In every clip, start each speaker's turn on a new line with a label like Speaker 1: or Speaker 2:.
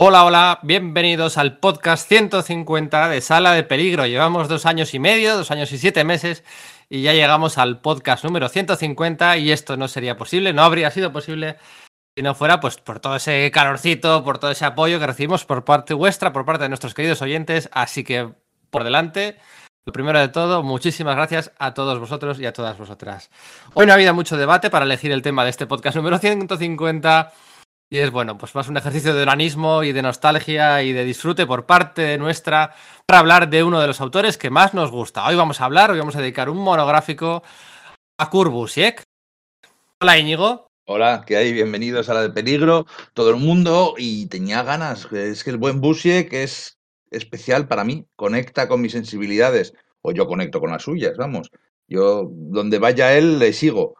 Speaker 1: Hola, hola, bienvenidos al podcast 150 de Sala de Peligro. Llevamos dos años y medio, dos años y siete meses y ya llegamos al podcast número 150 y esto no sería posible, no habría sido posible si no fuera pues por todo ese calorcito, por todo ese apoyo que recibimos por parte vuestra, por parte de nuestros queridos oyentes. Así que por delante, lo primero de todo, muchísimas gracias a todos vosotros y a todas vosotras. Hoy no ha habido mucho debate para elegir el tema de este podcast número 150. Y es bueno, pues más un ejercicio de organismo y de nostalgia y de disfrute por parte nuestra para hablar de uno de los autores que más nos gusta. Hoy vamos a hablar, hoy vamos a dedicar un monográfico a Kurt Busiek. Hola Íñigo.
Speaker 2: Hola, ¿qué hay? Bienvenidos a la de peligro, todo el mundo. Y tenía ganas, es que el buen Busiek es especial para mí, conecta con mis sensibilidades, o yo conecto con las suyas, vamos. Yo, donde vaya él, le sigo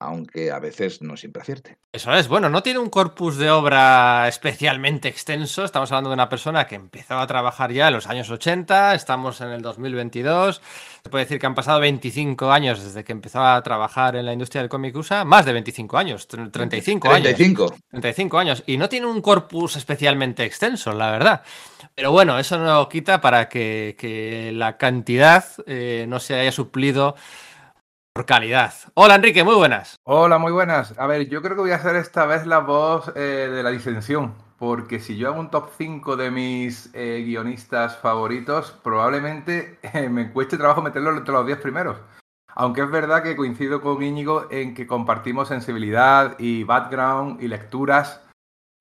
Speaker 2: aunque a veces no siempre acierte.
Speaker 1: Eso es, bueno, no tiene un corpus de obra especialmente extenso, estamos hablando de una persona que empezó a trabajar ya en los años 80, estamos en el 2022, se puede decir que han pasado 25 años desde que empezó a trabajar en la industria del cómic USA, más de 25 años, 35 años.
Speaker 2: 35.
Speaker 1: 35 años, y no tiene un corpus especialmente extenso, la verdad. Pero bueno, eso no quita para que, la cantidad eh, no se haya suplido por calidad. Hola Enrique, muy buenas.
Speaker 3: Hola, muy buenas. A ver, yo creo que voy a hacer esta vez la voz eh, de la disensión, porque si yo hago un top 5 de mis eh, guionistas favoritos, probablemente eh, me cueste trabajo meterlo entre los 10 primeros. Aunque es verdad que coincido con Íñigo en que compartimos sensibilidad y background y lecturas,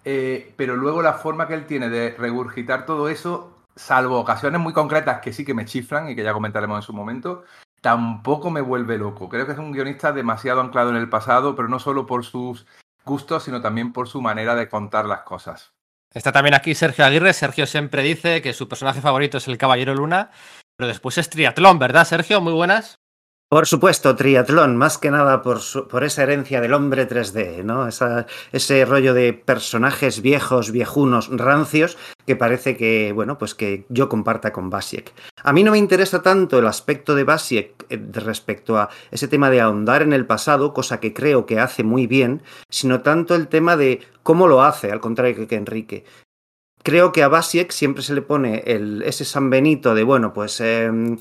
Speaker 3: pero luego la forma que él tiene de regurgitar todo eso, salvo ocasiones muy concretas que sí que me chiflan y que ya comentaremos en su momento, tampoco me vuelve loco. Creo que es un guionista demasiado anclado en el pasado, pero no solo por sus gustos, sino también por su manera de contar las cosas.
Speaker 1: Está también aquí Sergio Aguirre. Sergio siempre dice que su personaje favorito es el Caballero Luna, pero después es triatlón, ¿verdad, Sergio? Muy buenas.
Speaker 4: Por supuesto, triatlón, más que nada por, por esa herencia del hombre 3D, ¿no? ese rollo de personajes viejos, viejunos, rancios, que parece que, bueno, pues que yo comparta con Basiek. A mí no me interesa tanto el aspecto de Basiek eh, respecto a ese tema de ahondar en el pasado, cosa que creo que hace muy bien, sino tanto el tema de cómo lo hace, al contrario que Enrique creo que a Basiek siempre se le pone el, ese San Benito de, bueno, pues em,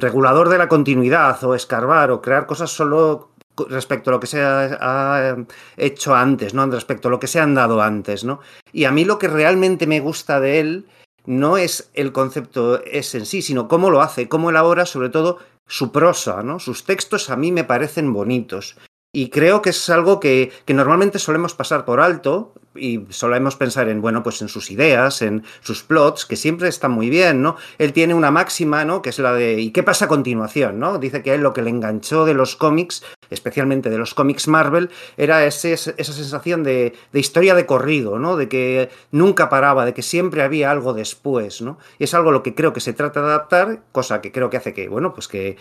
Speaker 4: regulador de la continuidad o escarbar o crear cosas solo respecto a lo que se ha, em, hecho antes, ¿no? Respecto a lo que se han dado antes, ¿no? Y a mí lo que realmente me gusta de él no es el concepto es en sí, sino cómo lo hace, cómo elabora sobre todo su prosa, ¿no? Sus textos a mí me parecen bonitos. Y creo que es algo que, normalmente solemos pasar por alto y solemos pensar en, bueno, pues en sus ideas, en sus plots, que siempre están muy bien, ¿no? Él tiene una máxima, ¿no? Que es la de, ¿y qué pasa a continuación, ¿no? Dice que a él lo que le enganchó de los cómics, especialmente de los cómics Marvel, era ese, esa sensación de, de, historia de corrido, ¿no? De que nunca paraba, de que siempre había algo después, ¿no? Y es algo lo que creo que se trata de adaptar, cosa que creo que hace que, bueno, pues que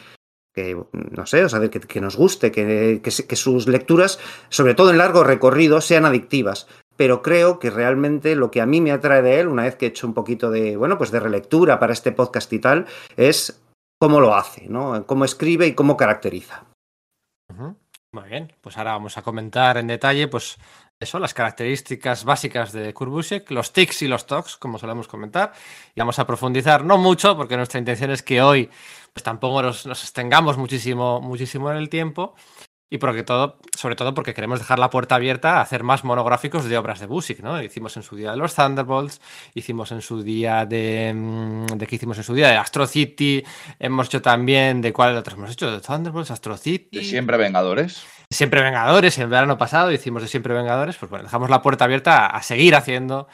Speaker 4: que no sé, o sea, que, que nos guste, que, que, sus lecturas, sobre todo en largo recorrido, sean adictivas. Pero creo que realmente lo que a mí me atrae de él, una vez que he hecho un poquito de, bueno, pues de relectura para este podcast y tal, es cómo lo hace, ¿no? Cómo escribe y cómo caracteriza.
Speaker 1: Muy bien, pues ahora vamos a comentar en detalle, pues eso, las características básicas de Kurbusek, los tics y los tocs, como solemos comentar, y vamos a profundizar, no mucho, porque nuestra intención es que hoy pues tampoco nos, nos extengamos muchísimo, muchísimo en el tiempo, y porque todo, sobre todo porque queremos dejar la puerta abierta a hacer más monográficos de obras de Busiek, ¿no? Hicimos en su día de los Thunderbolts, hicimos en su día de. Mm, ¿De qué hicimos en su día? De Astro City, hemos hecho también. ¿De cuál de otros hemos hecho? De Thunderbolts, Astro City.
Speaker 2: De Siempre Vengadores.
Speaker 1: Siempre Vengadores, el verano pasado hicimos de Siempre Vengadores, pues bueno, dejamos la puerta abierta a, seguir haciendo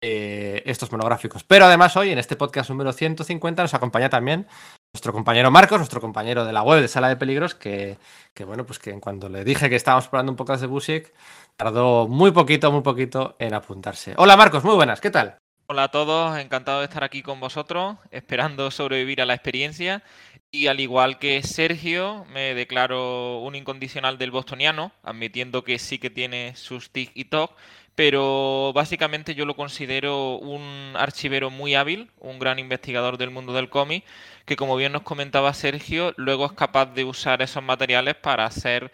Speaker 1: eh, estos monográficos. Pero además hoy, en este podcast número 150, nos acompaña también nuestro compañero Marcos, nuestro compañero de la web de Sala de Peligros, que, bueno, pues que cuando le dije que estábamos probando un podcast de Busiek, tardó muy poquito, muy poquito en apuntarse. Hola Marcos, muy buenas, ¿qué tal?
Speaker 5: Hola a todos, encantado de estar aquí con vosotros, esperando sobrevivir a la experiencia. Y al igual que Sergio, me declaro un incondicional del bostoniano, admitiendo que sí que tiene sus tic y toc, pero básicamente yo lo considero un archivero muy hábil, un gran investigador del mundo del cómic, que como bien nos comentaba Sergio, luego es capaz de usar esos materiales para hacer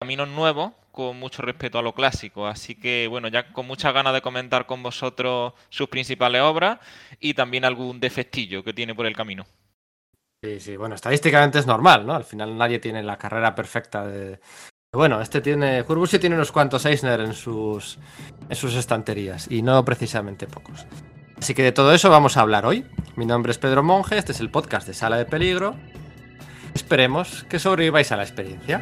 Speaker 5: caminos nuevos con mucho respeto a lo clásico. Así que, bueno, ya con muchas ganas de comentar con vosotros sus principales obras y también algún defectillo que tiene por el camino.
Speaker 1: Sí, sí, bueno, estadísticamente es normal, ¿no? Al final nadie tiene la carrera perfecta de... Bueno, este tiene... Curbusi tiene unos cuantos Eisner en sus, en sus estanterías y no precisamente pocos. Así que de todo eso vamos a hablar hoy. Mi nombre es Pedro Monge, este es el podcast de Sala de Peligro. Esperemos que sobreviváis a la experiencia.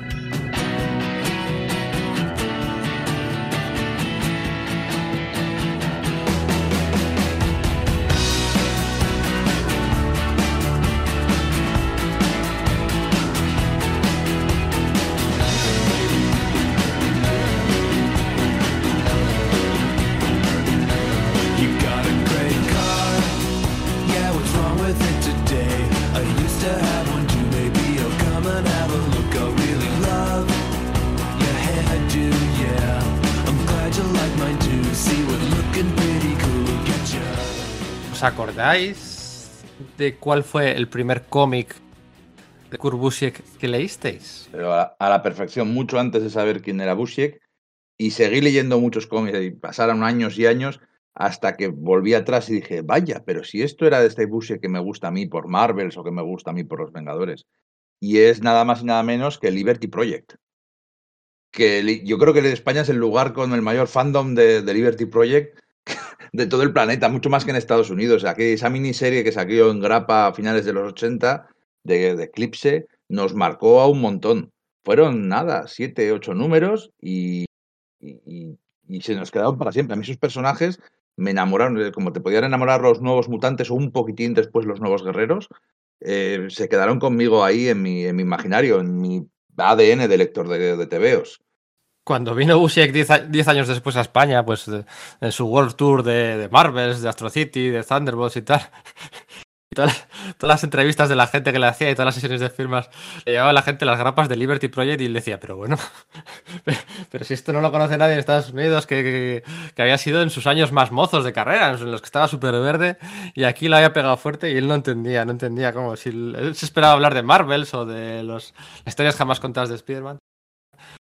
Speaker 1: De cuál fue el primer cómic de Kurt Busiek que leísteis?
Speaker 2: Pero a, la perfección, mucho antes de saber quién era Busiek, y seguí leyendo muchos cómics, y pasaron años y años hasta que volví atrás y dije, vaya, pero si esto era de este Busiek que me gusta a mí por Marvels o que me gusta a mí por Los Vengadores. Y es nada más y nada menos que Liberty Project. Que yo creo que España es el lugar con el mayor fandom de Liberty Project de todo el planeta, mucho más que en Estados Unidos. Aquí, esa miniserie que salió en grapa a finales de los 80 de, de Eclipse nos marcó a un montón. Fueron nada, siete, ocho números y, y, se nos quedaron para siempre. A mí esos personajes me enamoraron, como te podían enamorar los nuevos mutantes o un poquitín después los nuevos guerreros, eh, se quedaron conmigo ahí en mi, en mi imaginario, en mi ADN de lector de, de TVOs
Speaker 1: cuando vino Busiek 10 años después a España, pues en su World Tour de, Marvels, de Astro City, de Thunderbolts y tal, todas, las entrevistas de la gente que le hacía y todas las sesiones de firmas, le llevaba a la gente las grapas de Liberty Project y le decía, pero bueno, pero, si esto no lo conoce nadie en Estados Unidos, que, que, que, había sido en sus años más mozos de carrera, en los que estaba súper verde, y aquí lo había pegado fuerte y él no entendía, no entendía cómo, si él se esperaba hablar de Marvels o de los, las historias jamás contadas de Spider-Man.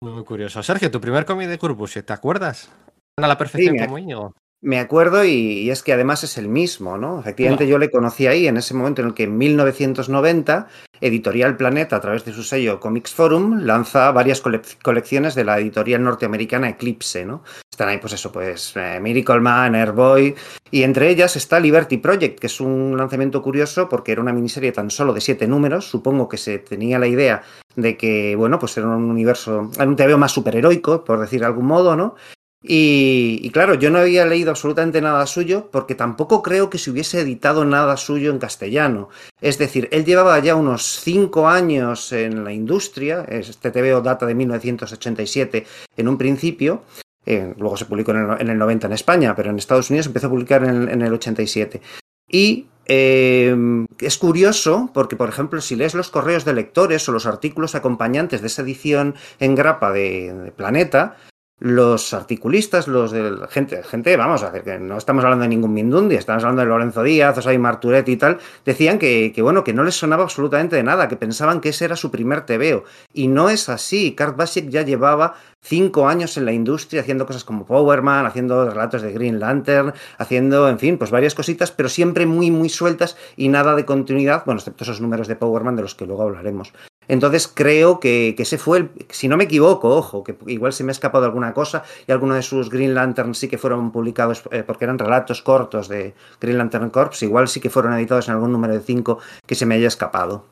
Speaker 1: Muy curioso. Sergio, tu primer cómic de Curbusiek, ¿te acuerdas? A la perfección
Speaker 4: sí,
Speaker 1: como Íñigo.
Speaker 4: Me acuerdo y, y, es que además es el mismo, ¿no? Efectivamente no. yo le conocí ahí en ese momento en el que en 1990 Editorial Planeta, a través de su sello Comics Forum, lanza varias cole colecciones de la editorial norteamericana Eclipse, ¿no? Están ahí, pues eso, pues eh, Miracle Man, Airboy, y entre ellas está Liberty Project, que es un lanzamiento curioso porque era una miniserie tan solo de siete números. Supongo que se tenía la idea de que, bueno, pues era un universo, era un TVO más superheroico, por decir de algún modo, ¿no? Y, y, claro, yo no había leído absolutamente nada suyo porque tampoco creo que se hubiese editado nada suyo en castellano. Es decir, él llevaba ya unos cinco años en la industria, este TVO data de 1987 en un principio, eh, luego se publicó en el, en el, 90 en España, pero en Estados Unidos empezó a publicar en el, en el 87. Y eh, es curioso porque, por ejemplo, si lees los correos de lectores o los artículos acompañantes de esa edición en grapa de, Planeta, los articulistas, los de gente, gente, vamos a ver, que no estamos hablando de ningún Mindundi, estamos hablando de Lorenzo Díaz, Osay Marturet y tal, decían que, que, bueno, que no les sonaba absolutamente de nada, que pensaban que ese era su primer tebeo. Y no es así. Kurt Basic ya llevaba cinco años en la industria haciendo cosas como Powerman, haciendo relatos de Green Lantern, haciendo, en fin, pues varias cositas, pero siempre muy, muy sueltas y nada de continuidad, bueno, excepto esos números de Powerman de los que luego hablaremos. Entonces creo que, que, ese fue el, si no me equivoco, ojo, que igual se me ha escapado alguna cosa y algunos de sus Green Lantern sí que fueron publicados eh, porque eran relatos cortos de Green Lantern Corps, igual sí que fueron editados en algún número de 5 que se me haya escapado.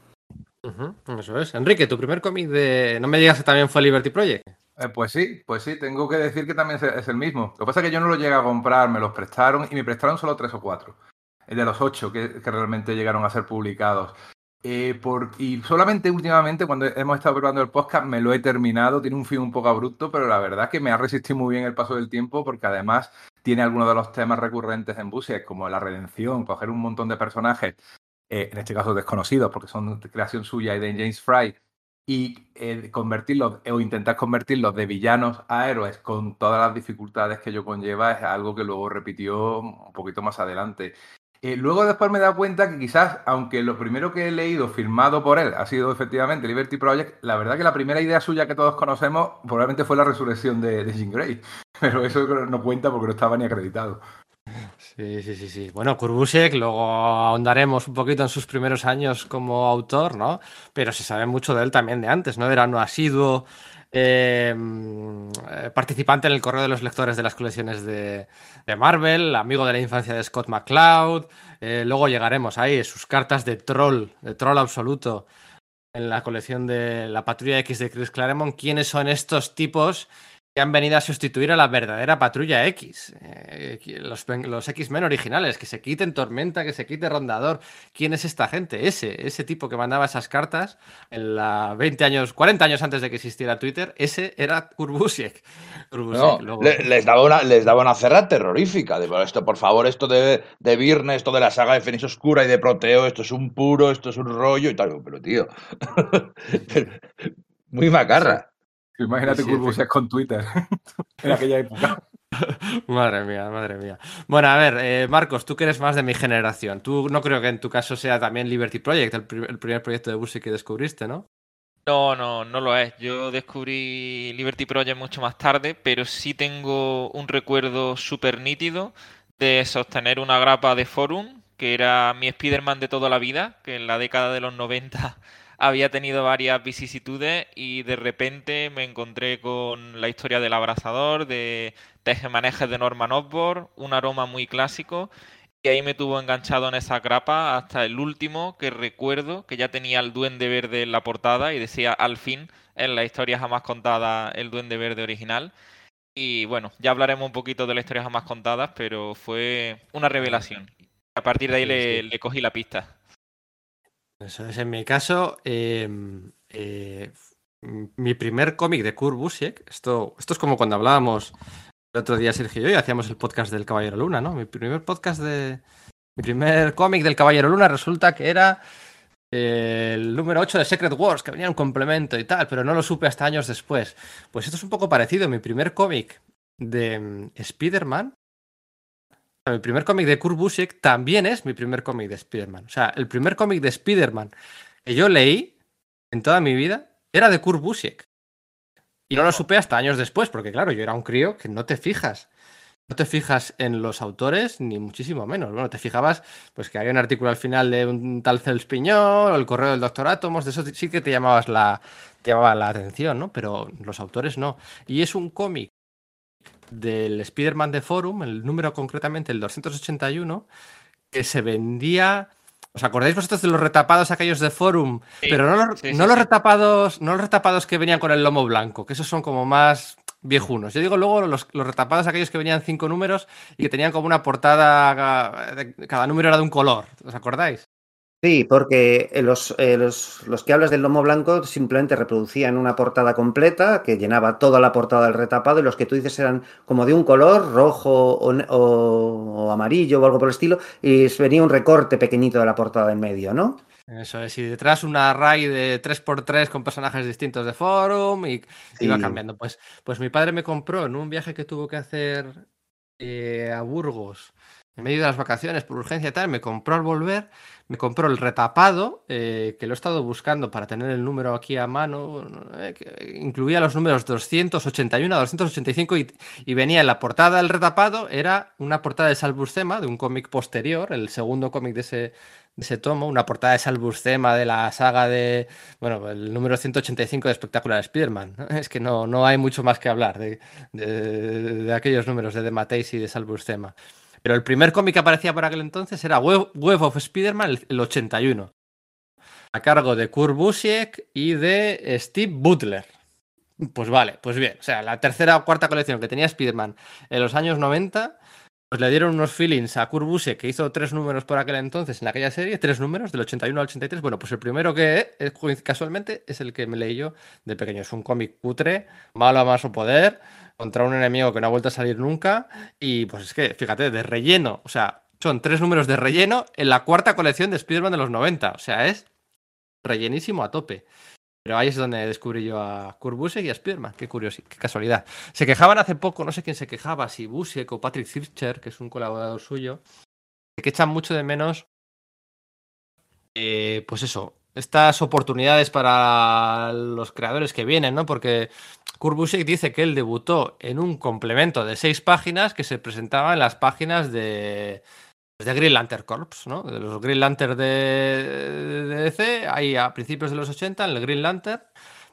Speaker 1: Eso es. Enrique, tu primer cómic de... No me digas que también fue Liberty Project.
Speaker 3: Eh, pues sí, pues sí, tengo que decir que también es el mismo. Lo que pasa es que yo no lo llegué a comprar, me los prestaron y me prestaron solo tres o cuatro. De los ocho que, realmente llegaron a ser publicados. Eh, y solamente últimamente, cuando hemos estado probando el podcast, me lo he terminado. Tiene un fin un poco abrupto, pero la verdad que me ha resistido muy bien el paso del tiempo, porque además tiene algunos de los temas recurrentes en Busiek, como la redención, coger un montón de personajes, eh, en este caso desconocidos, porque son creación suya y de James Fry, y eh, convertirlos o intentar convertirlos de villanos a héroes con todas las dificultades que ello conlleva, es algo que luego repitió un poquito más adelante. Eh, luego después me he dado cuenta que quizás, aunque lo primero que he leído firmado por él ha sido efectivamente Liberty Project, la verdad que la primera idea suya que todos conocemos probablemente fue la resurrección de, de Jean Grey. Pero eso no cuenta porque no estaba ni acreditado.
Speaker 1: Sí, sí, sí, sí. Bueno, Kurbusek, luego ahondaremos un poquito en sus primeros años como autor, ¿no? Pero se sabe mucho de él también de antes, ¿no? Era un asiduo eh, participante en el correo de los lectores de las colecciones de, de Marvel, amigo de la infancia de Scott McCloud. Eh, luego llegaremos ahí, sus cartas de troll, de troll absoluto en la colección de la Patrulla X de Chris Claremont. ¿Quiénes son estos tipos que han venido a sustituir a la verdadera patrulla X, eh, los, los X-Men originales, que se quiten Tormenta, que se quite Rondador. ¿Quién es esta gente? Ese, ese tipo que mandaba esas cartas en la 20 años, 40 años antes de que existiera Twitter, ese era Kurbusiek.
Speaker 2: No, luego... le, les, daba una, les daba una cerra terrorífica. De, esto, por favor, esto de, de Virne, esto de la saga de Fenix Oscura y de Proteo, esto es un puro, esto es un rollo y tal. Pero tío, muy macarra.
Speaker 3: Imagínate sí, sí. con Twitter en aquella época.
Speaker 1: Madre mía, madre mía. Bueno, a ver, eh, Marcos, tú que eres más de mi generación. Tú no creo que en tu caso sea también Liberty Project, el, pr el primer proyecto de Busi que descubriste, ¿no?
Speaker 5: No, no, no lo es. Yo descubrí Liberty Project mucho más tarde, pero sí tengo un recuerdo súper nítido de sostener una grapa de forum, que era mi Spider-Man de toda la vida, que en la década de los 90 había tenido varias vicisitudes y de repente me encontré con la historia del abrazador, de tejemanejes de Norman Osborn, un aroma muy clásico. Y ahí me tuvo enganchado en esa grapa hasta el último que recuerdo que ya tenía el duende verde en la portada y decía al fin en la historia jamás contada el duende verde original. Y bueno, ya hablaremos un poquito de la historia jamás contadas, pero fue una revelación. A partir de ahí le, le cogí la pista.
Speaker 1: Es, en mi caso, eh, eh, mi primer cómic de Kurt Busiek, esto, esto es como cuando hablábamos el otro día Sergio y yo y hacíamos el podcast del Caballero Luna, ¿no? Mi primer podcast de... Mi primer cómic del Caballero Luna resulta que era el número 8 de Secret Wars, que venía un complemento y tal, pero no lo supe hasta años después. Pues esto es un poco parecido. Mi primer cómic de um, Spider-Man mi primer cómic de Kurt Busiek también es mi primer cómic de Spider-Man. O sea, el primer cómic de Spider-Man que yo leí en toda mi vida era de Kurt Busiek. Y no lo supe hasta años después, porque claro, yo era un crío que no te fijas. No te fijas en los autores, ni muchísimo menos. Bueno, te fijabas, pues que había un artículo al final de un tal Cels o el correo del doctor Átomos, de eso sí que te llamabas la, te llamaba la atención, ¿no? Pero los autores no. Y es un cómic del Spider-Man de Forum, el número concretamente el 281, que se vendía. ¿Os acordáis vosotros de los retapados aquellos de Forum? Sí, Pero no, los, sí, no sí, los retapados, no los retapados que venían con el lomo blanco, que esos son como más viejunos. Yo digo luego los, los, retapados aquellos que venían cinco números y que tenían como una portada, cada número era de un color. ¿Os acordáis?
Speaker 4: Sí, porque los, eh, los, los, que hablas del lomo blanco simplemente reproducían una portada completa que llenaba toda la portada del retapado y los que tú dices eran como de un color, rojo o, o, o amarillo o algo por el estilo, y venía un recorte pequeñito de la portada en medio, ¿no?
Speaker 1: Eso es, y detrás un array de 3x3 con personajes distintos de forum y sí. iba cambiando. Pues, pues mi padre me compró en un viaje que tuvo que hacer eh, a Burgos en medio de las vacaciones por urgencia y tal, me compró al volver, me compró el retapado, eh, que lo he estado buscando para tener el número aquí a mano, eh, incluía los números 281 a 285 y, y, venía en la portada del retapado, era una portada de Salbuscema, de un cómic posterior, el segundo cómic de ese, de ese tomo, una portada de Salbuscema de la saga de, bueno, el número 185 de Espectacular Spider-Man. Es que no, no hay mucho más que hablar de, de, aquellos números de Demateis y de Salbuscema. Pero el primer cómic que aparecía por aquel entonces era Web, of Spider-Man, el, el, 81. A cargo de Kurt Busiek y de Steve Butler. Pues vale, pues bien. O sea, la tercera o cuarta colección que tenía Spider-Man en los años 90, pues le dieron unos feelings a Kurt Busiek, que hizo tres números por aquel entonces en aquella serie, tres números, del 81 al 83. Bueno, pues el primero que casualmente es el que me leí yo de pequeño. Es un cómic putre, malo a más o poder contra un enemigo que no ha vuelto a salir nunca. Y pues es que, fíjate, de relleno. O sea, son tres números de relleno en la cuarta colección de Spider-Man de los 90. O sea, es rellenísimo a tope. Pero ahí es donde descubrí yo a Kurt Busiek y a Spider-Man. Qué curioso, qué casualidad. Se quejaban hace poco, no sé quién se quejaba, si Busiek o Patrick Zircher, que es un colaborador suyo, que echan mucho de menos, eh, pues eso, estas oportunidades para los creadores que vienen, ¿no? Porque Kurt dice que él debutó en un complemento de seis páginas que se presentaba en las páginas de, de Green Lantern Corps, ¿no? De los Green Lantern de, de DC, ahí a principios de los 80, en el Green Lantern,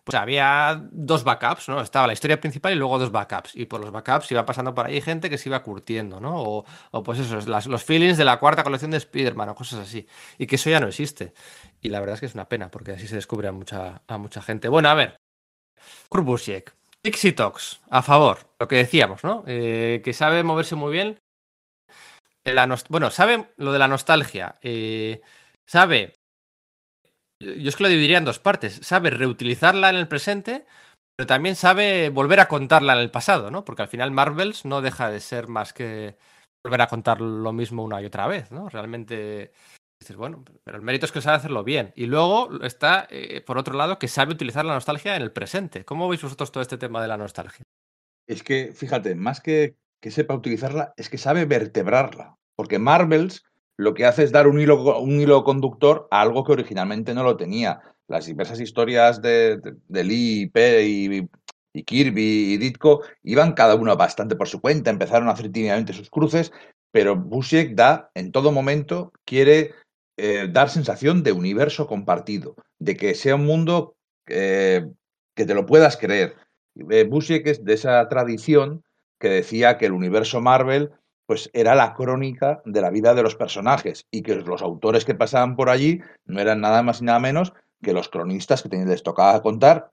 Speaker 1: pues había dos backups, ¿no? Estaba la historia principal y luego dos backups. Y por los backups iba pasando por ahí gente que se iba curtiendo, ¿no? O, pues eso, los feelings de la cuarta colección de Spider-Man o cosas así. Y que eso ya no existe. Y la verdad es que es una pena, porque así se descubre a mucha, a mucha gente. Bueno, a ver. Kurbusiek. Pixie Talks, a favor. Lo que decíamos, ¿no? Eh, que sabe moverse muy bien. La bueno, sabe lo de la nostalgia. Eh, sabe yo es que lo dividiría en dos partes. Sabe reutilizarla en el presente, pero también sabe volver a contarla en el pasado, ¿no? Porque al final Marvels no deja de ser más que volver a contar lo mismo una y otra vez, ¿no? Realmente dices, bueno, pero el mérito es que sabe hacerlo bien. Y luego está, eh, por otro lado, que sabe utilizar la nostalgia en el presente. ¿Cómo veis vosotros todo este tema de la nostalgia?
Speaker 2: Es que, fíjate, más que que sepa utilizarla, es que sabe vertebrarla. Porque Marvels lo que hace es dar un hilo, un hilo conductor a algo que originalmente no lo tenía. Las diversas historias de, Lee, P y, Kirby y Ditko iban cada uno bastante por su cuenta, empezaron a hacer tímidamente sus cruces, pero Busiek da, en todo momento, quiere eh, dar sensación de universo compartido, de que sea un mundo eh, que te lo puedas creer. Eh, Busiek es de esa tradición que decía que el universo Marvel pues era la crónica de la vida de los personajes y que los autores que pasaban por allí no eran nada más y nada menos que los cronistas que les tocaba contar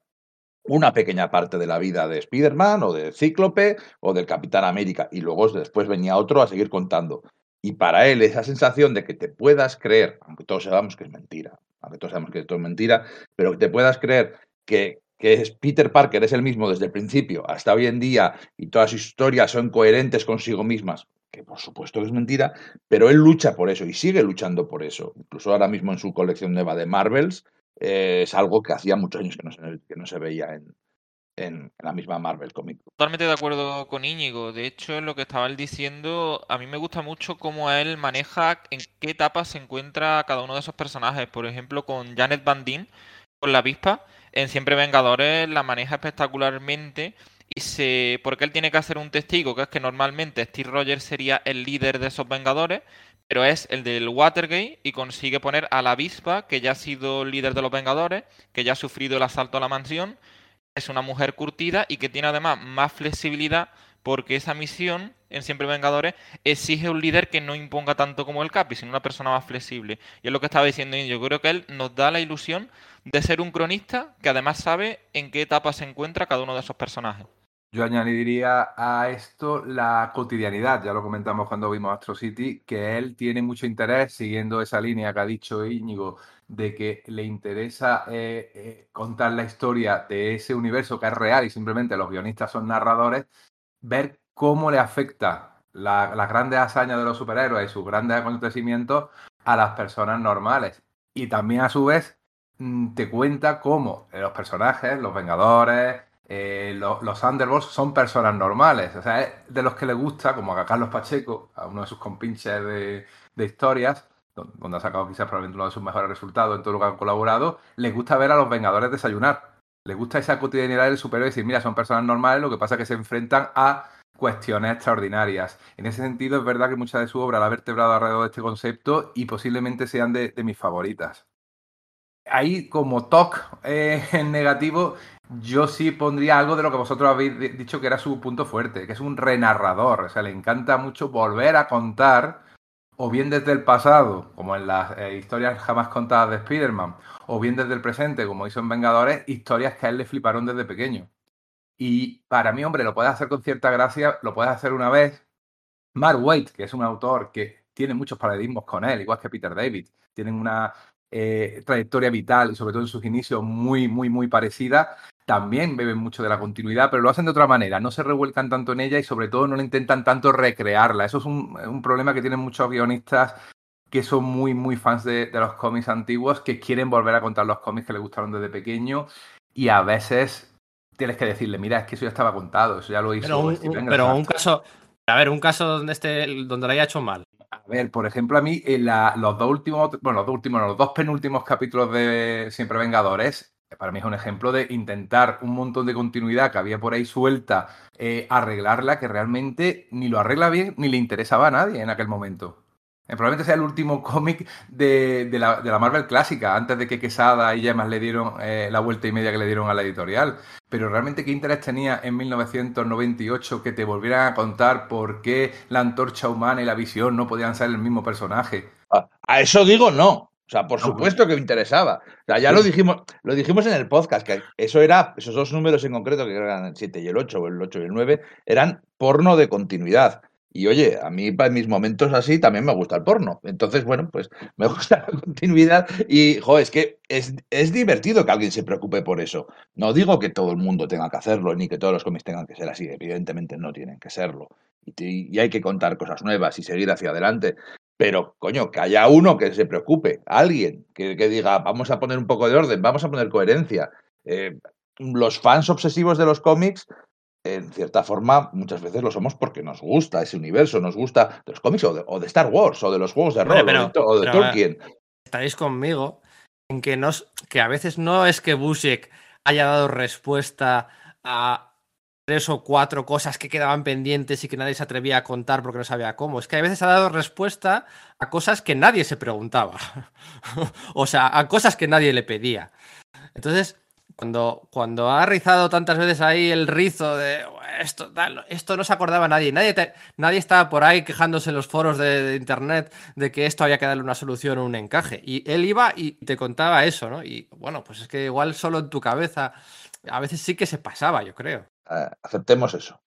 Speaker 2: una pequeña parte de la vida de Spider-Man o de Cíclope o del Capitán América y luego después venía otro a seguir contando. Y para él esa sensación de que te puedas creer, aunque todos sabemos que es mentira, aunque todos sabemos que esto es mentira, pero que te puedas creer que, que es Peter Parker es el mismo desde el principio hasta hoy en día y todas sus historias son coherentes consigo mismas, que por supuesto que es mentira, pero él lucha por eso y sigue luchando por eso. Incluso ahora mismo en su colección nueva de Marvels eh, es algo que hacía muchos años que no se, que no se veía en, en, la misma Marvel Comic.
Speaker 5: Totalmente de acuerdo con Íñigo. De hecho, lo que estaba él diciendo, a mí me gusta mucho cómo él maneja en qué etapa se encuentra cada uno de esos personajes. Por ejemplo, con Janet Van Dyne, con la avispa, en Siempre Vengadores la maneja espectacularmente y se, porque él tiene que hacer un testigo, que es que normalmente Steve Rogers sería el líder de esos Vengadores, pero es el del Watergate y consigue poner a la avispa, que ya ha sido líder de los Vengadores, que ya ha sufrido el asalto a la mansión, es una mujer curtida y que tiene además más flexibilidad porque esa misión en Siempre Vengadores exige un líder que no imponga tanto como el Capi, sino una persona más flexible. Y es lo que estaba diciendo yo creo que él nos da la ilusión de ser un cronista que además sabe en qué etapa se encuentra cada uno de esos personajes.
Speaker 3: Yo añadiría a esto la cotidianidad, ya lo comentamos cuando vimos Astro City, que él tiene mucho interés siguiendo esa línea que ha dicho Íñigo, de que le interesa eh, eh, contar la historia de ese universo que es real y simplemente los guionistas son narradores, ver cómo le afecta las grandes hazañas de los superhéroes y sus grandes acontecimientos a las personas normales. Y también a su vez Mm, te cuenta cómo los personajes, los Vengadores, eh, los, Underbolts son personas normales. O sea, de los que le gusta, como a Carlos Pacheco, a uno de sus compinches de, historias, donde ha sacado quizás probablemente uno de sus mejores resultados en todo lo que han colaborado, le gusta ver a los Vengadores desayunar. Le gusta esa cotidianidad del superhéroe y decir, mira, son personas normales, lo que pasa es que se enfrentan a cuestiones extraordinarias. En ese sentido, es verdad que mucha de su obra la ha vertebrado alrededor de este concepto y posiblemente sean de mis favoritas ahí como talk eh, en negativo, yo sí pondría algo de lo que vosotros habéis dicho que era su punto fuerte, que es un renarrador. O sea, le encanta mucho volver a contar, o bien desde el pasado, como en las eh, historias jamás contadas de Spider-Man, o bien desde el presente, como hizo en Vengadores, historias que a él le fliparon desde pequeño. Y para mí, hombre, lo puedes hacer con cierta gracia, lo puedes hacer una vez. Mark Waite, que es un autor que tiene muchos paradigmas con él, igual que Peter David, tienen una, eh, trayectoria vital y sobre todo en sus inicios muy, muy, muy parecida, también beben mucho de la continuidad, pero lo hacen de otra manera, no se revuelcan tanto en ella y sobre todo no le intentan tanto recrearla. Eso es un, problema que tienen muchos guionistas que son muy, muy fans de, los cómics antiguos, que quieren volver a contar los cómics que les gustaron desde pequeño y a veces tienes que decirle, mira, es que eso ya estaba contado, eso ya lo hizo.
Speaker 1: Pero un, pero un caso, a ver, un caso donde, este, donde lo haya hecho mal.
Speaker 3: A ver, por ejemplo, a mí en los dos últimos, bueno, los dos últimos, los dos penúltimos capítulos de Siempre Vengadores, para mí es un ejemplo de intentar un montón de continuidad que había por ahí suelta, eh, arreglarla, que realmente ni lo arregla bien ni le interesaba a nadie en aquel momento. Eh, probablemente sea el último cómic de, la, Marvel clásica, antes de que Quesada y Yemas le dieron eh, la vuelta y media que le dieron a la editorial. Pero realmente, ¿qué interés tenía en 1998 que te volvieran a contar por qué la antorcha humana y la visión no podían ser el mismo personaje?
Speaker 2: A, eso digo no. O sea, por supuesto que me interesaba. O sea, ya lo dijimos, lo dijimos en el podcast, que eso era, esos dos números en concreto, que eran el 7 y el 8, o el 8 y el 9, eran porno de continuidad. Y oye, a mí para mis momentos así también me gusta el porno. Entonces, bueno, pues me gusta la continuidad y, jo, es que es, divertido que alguien se preocupe por eso. No digo que todo el mundo tenga que hacerlo, ni que todos los cómics tengan que ser así. Evidentemente no tienen que serlo. Y, hay que contar cosas nuevas y seguir hacia adelante. Pero, coño, que haya uno que se preocupe, alguien que, diga, vamos a poner un poco de orden, vamos a poner coherencia. Eh, los fans obsesivos de los cómics en cierta forma, muchas veces lo somos porque nos gusta ese universo, nos gusta de los cómics o de, Star Wars o de los juegos de rol o de, Tolkien.
Speaker 1: Estaréis conmigo en que, que a veces no es que Busiek haya dado respuesta a tres o cuatro cosas que quedaban pendientes y que nadie se atrevía a contar porque no sabía cómo. Es que a veces ha dado respuesta a cosas que nadie se preguntaba. o sea, a cosas que nadie le pedía. Entonces, cuando, cuando ha rizado tantas veces ahí el rizo de esto, esto no se acordaba nadie. Nadie, nadie estaba por ahí quejándose en los foros de, internet de que esto había que darle una solución o un encaje. Y él iba y te contaba eso, ¿no? Y bueno, pues es que igual solo en tu cabeza a veces sí que se pasaba, yo creo.
Speaker 2: Eh, aceptemos eso.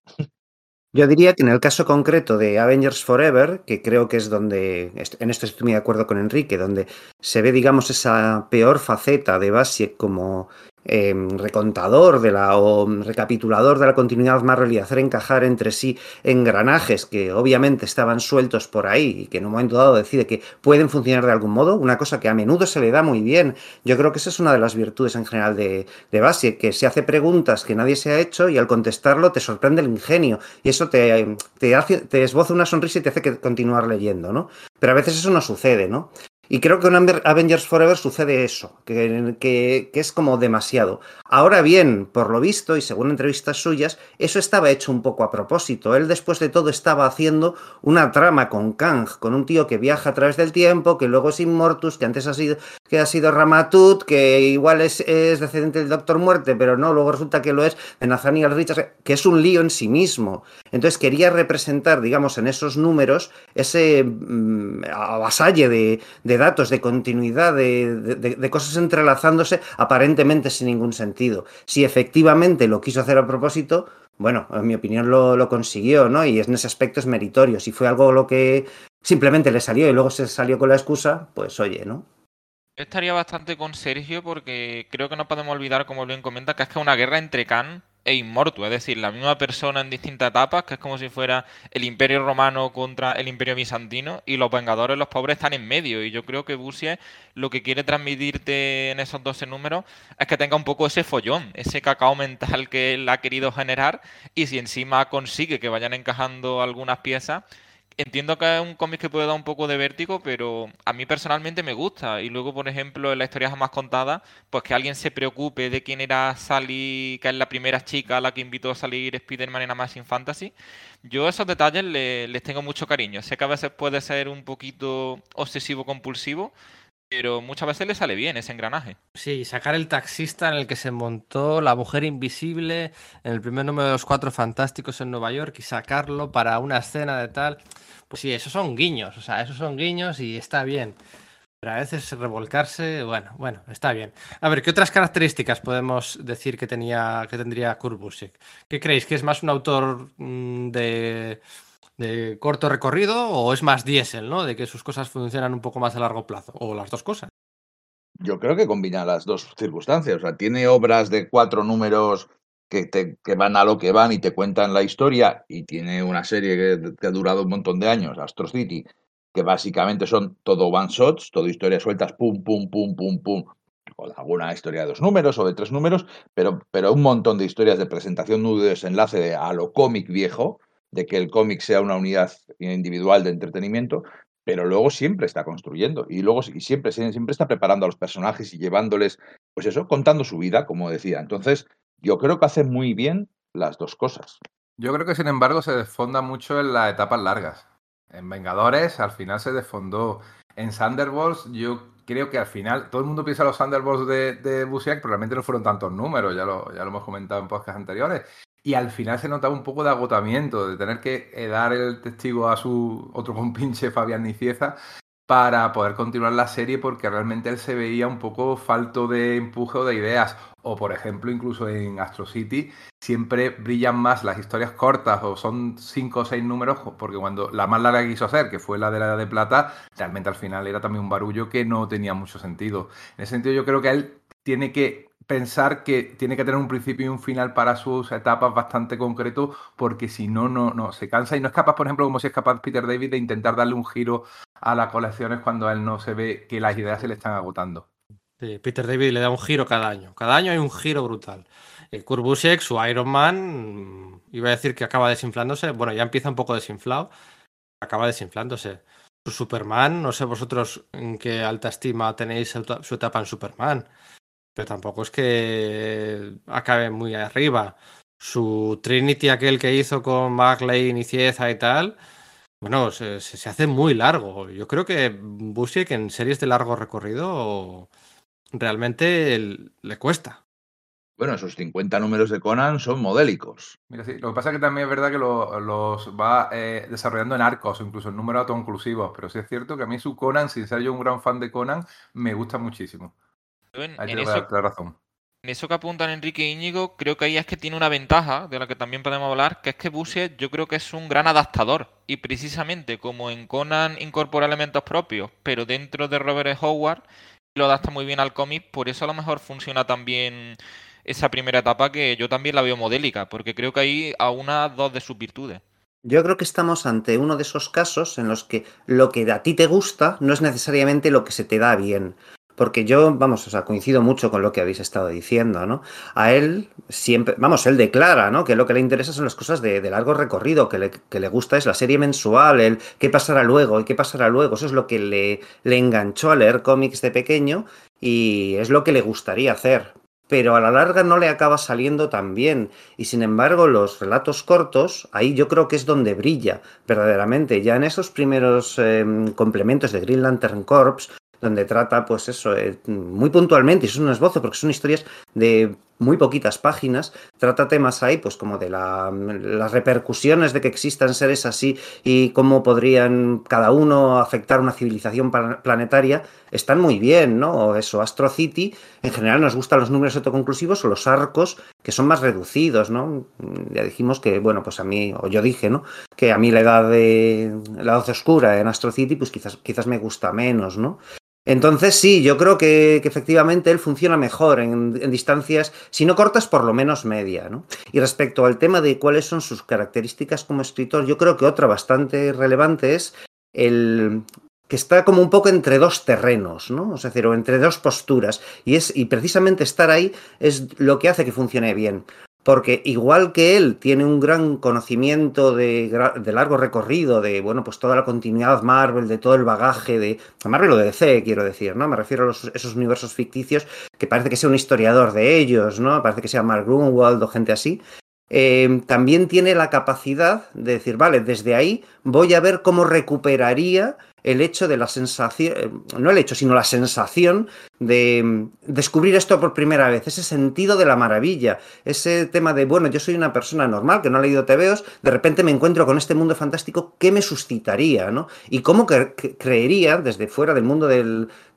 Speaker 4: Yo diría que en el caso concreto de Avengers Forever, que creo que es donde, en esto estoy muy de acuerdo con Enrique, donde se ve, digamos, esa peor faceta de Basiek como Em, recontador de la, o recapitulador de la continuidad Marvel y hacer encajar entre sí engranajes que obviamente estaban sueltos por ahí y que en un momento dado decide que pueden funcionar de algún modo, una cosa que a menudo se le da muy bien. Yo creo que esa es una de las virtudes en general de, de Basi, que se hace preguntas que nadie se ha hecho y al contestarlo te sorprende el ingenio y eso te, te, hace, te esboza una sonrisa y te hace que continuar leyendo, ¿no? Pero a veces eso no sucede, ¿no? Y creo que en Avengers Forever sucede eso, que, que, es como demasiado. Ahora bien, por lo visto, y según entrevistas suyas, eso estaba hecho un poco a propósito. Él después de todo estaba haciendo una trama con Kang, con un tío que viaja a través del tiempo, que luego es Immortus, que antes ha sido, que ha sido Ramatut, que igual es, es descendiente del Doctor Muerte, pero no, luego resulta que lo es de Nathaniel Richards, que es un lío en sí mismo. Entonces quería representar, digamos, en esos números ese mm, avasalle de datos, de continuidad, de, cosas entrelazándose aparentemente sin ningún sentido. Si efectivamente lo quiso hacer a propósito, bueno, en mi opinión lo, consiguió, ¿no? Y en ese aspecto es meritorio. Si fue algo lo que simplemente le salió y luego se salió con la excusa, pues oye, ¿no?
Speaker 5: Estaría bastante con Sergio porque creo que no podemos olvidar, como bien comenta, que es que una guerra entre Khan e es decir, la misma persona en distintas etapas, que es como si fuera el Imperio Romano contra el Imperio Bizantino, y los Vengadores, los pobres, están en medio. Y yo creo que Busier lo que quiere transmitirte en esos 12 números es que tenga un poco ese follón, ese cacao mental que él ha querido generar, y si encima consigue que vayan encajando algunas piezas, entiendo que es un cómic que puede dar un poco de vértigo, pero a mí personalmente me gusta. Y luego, por ejemplo, en la historia jamás contada, pues que alguien se preocupe de quién era Sally, que es la primera chica a la que invitó a salir Spider-Man en Amazing Fantasy. Yo esos detalles les tengo mucho cariño. Sé que a veces puede ser un poquito obsesivo-compulsivo, pero muchas veces le sale bien ese engranaje.
Speaker 1: Sí, sacar el taxista en el que se montó la mujer invisible en el primer número de los Cuatro Fantásticos en Nueva York y sacarlo para una escena de tal. Pues sí, esos son guiños, o sea, esos son guiños y está bien. Pero a veces revolcarse, bueno, bueno, está bien. A ver, ¿qué otras características podemos decir que tenía, que tendría Kurt ¿Qué creéis? ¿Que es más un autor mm, de, de corto recorrido o es más diésel, ¿no? De que sus cosas funcionan un poco más a largo plazo, o las dos cosas.
Speaker 2: Yo creo que combina las dos circunstancias. O sea, tiene obras de cuatro números que, te, que van a lo que van y te cuentan la historia y tiene una serie que, ha durado un montón de años, Astro City, que básicamente son todo one shots, todo historias sueltas, pum, pum, pum, pum, pum, o alguna historia de dos números o de tres números, pero, pero un montón de historias de presentación, nudo de desenlace de, a lo cómic viejo, de que el cómic sea una unidad individual de entretenimiento, pero luego siempre está construyendo y luego y siempre, siempre está preparando a los personajes y llevándoles, pues eso, contando su vida, como decía. Entonces, yo creo que hace muy bien las dos cosas.
Speaker 3: Yo creo que, sin embargo, se desfonda mucho en las etapas largas. En Vengadores, al final se desfondó. En Thunderbolts, yo creo que al final, todo el mundo piensa los Thunderbolts de, de Busiek, pero realmente no fueron tantos números, ya lo, ya lo hemos comentado en podcasts anteriores. Y al final se notaba un poco de agotamiento, de tener que eh, dar el testigo a su otro compinche Fabián Nicieza para poder continuar la serie porque realmente él se veía un poco falto de empuje o de ideas. O por ejemplo, incluso en Astro City siempre brillan más las historias cortas o son cinco o seis números porque cuando la más larga quiso hacer, que fue la de la Edad de Plata, realmente al final era también un barullo que no tenía mucho sentido. En ese sentido yo creo que él tiene que pensar que tiene que tener un principio y un final para sus etapas bastante concreto, porque si no, no, no, se cansa y no es capaz, por ejemplo, como si es capaz Peter David de intentar darle un giro a las colecciones cuando a él no se ve que las ideas se le están agotando.
Speaker 1: Sí, Peter David le da un giro cada año. Cada año hay un giro brutal. El Kurt Busiek, su Iron Man, iba a decir que acaba desinflándose. Bueno, ya empieza un poco desinflado. Acaba desinflándose. Su Superman, no sé vosotros en qué alta estima tenéis su etapa en Superman pero tampoco es que acabe muy arriba. Su Trinity, aquel que hizo con Bagley, Nicieza y tal, bueno, se, hace muy largo. Yo creo que Busiek en series de largo recorrido realmente le cuesta.
Speaker 2: Bueno, esos 50 números de Conan son modélicos.
Speaker 3: Mira, sí, lo que pasa es que también es verdad que los va eh, desarrollando en arcos, incluso en números autoinclusivos, pero sí es cierto que a mí su Conan, sin ser yo un gran fan de Conan, me gusta muchísimo.
Speaker 5: En, eso, razón. En eso que apuntan Enrique e Íñigo, creo que ahí es que tiene una ventaja de la que también podemos hablar, que es que Busiek yo creo que es un gran adaptador. Y precisamente como en Conan incorpora elementos propios, pero dentro de Robert e. Howard lo adapta muy bien al cómic, por eso a lo mejor funciona también esa primera etapa que yo también la veo modélica, porque creo que ahí a una dos de sus virtudes.
Speaker 4: Yo creo que estamos ante uno de esos casos en los que lo que a ti te gusta no es necesariamente lo que se te da bien porque yo, vamos, o sea, coincido mucho con lo que habéis estado diciendo, ¿no? A él siempre, vamos, él declara, ¿no? Que lo que le interesa son las cosas de, largo recorrido, que le, que le, gusta es la serie mensual, el qué pasará luego y qué pasará luego. Eso es lo que le, le enganchó a leer cómics de pequeño y es lo que le gustaría hacer. Pero a la larga no le acaba saliendo tan bien. Y sin embargo, los relatos cortos, ahí yo creo que es donde brilla verdaderamente. Ya en esos primeros em, complementos de Green Lantern Corps, donde trata, pues eso, eh, muy puntualmente, y es un esbozo, porque son historias de muy poquitas páginas, trata temas ahí, pues como de las repercusiones de que existan seres así y cómo podrían cada uno afectar una civilización planetaria, están muy bien, ¿no? Eso, Astro City, en general nos gustan los números autoconclusivos o los arcos que son más reducidos, ¿no? Ya dijimos que, bueno, pues a mí, o yo dije, ¿no? Que a mí la edad de la edad oscura en Astro City, pues quizás, quizás me gusta menos, ¿no? Entonces sí, yo creo que, efectivamente él funciona mejor en, distancias, si no cortas, por lo menos media. ¿no? Y respecto al tema de cuáles son sus características como escritor, yo creo que otra bastante relevante es el que está como un poco entre dos terrenos, ¿no? Es decir, o entre dos posturas. Y, es, y precisamente estar ahí es lo que hace que funcione bien porque igual que él tiene un gran conocimiento de, largo recorrido, de bueno, pues toda la continuidad Marvel, de todo el bagaje de Marvel o de DC, quiero decir, ¿no? Me refiero a esos universos ficticios que parece que sea un historiador de ellos, ¿no? Parece que sea Mark Grunwald o gente así. Eh, también tiene la capacidad de decir, vale, desde ahí voy a ver cómo recuperaría el hecho de la sensación, eh, no el hecho, sino la sensación de mm, descubrir esto por primera vez, ese sentido de la maravilla, ese tema de, bueno, yo soy una persona normal que no ha leído TVOs, de repente me encuentro con este mundo fantástico, ¿qué me suscitaría? ¿no? Y cómo creería, desde fuera del mundo de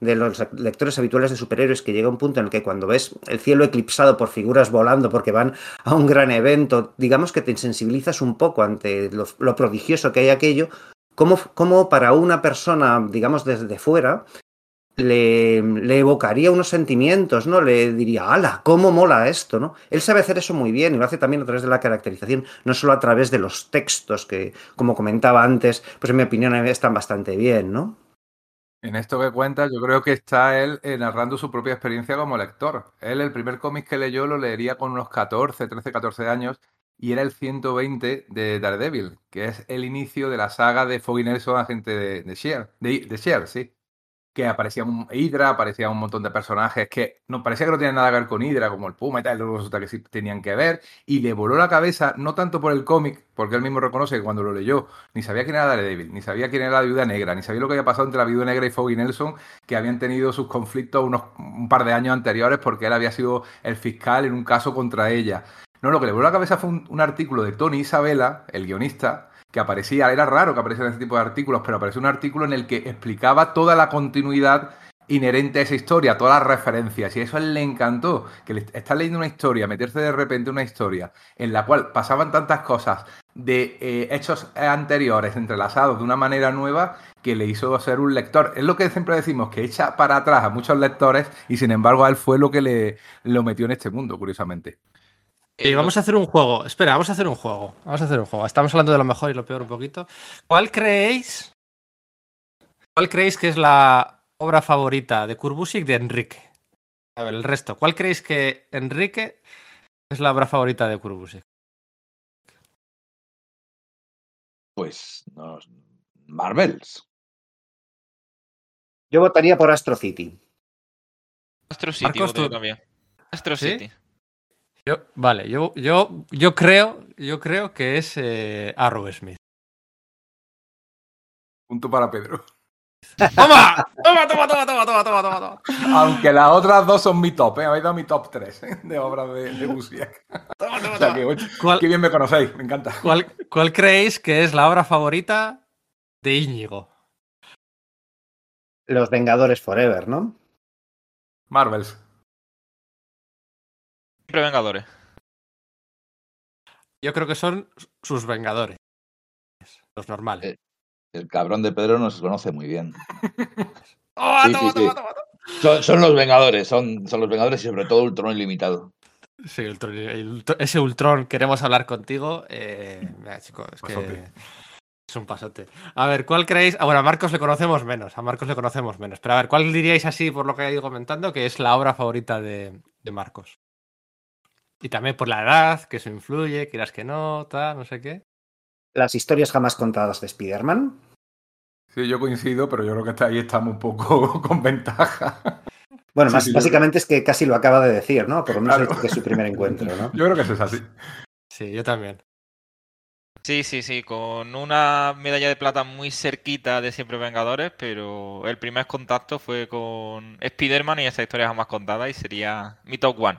Speaker 4: los lectores habituales de superhéroes, que llega un punto en el que cuando ves el cielo eclipsado por figuras volando porque van a un gran evento, digamos que te sensibilizas un poco ante lo prodigioso que hay aquello, ¿Cómo, para una persona, digamos, desde fuera, le, evocaría unos sentimientos, ¿no? Le diría, ¡hala! ¿Cómo mola esto, ¿no? Él sabe hacer eso muy bien y lo hace también a través de la caracterización, no solo a través de los textos que, como comentaba antes, pues en mi opinión están bastante bien, ¿no?
Speaker 3: En esto que cuenta, yo creo que está él eh, narrando su propia experiencia como lector. Él, el primer cómic que leyó, lo leería con unos 14, 13, 14 años y era el 120 de Daredevil, que es el inicio de la saga de Foggy Nelson, agente de, de Shield, de, de sí. Que aparecía un Hydra, aparecía un montón de personajes que no parecía que no tenían nada que ver con Hydra, como el Puma y tal, luego resulta que sí tenían que ver, y le voló la cabeza, no tanto por el cómic, porque él mismo reconoce que cuando lo leyó, ni sabía quién era Daredevil, ni sabía quién era la Viuda Negra, ni sabía lo que había pasado entre la Viuda Negra y Foggy Nelson, que habían tenido sus conflictos unos un par de años anteriores porque él había sido el fiscal en un caso contra ella. No, lo que le voló la cabeza fue un, artículo de Tony Isabella, el guionista, que aparecía, era raro que apareciera ese tipo de artículos, pero apareció un artículo en el que explicaba toda la continuidad inherente a esa historia, todas las referencias, y eso a él le encantó, que le está leyendo una historia, meterse de repente una historia en la cual pasaban tantas cosas de eh, hechos anteriores entrelazados de una manera nueva que le hizo ser un lector. Es lo que siempre decimos, que echa para atrás a muchos lectores y sin embargo a él fue lo que le lo metió en este mundo, curiosamente.
Speaker 1: Y vamos a hacer un juego. Espera, vamos a hacer un juego. Vamos a hacer un juego. Estamos hablando de lo mejor y lo peor un poquito. ¿Cuál creéis? ¿Cuál creéis que es la obra favorita de Kurbusik de Enrique? A ver, el resto. ¿Cuál creéis que Enrique es la obra favorita de Kurbusik?
Speaker 2: Pues no, Marvels.
Speaker 4: Yo votaría por Astro City.
Speaker 5: Astro City,
Speaker 1: Marcos, tú-
Speaker 5: también. Astro
Speaker 1: ¿Sí?
Speaker 5: City.
Speaker 1: Yo, vale, yo, yo, yo creo, yo creo que es eh, Arrow Smith.
Speaker 3: Punto para Pedro.
Speaker 1: ¡Toma! ¡Toma, toma, toma, toma, toma, toma, toma, toma!
Speaker 3: Aunque las otras dos son mi top, ¿eh? habéis dado mi top 3 de obras de, de Busiek.
Speaker 1: Toma, toma,
Speaker 3: O sea,
Speaker 1: toma.
Speaker 3: que, oye,
Speaker 1: ¿Cuál,
Speaker 3: qué bien me conocéis, me encanta.
Speaker 1: cuál, cuál creéis que es la obra favorita de Íñigo?
Speaker 4: Los Vengadores Forever, ¿no?
Speaker 3: Marvels.
Speaker 5: Siempre Vengadores.
Speaker 1: Yo creo que son sus Vengadores. Los normales.
Speaker 2: Eh, El cabrón de Pedro nos conoce muy bien.
Speaker 1: ¡Toma,
Speaker 2: sí,
Speaker 1: toma,
Speaker 2: sí,
Speaker 1: toma,
Speaker 2: sí.
Speaker 1: toma, toma!
Speaker 2: Son, son los Vengadores, son, son los Vengadores y sobre todo Ultron ilimitado.
Speaker 1: Sí, Ultron- ese Ultron, queremos hablar contigo. Eh, mira, chicos, es que
Speaker 3: Pasote.
Speaker 1: es un pasote. A ver, ¿cuál creéis? Ah, bueno, a Marcos le conocemos menos. A Marcos le conocemos menos. Pero a ver, ¿cuál diríais así, por lo que he ido comentando, que es la obra favorita de, de Marcos? Y también por la edad, que eso influye, quieras que no, tal, no sé qué.
Speaker 4: Las historias jamás contadas de Spider-Man.
Speaker 3: Sí, yo coincido, pero yo creo que ahí estamos un poco con ventaja.
Speaker 4: Bueno,
Speaker 3: Sí,
Speaker 4: más,
Speaker 3: sí, yo
Speaker 4: básicamente es que casi lo acaba de decir, ¿no? Por lo menos
Speaker 3: Claro.
Speaker 4: ha dicho que es su primer encuentro, ¿no?
Speaker 3: Yo creo que eso es así.
Speaker 1: Sí, yo también.
Speaker 5: Sí, sí, sí, con una medalla de plata muy cerquita de Siempre Vengadores, pero el primer contacto fue con Spider-Man y esa historia jamás contada y sería mi top one.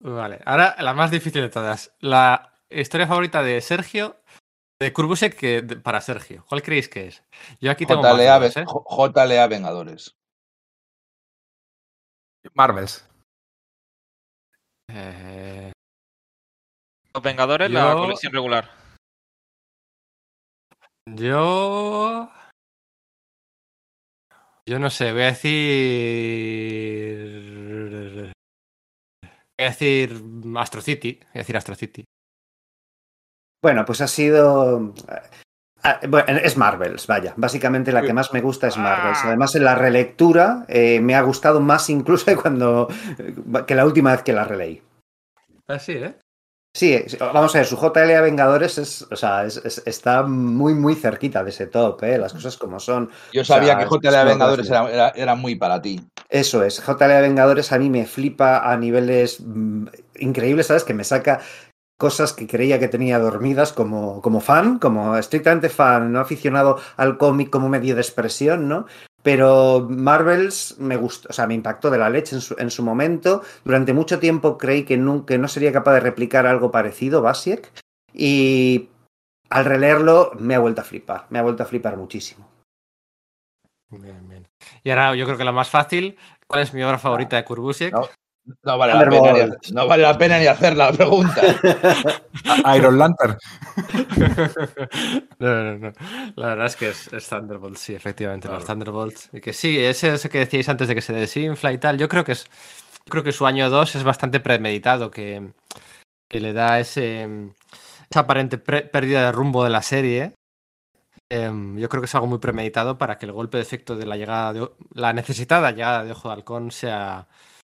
Speaker 1: Vale, ahora la más difícil de todas. La historia favorita de Sergio, de Kurbusek, que de- para Sergio. ¿Cuál creéis que es? Yo aquí tengo más
Speaker 2: JLA,
Speaker 1: dudas, ¿eh?
Speaker 2: JLA Vengadores.
Speaker 3: Marvels.
Speaker 1: Eh,
Speaker 5: Los Vengadores, la
Speaker 1: Yo-
Speaker 5: colección regular.
Speaker 1: Yo. Yo no sé, voy a decir. Voy a decir Astro City. Voy a decir Astro City.
Speaker 4: Bueno, pues ha sido. ah, bueno, es Marvels, vaya. Básicamente la que más me gusta es Marvels.
Speaker 1: Ah.
Speaker 4: Además, en la relectura eh, me ha gustado más incluso que cuando que la última vez que la releí.
Speaker 1: Así, ¿eh?
Speaker 4: Sí, es- vamos a ver, su JLA Vengadores es, o sea, es- es- está muy, muy cerquita de ese top, ¿eh? las cosas como son.
Speaker 2: Yo
Speaker 4: O sea,
Speaker 2: sabía que JLA
Speaker 4: es
Speaker 2: Vengadores
Speaker 4: gracia.
Speaker 2: era, era- era muy para ti.
Speaker 4: Eso es, JLA Vengadores a mí me flipa a niveles mm, increíbles, ¿sabes? Que me saca cosas que creía que tenía dormidas como, como fan, como estrictamente fan, no aficionado al cómic como medio de expresión, ¿no? Pero Marvels me gustó, o sea, me impactó de la leche en su, en su momento. Durante mucho tiempo creí que no, que no sería capaz de replicar algo parecido, Basiek, y al releerlo me ha vuelto a flipar, me ha vuelto a flipar muchísimo.
Speaker 1: Bien, bien. Y ahora yo creo que la más fácil. ¿Cuál es mi obra favorita de Kurbusek?
Speaker 2: No. No vale, la pena ni, no vale la pena ni hacer la pregunta.
Speaker 3: Iron Lantern.
Speaker 1: No, no, no. La verdad es que es, es Thunderbolts, sí, efectivamente, los
Speaker 3: Claro.
Speaker 1: Thunderbolts. Y que sí, ese, ese que decíais antes de que se desinfla y tal, yo creo que es. Creo que su año 2 es bastante premeditado, que, que le da ese, esa aparente pre- pérdida de rumbo de la serie. Em, yo creo que es algo muy premeditado para que el golpe de efecto de la llegada de la necesitada llegada de Ojo de Halcón sea,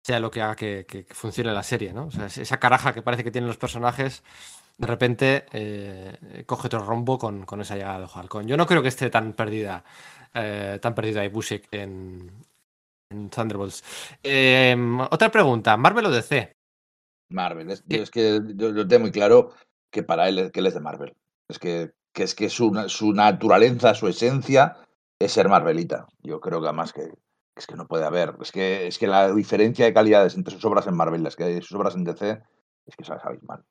Speaker 1: sea lo que haga que, que- que funcione la serie, ¿no? O sea, es- esa caraja que parece que tienen los personajes de repente eh, coge otro rombo con, esa llegada de Halcón. Yo no creo que esté tan perdida, eh, tan perdida Busiek en, en Thunderbolts. Em, otra pregunta, ¿Marvel o DC?
Speaker 2: Marvel. Es, es que yo, yo, tengo muy claro que para él que él es de Marvel. Es que, que es que su, su, naturaleza, su esencia es ser Marvelita. Yo creo que además que, es que no puede haber. Es que, es que la diferencia de calidades entre sus obras en Marvel y las que hay sus obras en DC es que es mal.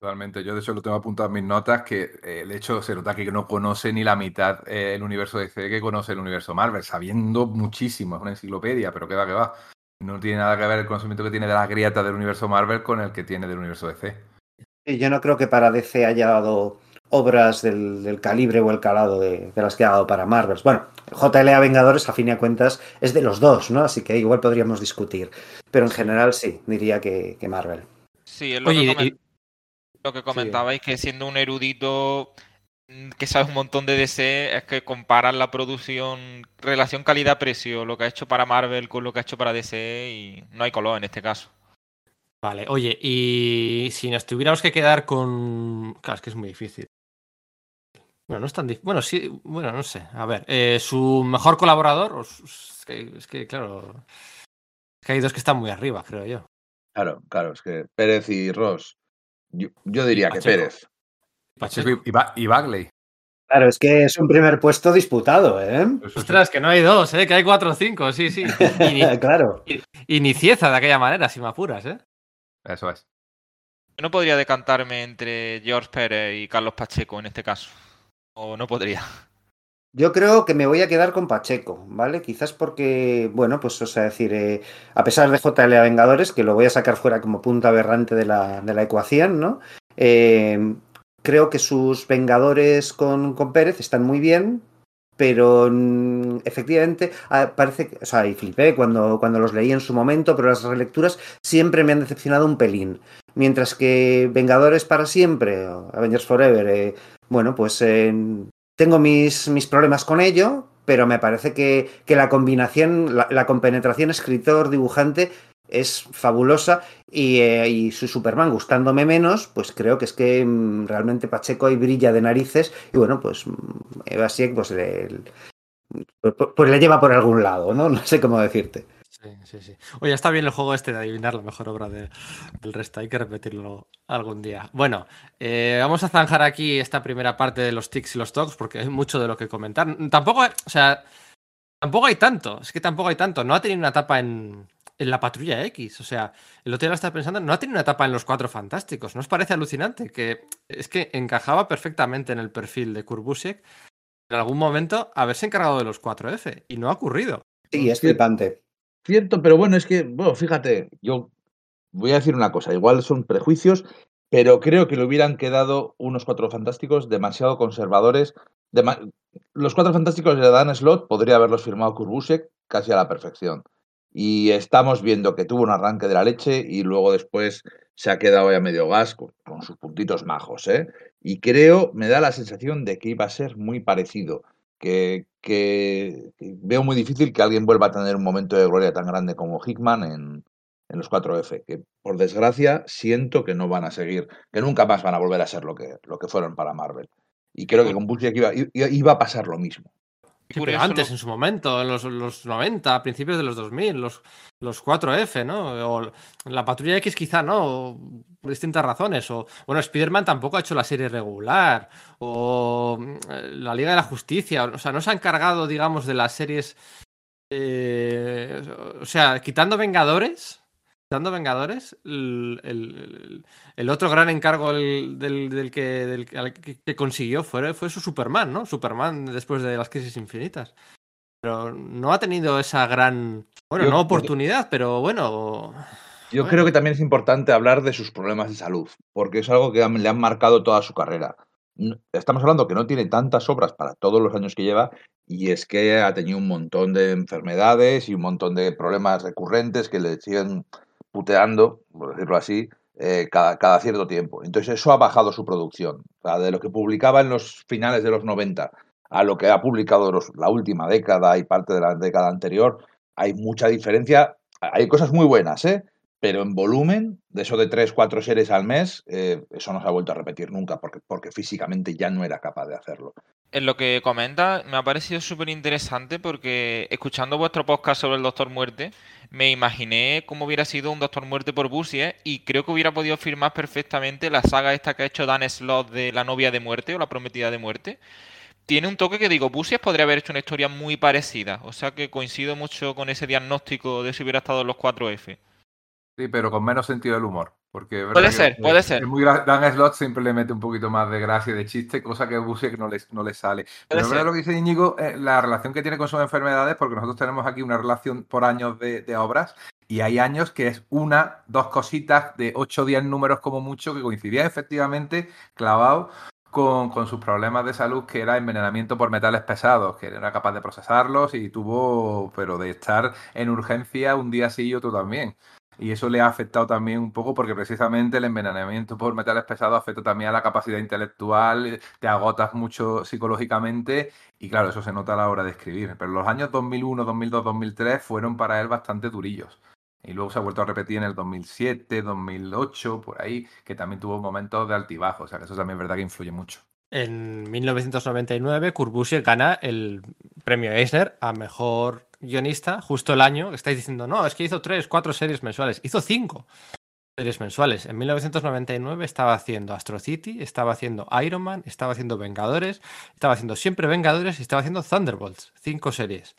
Speaker 3: Totalmente. Yo de hecho lo tengo apuntado en mis notas que eh, el hecho se nota que no conoce ni la mitad eh, el universo DC que conoce el universo Marvel, sabiendo muchísimo, es una enciclopedia, pero que va, que va. No tiene nada que ver el conocimiento que tiene de las grietas del universo Marvel con el que tiene del universo DC.
Speaker 4: yo no creo que para DC haya dado obras del, calibre o el calado de, las que ha dado para Marvel. Bueno, JLA Vengadores, a fin de cuentas, es de los dos, ¿no? Así que igual podríamos discutir. Pero en general sí, diría que, Marvel.
Speaker 5: Sí, es lo que lo que comentabais, que siendo un erudito mm, que sabe un montón de DC, es que comparan la producción, relación calidad-precio, lo que ha hecho para Marvel con lo que ha hecho para DC y no hay color en este caso.
Speaker 1: Vale, oye, y si nos tuviéramos que quedar con... Claro, es que es muy difícil. Bueno, no es tan difícil. Bueno, sí, bueno, no sé. A ver, eh, su mejor colaborador, es que, es que, claro, es que hay dos que están muy arriba, creo yo.
Speaker 2: Claro, claro, es que Pérez y Ross yo, diría que Pérez.
Speaker 3: Pacheco y, Bagley.
Speaker 4: Claro, es que es un primer puesto disputado, ¿eh?
Speaker 1: Ostras, que no hay dos, ¿eh? Que hay cuatro o cinco, sí, sí.
Speaker 4: claro.
Speaker 1: Y, ni Cieza de aquella manera, si me apuras, ¿eh?
Speaker 3: Eso es.
Speaker 5: Yo no podría decantarme entre George Pérez y Carlos Pacheco en este caso. O no podría.
Speaker 4: Yo creo que me voy a quedar con Pacheco, ¿vale? Quizás porque, bueno, pues, o sea, decir, eh, a pesar de JLA Vengadores, que lo voy a sacar fuera como punto aberrante de la, de la ecuación, ¿no? Eh, creo que sus Vengadores con, con, Pérez están muy bien, pero mm, efectivamente ah, parece que, o sea, y flipé cuando, cuando los leí en su momento, pero las relecturas siempre me han decepcionado un pelín. Mientras que Vengadores para siempre, Avengers Forever, eh, bueno, pues tengo mis, mis problemas con ello, pero me parece que, la combinación, la, compenetración escritor-dibujante es fabulosa eh, y, su Superman gustándome menos, pues creo que es que mm, realmente Pacheco ahí brilla de narices y bueno, pues mm, Eva Sieg pues pues, pues le lleva por algún lado, ¿no? No sé cómo decirte.
Speaker 1: Sí, sí, sí. Oye, está bien el juego este de adivinar la mejor obra del resto. Hay que repetirlo algún día. Bueno, eh, vamos a zanjar aquí esta primera parte de los tics y los talks porque hay mucho de lo que comentar. Tampoco, o sea, tampoco hay tanto. Es que tampoco hay tanto. No ha tenido una etapa en, la Patrulla X. O sea, el otro día lo estaba pensando, no ha tenido una etapa en los Cuatro Fantásticos. ¿No os parece alucinante? Que es que encajaba perfectamente en el perfil de Kurbusek en algún momento haberse encargado de los 4F y no ha ocurrido.
Speaker 4: Sí, es flipante.
Speaker 2: Cierto, pero bueno, es que, bueno, fíjate, yo voy a decir una cosa, igual son prejuicios, pero creo que le hubieran quedado unos cuatro fantásticos demasiado conservadores. los cuatro fantásticos de Dan Slot podría haberlos firmado Kurbusek casi a la perfección. Y estamos viendo que tuvo un arranque de la leche y luego después se ha quedado ya medio gas con, sus puntitos majos. ¿eh? Y creo, me da la sensación de que iba a ser muy parecido que, veo muy difícil que alguien vuelva a tener un momento de gloria tan grande como Hickman en, los 4F, que por desgracia siento que no van a seguir, que nunca más van a volver a ser lo que, lo que fueron para Marvel. Y creo que con Busiek iba, iba a pasar lo mismo
Speaker 1: pero antes, en su momento, en los, los 90, a principios de los 2000, los, los 4F, ¿no? O la Patrulla X quizá no, por distintas razones. O, bueno, Spider-Man tampoco ha hecho la serie regular. O eh, la Liga de la Justicia. O sea, no se ha encargado, digamos, de las series... Eh, o sea, quitando Vengadores, Dando Vengadores, el, otro gran encargo del, que, consiguió fue, fue su Superman, ¿no? Superman después de las crisis infinitas. Pero no ha tenido esa gran, bueno, no oportunidad, pero bueno.
Speaker 2: Yo creo que también es importante hablar de sus problemas de salud, porque es algo que le han marcado toda su carrera. Estamos hablando que no tiene tantas obras para todos los años que lleva y es que ha tenido un montón de enfermedades y un montón de problemas recurrentes que le siguen puteando, por decirlo así, eh, cada, cierto tiempo. Entonces eso ha bajado su producción. de lo que publicaba en los finales de los 90 a lo que ha publicado la última década y parte de la década anterior, hay mucha diferencia. Hay cosas muy buenas, ¿eh? pero en volumen, de eso de tres, cuatro series al mes, eh, eso no se ha vuelto a repetir nunca, porque, porque físicamente ya no era capaz de hacerlo.
Speaker 5: En lo que comenta, me ha parecido súper interesante porque escuchando vuestro podcast sobre el Doctor Muerte, me imaginé cómo hubiera sido un Doctor Muerte por Busiek y creo que hubiera podido firmar perfectamente la saga esta que ha hecho Dan Slott de La novia de muerte o La prometida de muerte. Tiene un toque que digo, Busiek podría haber hecho una historia muy parecida, o sea que coincido mucho con ese diagnóstico de si hubiera estado en los 4F.
Speaker 3: Sí, pero con menos sentido del humor. Porque
Speaker 5: puede ser, puede ser.
Speaker 3: muy Dan Slot siempre le mete un poquito más de gracia y de chiste, cosa que Busiek no le, no le sale. Pero es verdad lo que dice Íñigo, eh, la relación que tiene con sus enfermedades, porque nosotros tenemos aquí una relación por años de, de obras, y hay años que es una, dos cositas de 8 o 10 números como mucho que coincidían efectivamente clavados con, con, sus problemas de salud, que era envenenamiento por metales pesados, que era capaz de procesarlos y tuvo, pero de estar en urgencia un día sí y otro también y eso le ha afectado también un poco porque precisamente el envenenamiento por metales pesados afecta también a la capacidad intelectual, te agotas mucho psicológicamente y claro, eso se nota a la hora de escribir. Pero los años 2001, 2002, 2003 fueron para él bastante durillos. Y luego se ha vuelto a repetir en el 2007, 2008, por ahí, que también tuvo momentos de altibajo. O sea, que eso también es verdad que influye mucho.
Speaker 1: En 1999, Kurt gana el premio Eisner a mejor guionista justo el año. Estáis diciendo, no, es que hizo tres, cuatro series mensuales. Hizo cinco series mensuales. En 1999 estaba haciendo Astro City, estaba haciendo Iron Man, estaba haciendo Vengadores, estaba haciendo siempre Vengadores y estaba haciendo Thunderbolts. Cinco series.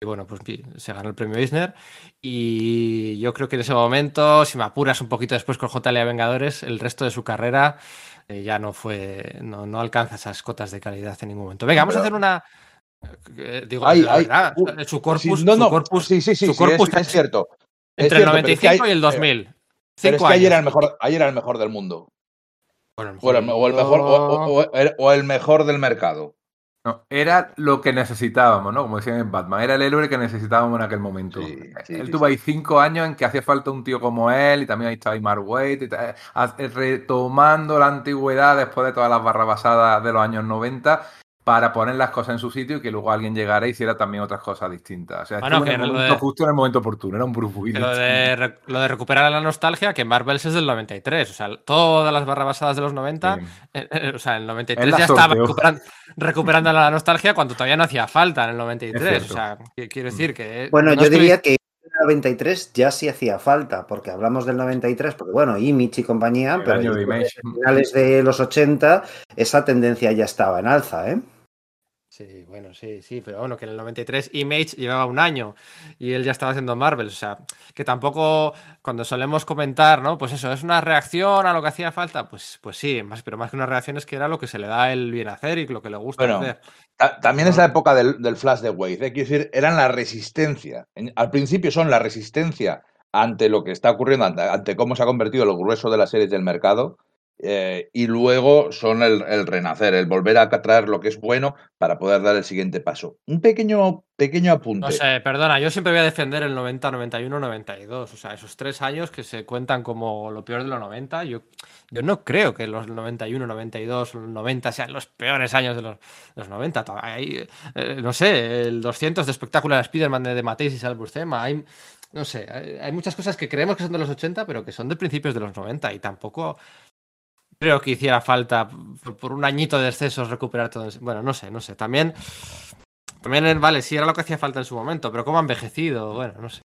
Speaker 1: Y bueno, pues se ganó el premio Eisner. Y yo creo que en ese momento, si me apuras un poquito después con JLA Vengadores, el resto de su carrera eh, ya no fue, no, no alcanza esas cotas de calidad en ningún momento. Venga, vamos a hacer una,
Speaker 2: digo, hay,
Speaker 1: uh, su corpus, no, no, su corpus,
Speaker 2: sí, sí, sí, su corpus es, es, cierto.
Speaker 1: Entre el 95 y el 2000.
Speaker 2: Pero es que ayer era, el mejor, ayer era el mejor del mundo. Bueno, o, el, o, el mejor, o, o, el mejor del mercado.
Speaker 3: No, era lo que necesitábamos, ¿no? Como decían en Batman, era el héroe que necesitábamos en aquel momento. Sí, sí, él sí, tuvo ahí cinco años en que hacía falta un tío como él, y también ahí estaba Mark Waite, retomando la antigüedad después de todas las barras basadas de los años 90 para poner las cosas en su sitio y que luego alguien llegara y hiciera también otras cosas distintas. O sea, bueno, que en el momento de... justo en el momento oportuno, era un Bruce
Speaker 1: Lo de, lo de recuperar la nostalgia, que Marvel es del 93, o sea, todas las barras basadas de los 90, sí. eh, eh, o sea, el 93 ya estaba recuperando, recuperando, la nostalgia cuando todavía no hacía falta en el 93, o sea, quiero decir que...
Speaker 4: Bueno, no yo estoy... diría que en el 93 ya sí hacía falta, porque hablamos del 93, porque bueno, Image y compañía, el pero a finales de los 80 esa tendencia ya estaba en alza, ¿eh?
Speaker 1: Sí, bueno, sí, sí, pero bueno, que en el 93 Image llevaba un año y él ya estaba haciendo Marvel, o sea, que tampoco cuando solemos comentar, ¿no? Pues eso, es una reacción a lo que hacía falta, pues, pues sí, más, pero más que una reacción es que era lo que se le da el bien hacer y lo que le gusta
Speaker 2: bueno,
Speaker 1: hacer.
Speaker 2: También es la época del, del flash de Wave, ¿eh? quiero decir, eran la resistencia. Al principio son la resistencia ante lo que está ocurriendo, ante, ante cómo se ha convertido el grueso de las series del mercado, eh, y luego son el, el, renacer, el volver a traer lo que es bueno para poder dar el siguiente paso. Un pequeño, pequeño apunte.
Speaker 1: No sé, perdona, yo siempre voy a defender el 90, 91, 92. O sea, esos tres años que se cuentan como lo peor de los 90. Yo, yo no creo que los 91, 92, 90 sean los peores años de los, de los 90. Hay, eh, no sé, el 200 de espectacular Spider-Man de, de Mateis y Sal Buscema. Hay, no sé, hay, hay, muchas cosas que creemos que son de los 80, pero que son de principios de los 90 y tampoco creo que hiciera falta por, un añito de excesos recuperar todo. Bueno, no sé, no sé. También, también, vale, sí era lo que hacía falta en su momento, pero cómo ha envejecido, bueno, no sé.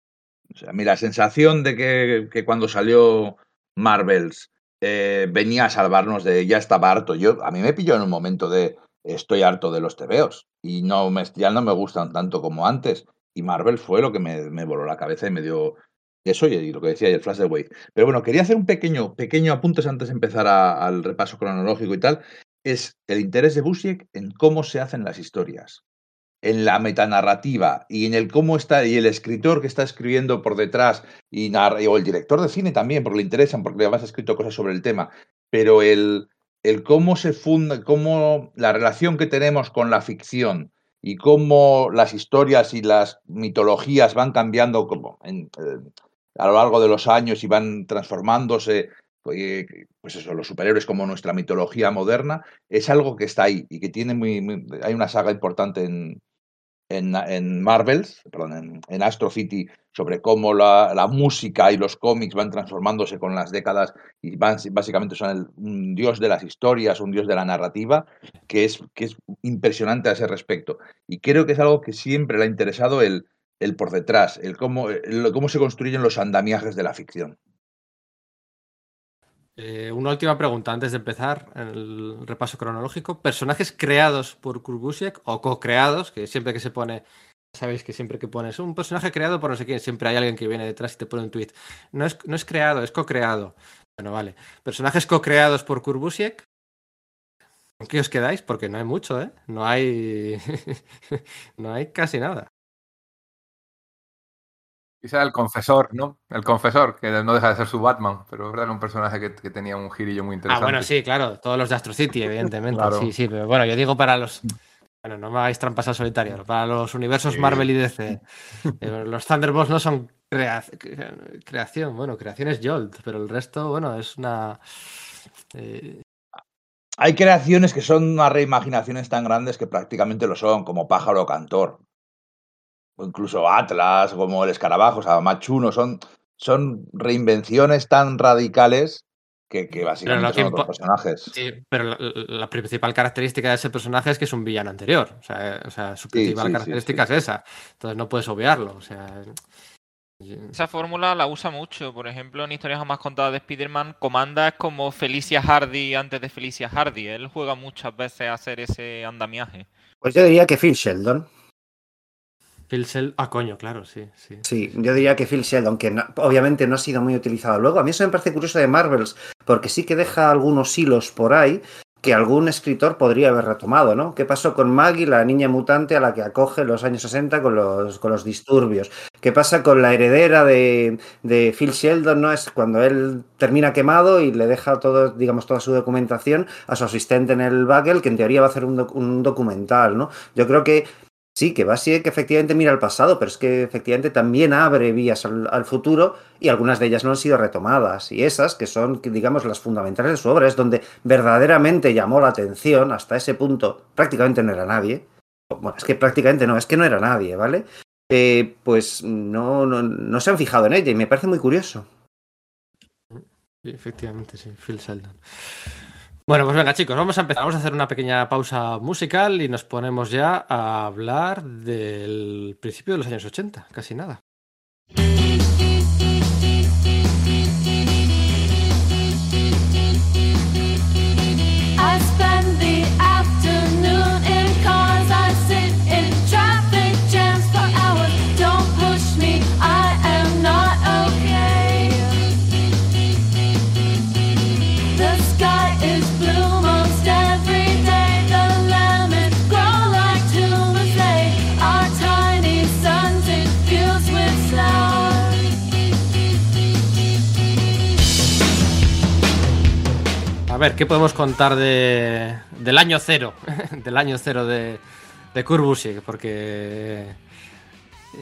Speaker 2: O sea, mira, sensación de que, que cuando salió Marvels eh, venía a salvarnos de ya estaba harto. Yo, a mí me pilló en un momento de estoy harto de los tebeos y no me, ya no me gustan tanto como antes. Y Marvel fue lo que me, me voló la cabeza y me dio eso y lo que decía, el flash de Wave. Pero bueno, quería hacer un pequeño, pequeño apuntes antes de empezar al repaso cronológico y tal. Es el interés de Busiek en cómo se hacen las historias, en la metanarrativa y en el cómo está, y el escritor que está escribiendo por detrás, y o el director de cine también, porque le interesan, porque además ha escrito cosas sobre el tema. Pero el, el cómo se funda, cómo la relación que tenemos con la ficción, y cómo las historias y las mitologías van cambiando como en, a lo largo de los años y van transformándose, pues, eso, los superhéroes como nuestra mitología moderna, es algo que está ahí y que tiene muy, hay una saga importante en, en, en Marvels, perdón, en, en, Astro City, sobre cómo la, la, música y los cómics van transformándose con las décadas y van, básicamente son el, un dios de las historias, un dios de la narrativa, que es, que es impresionante a ese respecto. Y creo que es algo que siempre le ha interesado el, el por detrás, el cómo, el cómo se construyen los andamiajes de la ficción.
Speaker 1: Eh, una última pregunta antes de empezar el repaso cronológico. ¿Personajes creados por Kurbusiek o co-creados? Que siempre que se pone, sabéis que siempre que pones un personaje creado por no sé quién, siempre hay alguien que viene detrás y te pone un tweet. No es, no es creado, es co-creado. Bueno, vale. ¿Personajes co-creados por Kurbusiek? ¿Con qué os quedáis? Porque no hay mucho, ¿eh? No hay. no hay casi nada.
Speaker 3: Quizá el confesor, ¿no? El confesor, que no deja de ser su Batman, pero es verdad, era un personaje que, que, tenía un girillo muy interesante.
Speaker 1: Ah, bueno, sí, claro, todos los de Astro City, evidentemente. claro. Sí, sí, pero bueno, yo digo para los. Bueno, no me hagáis trampas al solitario. Para los universos sí. Marvel y DC. Eh, los Thunderbolts no son crea... creación, bueno, creación es Jolt, pero el resto, bueno, es una.
Speaker 2: Eh... Hay creaciones que son unas reimaginaciones tan grandes que prácticamente lo son, como Pájaro Cantor o incluso Atlas, como el escarabajo, o sea, Machuno, son, son reinvenciones tan radicales que, que básicamente son otros personajes.
Speaker 1: Sí, pero la, la, principal característica de ese personaje es que es un villano anterior. O sea, o sea su principal sí, sí, característica sí, es esa. Entonces no puedes obviarlo. O sea.
Speaker 5: Esa fórmula la usa mucho. Por ejemplo, en historias jamás contadas de Spider-Man, Comanda es como Felicia Hardy antes de Felicia Hardy. Él juega muchas veces a hacer ese andamiaje.
Speaker 4: Pues yo diría que Phil Sheldon.
Speaker 1: Phil Sheldon, ah, coño, claro, sí, sí.
Speaker 4: Sí, yo diría que Phil Sheldon, que no, obviamente no ha sido muy utilizado luego. A mí eso me parece curioso de Marvels, porque sí que deja algunos hilos por ahí que algún escritor podría haber retomado, ¿no? ¿Qué pasó con Maggie, la niña mutante a la que acoge los años 60 con los, con los disturbios? ¿Qué pasa con la heredera de, de, Phil Sheldon, ¿no? Es cuando él termina quemado y le deja todo, digamos, toda su documentación a su asistente en el Bagel, que en teoría va a hacer un, doc un documental, ¿no? Yo creo que Sí, que Basiek que efectivamente mira al pasado, pero es que efectivamente también abre vías al, futuro y algunas de ellas no han sido retomadas. Y esas, que son, digamos, las fundamentales de su obra, es donde verdaderamente llamó la atención, hasta ese punto prácticamente no era nadie. Bueno, es que prácticamente no, es que no era nadie, ¿vale? Eh, pues no, no, no, se han fijado en ella y me parece muy curioso.
Speaker 1: Sí, efectivamente, sí, Phil Sheldon. Bueno, pues venga chicos, vamos a empezar. Vamos a hacer una pequeña pausa musical y nos ponemos ya a hablar del principio de los años 80, casi nada. A ver, ¿qué podemos contar de, del año cero? del año cero de, de porque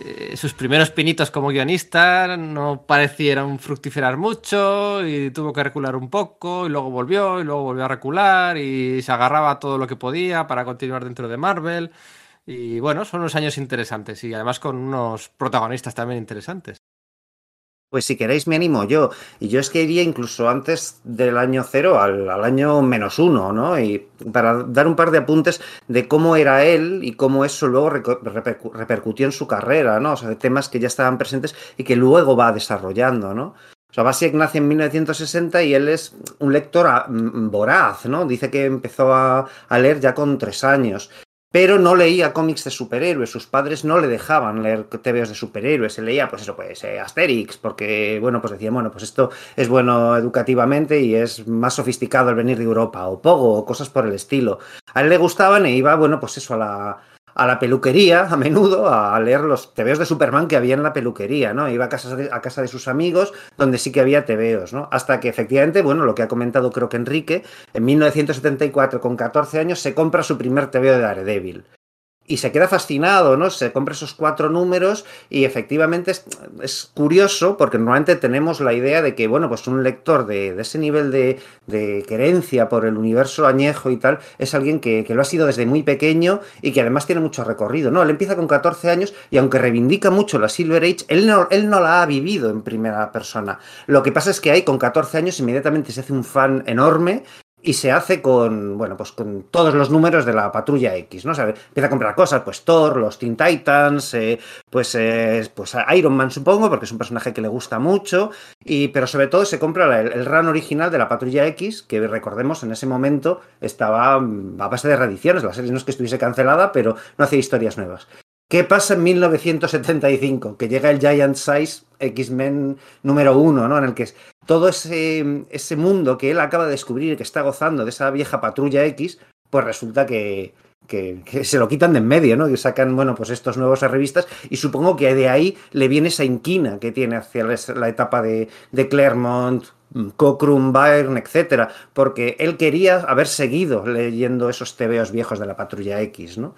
Speaker 1: eh, sus primeros pinitos como guionista no parecieron fructiferar mucho y tuvo que recular un poco y luego volvió y luego volvió a recular y se agarraba todo lo que podía para continuar dentro de Marvel. Y bueno, son unos años interesantes y además con unos protagonistas también interesantes.
Speaker 4: Pues si queréis me animo yo. Y yo es que iría incluso antes del año cero al, al, año menos uno, ¿no? Y para dar un par de apuntes de cómo era él y cómo eso luego repercu repercutió en su carrera, ¿no? O sea, de temas que ya estaban presentes y que luego va desarrollando, ¿no? O sea, Basiek nace en 1960 y él es un lector voraz, ¿no? Dice que empezó a leer ya con tres años pero no leía cómics de superhéroes, sus padres no le dejaban leer TVOs de superhéroes, se leía pues eso, pues eh, Asterix, porque bueno, pues decían, bueno, pues esto es bueno educativamente y es más sofisticado el venir de Europa, o Pogo, o cosas por el estilo. A él le gustaban e iba, bueno, pues eso, a la, a la peluquería a menudo a leer los tebeos de Superman que había en la peluquería, ¿no? Iba a casa, de, a casa de sus amigos donde sí que había tebeos, ¿no? Hasta que efectivamente, bueno, lo que ha comentado creo que Enrique, en 1974 con 14 años se compra su primer tebeo de Daredevil. Y se queda fascinado, ¿no? Se compra esos cuatro números y efectivamente es, curioso porque normalmente tenemos la idea de que, bueno, pues un lector de, ese nivel de, de, querencia por el universo añejo y tal es alguien que, lo ha sido desde muy pequeño y que además tiene mucho recorrido, ¿no? Él empieza con 14 años y aunque reivindica mucho la Silver Age, él no, él no la ha vivido en primera persona. Lo que pasa es que ahí con 14 años inmediatamente se hace un fan enorme y se hace con, bueno, pues con todos los números de la patrulla X, ¿no? O empieza a comprar cosas, pues Thor, los Teen Titans, eh, pues, eh, pues Iron Man supongo, porque es un personaje que le gusta mucho, y, pero sobre todo se compra el, el run original de la patrulla X, que recordemos en ese momento estaba mm, a base de reediciones, la serie no es que estuviese cancelada, pero no hacía historias nuevas. ¿Qué pasa en 1975? Que llega el Giant Size X-Men número uno, ¿no? En el que todo ese, mundo que él acaba de descubrir que está gozando de esa vieja patrulla X, pues resulta que, se lo quitan de en medio, ¿no? Que sacan, bueno, pues estos nuevos revistas y supongo que de ahí le viene esa inquina que tiene hacia la etapa de, Claremont, Cockrum, Byrne, etcétera, porque él quería haber seguido leyendo esos tebeos viejos de la Patrulla X, ¿no?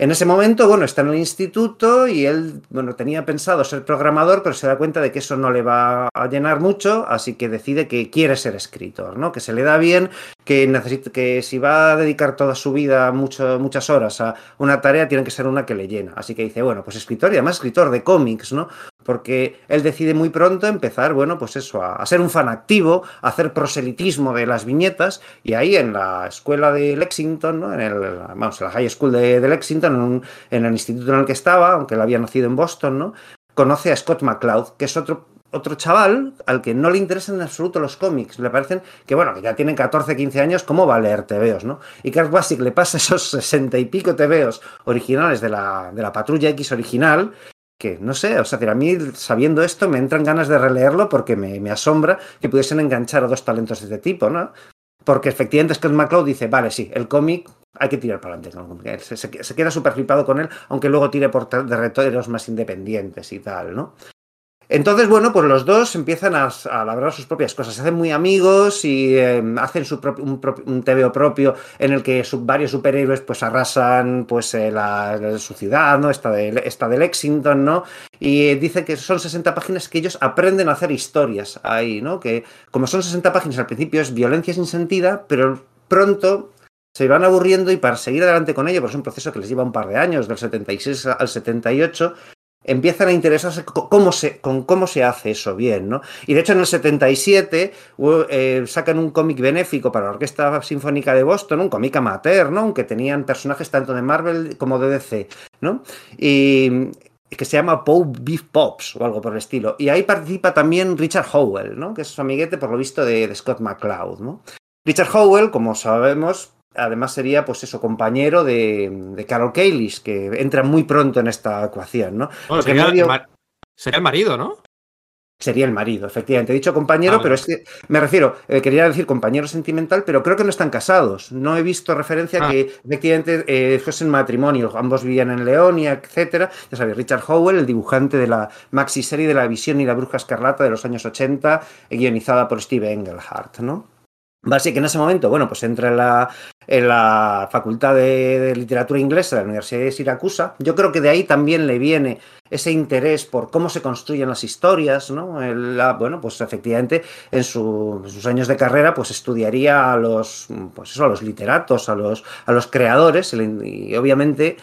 Speaker 4: En ese momento, bueno, está en el instituto y él, bueno, tenía pensado ser programador, pero se da cuenta de que eso no le va a llenar mucho, así que decide que quiere ser escritor, ¿no? Que se le da bien, que necesita, que si va a dedicar toda su vida muchas horas a una tarea, tiene que ser una que le llena. Así que dice, bueno, pues escritor y además escritor de cómics, ¿no? porque él decide muy pronto empezar, bueno, pues eso, a, ser un fan activo, a hacer proselitismo de las viñetas, y ahí en la escuela de Lexington, ¿no? en, el, vamos, en la high school de, Lexington, en, el instituto en el que estaba, aunque él había nacido en Boston, ¿no? conoce a Scott McCloud, que es otro otro chaval al que no le interesan en absoluto los cómics. Le parecen que, bueno, que ya tienen 14, 15 años, ¿cómo va a leer TVOs, no? Y Kirk Basic le pasa esos 60 y pico TVOs originales de la, de la Patrulla X original que no sé, o sea, a mí sabiendo esto me entran ganas de releerlo porque me, asombra que pudiesen enganchar a dos talentos de este tipo, ¿no? Porque efectivamente Scott McCloud dice, vale, sí, el cómic hay que tirar para adelante. Se, se, queda súper flipado con él, aunque luego tire por derretoros más independientes y tal, ¿no? Entonces, bueno, pues los dos empiezan a, a labrar sus propias cosas, se hacen muy amigos y em, hacen su un, un, TVO propio en el que varios superhéroes pues arrasan pues eh, la, su ciudad, ¿no? Esta de, esta de Lexington, ¿no? Y dice que son 60 páginas que ellos aprenden a hacer historias ahí, ¿no? Que como son 60 páginas al principio es violencia sin sentida, pero pronto se van aburriendo y para seguir adelante con ello, pues es un proceso que les lleva un par de años, del 76 al 78, empiezan a interesarse cómo se, con cómo se hace eso bien, ¿no? Y de hecho en el 77 eh, sacan un cómic benéfico para la Orquesta Sinfónica de Boston, un cómic amateur, ¿no? Aunque tenían personajes tanto de Marvel como de DC, ¿no? Y que se llama Pope Beef Pops o algo por el estilo. Y ahí participa también Richard Howell, ¿no? Que es su amiguete, por lo visto, de, Scott McCloud. Richard Howell, como sabemos, además sería, pues eso, compañero de, Carol Kaylis, que entra muy pronto en esta ecuación, ¿no?
Speaker 1: sería, el marido, ¿no?
Speaker 4: Sería el marido, efectivamente. He dicho compañero, ah, pero es que me refiero, eh, quería decir compañero sentimental, pero creo que no están casados. No he visto referencia a ah. que efectivamente eh, fuesen matrimonio. Ambos vivían en Leonia, etcétera. Ya sabéis, Richard Howell, el dibujante de la maxi serie de la Visión y la Bruja Escarlata de los años 80, guionizada por Steve Engelhardt, ¿no? Así que en ese momento, bueno, pues entra en la, en la Facultad de, Literatura Inglesa de la Universidad de Siracusa. Yo creo que de ahí también le viene ese interés por cómo se construyen las historias, ¿no? bueno, pues efectivamente en, sus años de carrera pues estudiaría a los, pues eso, a los literatos, a los, a los creadores y obviamente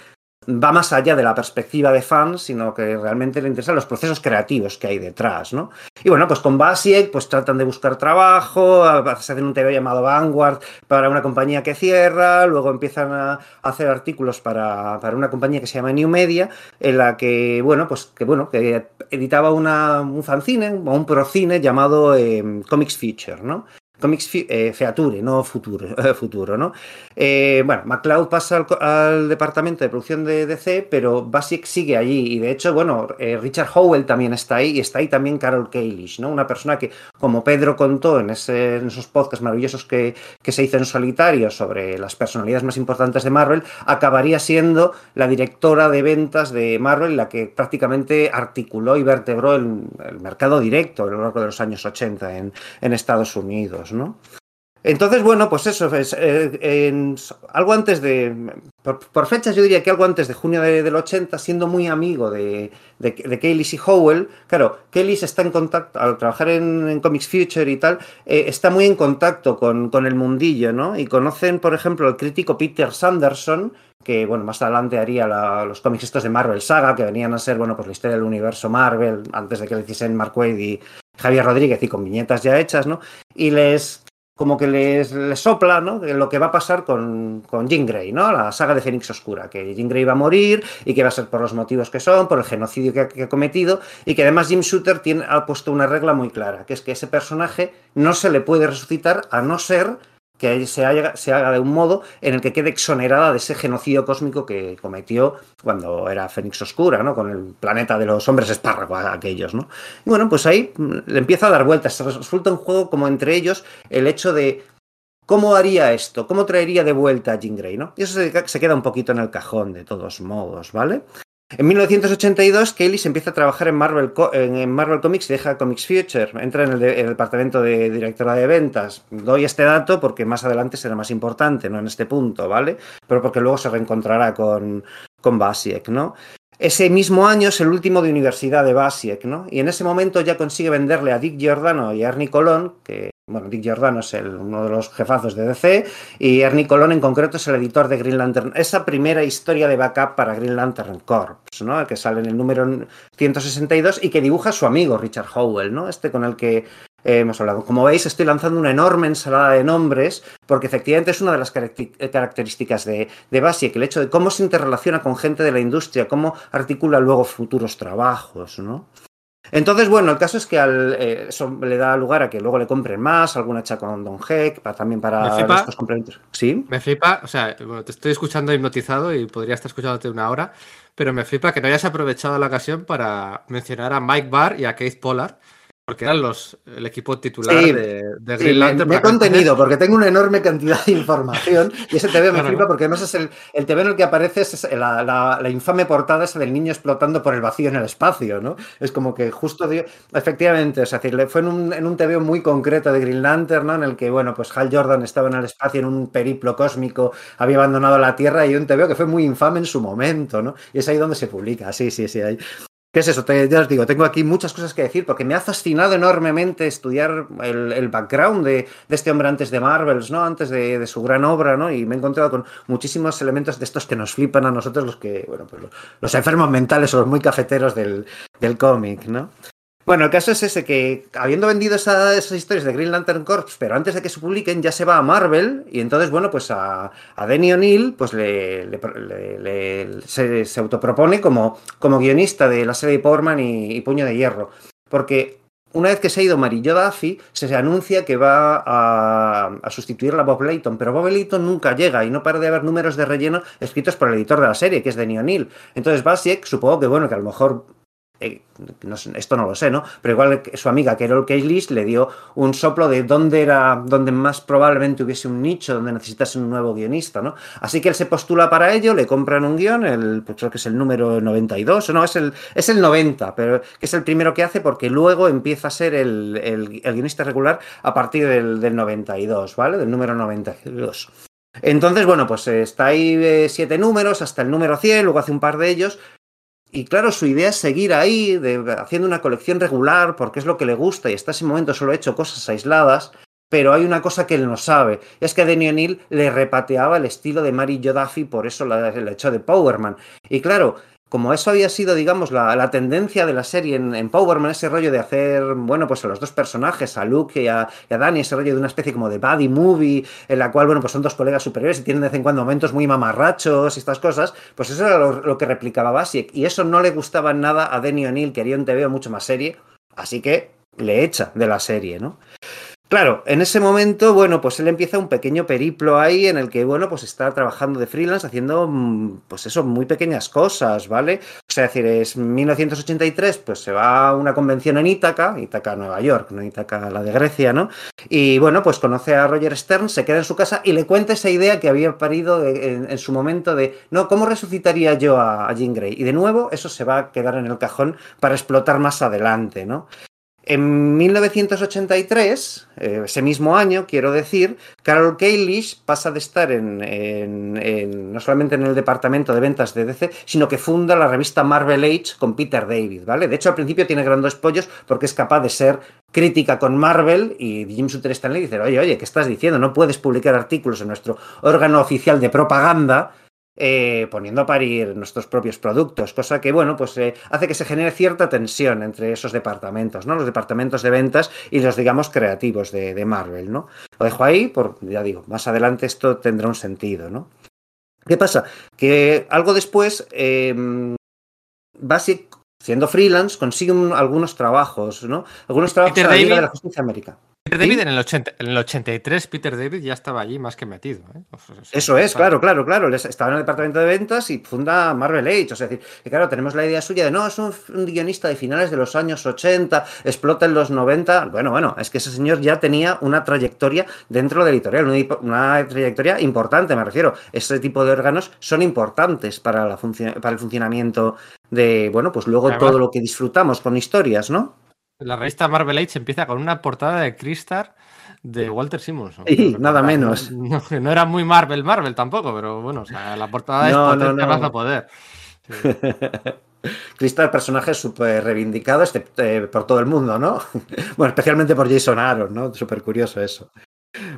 Speaker 4: va más allá de la perspectiva de fans, sino que realmente le interesan los procesos creativos que hay detrás, ¿no? Y bueno, pues con Basiek, pues tratan de buscar trabajo, se hacen un TV llamado Vanguard para una compañía que cierra, luego empiezan a hacer artículos para, una compañía que se llama New Media, en la que, bueno, pues que bueno, que editaba una, un fanzine o un procine llamado eh, Comics Future, ¿no? Comics eh, Feature, no Futuro, futuro ¿no? Eh, bueno, MacLeod pasa al, departamento de producción de DC, pero Basic sigue allí. Y de hecho, bueno, eh, Richard Howell también está ahí y está ahí también Carol Kalish, ¿no? Una persona que, como Pedro contó en, en esos podcasts maravillosos que, se hizo en solitario sobre las personalidades más importantes de Marvel, acabaría siendo la directora de ventas de Marvel, la que prácticamente articuló y vertebró el, mercado directo a lo largo de los años 80 en, en Estados Unidos. Entonces, bueno, pues eso, es, eh, algo antes de, por, fechas yo diría que algo antes de junio de, del 80, siendo muy amigo de, de, de y Howell, claro, Kaylis está en contacto, al trabajar en, Comics Future y tal, eh, está muy en contacto con, con, el mundillo, ¿no? Y conocen, por ejemplo, al crítico Peter Sanderson, que, bueno, más adelante haría los cómics estos de Marvel Saga, que venían a ser, bueno, pues la historia del universo Marvel, antes de que le hiciesen Mark Waid y Javier Rodríguez y con viñetas ya hechas, ¿no? Y les como que les, les, sopla ¿no? lo que va a pasar con, con Jean Grey, ¿no? la saga de Fénix Oscura, que Jean Grey va a morir y que va a ser por los motivos que son, por el genocidio que ha, que ha cometido y que además Jim Shooter tiene, ha puesto una regla muy clara, que es que ese personaje no se le puede resucitar a no ser que se haga, se haga, de un modo en el que quede exonerada de ese genocidio cósmico que cometió cuando era Fénix Oscura, ¿no? Con el planeta de los hombres espárragos aquellos, ¿no? Y bueno, pues ahí le empieza a dar vueltas. Resulta un juego como entre ellos el hecho de cómo haría esto, cómo traería de vuelta a Jean Grey, ¿no? Y eso se queda un poquito en el cajón de todos modos, ¿vale? En 1982, Kelly se empieza a trabajar en Marvel, en Marvel Comics y deja Comics Future. Entra en el, de, en el, departamento de directora de ventas. Doy este dato porque más adelante será más importante, no en este punto, ¿vale? Pero porque luego se reencontrará con, con Basiek, ¿no? Ese mismo año es el último de universidad de Basiek, ¿no? Y en ese momento ya consigue venderle a Dick Giordano y a Ernie Colón, que bueno, Dick Giordano es el, uno de los jefazos de DC y Ernie Colón en concreto es el editor de Green Lantern. Esa primera historia de backup para Green Lantern Corps, ¿no? Que sale en el número 162 y que dibuja su amigo Richard Howell, ¿no? Este con el que eh, hemos hablado. Como veis, estoy lanzando una enorme ensalada de nombres, porque efectivamente es una de las características de, de Basiek, el hecho de cómo se interrelaciona con gente de la industria, cómo articula luego futuros trabajos, ¿no? Entonces, bueno, el caso es que al, eh, eso le da lugar a que luego le compren más, alguna hecha con Don Heck, para, también para
Speaker 1: flipa,
Speaker 4: estos complementos. Sí.
Speaker 1: Me flipa, o sea, bueno, te estoy escuchando hipnotizado y podría estar escuchándote una hora, pero me flipa que no hayas aprovechado la ocasión para mencionar a Mike Barr y a Keith Pollard, porque eran los, el equipo titular
Speaker 4: sí,
Speaker 1: de, de
Speaker 4: Green sí, Lantern. Me, me he contenido porque tengo una enorme cantidad de información y ese TV me flipa porque además es el, el TV en el que aparece es la, la, la, infame portada esa del niño explotando por el vacío en el espacio, ¿no? Es como que justo, dio, efectivamente, es decir, fue en un, en un TV muy concreto de Green Lantern, ¿no? En el que, bueno, pues Hal Jordan estaba en el espacio en un periplo cósmico, había abandonado la Tierra y un TV que fue muy infame en su momento, ¿no? Y es ahí donde se publica, sí, sí, sí, ahí. ¿Qué es eso? Ya os digo, tengo aquí muchas cosas que decir porque me ha fascinado enormemente estudiar el, el background de, de, este hombre antes de Marvels, ¿no? Antes de, de, su gran obra, ¿no? Y me he encontrado con muchísimos elementos de estos que nos flipan a nosotros, los que, bueno, pues los, los enfermos mentales o los muy cafeteros del, del cómic, ¿no? Bueno, el caso es ese, que habiendo vendido esa, esas historias de Green Lantern Corps, pero antes de que se publiquen, ya se va a Marvel, y entonces, bueno, pues a, a Denny O'Neill pues le, le, le, se, autopropone como, como guionista de la serie de Powerman y, y Puño de Hierro. Porque una vez que se ha ido Marillo Duffy, se anuncia que va a, a, sustituir a Bob Layton, pero Bob Layton nunca llega y no para de haber números de relleno escritos por el editor de la serie, que es Denny O'Neill. Entonces Basiek, supongo que bueno, que a lo mejor eh, no, esto no lo sé, ¿no? Pero igual su amiga Carol Cailis le dio un soplo de dónde era, donde más probablemente hubiese un nicho, donde necesitase un nuevo guionista, ¿no? Así que él se postula para ello, le compran un guion, el, pues creo que es el número 92, o no, es el, es el 90, pero que es el primero que hace porque luego empieza a ser el, el, guionista regular a partir del, del 92, ¿vale? Del número 92. Entonces, bueno, pues está ahí eh, siete números hasta el número 100, luego hace un par de ellos, y claro, su idea es seguir ahí, haciendo una colección regular, porque es lo que le gusta, y hasta ese momento solo ha hecho cosas aisladas, pero hay una cosa que él no sabe, es que a Denny O'Neill le repateaba el estilo de Mary Jodaffy, por eso la, la echó de Powerman. Y claro, como eso había sido, digamos, la, la tendencia de la serie en, en, Powerman, ese rollo de hacer, bueno, pues a los dos personajes, a Luke y a, y a Danny, ese rollo de una especie como de buddy movie, en la cual, bueno, pues son dos colegas superiores y tienen de vez en cuando momentos muy mamarrachos y estas cosas, pues eso era lo, que replicaba Basiek. Y eso no le gustaba nada a Denny O'Neill, quería un TV mucho más serie, así que le echa de la serie, ¿no? Claro, en ese momento, bueno, pues él empieza un pequeño periplo ahí en el que, bueno, pues está trabajando de freelance haciendo, pues eso, muy pequeñas cosas, ¿vale? O sea, es decir, es 1983, pues se va a una convención en Ítaca, Ítaca, Nueva York, no Ítaca, la de Grecia, ¿no? Y bueno, pues conoce a Roger Stern, se queda en su casa y le cuenta esa idea que había parido en, su momento de, no, ¿cómo resucitaría yo a, a Jean Grey? Y de nuevo, eso se va a quedar en el cajón para explotar más adelante, ¿no? En 1983, eh, ese mismo año, quiero decir, Carol Kalish pasa de estar en, en- no solamente en el departamento de ventas de DC, sino que funda la revista Marvel Age con Peter David, ¿vale? De hecho, al principio tiene grandes pollos porque es capaz de ser crítica con Marvel y Jim Shooter Stanley dice, oye, oye, ¿qué estás diciendo? No puedes publicar artículos en nuestro órgano oficial de propaganda eh, poniendo a parir nuestros propios productos, cosa que, bueno, pues eh, hace que se genere cierta tensión entre esos departamentos, ¿no? Los departamentos de ventas y los, digamos, creativos de, de Marvel, ¿no? Lo dejo ahí, por, ya digo, más adelante esto tendrá un sentido, ¿no? ¿Qué pasa? Que algo después, eh, Basic, siendo freelance, consigue un- algunos trabajos, ¿no? Algunos trabajos
Speaker 1: Peter
Speaker 4: en la Liga
Speaker 1: David-
Speaker 4: de la Justicia América.
Speaker 1: Peter David en el, 80 en el 83, Peter David ya estaba allí más que metido. ¿eh? O sea,
Speaker 4: Eso es, claro, claro, claro. Estaba en el departamento de ventas y funda Marvel Age. O sea, es decir, que claro, tenemos la idea suya de no, es un, un guionista de finales de los años 80, explota en los 90. Bueno, bueno, es que ese señor ya tenía una trayectoria dentro de la editorial, una, trayectoria importante, me refiero. Este tipo de órganos son importantes para, la para el funcionamiento de, bueno, pues luego
Speaker 1: Además-
Speaker 4: todo lo que disfrutamos con historias, ¿no?
Speaker 1: La revista Marvel Age empieza con una portada de Crystar de Walter Simonson.
Speaker 4: Sí, nada menos.
Speaker 1: No, era muy Marvel, Marvel tampoco, pero bueno, o sea, la portada
Speaker 4: No,
Speaker 1: es
Speaker 4: no,
Speaker 1: potente
Speaker 4: no.
Speaker 1: no poder. Sí.
Speaker 4: Crystal, personaje súper reivindicado excepto, eh, por todo el mundo, ¿no? bueno, especialmente por Jason Aaron, ¿no? Súper curioso eso.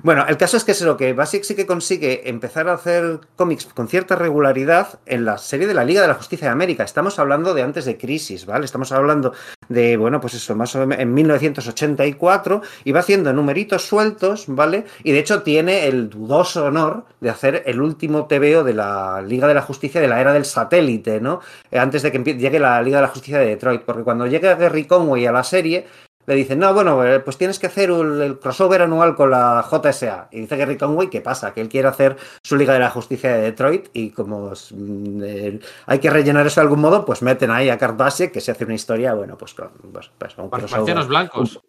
Speaker 4: Bueno, el caso es que es lo que Basic sí que consigue empezar a hacer cómics con cierta regularidad en la serie de la Liga de la Justicia de América. Estamos hablando de antes de Crisis, ¿vale? Estamos hablando de, bueno, pues eso, más o menos en 1984 y va haciendo numeritos sueltos, ¿vale? Y de hecho tiene el dudoso honor de hacer el último TVO de la Liga de la Justicia de la era del satélite, ¿no? Eh, Antes de que llegue la Liga de la Justicia de Detroit, porque cuando llega Gary Conway a la serie, le dicen, no, bueno, eh, pues tienes que hacer el, el crossover anual con la JSA. Y dice Gary Conway, ¿qué pasa? Que él quiere hacer su Liga de la Justicia de Detroit y como mm, eh, hay que rellenar eso de algún modo, pues meten ahí a Busiek, que se hace una historia, bueno, pues con, pues, pues, un crossover.
Speaker 1: marcianos blancos.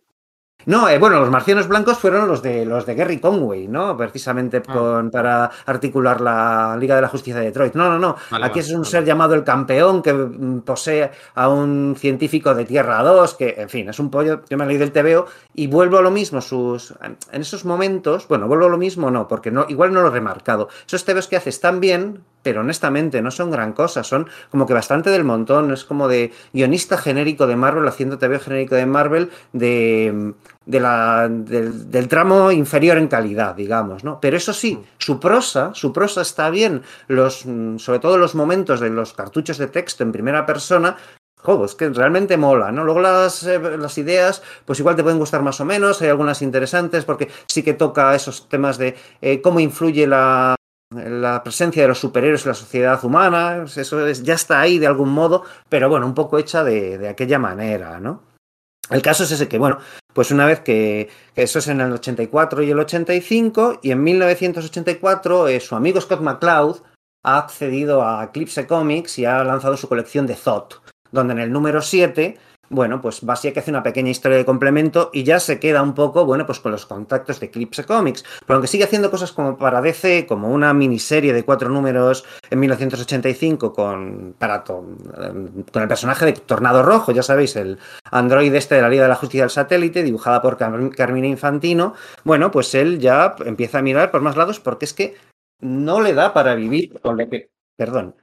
Speaker 4: No, eh, bueno, los marcianos blancos fueron los de los de Gary Conway, ¿no? Precisamente
Speaker 1: Ah.
Speaker 4: para articular la Liga de la Justicia de Detroit. No, no, no.
Speaker 1: Vale,
Speaker 4: Aquí es un
Speaker 1: vale.
Speaker 4: ser llamado el campeón que mm, posee a un científico de Tierra 2, que, en fin, es un pollo. Yo me he leído el TVO y vuelvo a lo mismo. Sus, en esos momentos, bueno, vuelvo a lo mismo, no, porque no, igual no lo he remarcado. Esos TVOs que hace están bien, pero honestamente no son gran cosa. Son como que bastante del montón. Es como de guionista genérico de Marvel haciendo TVO genérico de Marvel de de la, del, del tramo inferior en calidad, digamos, ¿no? Pero eso sí, su prosa, su prosa está bien, los, mm, sobre todo los momentos de los cartuchos de texto en primera persona, jo, es que realmente mola, ¿no? Luego las, eh, las ideas, pues igual te pueden gustar más o menos, hay algunas interesantes porque sí que toca esos temas de eh, cómo influye la, la presencia de los superhéroes en la sociedad humana, eso es, ya está ahí de algún modo, pero bueno, un poco hecha de, aquella manera, ¿no? El caso es ese que, bueno, pues una vez que, eso es en el 84 y el 85, y en 1984 eh, su amigo Scott McCloud ha accedido a Eclipse Comics y ha lanzado su colección de Thought, donde en el número 7, bueno, pues Basiek hace una pequeña historia de complemento y ya se queda un poco, bueno, pues con los contactos de Eclipse Comics, pero aunque sigue haciendo cosas como para DC, como una miniserie de cuatro números en 1985 con, para, con el personaje de Tornado Rojo, ya sabéis, el androide este de la Liga de la Justicia del Satélite, dibujada por Car- Carmina Infantino, bueno, pues él ya empieza a mirar por más lados porque es que no le da para vivir con lo que, perdón,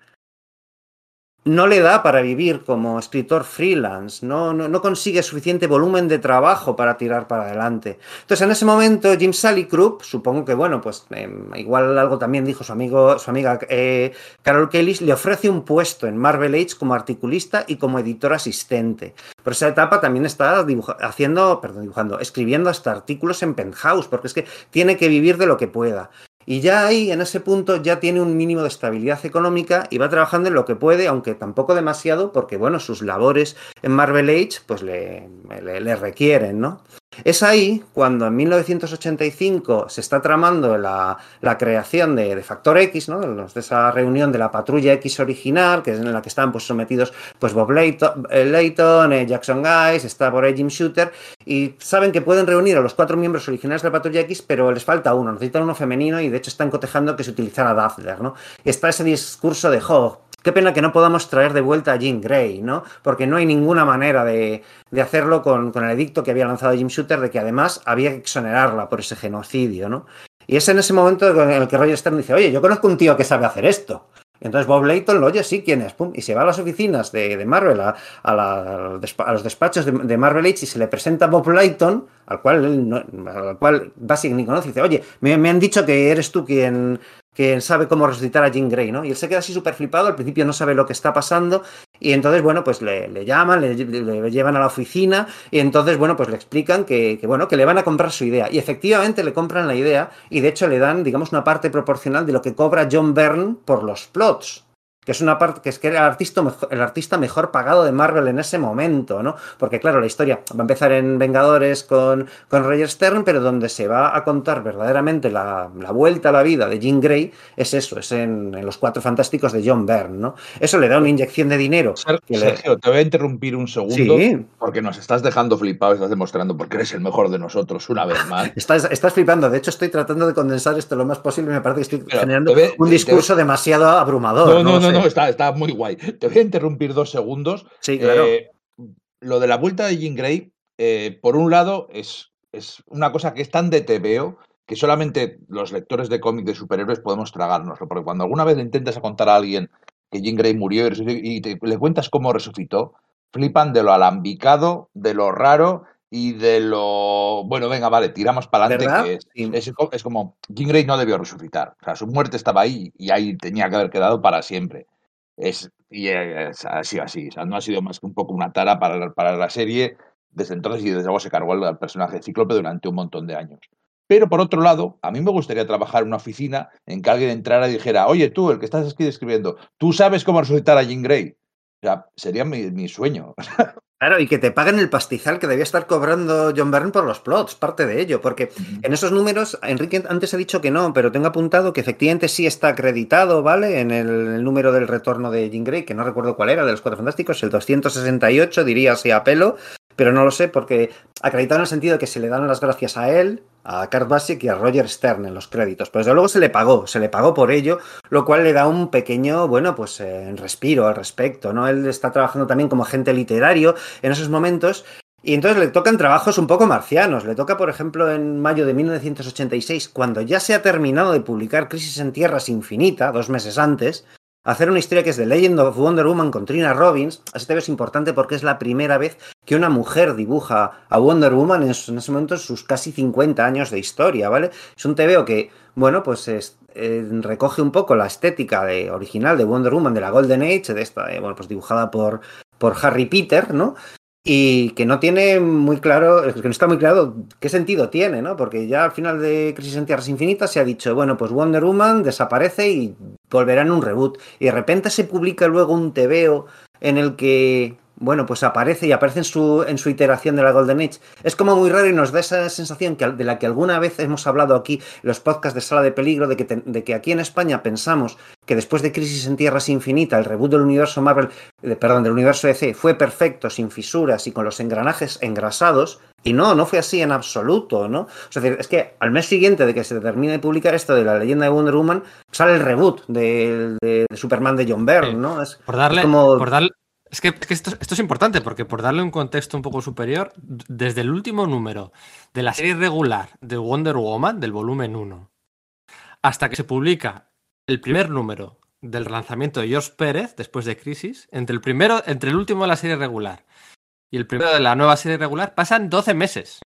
Speaker 4: no le da para vivir como escritor freelance, no, no, consigue suficiente volumen de trabajo para tirar para adelante. Entonces, en ese momento, Jim Salicrup, supongo que, bueno, pues eh, igual algo también dijo su amigo, su amiga eh, Carol Kelly, le ofrece un puesto en Marvel Age como articulista y como editor asistente. Por esa etapa también está haciendo, perdón, dibujando, escribiendo hasta artículos en Penthouse, porque es que tiene que vivir de lo que pueda. Y ya ahí, en ese punto, ya tiene un mínimo de estabilidad económica y va trabajando en lo que puede, aunque tampoco demasiado, porque, bueno, sus labores en Marvel Age, pues le, le, le requieren, ¿no? Es ahí cuando en 1985 se está tramando la, creación de, Factor X, ¿no? de esa reunión de la Patrulla X original, que es en la que están pues, sometidos pues, Bob Layton, Layton eh, Jackson Guys, está por ahí Jim Shooter, y saben que pueden reunir a los cuatro miembros originales de la Patrulla X, pero les falta uno, necesitan uno femenino y de hecho están cotejando que se utilizara Dazzler. ¿no? Está ese discurso de, jo, qué pena que no podamos traer de vuelta a Jean Grey, ¿no? Porque no hay ninguna manera de, de hacerlo con, con, el edicto que había lanzado Jim Shooter de que además había que exonerarla por ese genocidio, ¿no? Y es en ese momento en el que Roger Stern dice, oye, yo conozco un tío que sabe hacer esto. Entonces Bob Layton lo oye, sí, ¿quién es? Pum, y se va a las oficinas de, de Marvel, a, los despachos de, Marvel Age y se le presenta a Bob Layton, al cual, él no, al cual Basic ni conoce, dice, oye, me, me, han dicho que eres tú quien, quien sabe cómo resucitar a Jean Grey, ¿no? Y él se queda así súper flipado, al principio no sabe lo que está pasando, y entonces, bueno, pues le, le llaman, le, le, llevan a la oficina, y entonces, bueno, pues le explican que, que, bueno, que le van a comprar su idea. Y efectivamente le compran la idea, y de hecho le dan, digamos, una parte proporcional de lo que cobra John Byrne por los plots que es una parte que es que era el artista, mejor, el artista mejor pagado de Marvel en ese momento, ¿no? Porque claro, la historia va a empezar en Vengadores con, con Roger Stern, pero donde se va a contar verdaderamente la, la vuelta a la vida de Jean Grey es eso, es en, en, Los Cuatro Fantásticos de John Byrne, ¿no? Eso le da una inyección de dinero.
Speaker 2: Sergio, Sergio le... te voy a interrumpir un segundo sí. porque nos estás dejando flipado, estás demostrando porque eres el mejor de nosotros una vez más.
Speaker 4: estás, estás flipando, de hecho estoy tratando de condensar esto lo más posible, me parece que estoy pero generando ve, un discurso demasiado abrumador.
Speaker 2: No, no, no, no, no está, está muy guay. Te voy a interrumpir dos segundos.
Speaker 4: Sí, claro.
Speaker 2: Eh, lo de la vuelta de Jean Grey, eh, por un lado, es, es, una cosa que es tan de TVO que solamente los lectores de cómics de superhéroes podemos tragárnoslo. Porque cuando alguna vez intentas contar a alguien que Jean Grey murió y, te, le cuentas cómo resucitó, flipan de lo alambicado, de lo raro y de lo. Bueno, venga, vale, tiramos para adelante. Es, es, es, como. Grey no debió resucitar. O sea, su muerte estaba ahí y ahí tenía que haber quedado para siempre. Es, y es, ha sido así. O sea, no ha sido más que un poco una tara para, para la serie desde entonces y desde luego se cargó al personaje Cíclope durante un montón de años. Pero por otro lado, a mí me gustaría trabajar en una oficina en que alguien entrara y dijera, oye tú, el que estás aquí escribiendo, tú sabes cómo resucitar a Jean Grey. O sea, sería mi, mi sueño.
Speaker 4: Claro, y que te paguen el pastizal que debía estar cobrando John Byrne por los plots, parte de ello, porque en esos números, Enrique antes ha dicho que no, pero tengo apuntado que efectivamente sí está acreditado, ¿vale? En el, el número del retorno de Jean Grey, que no recuerdo cuál era, de los Cuatro Fantásticos, el 268, diría así a pelo, pero no lo sé porque acreditado en el sentido de que se le dan las gracias a él, a Kurt Basic y a Roger Stern en los créditos. Pues desde luego se le pagó, se le pagó por ello, lo cual le da un pequeño, bueno, pues eh, respiro al respecto, ¿no? Él está trabajando también como agente literario en esos momentos y entonces le tocan trabajos un poco marcianos. Le toca, por ejemplo, en mayo de 1986, cuando ya se ha terminado de publicar Crisis en Tierras Infinita, dos meses antes, hacer una historia que es The Legend of Wonder Woman con Trina Robbins. Este TV es importante porque es la primera vez que una mujer dibuja a Wonder Woman en, en ese momento en sus casi 50 años de historia, ¿vale? Es un TVO que, bueno, pues es, eh, recoge un poco la estética de, original de Wonder Woman de la Golden Age, de esta, eh, bueno, pues dibujada por, por Harry Peter, ¿no? Y que no tiene muy claro, que no está muy claro qué sentido tiene, ¿no? Porque ya al final de Crisis en Tierras Infinitas se ha dicho, bueno, pues Wonder Woman desaparece y volverá en un reboot. Y de repente se publica luego un TVO en el que bueno, pues aparece y aparece en su, en su iteración de la Golden Age. Es como muy raro y nos da esa sensación que, de la que alguna vez hemos hablado aquí en los podcasts de Sala de Peligro, de que, te, de que aquí en España pensamos que después de Crisis en Tierras Infinita, el reboot del universo Marvel, eh, perdón, del universo DC fue perfecto, sin fisuras y con los engranajes engrasados, y no, no fue así en absoluto, ¿no? O sea, es que al mes siguiente de que se termine de publicar esto de la leyenda de Wonder Woman, sale el reboot de, de, de Superman de John Byrne, ¿no? Es,
Speaker 1: por darle,
Speaker 4: es como...
Speaker 1: por darle, es que, es que esto, esto, es importante porque por darle un contexto un poco superior, desde el último número de la serie regular de Wonder Woman, del volumen 1, hasta que se publica el primer número del lanzamiento de George Pérez, después de Crisis, entre el, primero, entre el último de la serie regular y el primero de la nueva serie regular, pasan 12 meses.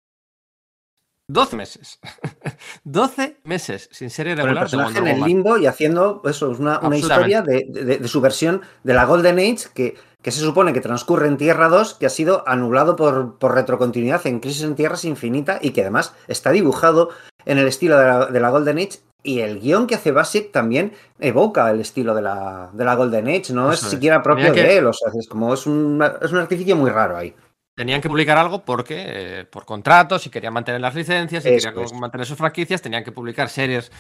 Speaker 1: 12 meses. 12 meses sin serie regular.
Speaker 4: El personaje en el limbo y haciendo eso, una, una historia de, de, de, su versión de la Golden Age que, que, se supone que transcurre en Tierra 2, que ha sido anulado por, por retrocontinuidad en Crisis en Tierras Infinita y que además está dibujado en el estilo de la, de la Golden Age y el guion que hace Basic también evoca el estilo de la, de la Golden Age, no Eso es siquiera propio que... de él, o sea, es como es un, es un artificio muy raro ahí.
Speaker 1: Tenían que publicar algo porque, eh, por contratos, si querían mantener las licencias, si querían
Speaker 4: es.
Speaker 1: mantener sus franquicias, tenían que publicar series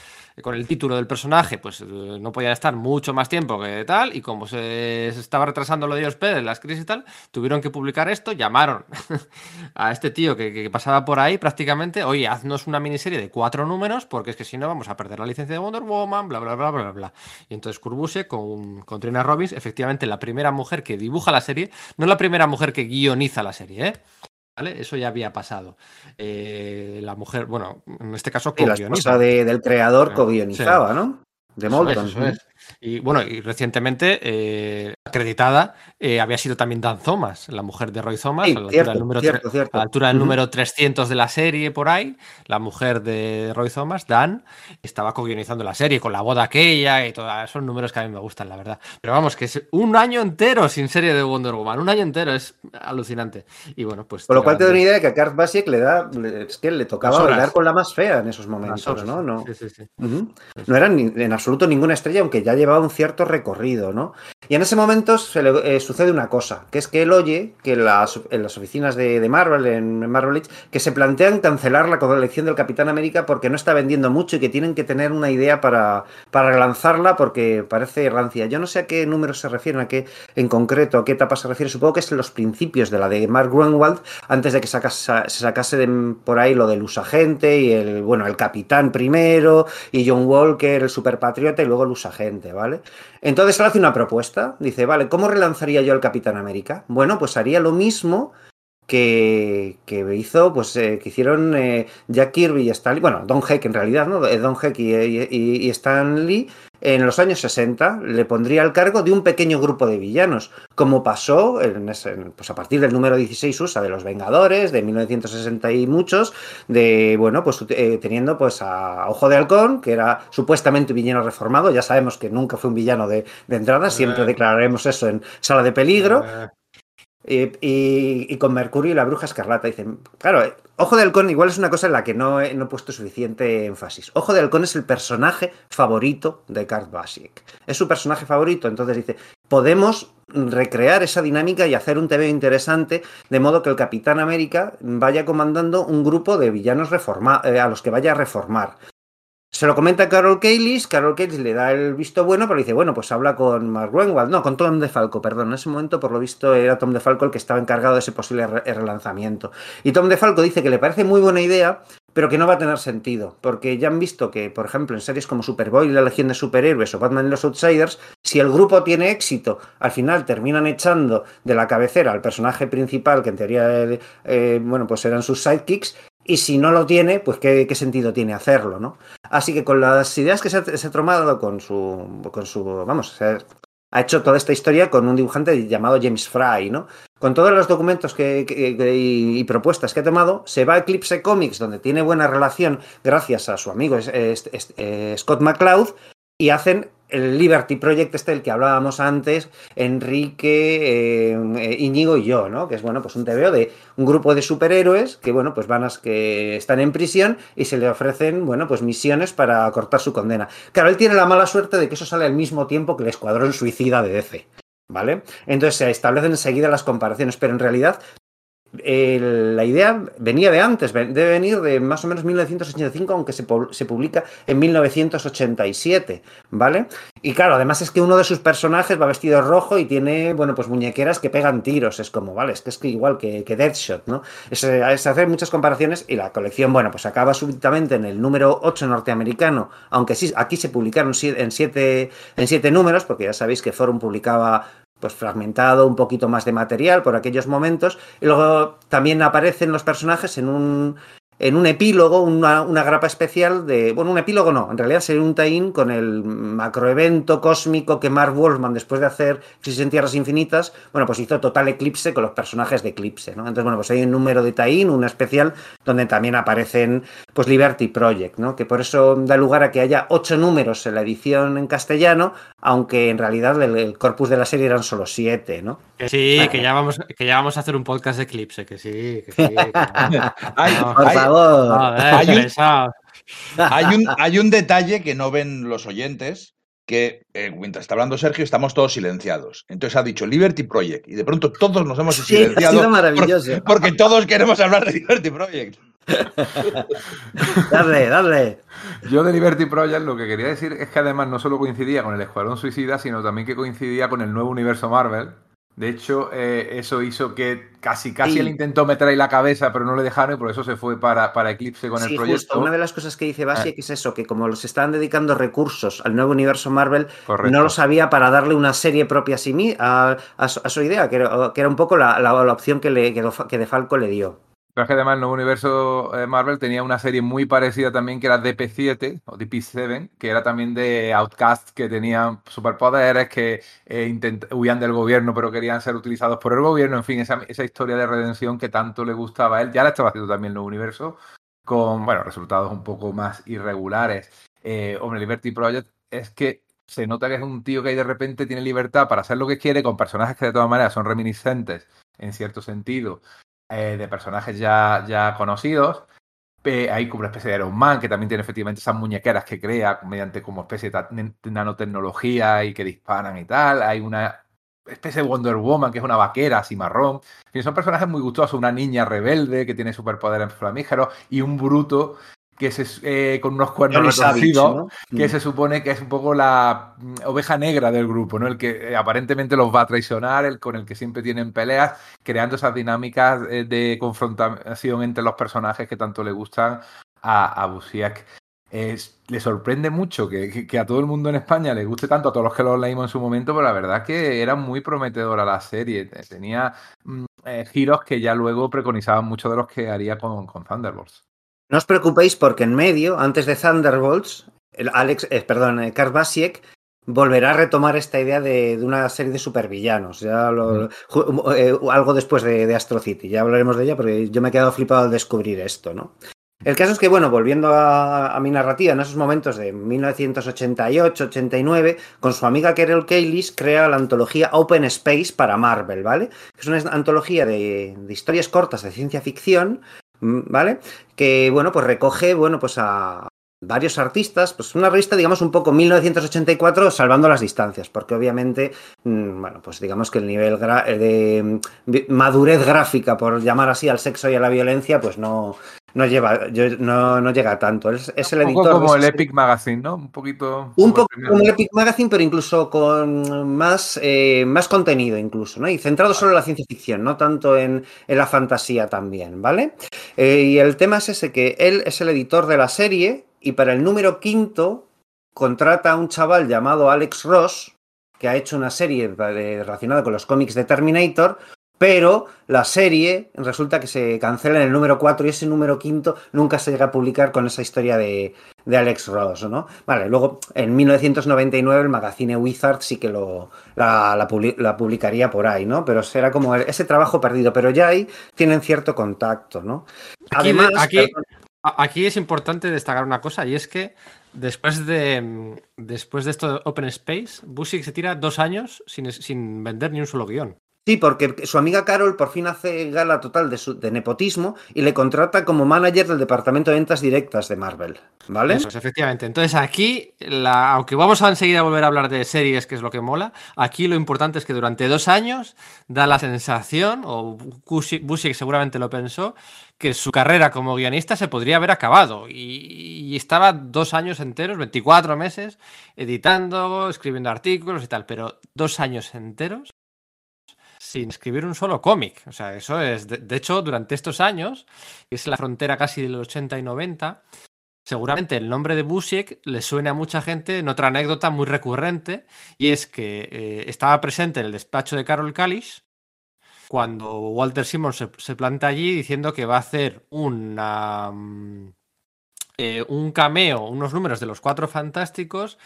Speaker 1: con el título del personaje, pues eh, no podían estar mucho más tiempo que tal, y como se, se estaba retrasando lo de Dios Pérez, las crisis y tal, tuvieron que publicar esto, llamaron a este tío que, que pasaba por ahí prácticamente, oye, haznos una miniserie de cuatro números, porque es que si no vamos a perder la licencia de Wonder Woman, bla, bla, bla, bla, bla. Y entonces Kurbuse con, con Trina Robbins, efectivamente la primera mujer que dibuja la serie, no la primera mujer que guioniza la serie, ¿eh? ¿Vale? Eso ya había pasado. Eh, la mujer, bueno, en este caso
Speaker 4: Y la esposa de- del creador
Speaker 1: Sí.
Speaker 4: co-guionizaba, ¿no? De
Speaker 1: Eso es,
Speaker 4: Molton.
Speaker 1: eso es. Y bueno, y recientemente eh, acreditada eh, había sido también Dan Thomas, la mujer de Roy Thomas,
Speaker 4: Sí,
Speaker 1: a la altura
Speaker 4: cierto,
Speaker 1: del número,
Speaker 4: cierto, cierto.
Speaker 1: a la altura del número 300 de la serie por ahí, la mujer de Roy Thomas, Dan, estaba co-guionizando la serie con la boda aquella y todos son números que a mí me gustan, la verdad. Pero vamos, que es un año entero sin serie de Wonder Woman, un año entero, es alucinante. Y bueno, pues...
Speaker 4: Con lo cual te doy una idea de que a Kurt Basiek le da, es que le tocaba bailar con la más fea en esos momentos, ¿no? No,
Speaker 1: sí, sí, sí.
Speaker 4: Ujú. No era ni- en absoluto ninguna estrella, aunque ya llevaba un cierto recorrido, ¿no? Y en ese momento se le, eh, sucede una cosa, que es que él oye que en las oficinas de, Marvel, en Marvel Age, que se plantean cancelar la colección del Capitán América porque no está vendiendo mucho y que tienen que tener una idea para, para relanzarla porque parece rancia. Yo no sé a qué números se refieren, a qué en concreto, a qué etapa se refiere. Supongo que es los principios de la de Mark Grunwald, antes de que se sacase por ahí lo del usagente y el, bueno, el capitán primero y John Walker, el superpatriota y luego el usagente, ¿vale? Entonces él hace una propuesta, dice, vale, ¿cómo relanzaría yo al Capitán América? Bueno, pues haría lo mismo que, que hizo, pues eh, que hicieron eh, Jack Kirby y Stan Lee, bueno, Don Heck en realidad, ¿no? Eh, Don Heck y, y- y- y Stan Lee en los años 60 le pondría al cargo de un pequeño grupo de villanos, como pasó en ese- pues a partir del número 16 USA de los Vengadores, de 1960 y muchos, de, bueno, pues eh, teniendo pues a Ojo de Halcón, que era supuestamente un villano reformado, ya sabemos que nunca fue un villano de, de entrada, siempre declararemos eso en Sala de Peligro, y, con Mercurio y la Bruja Escarlata. Dicen, claro, Ojo de Halcón igual es una cosa en la que no he, no puesto suficiente énfasis. Ojo de Halcón es el personaje favorito de Kurt Basiek. Es su personaje favorito, entonces dice, podemos recrear esa dinámica y hacer un TV interesante, de modo que el Capitán América vaya comandando un grupo de villanos reforma- eh, a los que vaya a reformar. Se lo comenta a Carol Kaylis, Carol Kaylis le da el visto bueno, pero dice, bueno, pues habla con Mark Greenwald, no, con Tom DeFalco, perdón, en ese momento por lo visto era Tom DeFalco el que estaba encargado de ese posible re- relanzamiento. Y Tom DeFalco dice que le parece muy buena idea, pero que no va a tener sentido, porque ya han visto que, por ejemplo, en series como Superboy y la Legión de Superhéroes o Batman y los Outsiders, si el grupo tiene éxito, al final terminan echando de la cabecera al personaje principal, que en teoría, eh, eh, bueno, pues eran sus sidekicks, y si no lo tiene, pues qué, sentido tiene hacerlo, ¿no? Así que con las ideas que se ha, se tomado con su, con su, vamos, ha, hecho toda esta historia con un dibujante llamado James Fry, ¿no? Con todos los documentos que, y, propuestas que ha tomado, se va a Eclipse Comics, donde tiene buena relación gracias a su amigo eh, Scott McCloud, y hacen el Liberty Project este del que hablábamos antes, Enrique, eh, eh, y yo, ¿no? Que es, bueno, pues un TVO de un grupo de superhéroes que, bueno, pues van a, que están en prisión y se le ofrecen, bueno, pues misiones para cortar su condena. Claro, él tiene la mala suerte de que eso sale al mismo tiempo que el Escuadrón Suicida de DC, ¿vale? Entonces se establecen enseguida las comparaciones, pero en realidad la idea venía de antes, debe venir de más o menos 1985, aunque se, se publica en 1987, ¿vale? Y claro, además es que uno de sus personajes va vestido rojo y tiene, bueno, pues muñequeras que pegan tiros, es como, vale, es que es que igual que, que Deadshot, ¿no? Es, eh, es hacer muchas comparaciones y la colección, bueno, pues acaba súbitamente en el número 8 norteamericano, aunque sí, aquí se publicaron en 7 en siete números, porque ya sabéis que Forum publicaba pues fragmentado, un poquito más de material por aquellos momentos. Y luego también aparecen los personajes en un, en un epílogo, una, una grapa especial de. Bueno, un epílogo no, en realidad sería un tie-in con el macroevento cósmico que Mark Wolfman, después de hacer Crisis en Tierras Infinitas, bueno, pues hizo Total Eclipse con los personajes de Eclipse, ¿no? Entonces, bueno, pues hay un número de tie-in, un especial, donde también aparecen, pues, Liberty Project, ¿no? Que por eso da lugar a que haya ocho números en la edición en castellano, aunque en realidad el, el corpus de la serie eran solo siete, ¿no?
Speaker 1: Que sí,
Speaker 4: Vale.
Speaker 1: que ya, vamos, que ya vamos a hacer un podcast de Eclipse, que sí, que sí. que no.
Speaker 2: Hay,
Speaker 1: No,
Speaker 4: Por
Speaker 2: hay-
Speaker 4: favor.
Speaker 1: Joder,
Speaker 2: Hay un- hay un, hay un detalle que no ven los oyentes, que eh, mientras está hablando Sergio estamos todos silenciados. Entonces ha dicho Liberty Project y de pronto todos nos hemos
Speaker 4: Sí, ha
Speaker 2: silenciado
Speaker 4: sido maravilloso.
Speaker 2: por- porque todos queremos hablar de Liberty Project.
Speaker 4: Dale, dale.
Speaker 3: Yo de Liberty Project lo que quería decir es que además no solo coincidía con el Escuadrón Suicida, sino también que coincidía con el nuevo universo Marvel. De hecho, eh, eso hizo que casi casi
Speaker 4: Sí.
Speaker 3: él intentó meter ahí la cabeza, pero no le dejaron y por eso se fue para, para Eclipse con
Speaker 4: Sí,
Speaker 3: el proyecto.
Speaker 4: justo. Una de las cosas que dice. Basiek es eso, que como los estaban dedicando recursos al nuevo universo Marvel,
Speaker 3: Correcto.
Speaker 4: no lo sabía para darle una serie propia a a, a su, idea, que era, que era un poco la, la- la opción que, le, que De Falco le dio.
Speaker 3: Pero es que además el nuevo universo eh, Marvel tenía una serie muy parecida también que era DP7 o DP7, que era también de Outcast que tenían superpoderes, que eh, huían del gobierno pero querían ser utilizados por el gobierno. En fin, esa, esa historia de redención que tanto le gustaba a él. Ya la estaba haciendo también el nuevo universo con, bueno, resultados un poco más irregulares. Eh, hombre, Liberty Project es que se nota que es un tío que ahí de repente tiene libertad para hacer lo que quiere con personajes que de todas maneras son reminiscentes en cierto sentido eh, de personajes ya, ya conocidos. Hay como una especie de Iron Man que también tiene efectivamente esas muñequeras que crea mediante como especie de nanotecnología y que disparan y tal. Hay una especie de Wonder Woman que es una vaquera así marrón. En fin, son personajes muy gustosos. Una niña rebelde que tiene superpoderes flamígeros y un bruto que se, eh, con unos cuernos retorcidos
Speaker 4: ¿no?
Speaker 3: que
Speaker 4: Mm.
Speaker 3: se supone que es un poco la mm, oveja negra del grupo, ¿no? El que eh, aparentemente los va a traicionar, el con el que siempre tienen peleas, creando esas dinámicas eh, de confrontación entre los personajes que tanto le gustan a, a Busiek. Es- le sorprende mucho que, que- que a todo el mundo en España le guste tanto, a todos los que lo leímos en su momento, pero la verdad es que era muy prometedora la serie. Te- Tenía mm, giros que ya luego preconizaban muchos de los que haría con, con Thunderbolts.
Speaker 4: No os preocupéis porque en medio, antes de Thunderbolts, el Alex, eh, perdón, eh, Basiek volverá a retomar esta idea de, de una serie de supervillanos. Ya lo- eh, algo después de, de Astro City. Ya hablaremos de ella porque yo me he quedado flipado al descubrir esto, ¿no? El caso es que, bueno, volviendo a, a mi narrativa, en esos momentos de 1988-89, con su amiga Carol Kaylis crea la antología Open Space para Marvel, ¿vale? Es una antología de, de historias cortas de ciencia ficción, ¿vale? Que, bueno, pues recoge, bueno, pues a varios artistas, pues una revista, digamos, un poco 1984, salvando las distancias, porque obviamente, mm, bueno, pues digamos que el nivel eh, de mm, madurez gráfica, por llamar así al sexo y a la violencia, pues no, no lleva, yo- no, no llega tanto. Es, es el
Speaker 3: Un poco
Speaker 4: editor.
Speaker 3: como el. Epic Magazine, ¿no? Un poquito.
Speaker 4: Un poco como el Epic Magazine, pero incluso con más, eh, más contenido, incluso, ¿no? Y centrado solo en la ciencia ficción, no tanto en, en la fantasía también, ¿vale? Eh, y el tema es ese, que él es el editor de la serie y para el número quinto contrata a un chaval llamado Alex Ross, que ha hecho una serie eh, relacionada con los cómics de Terminator, pero la serie resulta que se cancela en el número 4 y ese número quinto nunca se llega a publicar con esa historia de, de Alex Ross, ¿no? Vale, luego en 1999 el magazine Wizard sí que lo, la, la publi- la publicaría por ahí, ¿no? Pero será como ese trabajo perdido, pero ya ahí tienen cierto contacto, ¿no?
Speaker 1: Aquí,
Speaker 4: Además,
Speaker 1: aquí,
Speaker 4: perdón,
Speaker 1: a- aquí es importante destacar una cosa y es que después de después de esto de Open Space, Busiek se tira dos años sin, sin vender ni un solo guion.
Speaker 4: Sí, porque su amiga Carol por fin hace gala total de, su, de nepotismo y le contrata como manager del departamento de ventas directas de Marvel, ¿vale?
Speaker 1: Eso es, efectivamente. Entonces aquí, la- aunque vamos a enseguida volver a hablar de series, que es lo que mola, aquí lo importante es que durante dos años da la sensación, o Busiek seguramente lo pensó, que su carrera como guionista se podría haber acabado. Y, y estaba dos años enteros, 24 meses, editando, escribiendo artículos y tal, pero dos años enteros sin escribir un solo cómic. O sea, eso es. De, hecho, durante estos años, que es la frontera casi del 80 y 90, seguramente el nombre de Busiek le suena a mucha gente en otra anécdota muy recurrente, y es que eh, estaba presente en el despacho de Carol Kalish cuando Walter Simmons se, se planta allí diciendo que va a hacer una, mm, eh, un cameo, unos números de los Cuatro Fantásticos,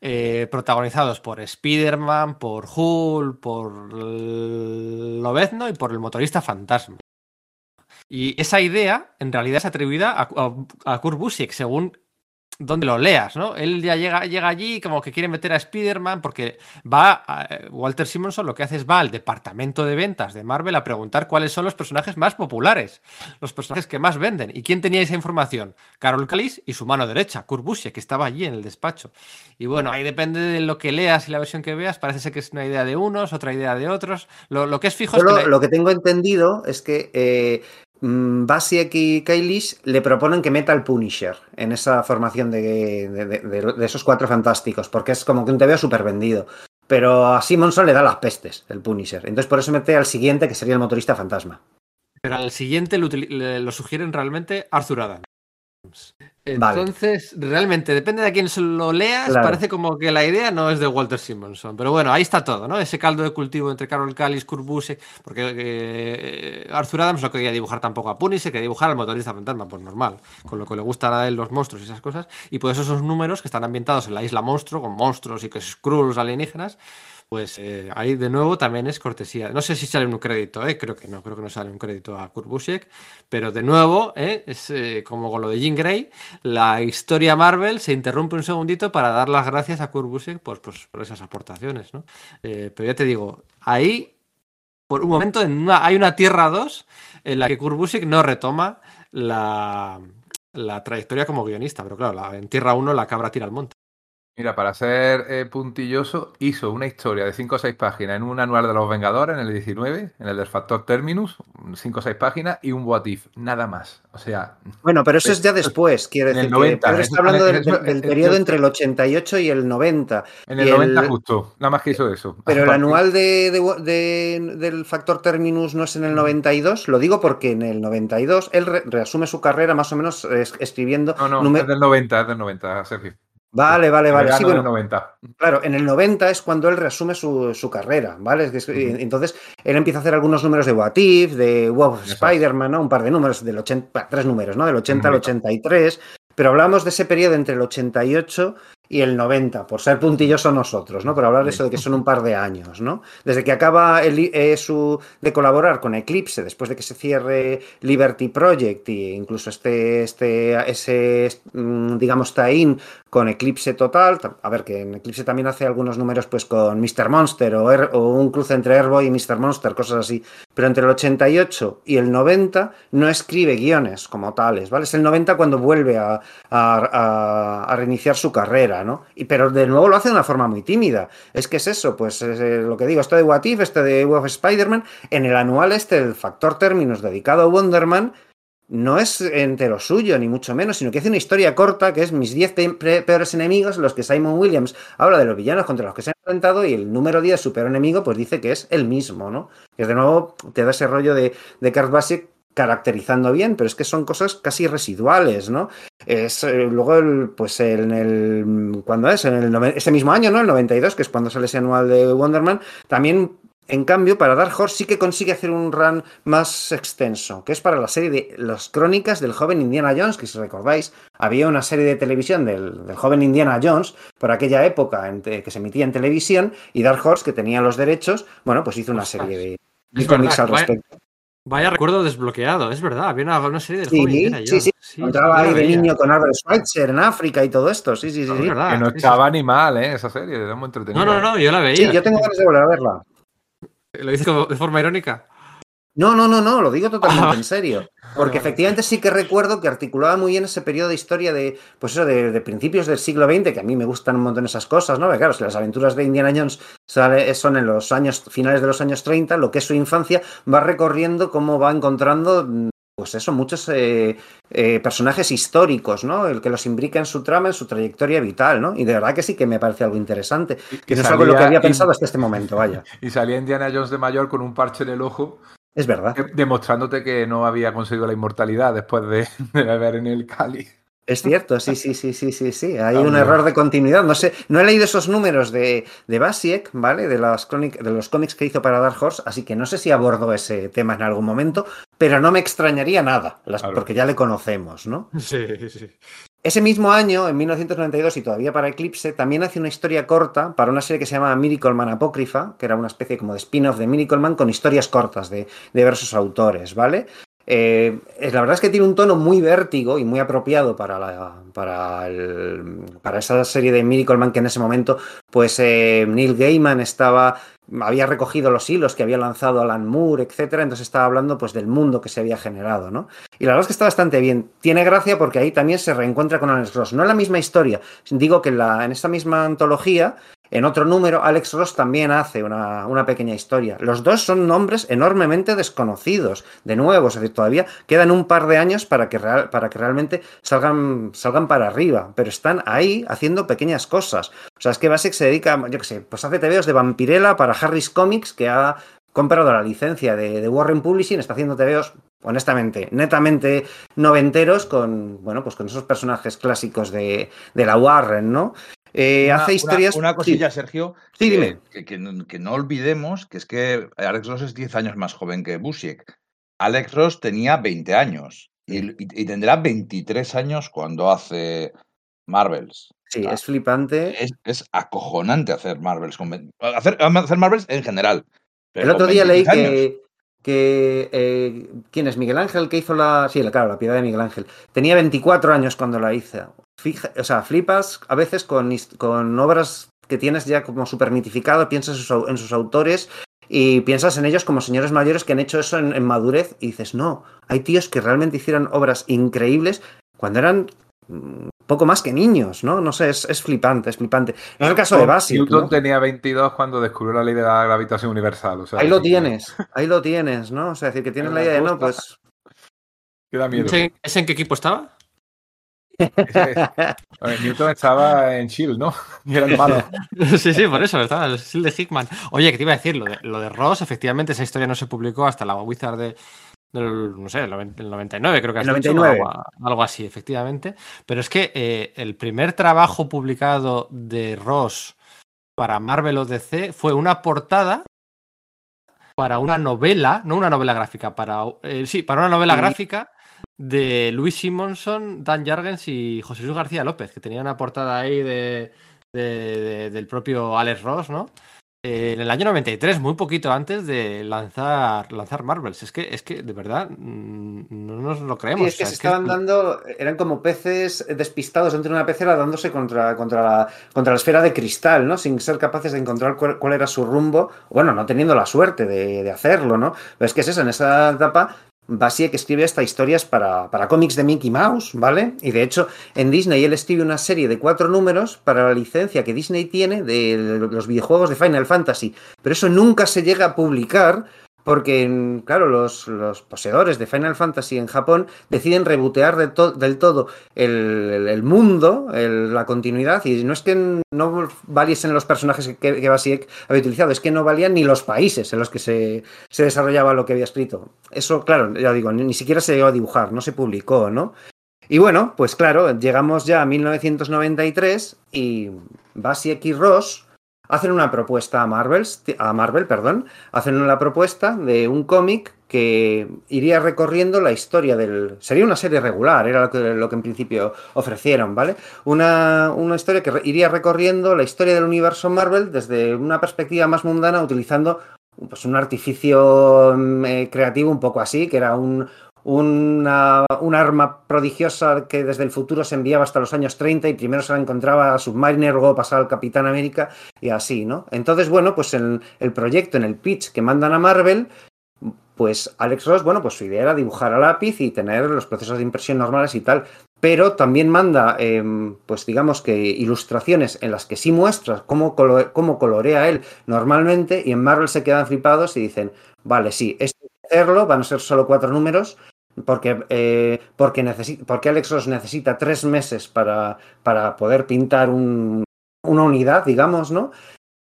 Speaker 1: eh, protagonizados por Spider-Man, por Hulk, por Lobezno y por el motorista fantasma. Y esa idea, en realidad, es atribuida a, a, a Kurt Busiek, según donde lo leas, ¿no? Él ya llega, llega allí como que quiere meter a Spider-Man porque va, a, Walter Simonson lo que hace es va al departamento de ventas de Marvel a preguntar cuáles son los personajes más populares, los personajes que más venden. ¿Y quién tenía esa información? Carol Callis y su mano derecha, Kurt Busiek, que estaba allí en el despacho. Y bueno, ahí depende de lo que leas y la versión que veas, parece ser que es una idea de unos, otra idea de otros. Lo, lo que es fijo es
Speaker 4: lo,
Speaker 1: que... la-
Speaker 4: lo que tengo entendido es que eh, Basiek y Kailis le proponen que meta al Punisher en esa formación de, esos cuatro fantásticos, porque es como que un TVO súper vendido. Pero a Simonson le da las pestes el Punisher. Entonces por eso mete al siguiente, que sería el motorista fantasma.
Speaker 1: Pero al siguiente lo, lo sugieren realmente Arthur Adams.
Speaker 4: Vale.
Speaker 1: Entonces, realmente, depende de a quién se lo leas,
Speaker 4: Claro.
Speaker 1: parece como que la idea no es de Walter Simonson. Pero bueno, ahí está todo, ¿no? Ese caldo de cultivo entre Carol Callis, Kurt Busiek, porque eh, Arthur Adams no quería dibujar tampoco a Punisher, quería dibujar al motorista fantasma, pues normal, con lo que le gusta a él los monstruos y esas cosas. Y por eso esos números que están ambientados en la isla monstruo, con monstruos y que Skrulls alienígenas, pues eh, ahí de nuevo también es cortesía. No sé si sale un crédito, ¿eh? creo que no, creo que no sale un crédito a Kurt Busiek, pero de nuevo, ¿eh? es eh, como con lo de Jean Grey, la historia Marvel se interrumpe un segundito para dar las gracias a Kurt Busiek pues, pues, por esas aportaciones. ¿no? Pero ya te digo, ahí, por un momento, en una- hay una Tierra 2 en la que Kurt Busiek no retoma la, la trayectoria como guionista, pero claro, la- en Tierra 1 la cabra tira al monte.
Speaker 3: Mira, para ser eh, puntilloso, hizo una historia de 5 o 6 páginas en un anual de los Vengadores, en el 19, en el del Factor Terminus, 5 o 6 páginas y un What If, nada más. O sea,
Speaker 4: Bueno, pero eso es ya después, quiero
Speaker 3: En el
Speaker 4: decir. que
Speaker 3: 90,
Speaker 4: Pedro está hablando del,
Speaker 3: eso-
Speaker 4: del- del
Speaker 3: eso-
Speaker 4: periodo entre el 88 y el 90.
Speaker 3: en el
Speaker 4: Y
Speaker 3: 90
Speaker 4: el-
Speaker 3: justo, nada más que hizo eso.
Speaker 4: Pero el anual de, de- de- del factor terminus no es en el 92, lo digo porque en el 92 él re- reasume su carrera más o menos es- escribiendo...
Speaker 3: No, no, es del 90, es del 90, Sergio.
Speaker 4: Vale, vale,
Speaker 3: El
Speaker 4: vale.
Speaker 3: verano
Speaker 4: Sí,
Speaker 3: del
Speaker 4: bueno,
Speaker 3: 90.
Speaker 4: claro, en el 90 es cuando él reasume su, su carrera, ¿vale? Es que es- Entonces él empieza a hacer algunos números de What If, de Wow. Spider-Man, ¿no? Un par de números, del 80, bah, tres números, ¿no? Del 80 al
Speaker 3: Número.
Speaker 4: 83. Pero hablamos de ese periodo entre el 88 y el 90, por ser puntilloso nosotros, ¿no? Por hablar de eso de que son un par de años, ¿no? Desde que acaba el, eh, de colaborar con Eclipse, después de que se cierre Liberty Project e incluso este, este ese, mm, digamos, tie-in con Eclipse Total, a ver, que en Eclipse también hace algunos números pues con Mr. Monster o, Air- o un cruce entre Airboy y Mr. Monster, cosas así, pero entre el 88 y el 90 no escribe guiones como tales, ¿vale? Es el 90 cuando vuelve a- a reiniciar su carrera, ¿no? Y, pero de nuevo lo hace de una forma muy tímida. Es que es eso, pues es, eh, lo que digo, esto de What If, este de Web Spider-Man, en el anual este, el factor términos dedicado a Wonderman, no es entero suyo, ni mucho menos, sino que hace una historia corta que es mis 10 pe- pe- peores enemigos, los que Simon Williams habla de los villanos contra los que se han enfrentado y el número 10, su peor enemigo, pues dice que es el mismo, ¿no? Que de nuevo te da ese rollo de, de Kurt Busiek caracterizando bien, pero es que son cosas casi residuales, ¿no? Es, eh, luego, el, pues en el, cuando es? En el, ese mismo año, ¿no? El 92, que es cuando sale ese anual de Wonderman, también en cambio, para Dark Horse sí que consigue hacer un run más extenso, que es para la serie de las crónicas del joven Indiana Jones, que si recordáis, había una serie de televisión del, del joven Indiana Jones por aquella época en te- que se emitía en televisión, y Dark Horse, que tenía los derechos, bueno, pues hizo una serie de, de cómics al respecto.
Speaker 1: Vaya recuerdo desbloqueado, es verdad. Había una, una serie del
Speaker 4: Sí, sí, sí.
Speaker 1: La
Speaker 4: ahí de niño con Albert Schweitzer en África y todo esto, sí, sí, sí.
Speaker 1: Es
Speaker 4: sí.
Speaker 1: verdad,
Speaker 3: que no
Speaker 1: sí, sí,
Speaker 3: estaba ni mal, ¿eh? Esa serie, era muy entretenida.
Speaker 1: No, no, no, yo la veía.
Speaker 4: Sí, yo tengo ganas de volver a verla.
Speaker 1: Lo dices de forma irónica.
Speaker 4: No, no, no, no, lo digo totalmente
Speaker 1: Ah.
Speaker 4: en serio. Porque efectivamente sí que recuerdo que articulaba muy bien ese periodo de historia de, pues eso, de, de principios del siglo XX, que a mí me gustan un montón esas cosas, ¿no? Porque claro, si las aventuras de Indiana Jones sale- son en los años, finales de los años 30, lo que es su infancia, va recorriendo cómo va encontrando, pues eso, muchos eh, eh, personajes históricos, ¿no? El que los imbrica en su trama, en su trayectoria vital, ¿no? Y de verdad que sí que me parece algo interesante.
Speaker 3: Y-
Speaker 4: Que no es algo lo que había pensado hasta este momento, vaya.
Speaker 3: Y salía Indiana Jones de mayor con un parche en el ojo,
Speaker 4: Es verdad.
Speaker 3: de- demostrándote que no había conseguido la inmortalidad después de, de beber en el Cali.
Speaker 4: Es cierto, sí, sí, sí, sí, sí, sí. Hay un error de continuidad. No sé, no he leído esos números de, de Basiek, ¿vale? De, las crónic- de los cómics que hizo para Dark Horse, así que no sé si abordó ese tema en algún momento, pero no me extrañaría nada, las-
Speaker 3: Claro.
Speaker 4: porque ya le conocemos, ¿no?
Speaker 1: Sí, sí.
Speaker 4: Ese mismo año, en 1992, y todavía para Eclipse, también hace una historia corta para una serie que se llama Miracle Man Apócrifa, que era una especie como de spin-off de Miracle Man con historias cortas de, diversos autores, ¿vale? Eh, la verdad es que tiene un tono muy vértigo y muy apropiado para, la, para, para esa serie de Miracle Man que en ese momento, pues eh, Neil Gaiman estaba había recogido los hilos que había lanzado Alan Moore, etcétera, entonces estaba hablando pues del mundo que se había generado, ¿no? Y la verdad es que está bastante bien. Tiene gracia porque ahí también se reencuentra con Alex Ross. No es la misma historia. Digo que en, la, en esta misma antología en otro número, Alex Ross también hace una, una, pequeña historia. Los dos son nombres enormemente desconocidos. De nuevo, es decir, todavía quedan un par de años para que, real, para que realmente salgan, salgan para arriba, pero están ahí haciendo pequeñas cosas. O sea, es que Basic se dedica, yo qué sé, pues hace TVOs de Vampirella para Harris Comics, que ha comprado la licencia de, Warren Publishing, está haciendo TVOs honestamente, netamente noventeros con, bueno, pues con esos personajes clásicos de, de la Warren, ¿no?
Speaker 2: Eh, una, hace historias. Una, una cosilla, sí. Sergio.
Speaker 4: Sí, dime.
Speaker 2: Que, que, que, no olvidemos que es que Alex Ross es 10 años más joven que Busiek. Alex Ross tenía 20 años y, y, y tendrá 23 años cuando hace Marvels.
Speaker 4: Sí, es flipante.
Speaker 2: Es, es, acojonante hacer Marvels. Con, hacer, hacer Marvels en general.
Speaker 4: El otro día leí que, que eh, ¿quién es? Miguel Ángel que hizo la sí, claro, la piedad de Miguel Ángel. Tenía 24 años cuando la hizo. Fija, o sea, flipas a veces con, con obras que tienes ya como súper mitificado, piensas en sus, en sus, autores y piensas en ellos como señores mayores que han hecho eso en, en, madurez y dices, no, hay tíos que realmente hicieron obras increíbles cuando eran mm, poco más que niños, ¿no? No sé, es, es flipante, es flipante. No es el caso de Basic.
Speaker 3: Newton
Speaker 4: ¿no?
Speaker 3: tenía 22 cuando descubrió la ley de la gravitación universal. O sea,
Speaker 4: ahí lo tienes, ahí lo tienes, ¿no? O sea, es decir, que tienes la idea de, no, pues...
Speaker 3: ¿Qué da miedo?
Speaker 1: ¿Es en qué equipo estaba?
Speaker 3: A ver, Newton estaba en Shield, ¿no? Y era el malo.
Speaker 1: sí, sí, por eso, estaba el Shield de Hickman. Oye, que te iba a decir, lo de, lo de Ross, efectivamente, esa historia no se publicó hasta la Wizard de, del, no sé, el 99, creo que has
Speaker 4: el 99.
Speaker 1: Dicho, algo, algo, así, efectivamente. Pero es que eh, el primer trabajo publicado de Ross para Marvel o DC fue una portada para una novela, no una novela gráfica, para eh, sí, para una novela sí. gráfica de Luis Simonson, Dan Jargens y José Luis García López, que tenía una portada ahí de, de, de, del propio Alex Ross, ¿no? Eh, en el año 93, muy poquito antes de lanzar, lanzar Marvels. Es que, es que, de verdad, mm, no nos lo creemos.
Speaker 4: Sí, es que
Speaker 1: o sea,
Speaker 4: se
Speaker 1: es
Speaker 4: estaban
Speaker 1: que...
Speaker 4: dando, eran como peces despistados dentro de una pecera dándose contra, contra, la, contra la esfera de cristal, ¿no? Sin ser capaces de encontrar cuál, cuál era su rumbo, bueno, no teniendo la suerte de, de hacerlo, ¿no? Pero es que es eso, en esa etapa Basiek escribe esta historias para, para cómics de Mickey Mouse, ¿vale? Y de hecho, en Disney él escribe una serie de cuatro números para la licencia que Disney tiene de los videojuegos de Final Fantasy. Pero eso nunca se llega a publicar porque, claro, los, los poseedores de Final Fantasy en Japón deciden rebotear de to del todo el, mundo, el, la continuidad, y no es que no valiesen los personajes que, que Basiek había utilizado, es que no valían ni los países en los que se, se desarrollaba lo que había escrito. Eso, claro, ya digo, ni, ni siquiera se llegó a dibujar, no se publicó, ¿no? Y bueno, pues claro, llegamos ya a 1993 y Basiek y Ross hacen una propuesta a Marvel, a Marvel, perdón, hacen una propuesta de un cómic que iría recorriendo la historia del... Sería una serie regular, era lo que, lo que en principio ofrecieron, ¿vale? Una, una, historia que iría recorriendo la historia del universo Marvel desde una perspectiva más mundana, utilizando pues, un artificio eh, creativo un poco así, que era un, una, un arma prodigiosa que desde el futuro se enviaba hasta los años 30 y primero se la encontraba a Submariner, luego pasaba al Capitán América y así, ¿no? Entonces, bueno, pues en el proyecto, en el pitch que mandan a Marvel, pues Alex Ross, bueno, pues su idea era dibujar a lápiz y tener los procesos de impresión normales y tal, pero también manda, eh, pues digamos que ilustraciones en las que sí muestra cómo, cómo colorea él normalmente y en Marvel se quedan flipados y dicen, vale, sí, esto hacerlo, van a ser solo cuatro números, porque, eh, porque, porque Alex Ross necesita tres meses para, para poder pintar un, una unidad, digamos, ¿no?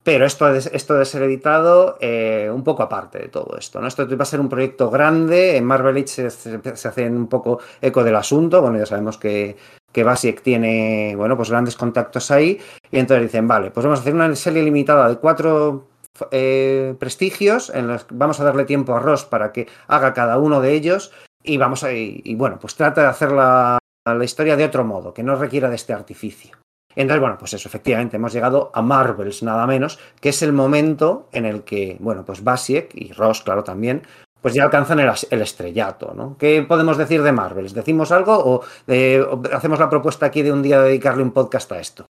Speaker 4: Pero esto de, esto de ser editado eh, un poco aparte de todo esto, ¿no? Esto va a ser un proyecto grande, en Marvel Age se, se, se hace un poco eco del asunto, bueno, ya sabemos que, que Basiek tiene, bueno, pues grandes contactos ahí, y entonces dicen, vale, pues vamos a hacer una serie limitada de cuatro eh, prestigios, en los, vamos a darle tiempo a Ross para que haga cada uno de ellos, y vamos a, y, bueno, pues trata de hacer la, la, historia de otro modo, que no requiera de este artificio. Entonces, bueno, pues eso, efectivamente, hemos llegado a Marvels, nada menos, que es el momento en el que, bueno, pues Basiek y Ross, claro, también, pues ya alcanzan el, el, estrellato, ¿no? ¿Qué podemos decir de Marvels? ¿Decimos algo o, eh, hacemos la propuesta aquí de un día dedicarle un podcast a esto?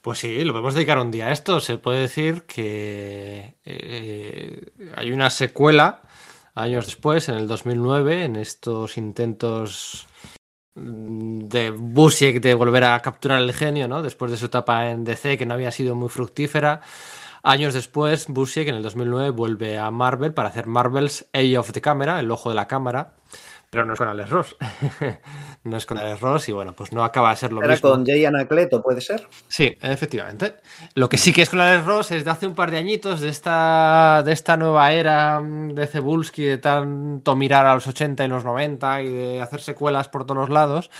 Speaker 1: Pues sí, lo podemos dedicar un día a esto. Se puede decir que eh, hay una secuela años después, en el 2009, en estos intentos de Busiek de volver a capturar el genio, ¿no? Después de su etapa en DC, que no había sido muy fructífera. Años después, Busiek en el 2009 vuelve a Marvel para hacer Marvel's Eye of the Camera, el ojo de la cámara, pero no es con Alex Ross. no es con Alex Ross y bueno, pues no acaba de ser lo
Speaker 4: ¿Era
Speaker 1: mismo.
Speaker 4: con Jay Anacleto, puede ser?
Speaker 1: Sí, efectivamente. Lo que sí que es con Alex Ross es de hace un par de añitos, de esta, de esta nueva era de Cebulski, de tanto mirar a los 80 y los 90 y de hacer secuelas por todos los lados.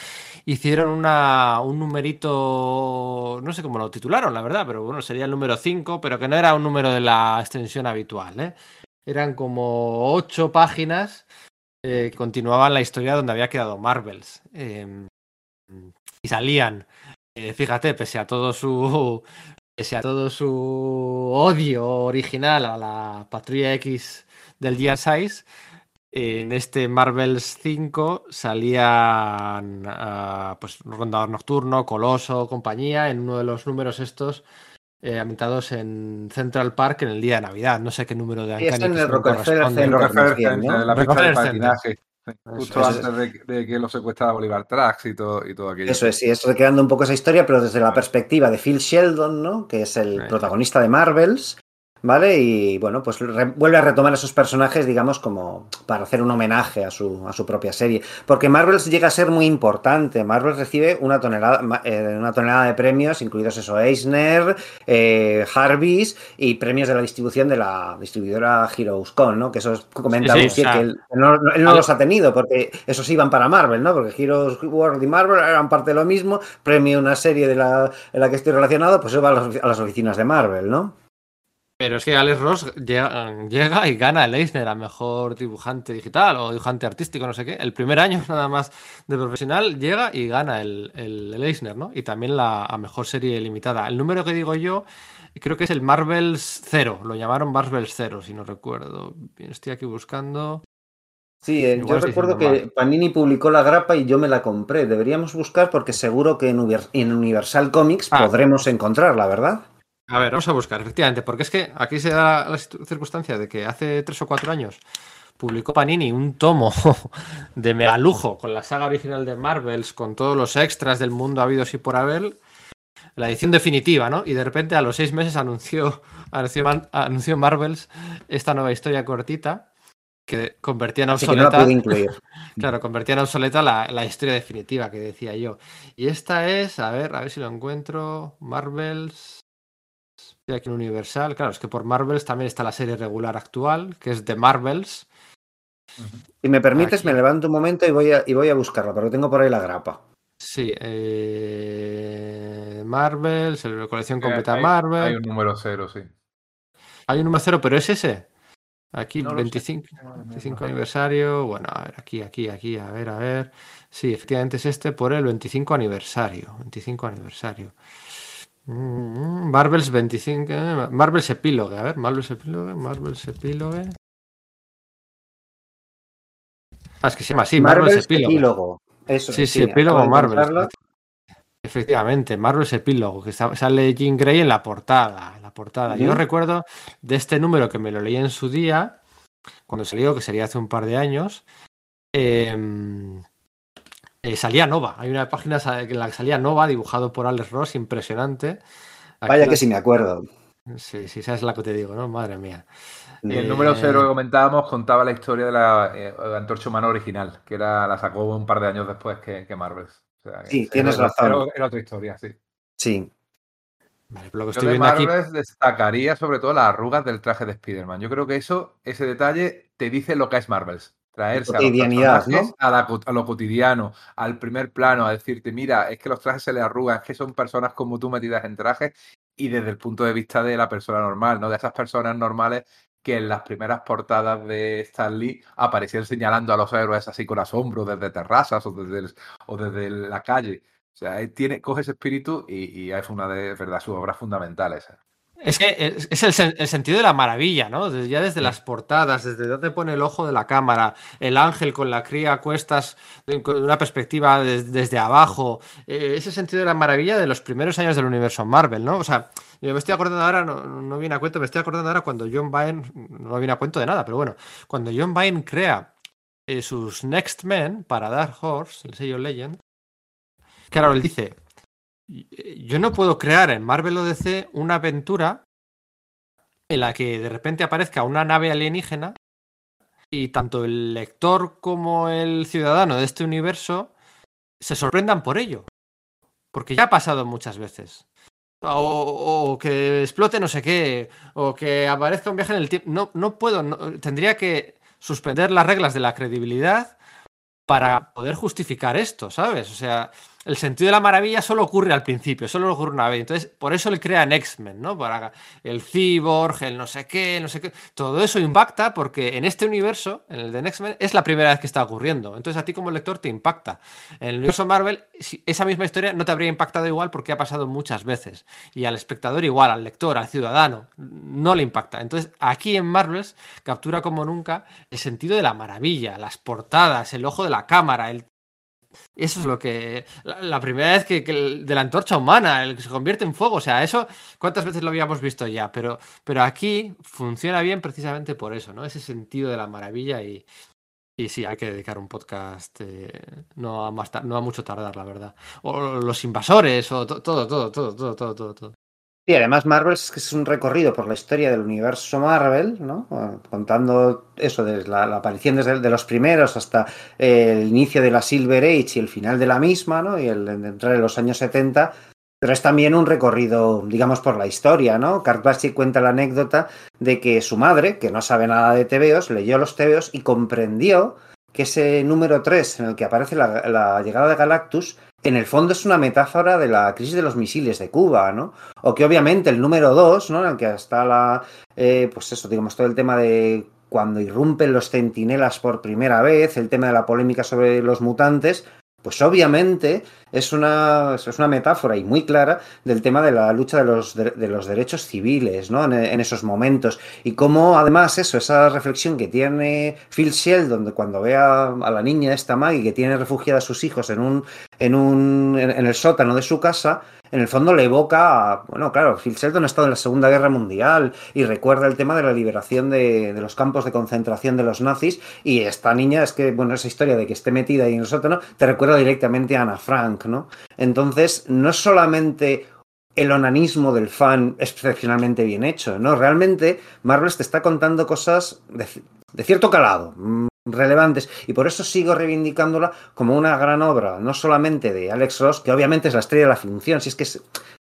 Speaker 1: Hicieron una, un numerito, no sé cómo lo titularon, la verdad, pero bueno, sería el número 5, pero que no era un número de la extensión habitual. ¿eh? Eran como 8 páginas eh, continuaban la historia donde había quedado Marvels. Eh, y salían, eh, fíjate, pese a todo su. Pese a todo su odio original a la Patrulla X del día 6, en este Marvels 5 salían uh, pues Rondador Nocturno, Coloso, compañía, en uno de los números estos eh, ambientados en Central Park en el día de Navidad. No sé qué número de
Speaker 4: Sí, está en el Rockefeller Center, ¿no?
Speaker 3: la pista de patinaje. Justo
Speaker 4: Eso es.
Speaker 3: antes de, de que lo secuestrara Bolívar Trax y todo, y todo aquello.
Speaker 4: Eso es, sí, es recreando un poco esa historia, pero desde la perspectiva de Phil Sheldon, ¿no? Que es el
Speaker 1: Sí.
Speaker 4: protagonista de Marvels, ¿vale? Y bueno, pues vuelve a retomar esos personajes, digamos, como para hacer un homenaje a su, a su propia serie. Porque Marvels llega a ser muy importante. Marvels recibe una tonelada, eh, una tonelada de premios, incluidos eso, Eisner, eh, Harvis y premios de la distribución de la distribuidora Heroes.com, ¿no? Que eso es- comenta
Speaker 1: Sí, sí,
Speaker 4: Lucy,
Speaker 1: o sea,
Speaker 4: que él no, no- él no
Speaker 1: al-
Speaker 4: los ha tenido, porque esos iban para Marvel, ¿no? Porque Heroes World y Marvel eran parte de lo mismo, premio una serie de la, en la que estoy relacionado, pues eso va a las, a las oficinas de Marvel, ¿no?
Speaker 1: Pero es que Alex Ross llega, llega y gana el Eisner a mejor dibujante digital o dibujante artístico, no sé qué. El primer año nada más de profesional llega y gana el, el, el Eisner, ¿no? Y también la a mejor serie limitada. El número que digo yo creo que es el Marvels 0. Lo llamaron Marvels 0, si no recuerdo. Estoy aquí buscando.
Speaker 4: Sí, eh,
Speaker 1: Igual
Speaker 4: yo recuerdo que
Speaker 1: mal.
Speaker 4: Panini publicó la grapa y yo me la compré. Deberíamos buscar porque seguro que en Universal Comics
Speaker 1: Ah.
Speaker 4: podremos encontrarla, ¿verdad?
Speaker 1: A ver, vamos a buscar, efectivamente, porque es que aquí se da la circunstancia de que hace tres o cuatro años publicó Panini un tomo de mega lujo con la saga original de Marvels, con todos los extras del mundo habidos y por haber, la edición definitiva, ¿no? Y de repente a los seis meses anunció, anunció, Marvels esta nueva historia cortita que convertía en
Speaker 4: no
Speaker 1: obsoleta.
Speaker 4: pude incluir.
Speaker 1: Claro, convertía en obsoleta la, la historia definitiva que decía yo. Y esta es, a ver, a ver si lo encuentro. Marvels. Aquí en Universal. Claro, es que por Marvels también está la serie regular actual, que es The Marvels.
Speaker 4: Si me permites,
Speaker 1: Aquí.
Speaker 4: me levanto un momento y voy a, y voy a buscarla, porque tengo por ahí la grapa.
Speaker 1: Sí, eh, Marvels, la colección
Speaker 3: Sí,
Speaker 1: completa
Speaker 3: hay-
Speaker 1: Marvel.
Speaker 3: Hay un número cero, sí.
Speaker 1: Hay un número cero, pero es ese. Aquí,
Speaker 3: No lo sé.
Speaker 1: 25, 25 aniversario. Bueno, a ver, aquí, aquí, aquí, a ver, a ver. Sí, efectivamente es este por el 25 aniversario. 25 aniversario. Mm, Marvel's 25. eh, Marvel's Epílogue. A ver, Marvel's Epílogue. Marvel's Epílogue. Ah, es que se llama así, Marvel's,
Speaker 4: Marvel's
Speaker 1: Epílogue.
Speaker 4: Epílogo. Eso
Speaker 1: Sí, sí, epílogo Marvel. Efectivamente, Marvel's Epílogo, que sale Jean Grey en la portada. en la portada. Yo recuerdo de este número que me lo leí en su día, cuando salió, que sería hace un par de años. eh, eh, salía Nova. Hay una página en la que salía Nova, dibujado por Alex Ross, impresionante. Aquí
Speaker 4: Vaya
Speaker 1: la-
Speaker 4: que sí me acuerdo.
Speaker 1: Sí, sí, sabes la que te digo, ¿no? Madre mía.
Speaker 3: Y el
Speaker 1: Eh,
Speaker 3: número cero que comentábamos contaba la historia de la eh, Antorcha Humana original, que era, la sacó un par de años después que, que Marvels. O sea, que
Speaker 4: Sí,
Speaker 3: era-
Speaker 4: tienes
Speaker 3: era-
Speaker 4: razón.
Speaker 3: Era, era otra historia, sí.
Speaker 4: Sí.
Speaker 1: Vale, lo que
Speaker 3: Yo
Speaker 1: estoy
Speaker 3: de
Speaker 1: viendo aquí.
Speaker 3: Destacaría sobre todo las arrugas del traje de Spider-Man. Yo creo que eso, ese detalle, te dice lo que es Marvels. Traerse a los
Speaker 4: ¿no?
Speaker 3: a, la a lo cotidiano, al primer plano, a decirte, mira, es que los trajes se le arrugan, es que son personas como tú metidas en trajes y desde el punto de vista de la persona normal, ¿no? De esas personas normales que en las primeras portadas de Stan Lee aparecían señalando a los héroes así con asombro desde terrazas o desde, el- o desde la calle. O sea, él tiene, coge ese espíritu y, y es una de verdad sus obras fundamentales.
Speaker 1: Es que es, el, sentido de la maravilla, ¿no? ya desde las portadas, desde donde pone el ojo de la cámara, el ángel con la cría a cuestas, con una perspectiva desde abajo, eh, ese sentido de la maravilla de los primeros años del universo Marvel, ¿no? O sea, yo me estoy acordando ahora, no, viene a cuento, me estoy acordando ahora cuando John Byrne, no viene a cuento de nada, pero bueno, cuando John Byrne crea eh, sus Next Men para Dark Horse, el sello Legend, claro, él dice, yo no puedo crear en Marvel o DC una aventura en la que de repente aparezca una nave alienígena y tanto el lector como el ciudadano de este universo se sorprendan por ello. Porque ya ha pasado muchas veces. O, que explote no sé qué, o que aparezca un viaje en el tiempo. No, no puedo, tendría que suspender las reglas de la credibilidad para poder justificar esto, ¿sabes? O sea, el sentido de la maravilla solo ocurre al principio, solo ocurre una vez. Entonces, por eso le crean X-Men, ¿no? Para el cyborg, el no sé qué, no sé qué. Todo eso impacta porque en este universo, en el de X-Men, es la primera vez que está ocurriendo. Entonces, a ti como lector te impacta. En el universo Marvel, esa misma historia no te habría impactado igual porque ha pasado muchas veces. Y al espectador igual, al lector, al ciudadano, no le impacta. Entonces, aquí en Marvels captura como nunca el sentido de la maravilla, las portadas, el ojo de la cámara, el eso es lo que. La, primera vez que, de la antorcha humana, el que se convierte en fuego. O sea, eso, ¿cuántas veces lo habíamos visto ya? Pero, pero aquí funciona bien precisamente por eso, ¿no? Ese sentido de la maravilla y. Y sí, hay que dedicar un podcast eh, no, a más no a mucho tardar, la verdad. O los invasores, o todo, todo, todo, todo, todo, todo, todo.
Speaker 4: Y además Marvel es que es un recorrido por la historia del universo Marvel, ¿no? Contando eso, desde la, aparición desde de los primeros hasta el inicio de la Silver Age y el final de la misma, ¿no? Y el, entrar en los años 70, pero es también un recorrido, digamos, por la historia, ¿no? Kurt cuenta la anécdota de que su madre, que no sabe nada de TVOs, leyó los TVOs y comprendió que ese número 3 en el que aparece la llegada de Galactus en el fondo es una metáfora de la crisis de los misiles de Cuba, ¿no? O que obviamente el número dos, ¿no? En el que está la, eh, pues eso, digamos, todo el tema de cuando irrumpen los centinelas por primera vez, el tema de la polémica sobre los mutantes, pues obviamente es una, es una metáfora y muy clara del tema de la lucha de los, de, los derechos civiles, ¿no? En, esos momentos. Y cómo además eso, esa reflexión que tiene Phil Sheldon de cuando ve a, la niña esta Maggie que tiene refugiada a sus hijos en un, en un, en el sótano de su casa, en el fondo le evoca a, bueno, claro, Phil Sheldon ha estado en la Segunda Guerra Mundial y recuerda el tema de la liberación de, los campos de concentración de los nazis y esta niña es que, bueno, esa historia de que esté metida ahí en el sótano te recuerda directamente a Ana Frank, ¿no? Entonces, no es solamente el onanismo del fan excepcionalmente bien hecho, ¿no? Realmente Marvel te está contando cosas de cierto calado, relevantes y por eso sigo reivindicándola como una gran obra, no solamente de Alex Ross, que obviamente es la estrella de la función, si es que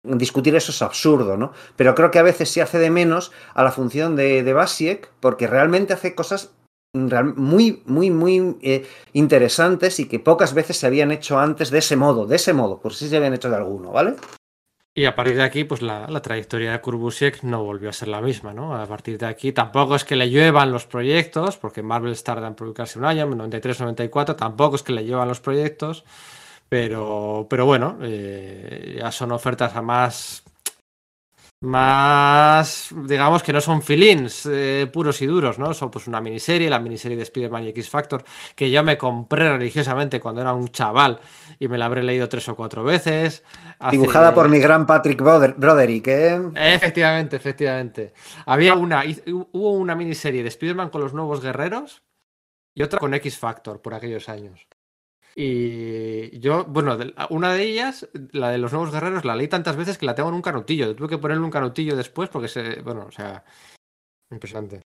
Speaker 4: discutir eso es absurdo, ¿no? Pero creo que a veces se hace de menos a la función de, de Basiek porque realmente hace cosas muy, muy, muy eh, interesantes y que pocas veces se habían hecho antes de ese modo, de ese modo, por si se habían hecho de alguno, ¿vale?
Speaker 1: Y a partir de aquí, pues la, trayectoria de Kurbusiek no volvió a ser la misma, ¿no? A partir de aquí tampoco es que le lluevan los proyectos, porque Marvel tarda en publicarse un año, 93-94, tampoco es que le llevan los proyectos, pero, pero bueno, eh, ya son ofertas a más más, digamos que no son filins eh, puros y duros, ¿no? Son pues una miniserie, la miniserie de Spider-Man y X Factor, que yo me compré religiosamente cuando era un chaval y me la habré leído tres o cuatro veces.
Speaker 4: Dibujada por mi gran Patrick Broderick, ¿eh?
Speaker 1: Efectivamente, efectivamente. Había una, hubo una miniserie de Spider-Man con los nuevos guerreros y otra con X Factor por aquellos años. Y yo, bueno, una de ellas, la de los nuevos guerreros, la leí tantas veces que la tengo en un canutillo. Tuve que ponerle un canutillo después porque se. Bueno, o sea. Impresionante.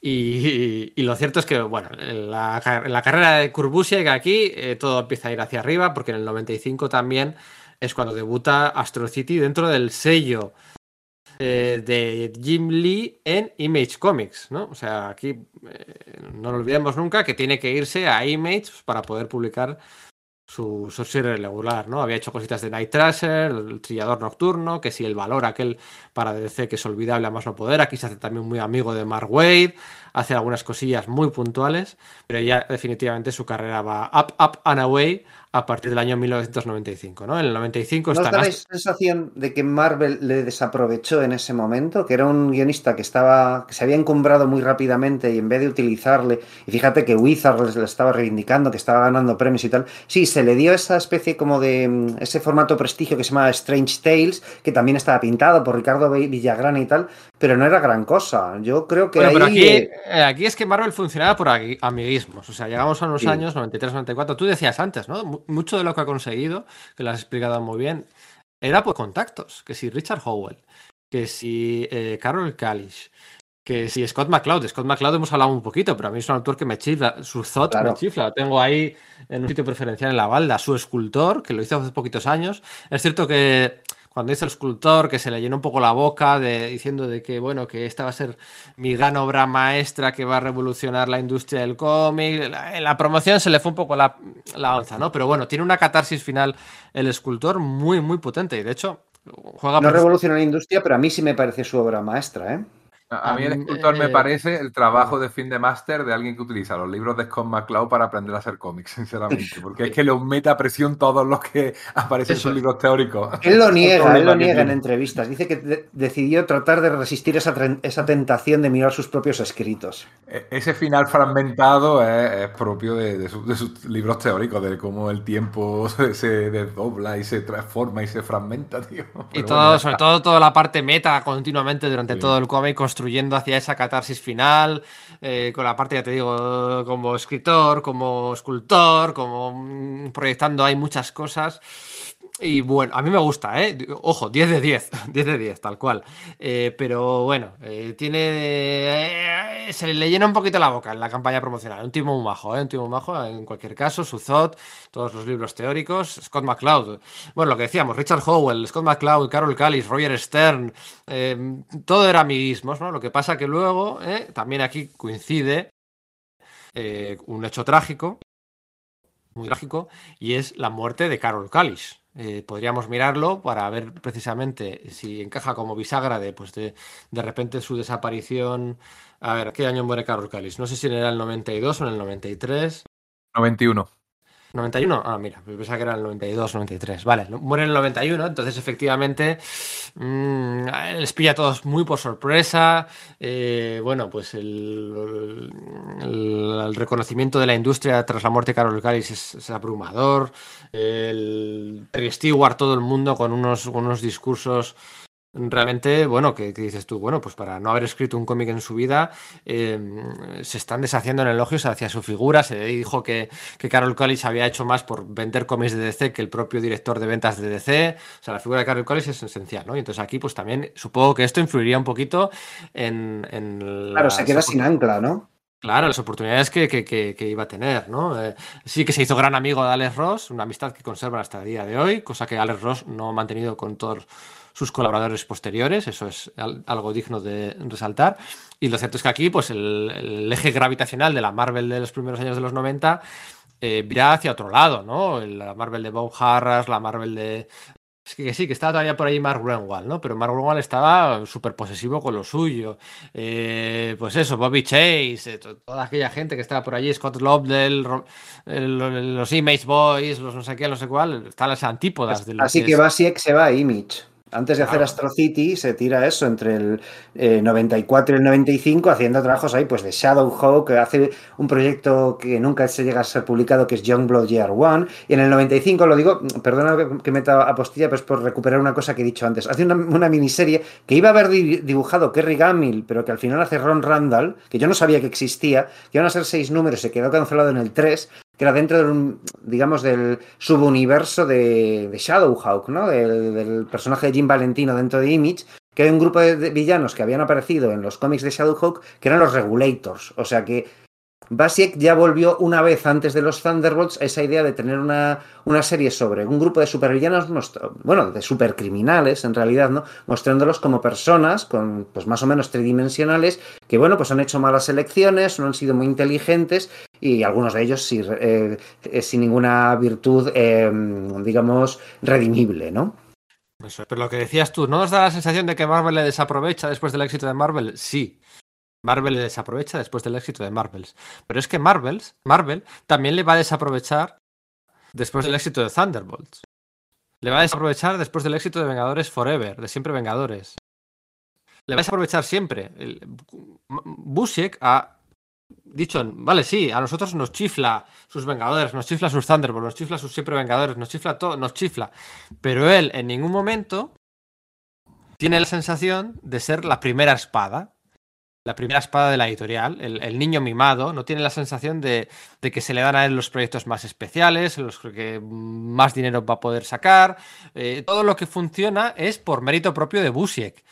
Speaker 1: Y, lo cierto es que, bueno, en la, carrera de Kurbusiek aquí eh, todo empieza a ir hacia arriba porque en el 95 también es cuando debuta Astro City dentro del sello eh, de Jim Lee en Image Comics, ¿no? O sea, aquí eh, no lo olvidemos nunca que tiene que irse a Image para poder publicar su, su serie regular, ¿no? Había hecho cositas de Night Tracer, el Trillador Nocturno, que si el valor aquel para DC que es olvidable a más no poder, aquí se hace también muy amigo de Mark Wade, hace algunas cosillas muy puntuales, pero ya definitivamente su carrera va up, up and away a partir del año 1995, ¿no? En el 95
Speaker 4: ¿No
Speaker 1: está...
Speaker 4: la sensación de que Marvel le desaprovechó en ese momento? Que era un guionista que estaba que se había encumbrado muy rápidamente y en vez de utilizarle, y fíjate que Wizard le estaba reivindicando, que estaba ganando premios y tal, sí, se le dio esa especie como de mm, ese formato prestigio que se llama Strange Tales, que también estaba pintado por Ricardo Villagrana y tal, pero no era gran cosa. Yo creo que
Speaker 1: Bueno, pero
Speaker 4: ahí,
Speaker 1: aquí, aquí es que Marvel funcionaba por amiguismos. O sea, llegamos a unos
Speaker 4: Sí.
Speaker 1: años, 93, 94. Tú decías antes, ¿no? Mu- Mucho de lo que ha conseguido, que lo has explicado muy bien, era por contactos. Que si Richard Howell, que si eh, Carol Kalish, que si Scott McCloud. Scott McCloud hemos hablado un poquito, pero a mí es un autor que me chifla. Su Zot
Speaker 4: Claro.
Speaker 1: me chifla. Lo tengo ahí en un sitio preferencial en la balda. Su escultor, que lo hizo hace poquitos años. Es cierto que cuando hizo el escultor, que se le llenó un poco la boca de, diciendo de que, bueno, que esta va a ser mi gran obra maestra que va a revolucionar la industria del cómic. La- En la promoción se le fue un poco la, la onza, ¿no? Pero bueno, tiene una catarsis final el escultor muy, muy potente. Y de hecho, juega
Speaker 4: no
Speaker 1: por-
Speaker 4: revolucionó la industria, pero a mí sí me parece su obra maestra, ¿eh?
Speaker 3: A, mí el escultor me
Speaker 1: eh,
Speaker 3: parece el trabajo de fin de máster de alguien que utiliza los libros de Scott McCloud para aprender a hacer cómics, sinceramente. Porque es que los mete a presión todos los que aparecen en sus libros teóricos.
Speaker 4: Él lo niega, él lo niega en entrevistas. Dice que de- decidió tratar de resistir esa, esa tentación de mirar sus propios escritos.
Speaker 3: E- Ese final fragmentado es, es propio de, de su- de sus libros teóricos, de cómo el tiempo se, se desdobla y se transforma y se fragmenta, tío.
Speaker 1: Y todo,
Speaker 3: bueno,
Speaker 1: sobre todo toda la parte meta continuamente durante
Speaker 3: Sí.
Speaker 1: todo el cómic, construyendo hacia esa catarsis final, eh, con la parte, ya te digo, como escritor, como escultor, como mm, proyectando hay muchas cosas. Y bueno, a mí me gusta, ¿eh? Ojo, 10 de 10, 10 de 10, tal cual. Eh, pero bueno, eh, tiene. eh, se le llena un poquito la boca en la campaña promocional. Un tipo muy majo. Un tipo muy majo, en cualquier caso. Suzot, todos los libros teóricos. Scott McCloud. Bueno, lo que decíamos, Richard Howell, Scott McCloud, Carol Callis, Roger Stern. eh, todo era amiguismos, ¿no? Lo que pasa que luego, también aquí coincide un hecho trágico, muy trágico, y es la muerte de Carol Callis. Eh, podríamos mirarlo para ver precisamente si encaja como bisagra de, pues de, de repente su desaparición. A ver, ¿qué año muere Carol Callis? No sé si era el 92 o en el 93.
Speaker 3: 91.
Speaker 1: 91, ah, mira, pensaba que era el 92, 93. Vale, muere en el 91, entonces efectivamente mm, les pilla a todos muy por sorpresa. eh, bueno, pues el, el- reconocimiento de la industria tras la muerte de Carol Callis es, abrumador. El Terry Stewart, todo el mundo con unos, unos discursos realmente, bueno, que, que dices tú, bueno, pues para no haber escrito un cómic en su vida, eh, se están deshaciendo en elogios hacia su figura. Se dijo que, que Carol Collis había hecho más por vender cómics de DC que el propio director de ventas de DC. O sea, la figura de Carol Collis es esencial, ¿no? Y entonces aquí, pues también supongo que esto influiría un poquito en. en
Speaker 4: Claro, se queda sin ancla, ¿no?
Speaker 1: Claro, las oportunidades que, que- que- que iba a tener, ¿no? Eh, sí que se hizo gran amigo de Alex Ross, una amistad que conservan hasta el día de hoy, cosa que Alex Ross no ha mantenido con todos sus colaboradores posteriores, eso es al- algo digno de resaltar. Y lo cierto es que aquí, pues el, el eje gravitacional de la Marvel de los primeros años de los 90 eh, virá hacia otro lado, ¿no? La Marvel de Bob Harras, la Marvel de... Es que, que sí, que estaba todavía por ahí Mark Renwald, ¿no? Pero Mark Renwald estaba súper posesivo con lo suyo. Eh, pues eso, Bobby Chase, eh, to- toda aquella gente que estaba por allí, Scott Lobdell, los Image Boys, los no sé qué, no sé cuál, están las antípodas de lo
Speaker 4: Así que
Speaker 1: es-
Speaker 4: Basiek se va a Image. Antes de hacer
Speaker 1: Claro.
Speaker 4: Astro City, se tira eso entre el eh, 94 y el 95, haciendo trabajos ahí, pues de Shadowhawk, que hace un proyecto que nunca se llega a ser publicado, que es Youngblood Year One. Y en el 95, lo digo, perdona que- que meta apostilla, pero es por recuperar una cosa que he dicho antes. Hace una, una miniserie que iba a haber di- dibujado Kerry Gammill, pero que al final hace Ron Randall, que yo no sabía que existía, que iban a ser seis números, se quedó cancelado en el 3 que era dentro del, digamos, del subuniverso de, de Shadowhawk, ¿no? Del, personaje de Jim Valentino dentro de Image, que hay un grupo de villanos que habían aparecido en los cómics de Shadowhawk, que eran los Regulators. O sea que Basiek ya volvió una vez antes de los Thunderbolts a esa idea de tener una, una serie sobre un grupo de supervillanos, bueno, de supercriminales en realidad, ¿no? Mostrándolos como personas con, pues más o menos tridimensionales, que bueno, pues han hecho malas elecciones, no han sido muy inteligentes y algunos de ellos sin, eh, sin ninguna virtud, eh, digamos, redimible, ¿no?
Speaker 1: Pero lo que decías tú, ¿no nos da la sensación de que Marvel le desaprovecha después del éxito de Marvel? Sí. Marvel le desaprovecha después del éxito de Marvels. Pero es que Marvels, Marvel también le va a desaprovechar después del éxito de Thunderbolts. Le va a desaprovechar después del éxito de Vengadores Forever, de siempre Vengadores. Le va a desaprovechar siempre. Busiek ha dicho, vale, sí, a nosotros nos chifla sus Vengadores, nos chifla sus Thunderbolts, nos chifla sus siempre Vengadores, nos chifla todo, nos chifla. Pero él en ningún momento tiene la sensación de ser la primera espada la primera espada de la editorial, el, niño mimado, no tiene la sensación de, que se le dan a él los proyectos más especiales, los que más dinero va a poder sacar. Eh, todo lo que funciona es por mérito propio de Busiek.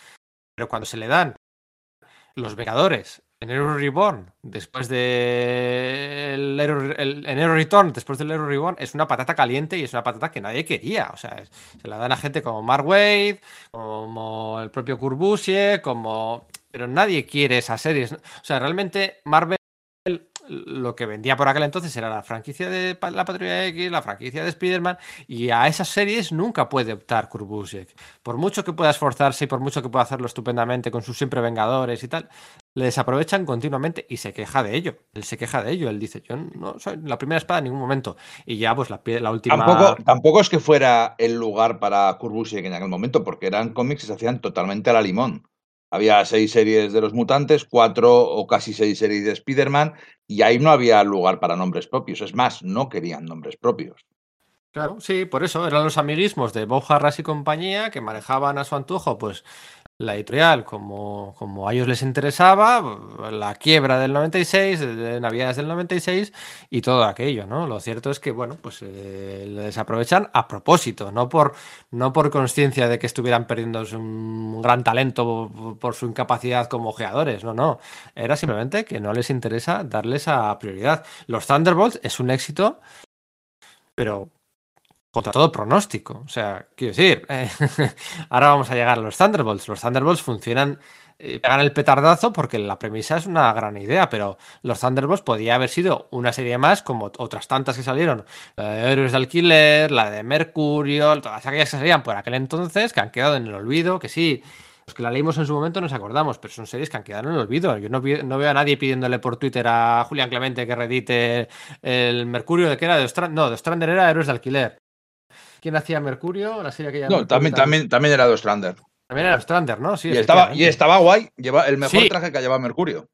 Speaker 1: Pero cuando se le dan los Vengadores en Hero Reborn, después de el, Hero, Return, después del Hero Reborn, es una patata caliente y es una patata que nadie quería. O sea, se la dan a gente como Mark Wade, como el propio Busiek, como pero nadie quiere esas series. O sea, realmente Marvel lo que vendía por aquel entonces era la franquicia de la Patrulla X, la franquicia de Spider-Man, y a esas series nunca puede optar Kurbusek. Por mucho que pueda esforzarse y por mucho que pueda hacerlo estupendamente con sus siempre Vengadores y tal, le desaprovechan continuamente y se queja de ello. Él se queja de ello. Él dice, yo no soy la primera espada en ningún momento. Y ya, pues la, la última...
Speaker 2: Tampoco, tampoco es que fuera el lugar para Kurbusek en aquel momento, porque eran cómics que se hacían totalmente a la limón. Había seis series de los mutantes, cuatro o casi seis series de Spider-Man, y ahí no había lugar para nombres propios. Es más, no querían nombres propios.
Speaker 1: Claro, sí, por eso eran los amiguismos de Bob Harras y compañía que manejaban a su antojo, pues la editorial como, como a ellos les interesaba, la quiebra del 96, de Navidades del 96 y todo aquello, ¿no? Lo cierto es que, bueno, pues eh, lo desaprovechan a propósito, no por, no por conciencia de que estuvieran perdiendo un gran talento por su incapacidad como ojeadores, no, no. Era simplemente que no les interesa darles a prioridad. Los Thunderbolts es un éxito, pero contra todo pronóstico. O sea, quiero decir, eh, ahora vamos a llegar a los Thunderbolts. Los Thunderbolts funcionan, eh, pegan el petardazo porque la premisa es una gran idea, pero los Thunderbolts podía haber sido una serie más como otras tantas que salieron. La de Héroes de Alquiler, la de Mercurio, todas aquellas que salían por aquel entonces, que han quedado en el olvido, que sí. Los que la leímos en su momento nos acordamos, pero son series que han quedado en el olvido. Yo no, veo a nadie pidiéndole por Twitter a Julián Clemente que redite el Mercurio de que era de Ostrander. No, de Ostrander era Héroes de Alquiler. ¿Quién hacía Mercurio? La serie que ya
Speaker 2: no, también, también, también era de Strander.
Speaker 1: También era Strander, ¿no?
Speaker 2: Sí, y, estaba, y estaba guay. Lleva el mejor traje que llevaba Mercurio.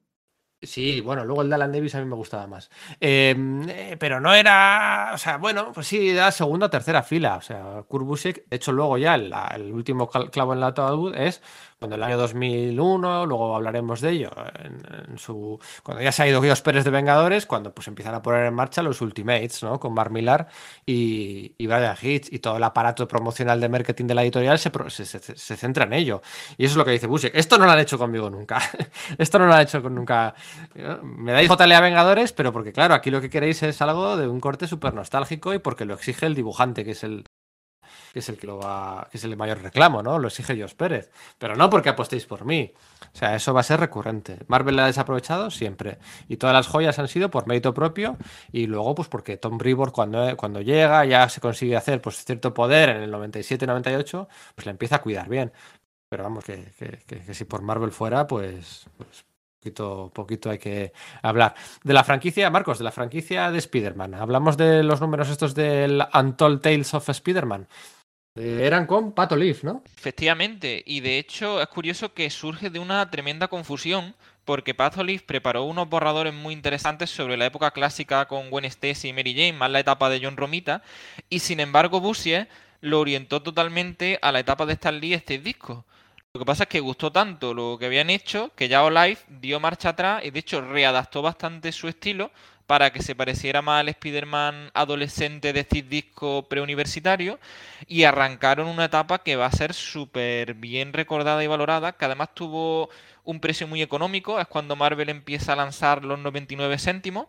Speaker 1: Sí, bueno, luego el de Alan Davis a mí me gustaba más. Em, eh, pero no era. O sea, bueno, pues sí, era segunda o tercera fila. O sea, Kurt de hecho, luego ya el, el último clavo en la ataúd es cuando el año 2001, luego hablaremos de ello, en, su, cuando ya se ha ido Guidos Pérez de Vengadores, cuando pues empiezan a poner en marcha los Ultimates, ¿no? Con Mark Millar y, y Brian Hitch y todo el aparato promocional de marketing de la editorial se, se, centra en ello. Y eso es lo que dice Busiek. Esto no lo han hecho conmigo nunca. Esto no lo han hecho con nunca. Me dais JLA Vengadores, pero porque claro, aquí lo que queréis es algo de un corte súper nostálgico y porque lo exige el dibujante, que es el, que es el que lo va, que es el mayor reclamo, ¿no? Lo exige Jos Pérez. Pero no porque apostéis por mí. O sea, eso va a ser recurrente. Marvel la ha desaprovechado siempre. Y todas las joyas han sido por mérito propio. Y luego, pues porque Tom Brevoort cuando, cuando llega, ya se consigue hacer pues cierto poder en el 97-98, pues le empieza a cuidar bien. Pero vamos, que, si por Marvel fuera, pues, pues poquito, poquito hay que hablar. De la franquicia, Marcos, de la franquicia de Spider-Man. Hablamos de los números estos del Untold Tales of Spider-Man. Eran con Pato Leaf, ¿no?
Speaker 5: Efectivamente, y de hecho es curioso que surge de una tremenda confusión porque Pato Leaf preparó unos borradores muy interesantes sobre la época clásica con Gwen Stacy y Mary Jane, más la etapa de John Romita, y sin embargo Busier lo orientó totalmente a la etapa de Stan Lee este disco. Lo que pasa es que gustó tanto lo que habían hecho que ya Life dio marcha atrás y de hecho readaptó bastante su estilo para que se pareciera más al Spider-Man adolescente de Cid Disco preuniversitario y arrancaron una etapa que va a ser súper bien recordada y valorada, que además tuvo un precio muy económico, es cuando Marvel empieza a lanzar los 99 céntimos.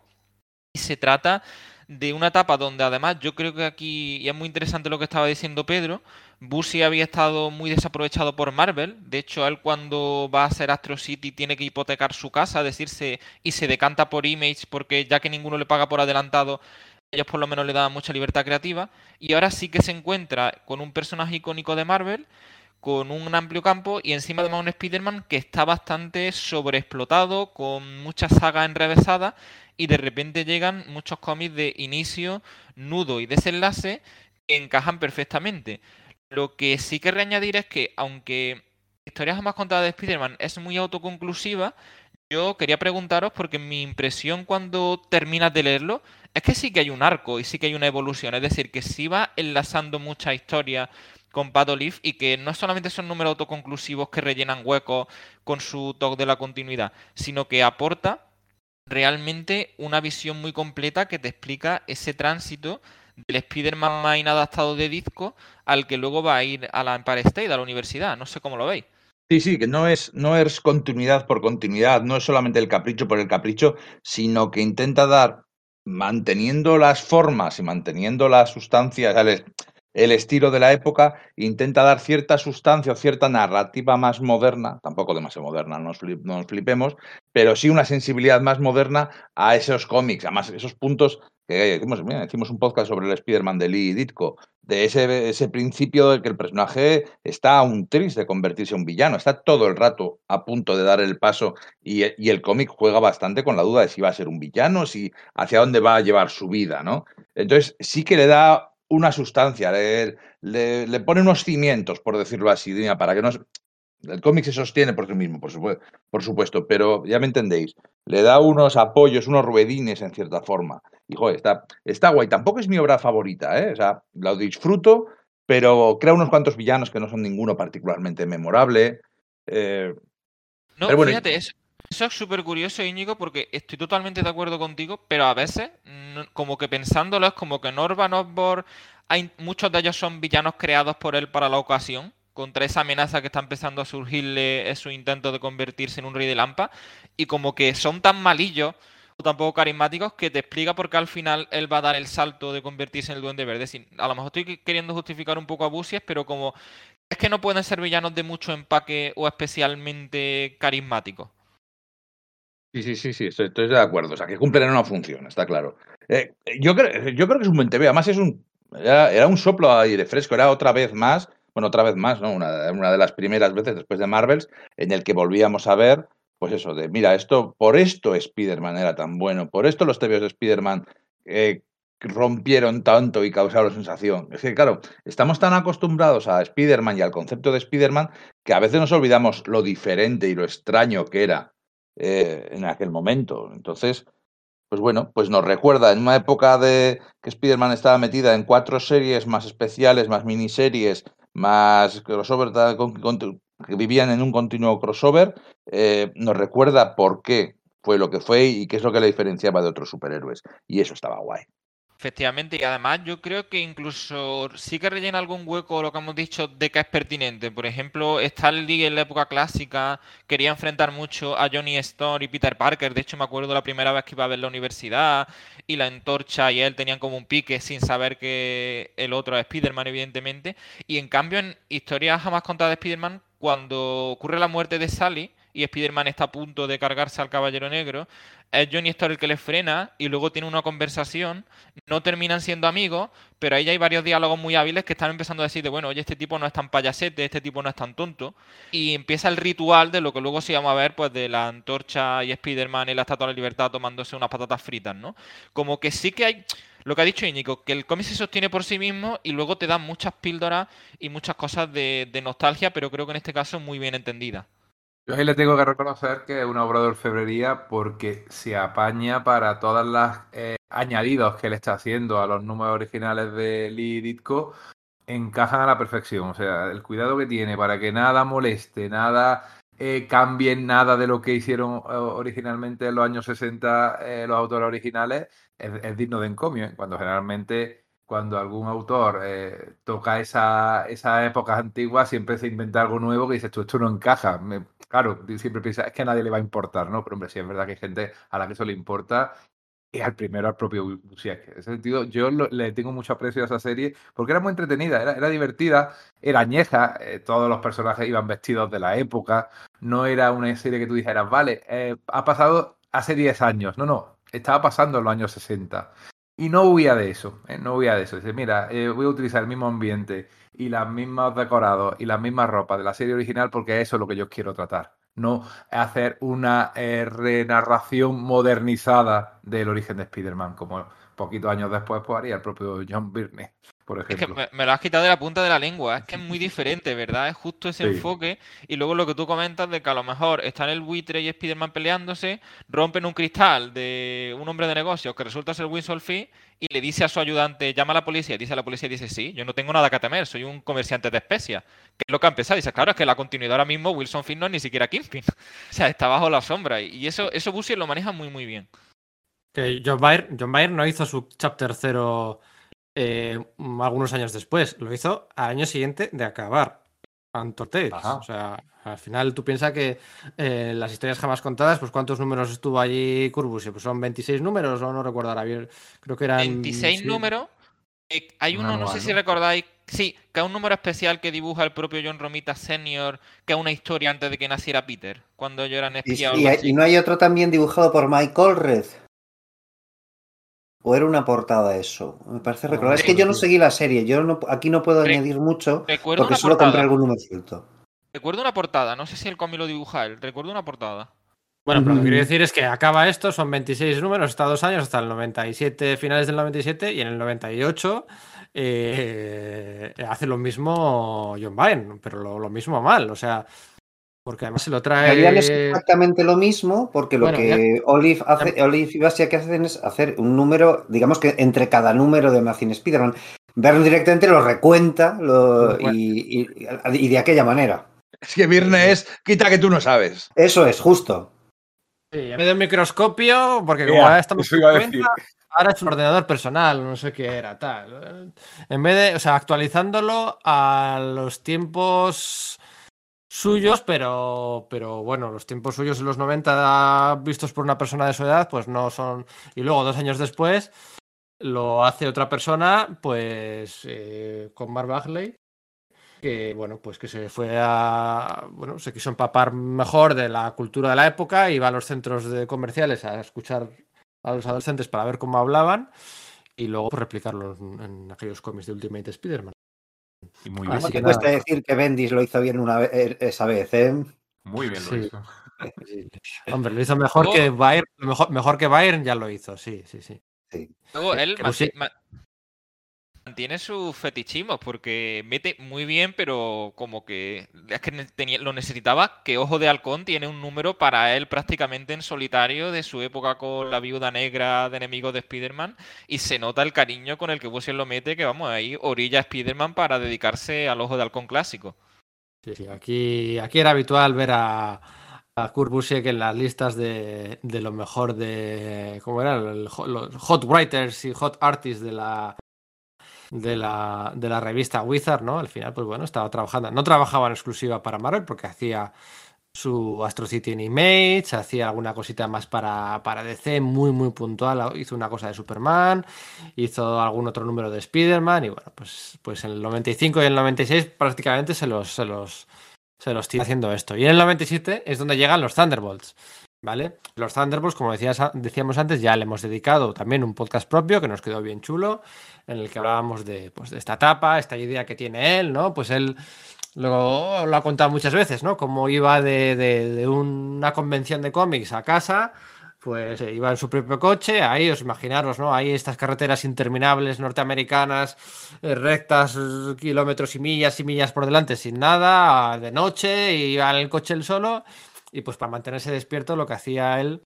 Speaker 5: Y se trata de una etapa donde además yo creo que aquí, y es muy interesante lo que estaba diciendo Pedro, Busi había estado muy desaprovechado por Marvel. De hecho, él cuando va a hacer Astro City tiene que hipotecar su casa, decirse, y se decanta por Image porque ya que ninguno le paga por adelantado, ellos por lo menos le daban mucha libertad creativa. Y ahora sí que se encuentra con un personaje icónico de Marvel con un amplio campo y encima además un Spider-Man que está bastante sobreexplotado, con muchas sagas enrevesadas y de repente llegan muchos cómics de inicio, nudo y desenlace que encajan perfectamente. Lo que sí que reañadir es que aunque Historias jamás contadas de Spider-Man es muy autoconclusiva, yo quería preguntaros porque mi impresión cuando terminas de leerlo es que sí que hay un arco y sí que hay una evolución, es decir, que sí va enlazando muchas historias con Leaf y que no solamente son números autoconclusivos que rellenan huecos con su toque de la continuidad, sino que aporta realmente una visión muy completa que te explica ese tránsito del Spider-Man más inadaptado de disco al que luego va a ir a la Empire State, a la universidad. No sé cómo lo veis.
Speaker 2: Sí, sí, que no es, no es continuidad por continuidad, no es solamente el capricho por el capricho, sino que intenta dar, manteniendo las formas y manteniendo las sustancias, el estilo de la época, intenta dar cierta sustancia o cierta narrativa más moderna, tampoco demasiado moderna, no nos, flipemos, pero sí una sensibilidad más moderna a esos cómics, además esos puntos que hicimos, hicimos un podcast sobre el Spider-Man de Lee Ditko, de ese, ese principio de que el personaje está a un tris de convertirse en un villano, está todo el rato a punto de dar el paso y, y el cómic juega bastante con la duda de si va a ser un villano, si hacia dónde va a llevar su vida, ¿no? Entonces sí que le da una sustancia, le, le, pone unos cimientos, por decirlo así, para que no... El cómic se sostiene por sí mismo, por supuesto, por supuesto, pero ya me entendéis. Le da unos apoyos, unos ruedines en cierta forma. Y joder, está, está guay. Tampoco es mi obra favorita, ¿eh? O sea, lo disfruto, pero crea unos cuantos villanos que no son ninguno particularmente memorable. Eh,
Speaker 5: no, fíjate, eso, eso es súper curioso, Íñigo, porque estoy totalmente de acuerdo contigo, pero a veces, como que pensándolo, es como que Norman Osborn, hay, muchos de ellos son villanos creados por él para la ocasión, contra esa amenaza que está empezando a surgirle su intento de convertirse en un rey de lampa, y como que son tan malillos o tan poco carismáticos que te explica por qué al final él va a dar el salto de convertirse en el duende verde. A lo mejor estoy queriendo justificar un poco a Busies, pero como es que no pueden ser villanos de mucho empaque o especialmente carismáticos.
Speaker 2: Sí, sí, sí, sí, estoy, de acuerdo. O sea, que cumplen una función, está claro. Eh, yo, creo, yo creo que es un buen TV. Además, es un, era, un soplo de aire fresco. Era otra vez más, bueno, otra vez más, ¿no? Una, una, de las primeras veces después de Marvels en el que volvíamos a ver, pues eso, de mira, esto, por esto Spider-Man era tan bueno, por esto los TVs de Spider-Man eh, rompieron tanto y causaron sensación. Es que, claro, estamos tan acostumbrados a Spider-Man y al concepto de Spider-Man que a veces nos olvidamos lo diferente y lo extraño que era eh, en aquel momento. Entonces, pues bueno, pues nos recuerda en una época de que Spider-Man estaba metida en cuatro series más especiales, más miniseries, más crossover, que vivían en un continuo crossover, eh, nos recuerda por qué fue lo que fue y qué es lo que le diferenciaba de otros superhéroes. Y eso estaba guay.
Speaker 5: Efectivamente, y además yo creo que incluso sí que rellena algún hueco lo que hemos dicho de que es pertinente. Por ejemplo, Stan Lee en la época clásica quería enfrentar mucho a Johnny Storm y Peter Parker. De hecho, me acuerdo la primera vez que iba a ver la universidad y la antorcha y él tenían como un pique sin saber que el otro es Spider-Man, evidentemente. Y en cambio, en historias jamás contadas de Spider-Man, cuando ocurre la muerte de Sally y Spider-Man está a punto de cargarse al Caballero Negro, es Johnny Storm el que le frena y luego tiene una conversación. No terminan siendo amigos, pero ahí hay varios diálogos muy hábiles que están empezando a decir de, bueno, oye, este tipo no es tan payasete, este tipo no es tan tonto. Y empieza el ritual de lo que luego se llama a ver, pues de la antorcha y Spider-Man y la Estatua de la Libertad tomándose unas patatas fritas, ¿no? Como que sí que hay lo que ha dicho Íñigo, que el cómic se sostiene por sí mismo y luego te da muchas píldoras y muchas cosas de, de nostalgia, pero creo que en este caso muy bien entendidas.
Speaker 3: Yo ahí le tengo que reconocer que es una obra de orfebrería porque se apaña para todas las eh, añadidos que le está haciendo a los números originales de Lee Ditko, encajan a la perfección. O sea, el cuidado que tiene para que nada moleste, nada eh, cambien nada de lo que hicieron eh, originalmente en los años 60 eh, los autores originales, es, digno de encomio. ¿eh? Cuando generalmente, cuando algún autor toca esa, esas épocas antiguas, siempre se inventa algo nuevo que dices, tú, esto no encaja. claro, siempre piensas, es que a nadie le va a importar, ¿no? Pero hombre, sí es verdad que hay gente a la que eso le importa y al primero al propio Busiek. En ese sentido, yo le tengo mucho aprecio a esa serie porque era muy entretenida, era, era divertida, era añeja, eh, todos los personajes iban vestidos de la época, no era una serie que tú dijeras, vale, eh, ha pasado hace 10 años, no, no, estaba pasando en los años 60. Y no huía de eso, eh, no huía de eso. Dice, mira, voy a utilizar el mismo ambiente y los mismos decorados y las mismas ropas de la serie original porque eso es lo que yo quiero tratar no hacer una eh, renarración modernizada del origen de Spider-Man, como poquitos años después pues, haría el propio John Byrne. Por ejemplo.
Speaker 5: Es que me, lo has quitado de la punta de la lengua, es que es muy diferente, ¿verdad? Es justo ese enfoque. Y luego lo que tú comentas de que a lo mejor están el buitre y Spider-Man peleándose, rompen un cristal de un hombre de negocios que resulta ser Winsor Fee y le dice a su ayudante, llama a la policía, dice a la policía, dice, sí, yo no tengo nada que temer, soy un comerciante de especias. ¿Qué es lo que ha empezado? Dice, claro, es que la continuidad ahora mismo, Wilson Finn no es ni siquiera Kingpin. o sea, está bajo la sombra. Y eso, eso Bussi lo maneja muy, muy bien.
Speaker 1: Que John Byrne, John Byrne no hizo su chapter 0 eh, algunos años después, lo hizo al año siguiente de acabar Antor O sea, al final tú piensas que eh, las historias jamás contadas, pues cuántos números estuvo allí Curbus, pues son 26 números o no recuerdo ahora bien, creo que eran...
Speaker 5: 26 números. Eh, hay uno, no sé si recordáis, sí, que es un número especial que dibuja el propio John Romita Senior, que es una historia antes de que naciera Peter, cuando yo era espía.
Speaker 4: Y, y, no hay otro también dibujado por Mike Allred. ¿O era una portada eso? Me parece recordar. es que yo no seguí la serie. Yo no, aquí no puedo añadir mucho porque solo compré algún número suelto.
Speaker 5: Recuerdo una portada. No sé si el cómic lo dibuja él. Recuerdo una portada.
Speaker 1: Bueno, pero lo que quiero decir es que acaba esto, son 26 números, está dos años, hasta el 97, finales del 97, y en el 98 eh, hace lo mismo John Byrne, pero lo, lo mismo mal. O sea, porque además se lo trae.
Speaker 4: es exactamente lo mismo, porque lo que Olive, hace, Olive y Basia que hacen es hacer un número, digamos que entre cada número de Amazing Spider-Man, verlo directamente lo recuenta, y, de aquella manera.
Speaker 2: Es que Virne es quita que tú no sabes.
Speaker 4: Eso es, justo.
Speaker 1: Sí, me da un microscopio, porque como ahora estamos ahora es un ordenador personal, no sé qué era, tal. En vez de, o sea, actualizándolo a los tiempos suyos, pero, pero bueno, los tiempos suyos en los 90 vistos por una persona de su edad, pues no son... Y luego, dos años después, lo hace otra persona, pues eh, con Mark Bagley, que bueno, pues que se fue a, bueno, se quiso empapar mejor de la cultura de la época, iba a los centros de comerciales a escuchar a los adolescentes para ver cómo hablaban y luego pues, replicarlo en aquellos cómics de Ultimate Spider-Man.
Speaker 4: Y muy bien. Así que cuesta decir que Bendis lo hizo bien una vez, eh, esa vez, ¿eh?
Speaker 3: Muy bien lo hizo.
Speaker 1: Hombre, lo hizo mejor que Bayern, mejor, mejor que Bayern ya lo hizo, sí, sí, sí.
Speaker 5: Luego él tiene sus fetichismos porque mete muy bien, pero como que es que lo necesitaba. Que Ojo de Halcón tiene un número para él prácticamente en solitario de su época con la viuda negra de enemigos de Spider-Man. Y se nota el cariño con el que Busiek lo mete, que vamos, ahí orilla a Spider-Man para dedicarse al Ojo de Halcón clásico.
Speaker 1: Sí, sí, aquí, aquí era habitual ver a, a Kurt Busiek en las listas de, de lo mejor de. ¿Cómo era? los hot writers y hot artists de la de la, de la revista Wizard, ¿no? Al final, pues bueno, estaba trabajando. No trabajaba en exclusiva para Marvel porque hacía su Astro City en Image, hacía alguna cosita más para, para DC, muy, muy puntual. Hizo una cosa de Superman, hizo algún otro número de Spider-Man y bueno, pues, pues en el 95 y el 96 prácticamente se los, se los, se los tiene haciendo esto. Y en el 97 es donde llegan los Thunderbolts. ¿Vale? Los Thunderbolts, como decías, decíamos antes, ya le hemos dedicado también un podcast propio que nos quedó bien chulo, en el que hablábamos de, pues, de esta etapa, esta idea que tiene él, ¿no? Pues él lo, lo ha contado muchas veces, ¿no? Como iba de, una convención de cómics a casa, pues eh, iba en su propio coche, ahí os imaginaros, ¿no? Ahí estas carreteras interminables norteamericanas, eh, rectas, kilómetros y millas y millas por delante sin nada, de noche, iba en el coche él solo y pues para mantenerse despierto lo que hacía él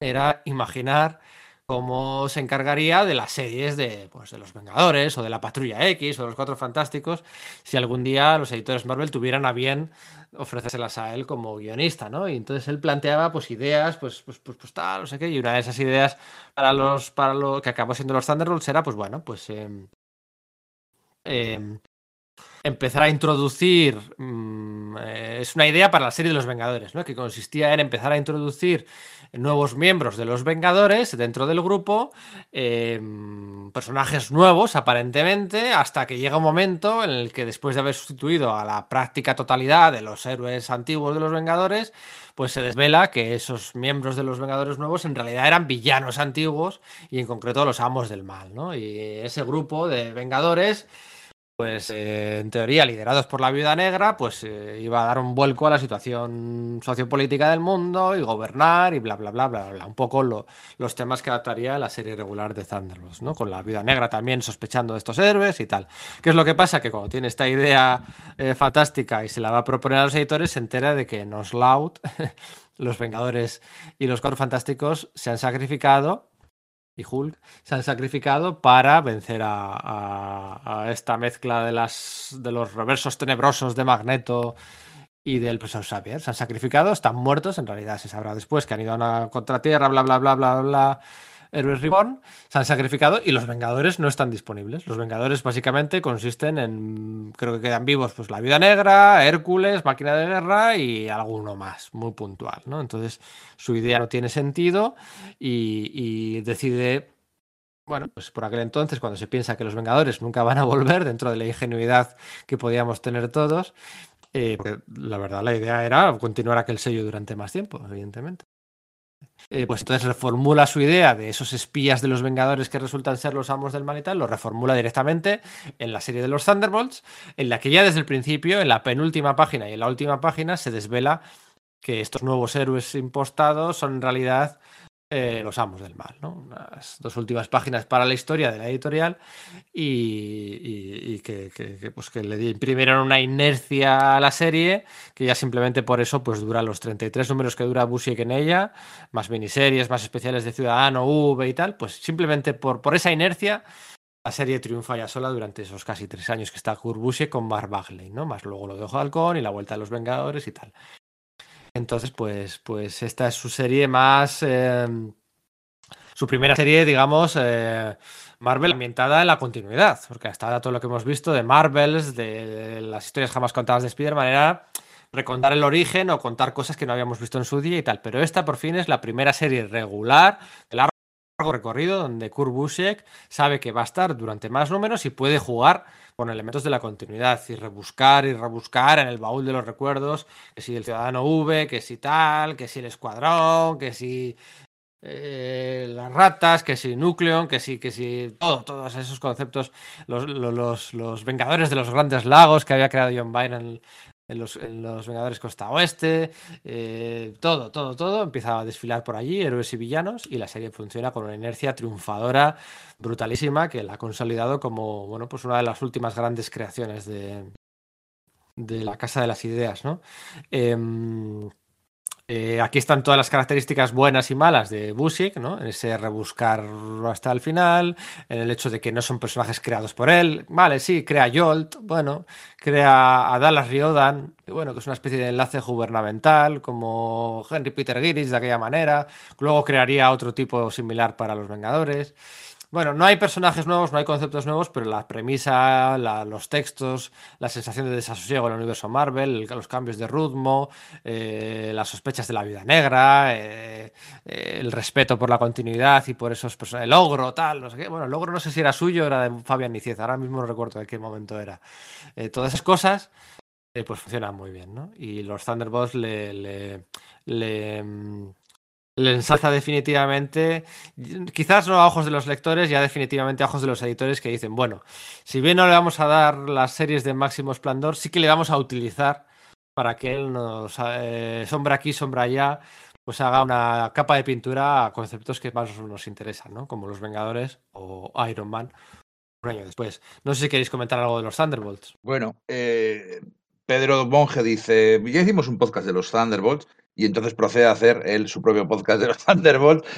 Speaker 1: era imaginar cómo se encargaría de las series de, pues, de los Vengadores o de la Patrulla X o de los Cuatro Fantásticos, si algún día los editores Marvel tuvieran a bien ofrecérselas a él como guionista, ¿no? Y entonces él planteaba pues ideas, pues, pues, pues, pues tal, no sé qué, y una de esas ideas para los, para lo que acabó siendo los Thunderbolts era, pues bueno, pues eh, eh, empezar a introducir. Mm, eh, es una idea para la serie de los Vengadores, ¿no? Que consistía en empezar a introducir nuevos miembros de los Vengadores dentro del grupo, eh, personajes nuevos aparentemente, hasta que llega un momento en el que después de haber sustituido a la práctica totalidad de los héroes antiguos de los Vengadores, pues se desvela que esos miembros de los Vengadores nuevos en realidad eran villanos antiguos y en concreto los amos del mal, ¿no? Y ese grupo de Vengadores pues eh, en teoría, liderados por la viuda negra, pues eh, iba a dar un vuelco a la situación sociopolítica del mundo y gobernar y bla, bla, bla, bla, bla. Un poco lo, los temas que adaptaría la serie regular de Thunderbolts, ¿no? Con la viuda negra también sospechando de estos héroes y tal. ¿Qué es lo que pasa? Que cuando tiene esta idea eh, fantástica y se la va a proponer a los editores, se entera de que Noslout, los Vengadores y los Cuatro Fantásticos se han sacrificado y Hulk se han sacrificado para vencer a, esta mezcla de, las, de los reversos tenebrosos de Magneto y del profesor Xavier. Se han sacrificado, están muertos, en realidad se sabrá después que han ido a una contratierra, bla, bla, bla, bla, bla. Héroes Reborn se han sacrificado y los Vengadores no están disponibles. Los Vengadores básicamente consisten en, creo que quedan vivos, pues la Vida Negra, Hércules, Máquina de Guerra y alguno más, muy puntual, ¿no? Entonces su idea no tiene sentido y, decide bueno, pues por aquel entonces, cuando se piensa que los Vengadores nunca van a volver dentro de la ingenuidad que podíamos tener todos, eh, porque la verdad la idea era continuar aquel sello durante más tiempo, evidentemente. Eh, pues entonces reformula su idea de esos espías de los Vengadores que resultan ser los amos del mal y tal, lo reformula directamente en la serie de los Thunderbolts, en la que ya desde el principio, en la penúltima página y en la última página, se desvela que estos nuevos héroes impostados son en realidad eh, los amos del mal, ¿no? Unas dos últimas páginas para la historia de la editorial y, que, pues que le imprimieron una inercia a la serie que ya simplemente por eso pues dura los 33 números que dura Busiek en ella, más miniseries, más especiales de Ciudadano, V y tal, pues simplemente por, por esa inercia la serie triunfa ya sola durante esos casi tres años que está Kurt Busiek con Mark Bagley, ¿no? Más luego lo de Ojo Halcón y la Vuelta de los Vengadores y tal. Entonces, pues, pues esta es su serie más. Eh, su primera serie, digamos, eh, Marvel ambientada en la continuidad. Porque hasta ahora todo lo que hemos visto de Marvels, de, las historias jamás contadas de Spider-Man, era recontar el origen o contar cosas que no habíamos visto en su día y tal. Pero esta por fin es la primera serie regular de largo recorrido donde Kurt Busiek sabe que va a estar durante más números y puede jugar con elementos de la continuidad y rebuscar y rebuscar en el baúl de los recuerdos, que si el Ciudadano V, que si tal, que si el Escuadrón, que si eh, las ratas, que si Nucleon, que si, que si todo, todos esos conceptos, los, los, los, Vengadores de los Grandes Lagos que había creado John Byrne en, en, los, en los, Vengadores Costa Oeste, eh, todo, todo, todo empieza a desfilar por allí, héroes y villanos, y la serie funciona con una inercia triunfadora brutalísima que la ha consolidado como, bueno, pues una de las últimas grandes creaciones de, de la Casa de las Ideas, ¿no? Eh, eh, aquí están todas las características buenas y malas de Busiek, ¿no? En ese rebuscar hasta el final, en el hecho de que no son personajes creados por él. Vale, sí, crea Jolt, bueno, crea a Dallas Riodan, que bueno, que es una especie de enlace gubernamental, como Henry Peter Gillis de aquella manera. Luego crearía otro tipo similar para los Vengadores. Bueno, no hay personajes nuevos, no hay conceptos nuevos, pero la premisa, la, los textos, la sensación de desasosiego en el universo Marvel, el, los cambios de ritmo, eh, las sospechas de la vida negra, eh, eh, el respeto por la continuidad y por esos personajes, el logro, tal, no sé qué. Bueno, el logro no sé si era suyo, era de Fabián Niciez, ahora mismo no recuerdo de qué momento era. Todas esas cosas, pues funcionan muy bien, ¿no? Y los Thunderbolts le, le, le le ensalza definitivamente, quizás no a ojos de los lectores, ya definitivamente a ojos de los editores que dicen, bueno, si bien no le vamos a dar las series de máximo esplendor, sí que le vamos a utilizar para que él nos, eh, sombra aquí, sombra allá, pues haga una capa de pintura a conceptos que más nos interesan, ¿no? Como los Vengadores o Iron Man un año después. No sé si queréis comentar algo de los Thunderbolts.
Speaker 2: Bueno, eh, Pedro Monge dice, ya hicimos un podcast de los Thunderbolts y entonces procede a hacer él su propio podcast de los Thunderbolts.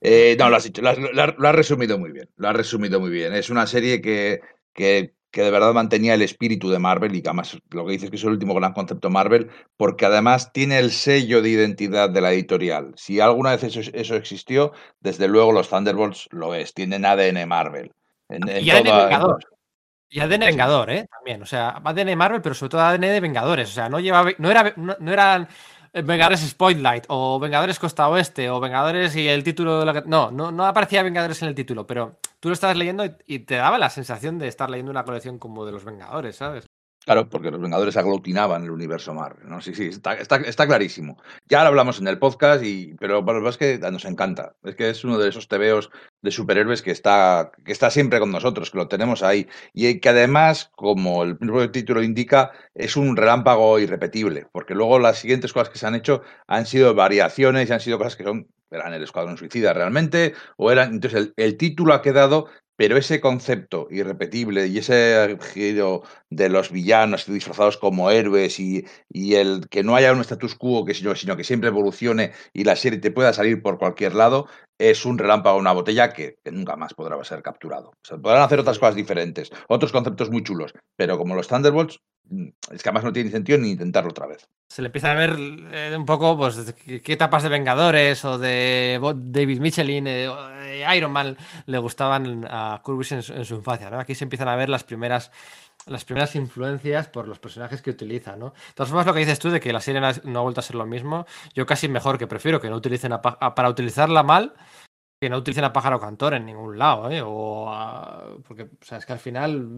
Speaker 2: Eh, no, lo has, dicho, lo, has, lo has resumido muy bien. Lo has resumido muy bien. Es una serie que, que que de verdad mantenía el espíritu de Marvel y que además lo que dices que es el último gran concepto Marvel, porque además tiene el sello de identidad de la editorial. Si alguna vez eso, eso existió, desde luego los Thunderbolts lo es, tienen ADN Marvel.
Speaker 1: En, en y ADN Vengador. Y ADN Vengador, ¿eh? También, o sea, ADN Marvel, pero sobre todo ADN de Vengadores. O sea, no lleva, no era, no, no eran Vengadores Spotlight o Vengadores Costa Oeste o Vengadores y el título de la No, no, no aparecía Vengadores en el título, pero tú lo estabas leyendo y, te daba la sensación de estar leyendo una colección como de los Vengadores, ¿sabes?
Speaker 2: Claro, porque los Vengadores aglutinaban el universo Marvel, ¿no? Sí, sí, está, está, está clarísimo. Ya lo hablamos en el podcast, y, pero que es que nos encanta. Es que es uno de esos tebeos de superhéroes que está, que está siempre con nosotros, que lo tenemos ahí. Y que además, como el propio título indica, es un relámpago irrepetible, porque luego las siguientes cosas que se han hecho han sido variaciones y han sido cosas que son eran el Escuadrón Suicida realmente, o eran. Entonces, el, el, título ha quedado pero ese concepto irrepetible y ese giro de los villanos disfrazados como héroes y, y el que no haya un status quo, que sino, sino, que siempre evolucione y la serie te pueda salir por cualquier lado, es un relámpago, una botella que, que nunca más podrá ser capturado. O sea, podrán hacer otras cosas diferentes, otros conceptos muy chulos, pero como los Thunderbolts, es que además no tiene sentido ni intentarlo otra vez.
Speaker 1: Se le empieza a ver eh, un poco, pues, qué etapas de Vengadores o de David Michelin, eh, de Iron Man le gustaban a Kurbis en, su infancia, ¿no? Aquí se empiezan a ver las primeras las primeras influencias por los personajes que utiliza, ¿no? De todas formas, lo que dices tú de que la serie no ha vuelto a ser lo mismo, yo casi mejor que prefiero que no utilicen a, para utilizarla mal, que no utilicen a Pájaro Cantor en ningún lado, ¿eh? O porque, o es que al final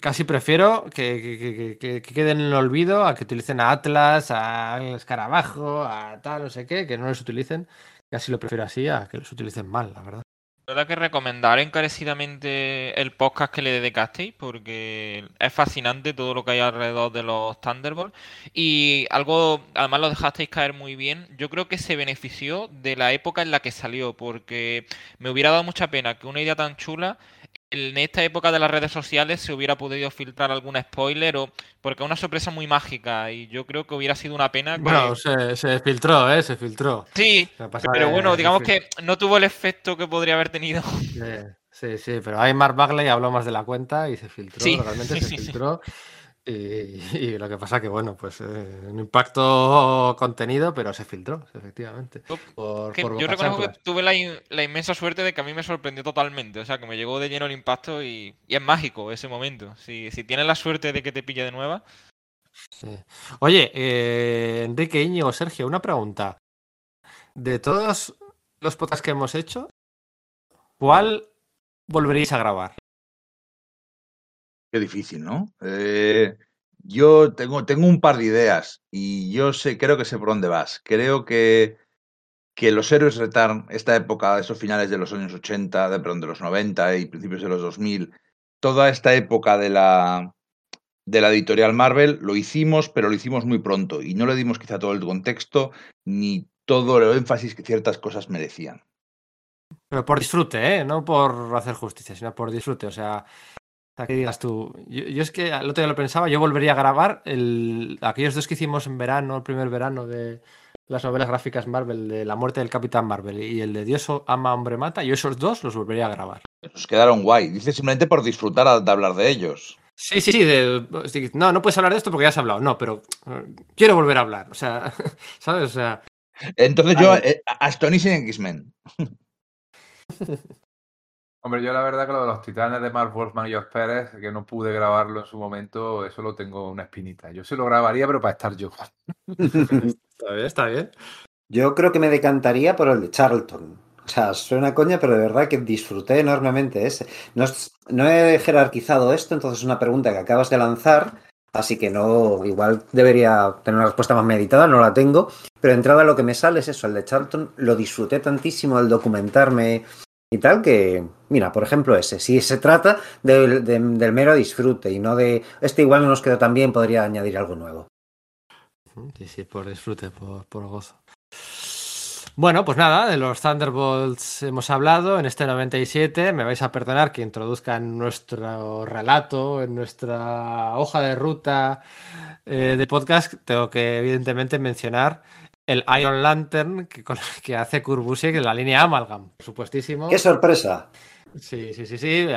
Speaker 1: casi prefiero que, que, que, que, queden en el olvido a que utilicen a Atlas, a Escarabajo, a tal, no sé qué, que no los utilicen. Casi lo prefiero así a que los utilicen mal, la verdad.
Speaker 5: La verdad que recomendar encarecidamente el podcast que le dedicasteis porque es fascinante todo lo que hay alrededor de los Thunderbolts y algo, además lo dejasteis caer muy bien, yo creo que se benefició de la época en la que salió porque me hubiera dado mucha pena que una idea tan chula en esta época de las redes sociales se hubiera podido filtrar algún spoiler o porque es una sorpresa muy mágica y yo creo que hubiera sido una pena que...
Speaker 1: bueno se, se, filtró eh se filtró.
Speaker 5: Sí pero bueno digamos que no tuvo el efecto que podría haber tenido.
Speaker 1: Sí sí pero hay Mark Bagley habló más de la cuenta y se filtró sí. realmente se filtró y, y, lo que pasa que, bueno, pues eh, un impacto contenido, pero se filtró, efectivamente. Por,
Speaker 5: por yo reconozco que tuve la, la, inmensa suerte de que a mí me sorprendió totalmente. O sea, que me llegó de lleno el impacto y, y es mágico ese momento. Si, si, tienes la suerte de que te pille de nueva.
Speaker 1: Sí. Oye, eh, Enrique Íñigo, Sergio, una pregunta. De todos los podcasts que hemos hecho, ¿cuál volveréis a grabar?
Speaker 2: Qué difícil, ¿no? Eh, yo tengo, tengo un par de ideas y yo sé, creo que sé por dónde vas. Creo que, que los héroes retarn, esta época, esos finales de los años 80, de, perdón, de los 90 y principios de los 2000, toda esta época de la, de la editorial Marvel, lo hicimos, pero lo hicimos muy pronto y no le dimos quizá todo el contexto ni todo el énfasis que ciertas cosas merecían.
Speaker 1: Pero por disfrute, ¿eh? No por hacer justicia, sino por disfrute. O sea, sea, que digas tú, yo, yo, es que el otro día lo pensaba, yo volvería a grabar el, aquellos dos que hicimos en verano, el primer verano de las novelas gráficas Marvel, de la muerte del Capitán Marvel y el de Dios ama, hombre mata, yo esos dos los volvería a grabar.
Speaker 2: Nos quedaron guay, dice simplemente por disfrutar de hablar de ellos.
Speaker 1: Sí, sí, sí, de, no, no puedes hablar de esto porque ya has hablado, no, pero quiero volver a hablar, o sea, ¿sabes? O sea...
Speaker 2: Entonces yo, eh, Astonishing X-Men.
Speaker 3: Hombre, yo la verdad que lo de los titanes de Mark Wolfman y Jos Pérez, que no pude grabarlo en su momento, eso lo tengo una espinita. Yo sí lo grabaría, pero para estar yo.
Speaker 1: está bien, está bien.
Speaker 4: Yo creo que me decantaría por el de Charlton. O sea, suena coña, pero de verdad que disfruté enormemente ese. No, no he jerarquizado esto, entonces es una pregunta que acabas de lanzar, así que no, igual debería tener una respuesta más meditada, no la tengo, pero de entrada lo que me sale es eso, el de Charlton, lo disfruté tantísimo al documentarme y tal que, mira, por ejemplo ese, si se trata de, de, del mero disfrute y no de, este igual no nos quedó tan bien, podría añadir algo nuevo.
Speaker 1: Sí, sí, por disfrute, por, por gozo. Bueno, pues nada, de los Thunderbolts hemos hablado en este 97. Me vais a perdonar que introduzca en nuestro relato, en nuestra hoja de ruta eh, de podcast. Tengo que, evidentemente, mencionar el Iron Lantern que, hace Kurbusiek de la línea Amalgam, supuestísimo.
Speaker 4: ¡Qué sorpresa!
Speaker 1: Sí, sí, sí, sí.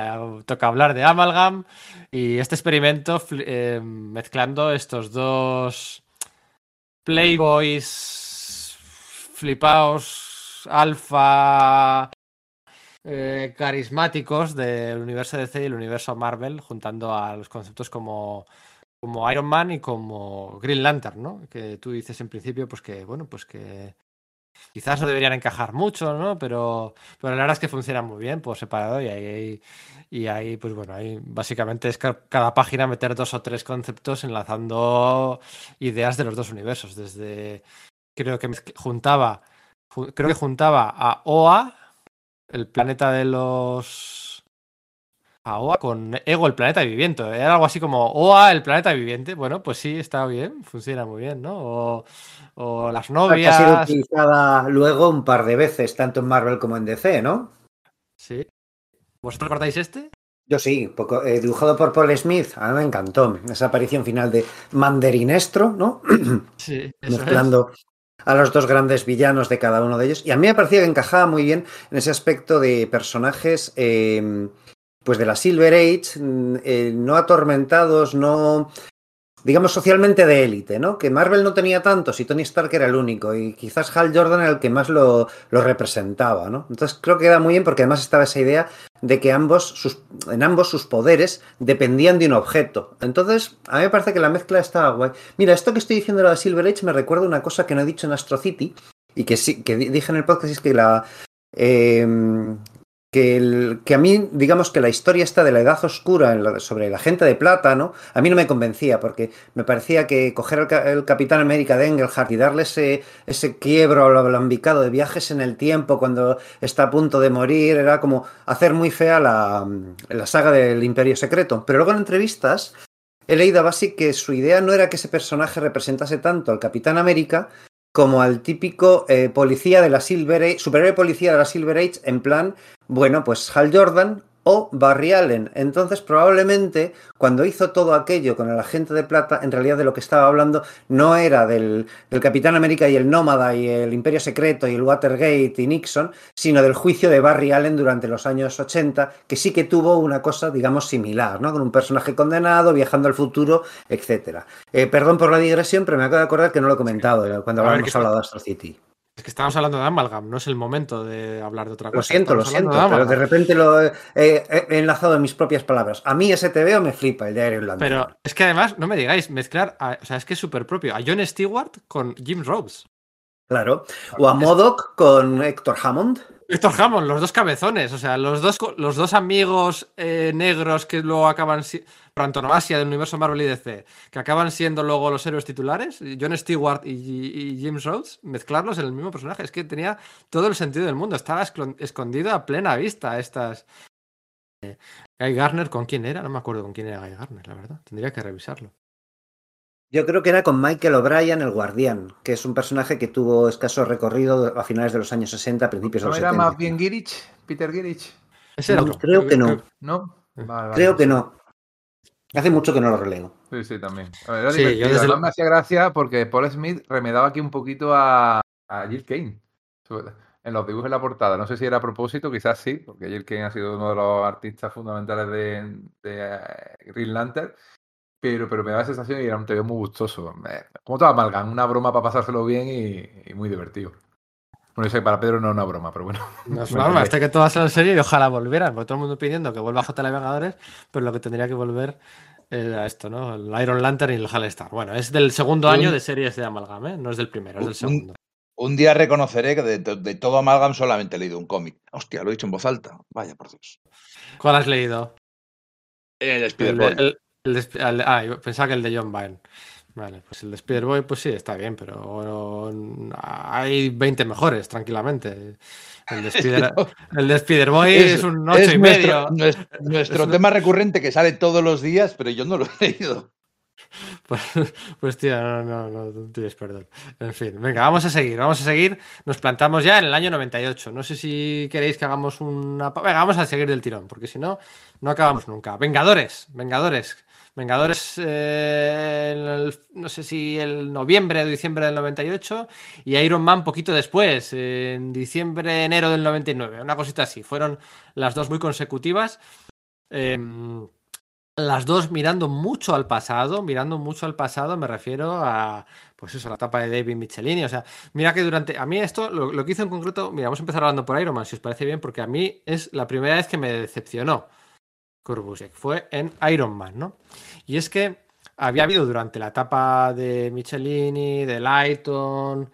Speaker 1: Toca hablar de Amalgam y este experimento eh, mezclando estos dos Playboys flipaos, alfa, eh, carismáticos del universo DC y el universo Marvel, juntando a los conceptos como, como Iron Man y como Green Lantern, ¿no? Que tú dices en principio, pues que, bueno, pues que quizás no deberían encajar mucho, ¿no? Pero, pero la verdad es que funcionan muy bien por separado y ahí, y ahí pues bueno, ahí básicamente es ca- cada página meter dos o tres conceptos enlazando ideas de los dos universos. Desde, creo que juntaba, ju- creo que juntaba a Oa, el planeta de los... A Oa con Ego, el planeta viviente. Era algo así como Oa, el planeta viviente. Bueno, pues sí, está bien, funciona muy bien, ¿no? O, o las
Speaker 4: Que ha sido
Speaker 1: novias.
Speaker 4: utilizada luego un par de veces, tanto en Marvel como en DC, ¿no?
Speaker 1: Sí. ¿Vosotros cortáis este?
Speaker 4: Yo sí, poco, eh, dibujado por Paul Smith, a mí me encantó esa aparición final de Manderinestro, ¿no?
Speaker 1: Sí, eso es.
Speaker 4: Mezclando a los dos grandes villanos de cada uno de ellos. Y a mí me parecía que encajaba muy bien en ese aspecto de personajes, eh, pues de la Silver Age, mm, eh, no atormentados, no, digamos, socialmente de élite, ¿no? Que Marvel no tenía tantos y Tony Stark era el único. Y quizás Hal Jordan era el que más lo, lo representaba, ¿no? Entonces creo que queda muy bien porque además estaba esa idea de que ambos, sus, en ambos sus poderes dependían de un objeto. Entonces, a mí me parece que la mezcla está guay. Mira, esto que estoy diciendo de la Silver Age me recuerda una cosa que no he dicho en Astro City y que sí, que di- dije en el podcast, es que la... eh, que, a mí, digamos que la historia esta de la edad oscura sobre la gente de plata, ¿no? A mí no me convencía, porque me parecía que coger el, ca- el Capitán América de Engelhardt y darle ese, ese quiebro al alambicado de viajes en el tiempo cuando está a punto de morir, era como hacer muy fea la, la saga del Imperio Secreto. Pero luego en entrevistas he leído a Basi que su idea no era que ese personaje representase tanto al Capitán América como al típico eh, policía de la Silver Age, superhéroe policía de la Silver Age, en plan, bueno, pues Hal Jordan o Barry Allen. Entonces, probablemente, cuando hizo todo aquello con el agente de plata, en realidad de lo que estaba hablando no era del, del Capitán América y el Nómada y el Imperio Secreto y el Watergate y Nixon, sino del juicio de Barry Allen durante los años 80, que sí que tuvo una cosa, digamos, similar, ¿no? Con un personaje condenado, viajando al futuro, etcétera. Eh, perdón por la digresión, pero me acabo de acordar que no lo he comentado cuando habíamos hablado de Astro City.
Speaker 1: Es que estamos hablando de Amalgam, no es el momento de hablar de otra cosa.
Speaker 4: Lo siento, lo
Speaker 1: Estamos
Speaker 4: siento,
Speaker 1: de
Speaker 4: pero de repente lo he, he- he enlazado en mis propias palabras. A mí ese TVO me flipa, el de Iron Lantern.
Speaker 1: Pero es que además, no me digáis, mezclar, a- o sea, es que es súper propio, a John Stewart con Jim Rhodes.
Speaker 4: Claro. O a Modoc con Héctor Hammond.
Speaker 1: Héctor Hammond, los dos cabezones, o sea, los dos, los dos amigos eh, negros que luego acaban por antonomasia del universo Marvel y DC, que acaban siendo luego los héroes titulares, John Stewart y, y James Rhodes, mezclarlos en el mismo personaje, es que tenía todo el sentido del mundo, estaba escondido a plena vista estas... eh, Guy Garner, ¿con quién era? No me acuerdo con quién era Guy Garner, la verdad, tendría que revisarlo.
Speaker 4: Yo creo que era con Michael O'Brien, el guardián, que es un personaje que tuvo escaso recorrido a finales de los años 60, principios de
Speaker 3: ¿No
Speaker 4: los
Speaker 3: era
Speaker 4: 70.
Speaker 3: más bien Girich? ¿Peter Girich?
Speaker 1: Ese era otro.
Speaker 4: creo que no.
Speaker 3: ¿No? Vale, vale.
Speaker 4: Creo que no. Hace mucho que no lo releo.
Speaker 3: Sí, sí, también. A ver, era
Speaker 1: Sí, yo desde el-
Speaker 3: me hacía gracia porque Paul Smith remedaba aquí un poquito a, a Jill Kane. En los dibujos en la portada. No sé si era a propósito, quizás sí, porque Jill Kane ha sido uno de los artistas fundamentales de, de eh, Green Lantern. Pero, pero me daba la sensación y era un TV muy gustoso. Como todo Amalgam, una broma para pasárselo bien y, y muy divertido. Bueno, yo sé que para Pedro no es una broma, pero bueno.
Speaker 1: No es una broma, este que todo va a ser en serio y ojalá volvieran, porque todo el mundo pidiendo que vuelva JL Vengadores, pero lo que tendría que volver era esto, ¿no? El Iron Lantern y el Hellstar. Bueno, es del segundo
Speaker 2: Un-
Speaker 1: año de series de Amalgam, ¿eh? No es del primero, es del
Speaker 2: Un-
Speaker 1: segundo.
Speaker 2: Un día reconoceré que de, de- de todo Amalgam solamente he leído un cómic. Hostia, lo he dicho en voz alta. Vaya, por Dios.
Speaker 1: ¿Cuál has leído?
Speaker 2: El
Speaker 1: El de-
Speaker 2: Spider-Boy.
Speaker 1: El- ah, pensaba que el de John Byrne. Vale, pues el de Spider-Boy, pues sí, está bien, pero hay 20 mejores, tranquilamente. El de, Spider, Spider-Boy es, un 8 y medio.
Speaker 2: nuestro,
Speaker 1: un-
Speaker 2: tema recurrente que sale todos los días, pero yo no lo he leído.
Speaker 1: Pues, pues tío, no, no, no, no tienes perdón. En fin, venga, vamos a seguir, vamos a seguir. Nos plantamos ya en el año 98. No sé si queréis que hagamos una... Venga, vamos a seguir del tirón, porque si no, no acabamos nunca. Vengadores, Vengadores. Vengadores, eh, no sé si el noviembre o diciembre del 98 y Iron Man poquito después, en diciembre, enero del 99, una cosita así. Fueron las dos muy consecutivas. Em, las dos mirando mucho al pasado, mirando mucho al pasado, me refiero a, pues eso, la etapa de David Michelini. O sea, mira que durante, a mí esto, lo, que hizo en concreto, mira, vamos a empezar hablando por Iron Man, si os parece bien, porque a mí es la primera vez que me decepcionó Corbusiek, fue en Iron Man, ¿no? Y es que había habido durante la etapa de Michelini, de Lighton,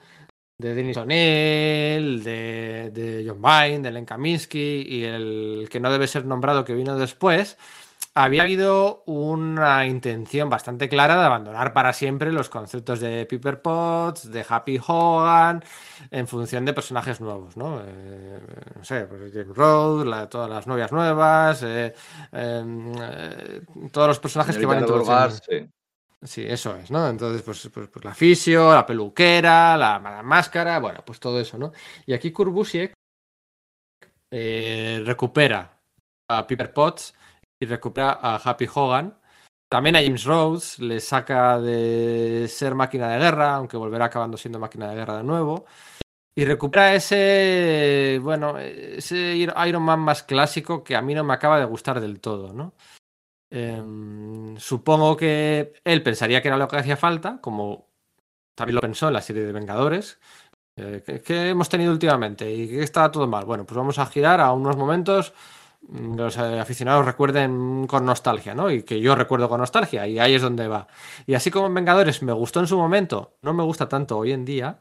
Speaker 1: de Denis O'Neill, de, de John Vine, de Len Kaminsky y el que no debe ser nombrado que vino después, había habido una intención bastante clara de abandonar para siempre los conceptos de Piper Potts, de Happy Hogan, en función de personajes nuevos, ¿no? Eh, no sé, pues James Rhodes, todas las novias nuevas, eh, em, eh, todos los personajes que van introduciendo. Sí. sí. eso es, ¿no? Entonces, pues, pues, pues, la fisio, la peluquera, la, máscara, bueno, pues todo eso, ¿no? Y aquí Kurbusiek recupera a Piper Potts y recupera a Happy Hogan. También a James Rhodes le saca de ser máquina de guerra, aunque volverá acabando siendo máquina de guerra de nuevo. Y recupera ese, bueno, ese Iron Man más clásico que a mí no me acaba de gustar del todo, ¿no? Em, supongo que él pensaría que era lo que hacía falta, como también lo pensó en la serie de Vengadores. Eh, ¿Qué hemos tenido últimamente? ¿Y que estaba todo mal? Bueno, pues vamos a girar a unos momentos los eh, aficionados recuerden con nostalgia, ¿no? Y que yo recuerdo con nostalgia, y ahí es donde va. Y así como en Vengadores me gustó en su momento, no me gusta tanto hoy en día.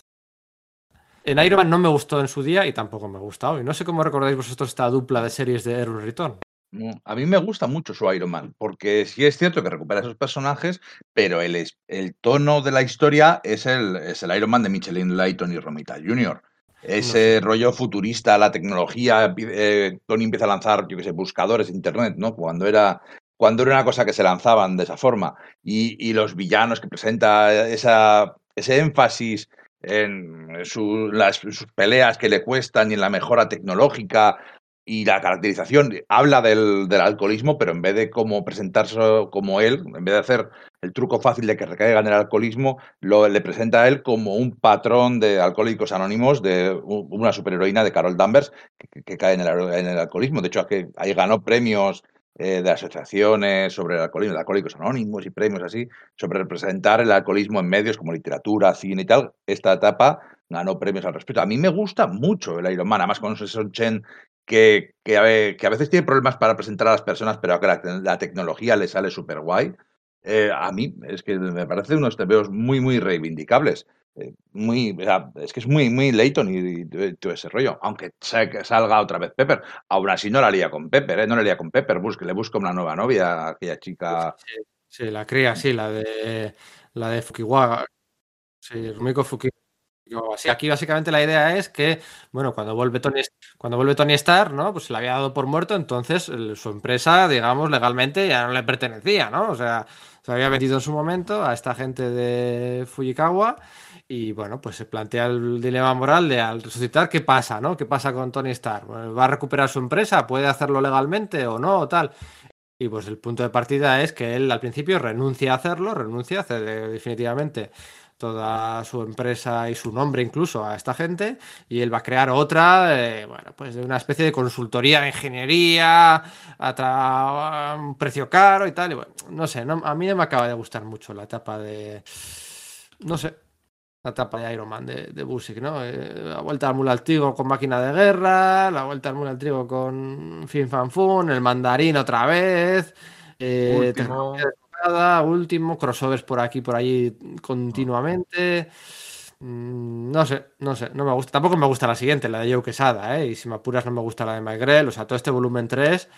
Speaker 1: En Iron Man no me gustó en su día y tampoco me gusta hoy. No sé cómo recordáis vosotros esta dupla de series de Error Return.
Speaker 2: A mí me gusta mucho su Iron Man, porque sí es cierto que recupera esos personajes, pero el, el tono de la historia es el, es el Iron Man de Michelin Lighton y Romita Jr. Ese rollo futurista, la tecnología, eh, Tony empieza a lanzar, yo qué sé, buscadores de internet, ¿no? Cuando era, cuando era una cosa que se lanzaban de esa forma. Y, los villanos que presenta esa, ese énfasis en las, sus peleas que le cuestan y en la mejora tecnológica, y la caracterización habla del, alcoholismo, pero en vez de como presentarse como él, en vez de hacer el truco fácil de que recaiga en el alcoholismo, lo, le presenta a él como un patrón de alcohólicos anónimos de una superheroína de Carol Danvers que, cae en el, alcoholismo. De hecho, ahí ganó premios eh, de asociaciones sobre el alcoholismo, de alcohólicos anónimos y premios así, sobre representar el alcoholismo en medios como literatura, cine y tal. Esta etapa ganó premios al respecto. A mí me gusta mucho el Iron Man, además con Son Chen que, que, a, veces tiene problemas para presentar a las personas, pero que la, tecnología le sale súper guay. Eh, a mí es que me parece unos tebeos muy, muy reivindicables. Eh, muy, es que es muy, muy Leighton y, todo ese rollo. Aunque salga otra vez Pepper. Aún así no la lía con Pepper, ¿eh? no la lía con Pepper. Busque, le busca una nueva novia a aquella chica.
Speaker 1: Sí, la cría, sí, la de la de Fukiwaga. Sí, Rumiko Fukiwaga aquí básicamente la idea es que, bueno, cuando vuelve Tony, cuando vuelve Tony Stark, ¿no? Pues se le había dado por muerto, entonces su empresa, digamos, legalmente ya no le pertenecía, ¿no? O sea, se había vendido en su momento a esta gente de Fujikawa y, bueno, pues se plantea el dilema moral de al resucitar, ¿qué pasa, no? ¿Qué pasa con Tony Stark? ¿Va a recuperar su empresa? ¿Puede hacerlo legalmente o no? O tal. Y pues el punto de partida es que él al principio renuncia a hacerlo, renuncia a hacer definitivamente toda su empresa y su nombre incluso a esta gente y él va a crear otra, eh, bueno, pues de una especie de consultoría de ingeniería a, un precio caro y tal. Y bueno, no sé, a mí no me acaba de gustar mucho la etapa de, no sé, la etapa de Iron Man de, de ¿no? Eh, la vuelta al mula al trigo con máquina de guerra, la vuelta al mula al trigo con Fin Fan Fun, el mandarín otra vez. Eh, último, crossovers por aquí, por allí continuamente. Mm, no sé, no sé, no me gusta. Tampoco me gusta la siguiente, la de Joe Quesada, ¿eh? Y si me apuras, no me gusta la de Mike O sea, todo este volumen 3,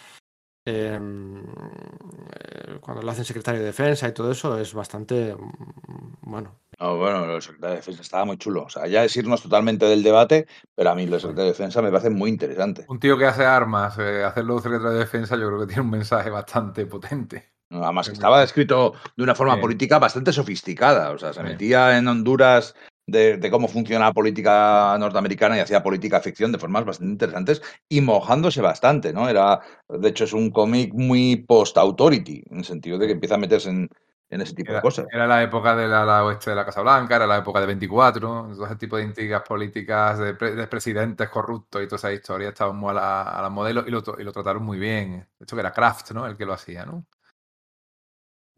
Speaker 1: em, eh, cuando lo hacen secretario de defensa y todo eso, es bastante mm, bueno.
Speaker 2: bueno, los secretario de defensa estaba muy chulo. O sea, ya es irnos totalmente del debate, pero a mí los secretarios de defensa me parecen muy interesantes.
Speaker 3: Un tío que hace armas, eh, hacerlo secretario de defensa, yo creo que tiene un mensaje bastante potente.
Speaker 2: Además, estaba escrito de una forma política bastante sofisticada. O sea, se metía en Honduras de, de, cómo funciona la política norteamericana y hacía política ficción de formas bastante interesantes y mojándose bastante, ¿no? Era, de hecho, es un cómic muy post-authority, en el sentido de que empieza a meterse en, en ese tipo
Speaker 3: era,
Speaker 2: de cosas.
Speaker 3: Era la época de la, oeste de la Casa Blanca, era la época de 24, todo ese tipo de intrigas políticas de, pre, de presidentes corruptos y toda esa historia estaban muy a la, a la modelo y lo, y lo trataron muy bien. De hecho, que era Kraft, ¿no? El que lo hacía, ¿no?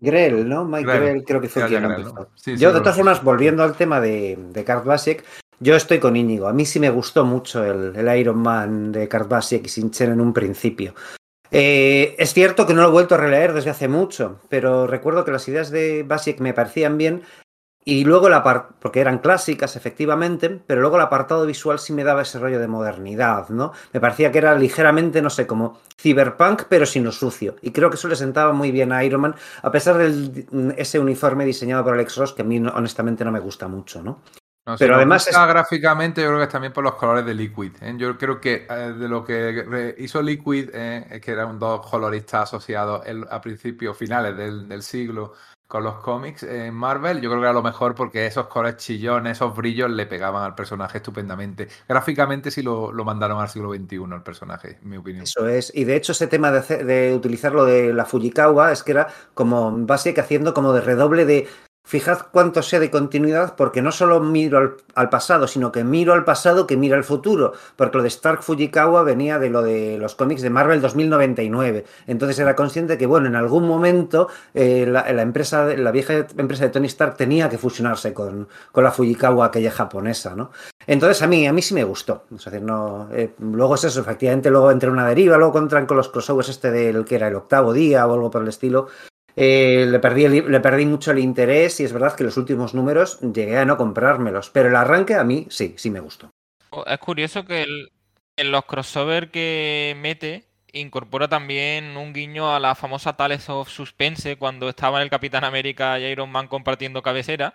Speaker 4: Grell, ¿no? Mike Grell, Grell creo que fue quien Grell, empezó. ¿no? Sí, yo, de todas formas, volviendo al tema de, de Kurt Basiek, yo estoy con Íñigo. A mí sí me gustó mucho el, el Iron Man de Kurt Basiek y Sinchen en un principio. Eh, es cierto que no lo he vuelto a releer desde hace mucho, pero recuerdo que las ideas de Basiek me parecían bien y luego la parte, porque eran clásicas efectivamente, pero luego el apartado visual sí me daba ese rollo de modernidad, ¿no? Me parecía que era ligeramente, no sé, como cyberpunk, pero sin lo sucio. Y creo que eso le sentaba muy bien a Iron Man, a pesar de ese uniforme diseñado por Alex Ross, que a mí honestamente no me gusta mucho, ¿no?
Speaker 3: No, pero además es... gráficamente yo creo que es también por los colores de Liquid. ¿eh? Yo creo que eh, de lo que hizo Liquid eh, es que eran dos coloristas asociados el, a principios finales del, del, siglo con los cómics en Marvel. Yo creo que era lo mejor porque esos colores chillones, esos brillos le pegaban al personaje estupendamente. Gráficamente sí lo, lo mandaron al siglo XXI el personaje, en mi opinión.
Speaker 4: Eso es. Y de hecho ese tema de, hacer, de utilizar lo de la Fujikawa es que era como básicamente haciendo como de redoble de Fijad cuánto sé de continuidad, porque no solo miro al, pasado, sino que miro al pasado que mira al futuro, porque lo de Stark Fujikawa venía de lo de los cómics de Marvel 2099. Entonces era consciente que, bueno, en algún momento eh, la, empresa, la vieja empresa de Tony Stark tenía que fusionarse con, con la Fujikawa aquella japonesa, ¿no? Entonces a mí, a mí sí me gustó. Es decir, no, eh, luego es eso, efectivamente, luego entré una deriva, luego entran con los crossovers este del que era el octavo día o algo por el estilo, eh, le, perdí le perdí mucho el interés y es verdad que los últimos números llegué a no comprármelos, pero el arranque a mí sí, sí me gustó.
Speaker 5: Es curioso que el, en los crossover que mete incorpora también un guiño a la famosa Tales of Suspense cuando estaban el Capitán América y Iron Man compartiendo cabecera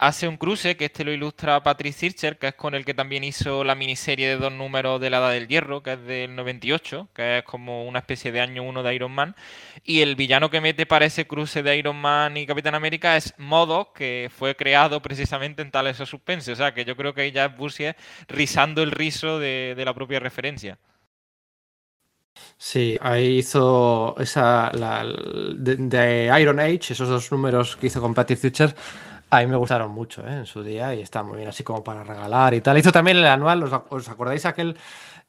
Speaker 5: hace un cruce, que este lo ilustra Patrick Zircher, que es con el que también hizo la miniserie de dos números de la Edad del Hierro, que es del 98, que es como una especie de año uno de Iron Man. Y el villano que mete para ese cruce de Iron Man y Capitán América es Modo, que fue creado precisamente en Tales Suspense. O sea, que yo creo que ya es Busier rizando el rizo de, la propia referencia.
Speaker 1: Sí, ahí hizo esa la, de, Iron Age, esos dos números que hizo con Patrick a mí me gustaron mucho ¿eh? en su día y está muy bien, así como para regalar y tal. Hizo también el anual, ¿os, acordáis aquel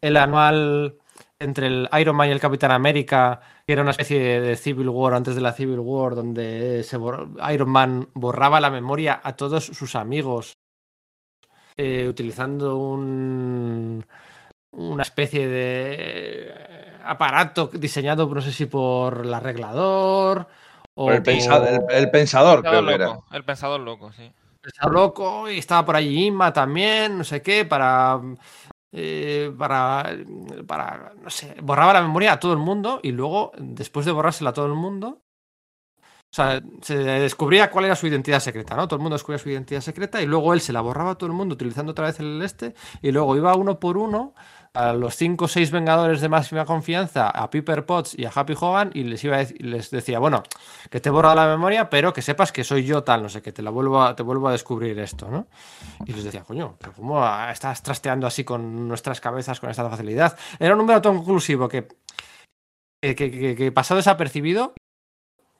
Speaker 1: el anual entre el Iron Man y el Capitán América, que era una especie de, Civil War antes de la Civil War, donde se Iron Man borraba la memoria a todos sus amigos eh, utilizando un, una especie de aparato diseñado, no sé si por el arreglador
Speaker 2: o el, pensador, el, el, pensador, creo que
Speaker 5: era. El pensador loco, sí.
Speaker 1: El pensador loco, y estaba por allí Inma también, no sé qué, para. Eh, para, para, no sé, borraba la memoria a todo el mundo y luego, después de borrársela a todo el mundo, o sea, se descubría cuál era su identidad secreta, ¿no? Todo el mundo descubría su identidad secreta y luego él se la borraba a todo el mundo utilizando otra vez el este y luego iba uno por uno a los cinco o seis Vengadores de máxima confianza, a Piper Potts y a Happy Hogan, y les iba a decir, les decía, bueno, que te he borrado la memoria, pero que sepas que soy yo tal, no sé, que te la vuelvo a, te vuelvo a descubrir esto, ¿no? Y les decía, coño, pero ¿cómo estás trasteando así con nuestras cabezas con esta facilidad? Era un número tan conclusivo que, que, que, que pasó desapercibido,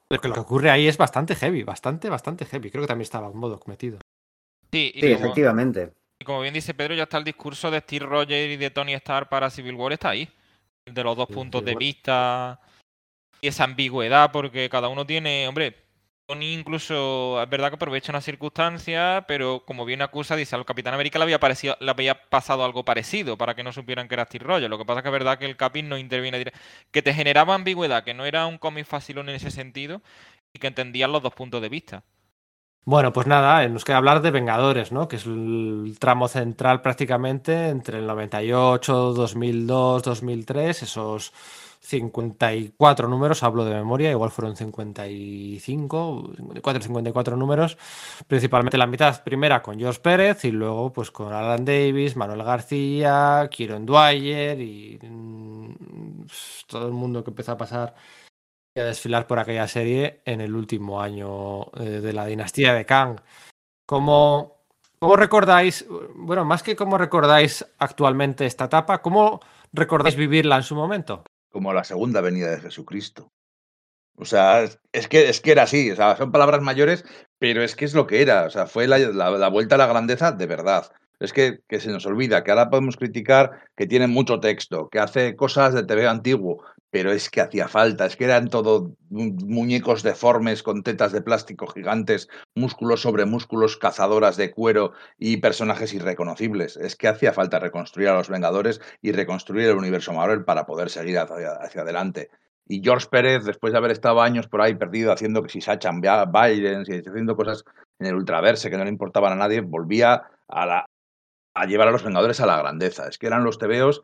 Speaker 1: pero que lo que ocurre ahí es bastante heavy, bastante, bastante heavy. Creo que también estaba en modo metido.
Speaker 5: Sí,
Speaker 4: sí como... efectivamente.
Speaker 5: Y como bien dice Pedro, ya está el discurso de Steve Rogers y de Tony Stark para Civil War, está ahí. De los dos sí, puntos de vista y esa ambigüedad, porque cada uno tiene, hombre, Tony incluso, es verdad que aprovecha una circunstancia, pero como bien acusa, dice, al Capitán América le había, parecido, le había pasado algo parecido para que no supieran que era Steve Rogers. Lo que pasa es que es verdad que el Capin no interviene. Que te generaba ambigüedad, que no era un cómic fácil en ese sentido y que entendían los dos puntos de vista.
Speaker 1: Bueno, pues nada, nos queda hablar de Vengadores, ¿no? Que es el tramo central prácticamente entre el 98, 2002, 2003, esos 54 números, hablo de memoria, igual fueron 55, 54, 54 números, principalmente la mitad primera con George Pérez y luego pues con Alan Davis, Manuel García, Kieron Dwyer y mmm, todo el mundo que empezó a pasar a desfilar por aquella serie en el último año eh, de la dinastía de Kang. Como ¿Cómo recordáis, bueno, más que cómo recordáis actualmente esta etapa, cómo recordáis vivirla en su momento?
Speaker 2: Como la segunda venida de Jesucristo. O sea, es que, es que era así, o sea, son palabras mayores, pero es que es lo que era, o sea, fue la, la, la vuelta a la grandeza de verdad. Es que, que, se nos olvida que ahora podemos criticar que tiene mucho texto, que hace cosas de TV antiguo, pero es que hacía falta, es que eran todo muñecos deformes con tetas de plástico gigantes, músculos sobre músculos, cazadoras de cuero y personajes irreconocibles. Es que hacía falta reconstruir a los Vengadores y reconstruir el universo Marvel para poder seguir hacia, adelante. Y George Pérez, después de haber estado años por ahí perdido haciendo que si Sacha Biden y haciendo cosas en el ultraverse que no le importaban a nadie, volvía a, la, a llevar a los Vengadores a la grandeza. Es que eran los tebeos,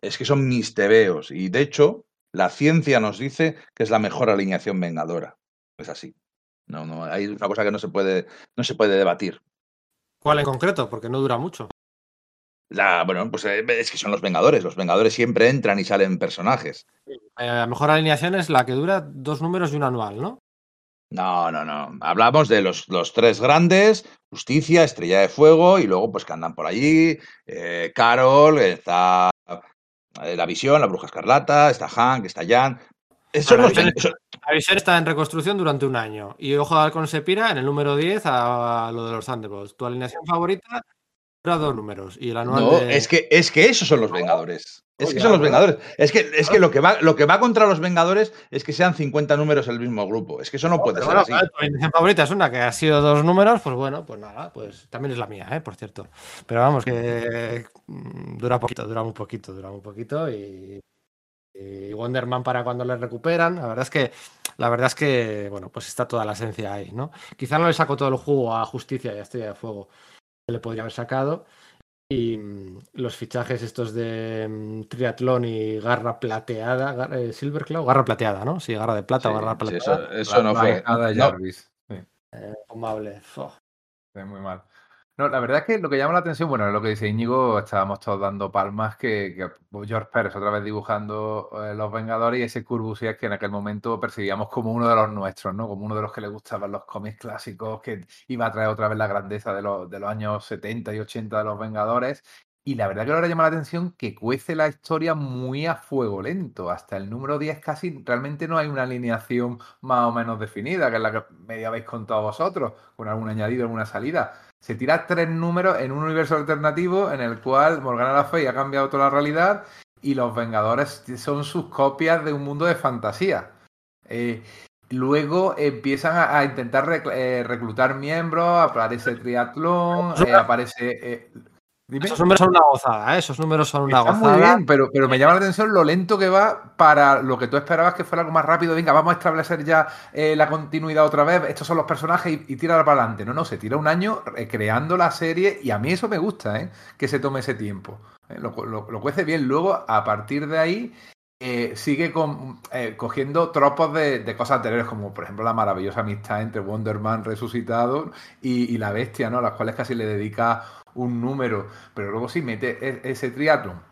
Speaker 2: es que son mis tebeos. Y de hecho, la ciencia nos dice que es la mejor alineación vengadora. Es así. No, no, hay una cosa que no se puede, no se puede debatir.
Speaker 1: ¿Cuál en concreto? Porque no dura mucho.
Speaker 2: La, bueno, pues eh, es que son los Vengadores. Los Vengadores siempre entran y salen personajes.
Speaker 1: Eh, la mejor alineación es la que dura dos números y un anual, ¿no?
Speaker 2: No, no, no. Hablamos de los, los, tres grandes, Justicia, Estrella de Fuego, y luego pues que andan por allí, eh, Carol, está La Visión, La Bruja Escarlata, está Hank, está Jan.
Speaker 1: Eso la, visión, la, visión, está en reconstrucción durante un año. Y Ojo de Halcón se pira en el número 10 a, a lo de los Thunderbolts. Tu alineación favorita dos números. Y el anual
Speaker 2: no,
Speaker 1: de...
Speaker 2: es, que, es que esos son los Vengadores. Es que son los Vengadores. Es que, es que lo, que va, lo que va contra los Vengadores es que sean 50 números el mismo grupo. Es que eso no puede ser
Speaker 1: bueno,
Speaker 2: así.
Speaker 1: Tu favorita es una que ha sido dos números, pues bueno, pues nada, pues también es la mía, ¿eh? por cierto. Pero vamos, que mm, dura poquito, dura muy poquito, dura muy poquito y, y Wonder Man para cuando le recuperan. La verdad es que, la verdad es que, bueno, pues está toda la esencia ahí, ¿no? Quizá no le saco todo el jugo a Justicia y a Estrella de Fuego que le podría haber sacado. Y mm, los fichajes estos de um, triatlón y garra plateada, gar eh, Silverclaw, garra plateada, ¿no? Sí, garra de plata
Speaker 2: Sí,
Speaker 1: o garra
Speaker 2: sí, eso, eso no fue.
Speaker 3: Nada,
Speaker 2: No,
Speaker 3: Jarvis. Sí.
Speaker 1: Eh, amable. Oh.
Speaker 3: Sí, muy mal. No, la verdad es que lo que llama la atención, bueno, lo que dice Íñigo, estábamos todos dando palmas que, que George Pérez otra vez dibujando eh, Los Vengadores y ese Curbusier que en aquel momento percibíamos como uno de los nuestros, ¿no? Como uno de los que le gustaban los cómics clásicos, que iba a traer otra vez la grandeza de los, de los años 70 y 80 de los Vengadores. Y la verdad que ahora llama la atención que cuece la historia muy a fuego lento. Hasta el número 10 casi realmente no hay una alineación más o menos definida, que es la que medio habéis contado vosotros, con algún añadido, alguna salida. Se tira tres números en un universo alternativo en el cual Morgana La Fey ha cambiado toda la realidad y los Vengadores son sus copias de un mundo de fantasía. Eh, luego empiezan a, a intentar rec eh, reclutar miembros, aparece triatlón, eh, aparece... Dime.
Speaker 1: Esos números son una gozada, ¿eh? Esos números son una
Speaker 3: Está
Speaker 1: gozada.
Speaker 3: muy bien, pero, pero me llama la atención lo lento que va para lo que tú esperabas que fuera algo más rápido. Venga, vamos a establecer ya eh, la continuidad otra vez. Estos son los personajes y, y tira para adelante. No, no, se tira un año eh, creando la serie y a mí eso me gusta, ¿eh? Que se tome ese tiempo. ¿eh? Lo, lo, lo, cuece bien. Luego, a partir de ahí, sigue con, cogiendo tropos de, de, cosas anteriores, como por ejemplo la maravillosa amistad entre Wonder Man resucitado y, y la bestia, ¿no? A las cuales casi le dedica un número, pero luego sí mete e, ese triatlón.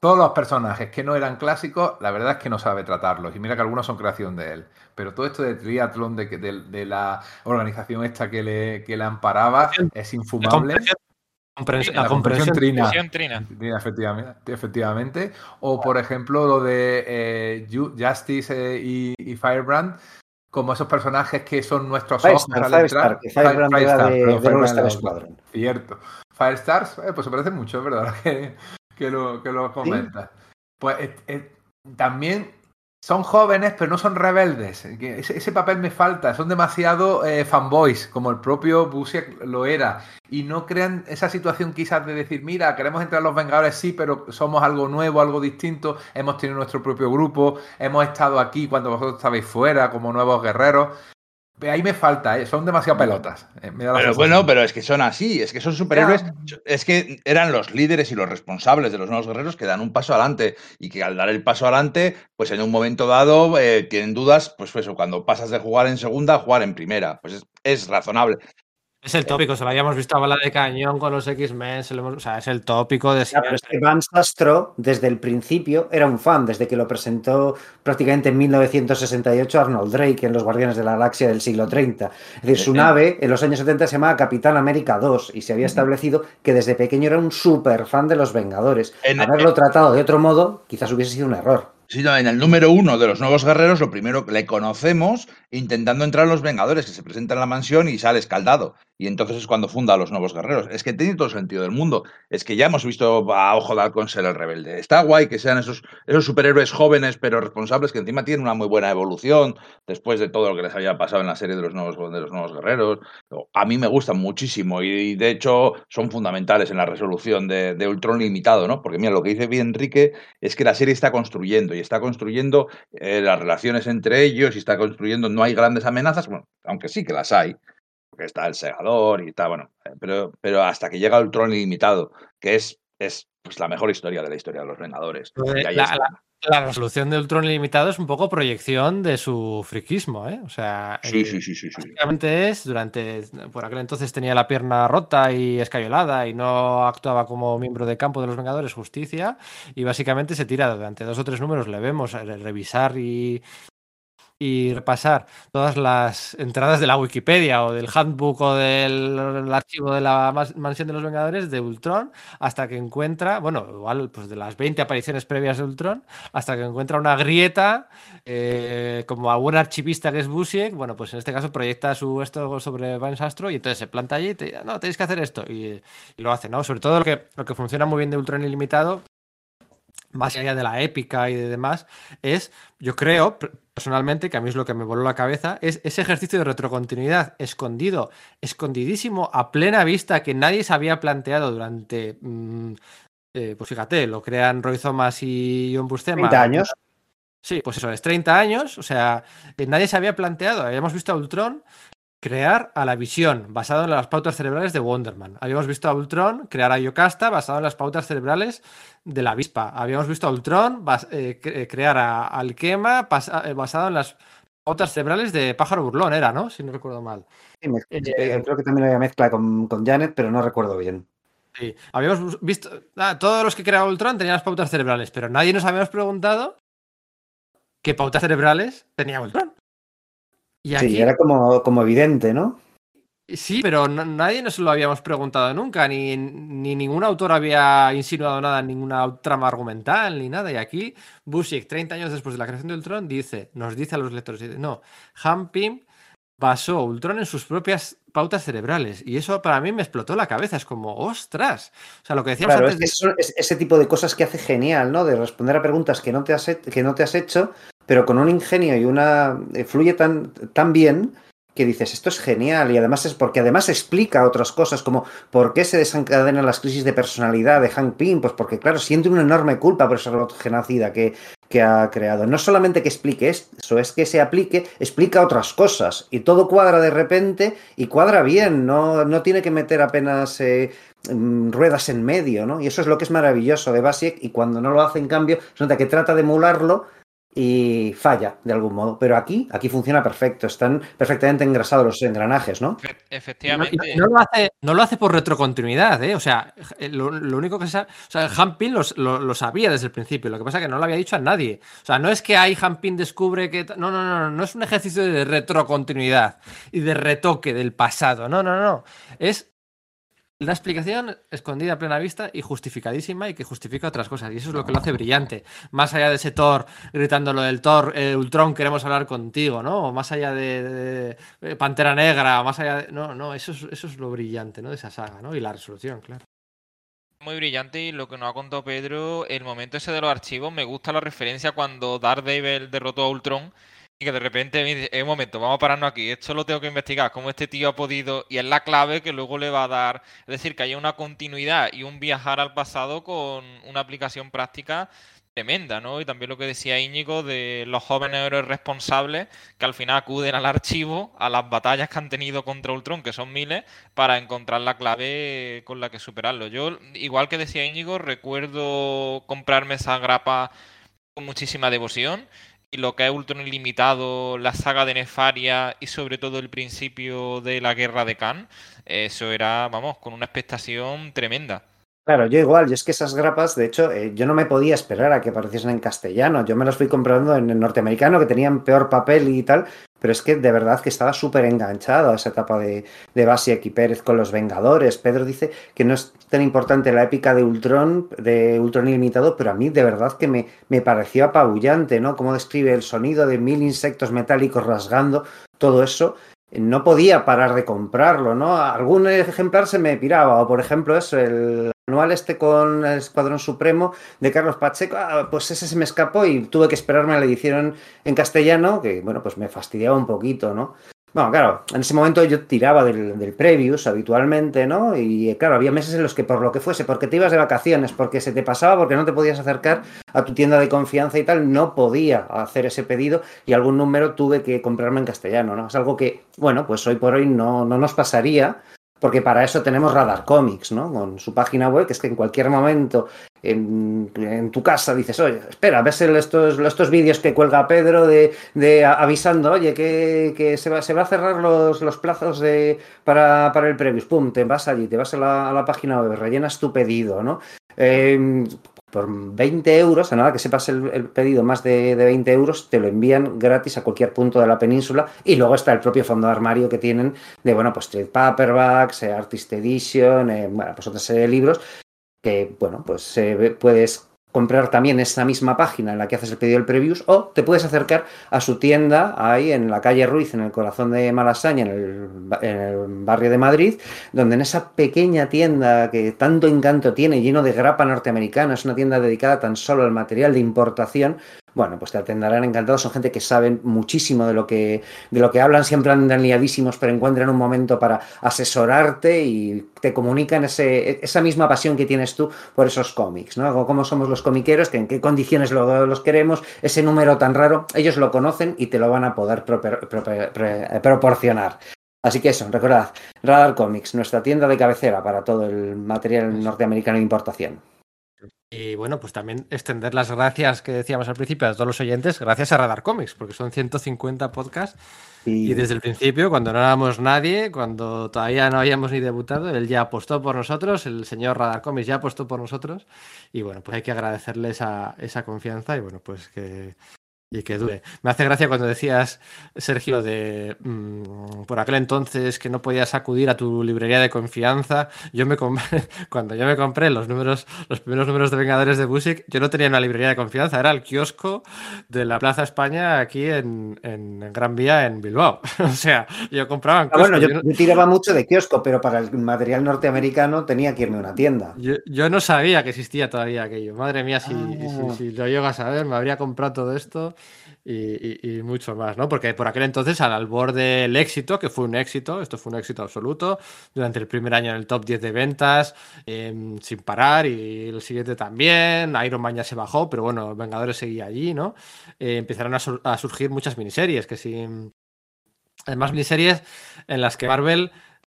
Speaker 3: Todos los personajes que no eran clásicos, la verdad es que no sabe tratarlos. Y mira que algunos son creación de él. Pero todo esto de triatlón, de, de, de la organización esta que le, que le amparaba, es infumable.
Speaker 1: Comprensión,
Speaker 3: la,
Speaker 1: la
Speaker 3: comprensión trina.
Speaker 5: trina.
Speaker 3: trina efectivamente, efectivamente, O por ejemplo lo de eh, Justice eh, y, y, Firebrand, como esos personajes que son nuestros ojos
Speaker 4: al entrar. Firebrand Fire, Firestar, de, de, de nuestra escuadrón.
Speaker 3: Cierto. Firestars, eh, pues se parece mucho, es verdad, que, que, lo, que lo comentas. ¿Sí? Pues eh, también son jóvenes, pero no son rebeldes. Ese, ese papel me falta. Son demasiado eh, fanboys, como el propio Busiek lo era. Y no crean esa situación quizás de decir, mira, queremos entrar a los Vengadores, sí, pero somos algo nuevo, algo distinto. Hemos tenido nuestro propio grupo. Hemos estado aquí cuando vosotros estabais fuera, como nuevos guerreros. Ahí me falta, ¿eh? son demasiado pelotas. Eh,
Speaker 2: pero bueno, pero es que son así, es que son superhéroes, ya. es que eran los líderes y los responsables de los nuevos guerreros que dan un paso adelante y que al dar el paso adelante, pues en un momento dado eh, tienen dudas, pues eso, cuando pasas de jugar en segunda a jugar en primera, pues es, es razonable.
Speaker 1: Es el tópico, se lo habíamos visto a bala de cañón con los X-Men, o sea, es el tópico de
Speaker 4: siempre. es que Van Sastro, desde el principio, era un fan, desde que lo presentó prácticamente en 1968 Arnold Drake en Los Guardianes de la Galaxia del siglo 30. Es decir, su nave en los años 70 se llamaba Capitán América 2 y se había establecido que desde pequeño era un súper fan de los Vengadores. Haberlo tratado de otro modo quizás hubiese sido un error.
Speaker 2: Sí, en el número uno de los nuevos guerreros, lo primero que le conocemos intentando entrar a los Vengadores, que se presenta en la mansión y sale escaldado. Y entonces es cuando funda a los nuevos guerreros. Es que tiene todo el sentido del mundo. Es que ya hemos visto a Ojo de Halcón ser el rebelde. Está guay que sean esos, esos superhéroes jóvenes pero responsables que encima tienen una muy buena evolución después de todo lo que les había pasado en la serie de los nuevos, de los nuevos guerreros. A mí me gustan muchísimo y de hecho son fundamentales en la resolución de, Ultron limitado, ¿no? Porque mira, lo que dice bien Enrique es que la serie está construyendo y está construyendo eh, las relaciones entre ellos y está construyendo, no hay grandes amenazas, bueno, aunque sí que las hay, porque está el segador y está, bueno, eh, pero, pero hasta que llega Ultron ilimitado, que es, es pues, la mejor historia de la historia de los Vengadores.
Speaker 1: La, resolución de Ultron ilimitado es un poco proyección de su friquismo, ¿eh? O sea,
Speaker 2: sí, eh, sí, sí, sí,
Speaker 1: básicamente es, durante, por aquel entonces tenía la pierna rota y escayolada y no actuaba como miembro de campo de los Vengadores Justicia y básicamente se tira durante dos o tres números, le vemos eh, revisar y y repasar todas las entradas de la Wikipedia o del handbook o del archivo de la mansión de los Vengadores de Ultron hasta que encuentra, bueno, igual pues de las 20 apariciones previas de Ultron, hasta que encuentra una grieta eh, como a un archivista que es Busiek, bueno, pues en este caso proyecta su esto sobre Van Sastro y entonces se planta allí y te dice, no, tenéis que hacer esto y, y, lo hace, ¿no? Sobre todo lo que, lo que funciona muy bien de Ultron ilimitado más allá de la épica y de demás, es, yo creo, personalmente, que a mí es lo que me voló la cabeza, es ese ejercicio de retrocontinuidad escondido, escondidísimo, a plena vista, que nadie se había planteado durante, mm, eh, pues fíjate, lo crean Roy Thomas y John Buscema.
Speaker 4: 30 años.
Speaker 1: Sí, pues eso, es 30 años, o sea, eh, nadie se había planteado, habíamos visto a Ultron crear a la visión basado en las pautas cerebrales de Wonderman. Habíamos visto a Ultron crear a Yocasta basado en las pautas cerebrales de la avispa. Habíamos visto a Ultron eh, eh, crear a Alquema eh, basado en las pautas cerebrales de Pájaro Burlón, era, ¿no? Si no recuerdo mal.
Speaker 4: creo que también había mezcla con, Janet, pero no recuerdo bien.
Speaker 1: Sí, habíamos visto. Ah, todos los que creaban Ultron tenían las pautas cerebrales, pero nadie nos habíamos preguntado qué pautas cerebrales tenía Ultron.
Speaker 4: Sí, era como, como evidente, ¿no?
Speaker 1: Sí, pero nadie nos lo habíamos preguntado nunca, ni, ni, ningún autor había insinuado nada en ninguna trama argumental, ni nada. Y aquí, Busiek, 30 años después de la creación de Ultron, dice, nos dice a los lectores, dice, no, Han Pym basó Ultron en sus propias pautas cerebrales. Y eso para mí me explotó la cabeza. Es como, ostras. O sea, lo que decíamos
Speaker 4: antes. Es, ese tipo de cosas que hace genial, ¿no? De responder a preguntas que no te has, que no te has hecho pero con un ingenio y una... Eh, fluye tan, tan bien que dices, esto es genial y además es porque además explica otras cosas como por qué se desencadenan las crisis de personalidad de Hank Pym, pues porque claro, siente una enorme culpa por esa genocida que, que ha creado. No solamente que explique eso, es que se aplique, explica otras cosas y todo cuadra de repente y cuadra bien, no, no tiene que meter apenas eh, mm, ruedas en medio, ¿no? Y eso es lo que es maravilloso de Basic y cuando no lo hace en cambio, se nota que trata de emularlo y falla de algún modo. Pero aquí, aquí funciona perfecto, están perfectamente engrasados los engranajes, ¿no?
Speaker 5: Efectivamente.
Speaker 1: No, lo, hace, no lo hace por retrocontinuidad, ¿eh? O sea, eh, lo, único que sabe. O sea, Hampin lo, lo, sabía desde el principio, lo que pasa es que no lo había dicho a nadie. O sea, no es que ahí Hampin descubre que. No, no, no, no, es un ejercicio de retrocontinuidad y de retoque del pasado. No, no, no. Es la explicación escondida a plena vista y justificadísima y que justifica otras cosas. Y eso es lo que lo hace brillante. Más allá de ese Thor gritando lo del Thor, eh, Ultron, queremos hablar contigo, ¿no? O más allá de, Pantera Negra, más allá de... No, no, eso es, eso es lo brillante, ¿no? De esa saga, ¿no? Y la resolución, claro.
Speaker 5: Muy brillante y lo que nos ha contado Pedro, el momento ese de los archivos, me gusta la referencia cuando Daredevil derrotó a Ultron que de repente me dice, un momento, vamos a pararnos aquí, esto lo tengo que investigar, cómo este tío ha podido, y es la clave que luego le va a dar, es decir, que haya una continuidad y un viajar al pasado con una aplicación práctica tremenda, ¿no? Y también lo que decía Íñigo de los jóvenes héroes responsables que al final acuden al archivo, a las batallas que han tenido contra Ultron, que son miles, para encontrar la clave con la que superarlo. Yo, igual que decía Íñigo, recuerdo comprarme esa grapa con muchísima devoción y lo que es Ultron Ilimitado, la saga de Nefaria y sobre todo el principio de la guerra de Khan, eso era, vamos, con una expectación tremenda.
Speaker 4: Claro, yo igual, y es que esas grapas, de hecho, eh, yo no me podía esperar a que apareciesen en castellano, yo me las fui comprando en el norteamericano, que tenían peor papel y tal, pero es que de verdad que estaba súper enganchado a esa etapa de, de Basiak y Pérez con los Vengadores. Pedro dice que no es tan importante la épica de Ultron, de Ultron ilimitado, pero a mí de verdad que me, me pareció apabullante, ¿no? Cómo describe el sonido de mil insectos metálicos rasgando, todo eso no podía parar de comprarlo, ¿no? Algún ejemplar se me piraba, o por ejemplo eso, el anual este con el Escuadrón Supremo de Carlos Pacheco, ah, pues ese se me escapó y tuve que esperarme a la edición en castellano, que bueno, pues me fastidiaba un poquito, ¿no? Bueno, claro, en ese momento yo tiraba del, del previews habitualmente, ¿no? Y claro, había meses en los que por lo que fuese, porque te ibas de vacaciones, porque se te pasaba, porque no te podías acercar a tu tienda de confianza y tal, no podía hacer ese pedido y algún número tuve que comprarme en castellano, ¿no? Es algo que, bueno, pues hoy por hoy no, no nos pasaría, porque para eso tenemos Radar Comics, ¿no? Con su página web, que es que en cualquier momento en, tu casa dices, oye, espera, ves estos, estos vídeos que cuelga Pedro de, avisando, oye, que, se, va, a cerrar los, plazos de, para, el previous, pum, te vas allí, te vas a la, página web, rellenas tu pedido, ¿no? Eh, por 20 euros, a nada que sepas el, el pedido más de, de, 20 euros, te lo envían gratis a cualquier punto de la península. Y luego está el propio fondo de armario que tienen de, bueno, pues trade paperbacks, eh, artist edition, eh, bueno, pues otra serie de libros que, bueno, pues eh, puedes comprar también esa misma página en la que haces el pedido del previews o te puedes acercar a su tienda ahí en la calle Ruiz, en el corazón de Malasaña, en el, en el, barrio de Madrid, donde en esa pequeña tienda que tanto encanto tiene, lleno de grapa norteamericana, es una tienda dedicada tan solo al material de importación, bueno, pues te atenderán encantados. Son gente que saben muchísimo de lo que, de lo que hablan, siempre andan liadísimos, pero encuentran un momento para asesorarte y te comunican ese, esa misma pasión que tienes tú por esos cómics, ¿no? Cómo somos los comiqueros, que en qué condiciones lo, los queremos, ese número tan raro, ellos lo conocen y te lo van a poder pro, pro, pro, proporcionar. Así que eso, recordad, Radar Comics, nuestra tienda de cabecera para todo el material norteamericano de importación.
Speaker 1: Y bueno, pues también extender las gracias que decíamos al principio a todos los oyentes, gracias a Radar Comics, porque son 150 podcasts. Y... y desde el principio, cuando no éramos nadie, cuando todavía no habíamos ni debutado, él ya apostó por nosotros, el señor Radar Comics ya apostó por nosotros. Y bueno, pues hay que agradecerle esa, esa confianza y bueno, pues que, y que dure. Me hace gracia cuando decías, Sergio, de mmm, por aquel entonces que no podías acudir a tu librería de confianza. Yo me cuando yo me compré los números, los primeros números de Vengadores de Busic, yo no tenía una librería de confianza, era el kiosco de la Plaza España aquí en, en, en Gran Vía en Bilbao. o sea, yo compraba en
Speaker 4: ah, Bueno, yo, yo, yo, tiraba mucho de kiosco, pero para el material norteamericano tenía que irme a una tienda.
Speaker 1: Yo, yo no sabía que existía todavía aquello. Madre mía, si, ah. si, si lo llegas a ver, me habría comprado todo esto. Y, mucho más, ¿no? Porque por aquel entonces, al albor del éxito, que fue un éxito, esto fue un éxito absoluto, durante el primer año en el top 10 de ventas, eh, sin parar, y el siguiente también, Iron Man ya se bajó, pero bueno, Vengadores seguía allí, ¿no? Eh, empezaron a, a, surgir muchas miniseries, que sí, además miniseries en las que Marvel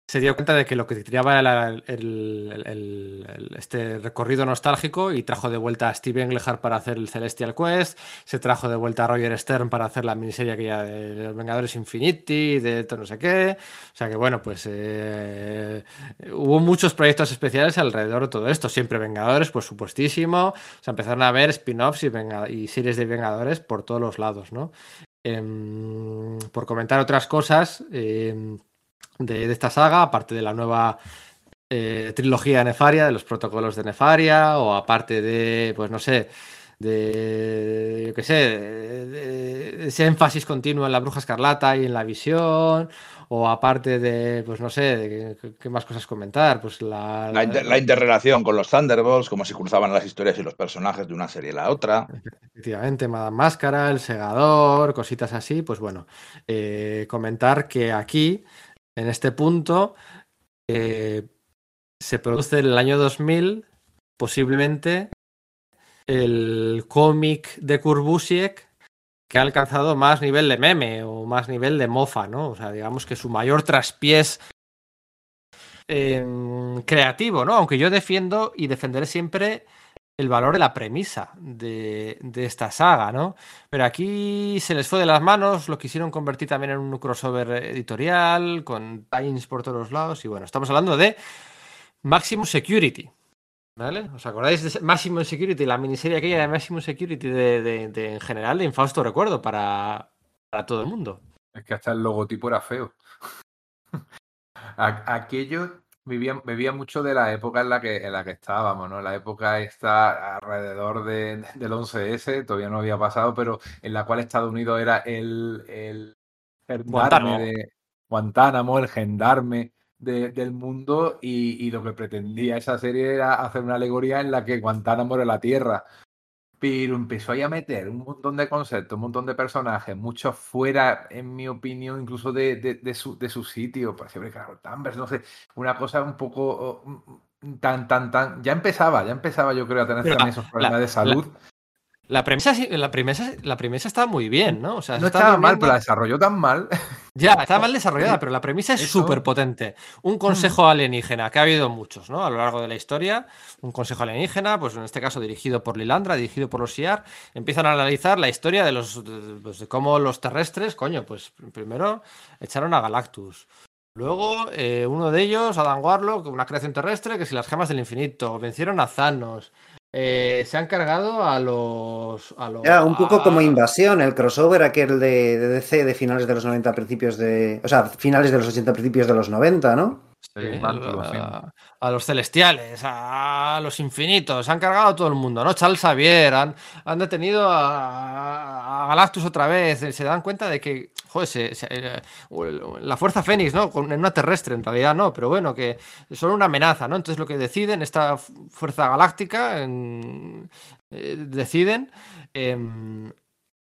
Speaker 1: se dio cuenta de que lo que tiraba era el, este recorrido nostálgico y trajo de vuelta a Steve Englehart para hacer el Celestial Quest, se trajo de vuelta a Roger Stern para hacer la miniserie de los Vengadores Infinity, de todo no sé qué. O sea que bueno, pues eh, hubo muchos proyectos especiales alrededor de todo esto. Siempre Vengadores, por supuestísimo. O sea, empezaron a ver spin-offs y, series de Vengadores por todos los lados, ¿no? Eh, por comentar otras cosas. Eh, de, de, esta saga, aparte de la nueva eh, trilogía de Nefaria, de los protocolos de Nefaria, o aparte de, pues no sé, de, yo qué sé, de, ese énfasis continuo en la bruja escarlata y en la visión, o aparte de, pues no sé, ¿qué más cosas comentar? Pues la,
Speaker 2: la, inter, la, interrelación con los Thunderbolts, cómo se cruzaban las historias y los personajes de una serie a la otra.
Speaker 1: Efectivamente, Madame Máscara, El Segador, cositas así, pues bueno, eh, comentar que aquí en este punto eh, se produce en el año 2000 posiblemente el cómic de Kurbusiek que ha alcanzado más nivel de meme o más nivel de mofa, ¿no? O sea, digamos que su mayor traspiés creativo, ¿no? Aunque yo defiendo y defenderé siempre el valor de la premisa de, de, esta saga, ¿no? Pero aquí se les fue de las manos, lo quisieron convertir también en un crossover editorial, con times por todos lados, y bueno, estamos hablando de Maximum Security. ¿Vale? ¿Os acordáis de Maximum Security, la miniserie aquella de Maximum Security de, de en general de Infausto Recuerdo para, para todo el mundo?
Speaker 3: Es que hasta el logotipo era feo. Aquello vivía, vivía mucho de la época en la que, en la que estábamos, ¿no? La época está alrededor de, del 11S, todavía no había pasado, pero en la cual Estados Unidos era el, el
Speaker 1: Guantánamo.
Speaker 3: de Guantánamo, el gendarme de, del mundo y, y, lo que pretendía esa serie era hacer una alegoría en la que Guantánamo era la Tierra. Pero empezó ahí a meter un montón de conceptos, un montón de personajes, muchos fuera, en mi opinión, incluso de, de, de su, de su sitio. Por ejemplo, Carol Danvers, no sé, una cosa un poco tan, tan, tan. Ya empezaba, ya empezaba, yo creo, a tener también esos problemas la, de salud.
Speaker 1: La... La premisa, la, premisa, la premisa está muy bien, ¿no? O sea,
Speaker 3: no estaba mal, pero la desarrolló tan mal.
Speaker 1: Ya, está mal desarrollada, pero la premisa es súper potente. Un consejo alienígena, que ha habido muchos, ¿no? A lo largo de la historia. Un consejo alienígena, pues en este caso dirigido por Lilandra, dirigido por los SIAR, empiezan a analizar la historia de los de, pues, de cómo los terrestres, coño, pues primero echaron a Galactus. Luego, eh, uno de ellos, Adam Warlock, una creación terrestre, que si las gemas del infinito, vencieron a Thanos. Eh, se han cargado a los, a los.
Speaker 4: Un poco como invasión, el crossover aquel de, de, DC de finales de los 90, principios de. O sea, finales de los 80, principios de los 90, ¿no?
Speaker 1: Sí, a, a, los celestiales, a, los infinitos, han cargado a todo el mundo, ¿no? Charles Xavier, han, han detenido a, a, Galactus otra vez, se dan cuenta de que, joder, se, se, la fuerza Fénix, ¿no? En una terrestre, en realidad no, pero bueno, que son una amenaza, ¿no? Entonces lo que deciden, esta fuerza galáctica, en, eh, deciden... Eh,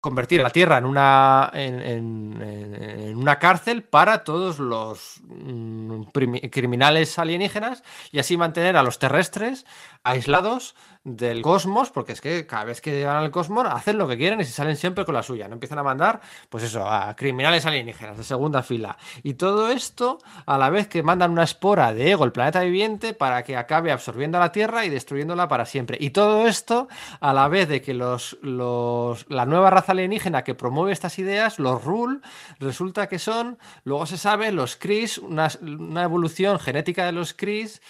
Speaker 1: convertir la Tierra en una, en, en, en una cárcel para todos los mm, criminales alienígenas y así mantener a los terrestres aislados del cosmos, porque es que cada vez que llegan al cosmos hacen lo que quieren y se salen siempre con la suya. No empiezan a mandar, pues eso, a criminales alienígenas de segunda fila. Y todo esto a la vez que mandan una espora de ego, el planeta viviente, para que acabe absorbiendo a la Tierra y destruyéndola para siempre. Y todo esto a la vez de que los, los la nueva raza alienígena que promueve estas ideas, los Rule, resulta que son, luego se sabe, los Cris, una, una evolución genética de los Cris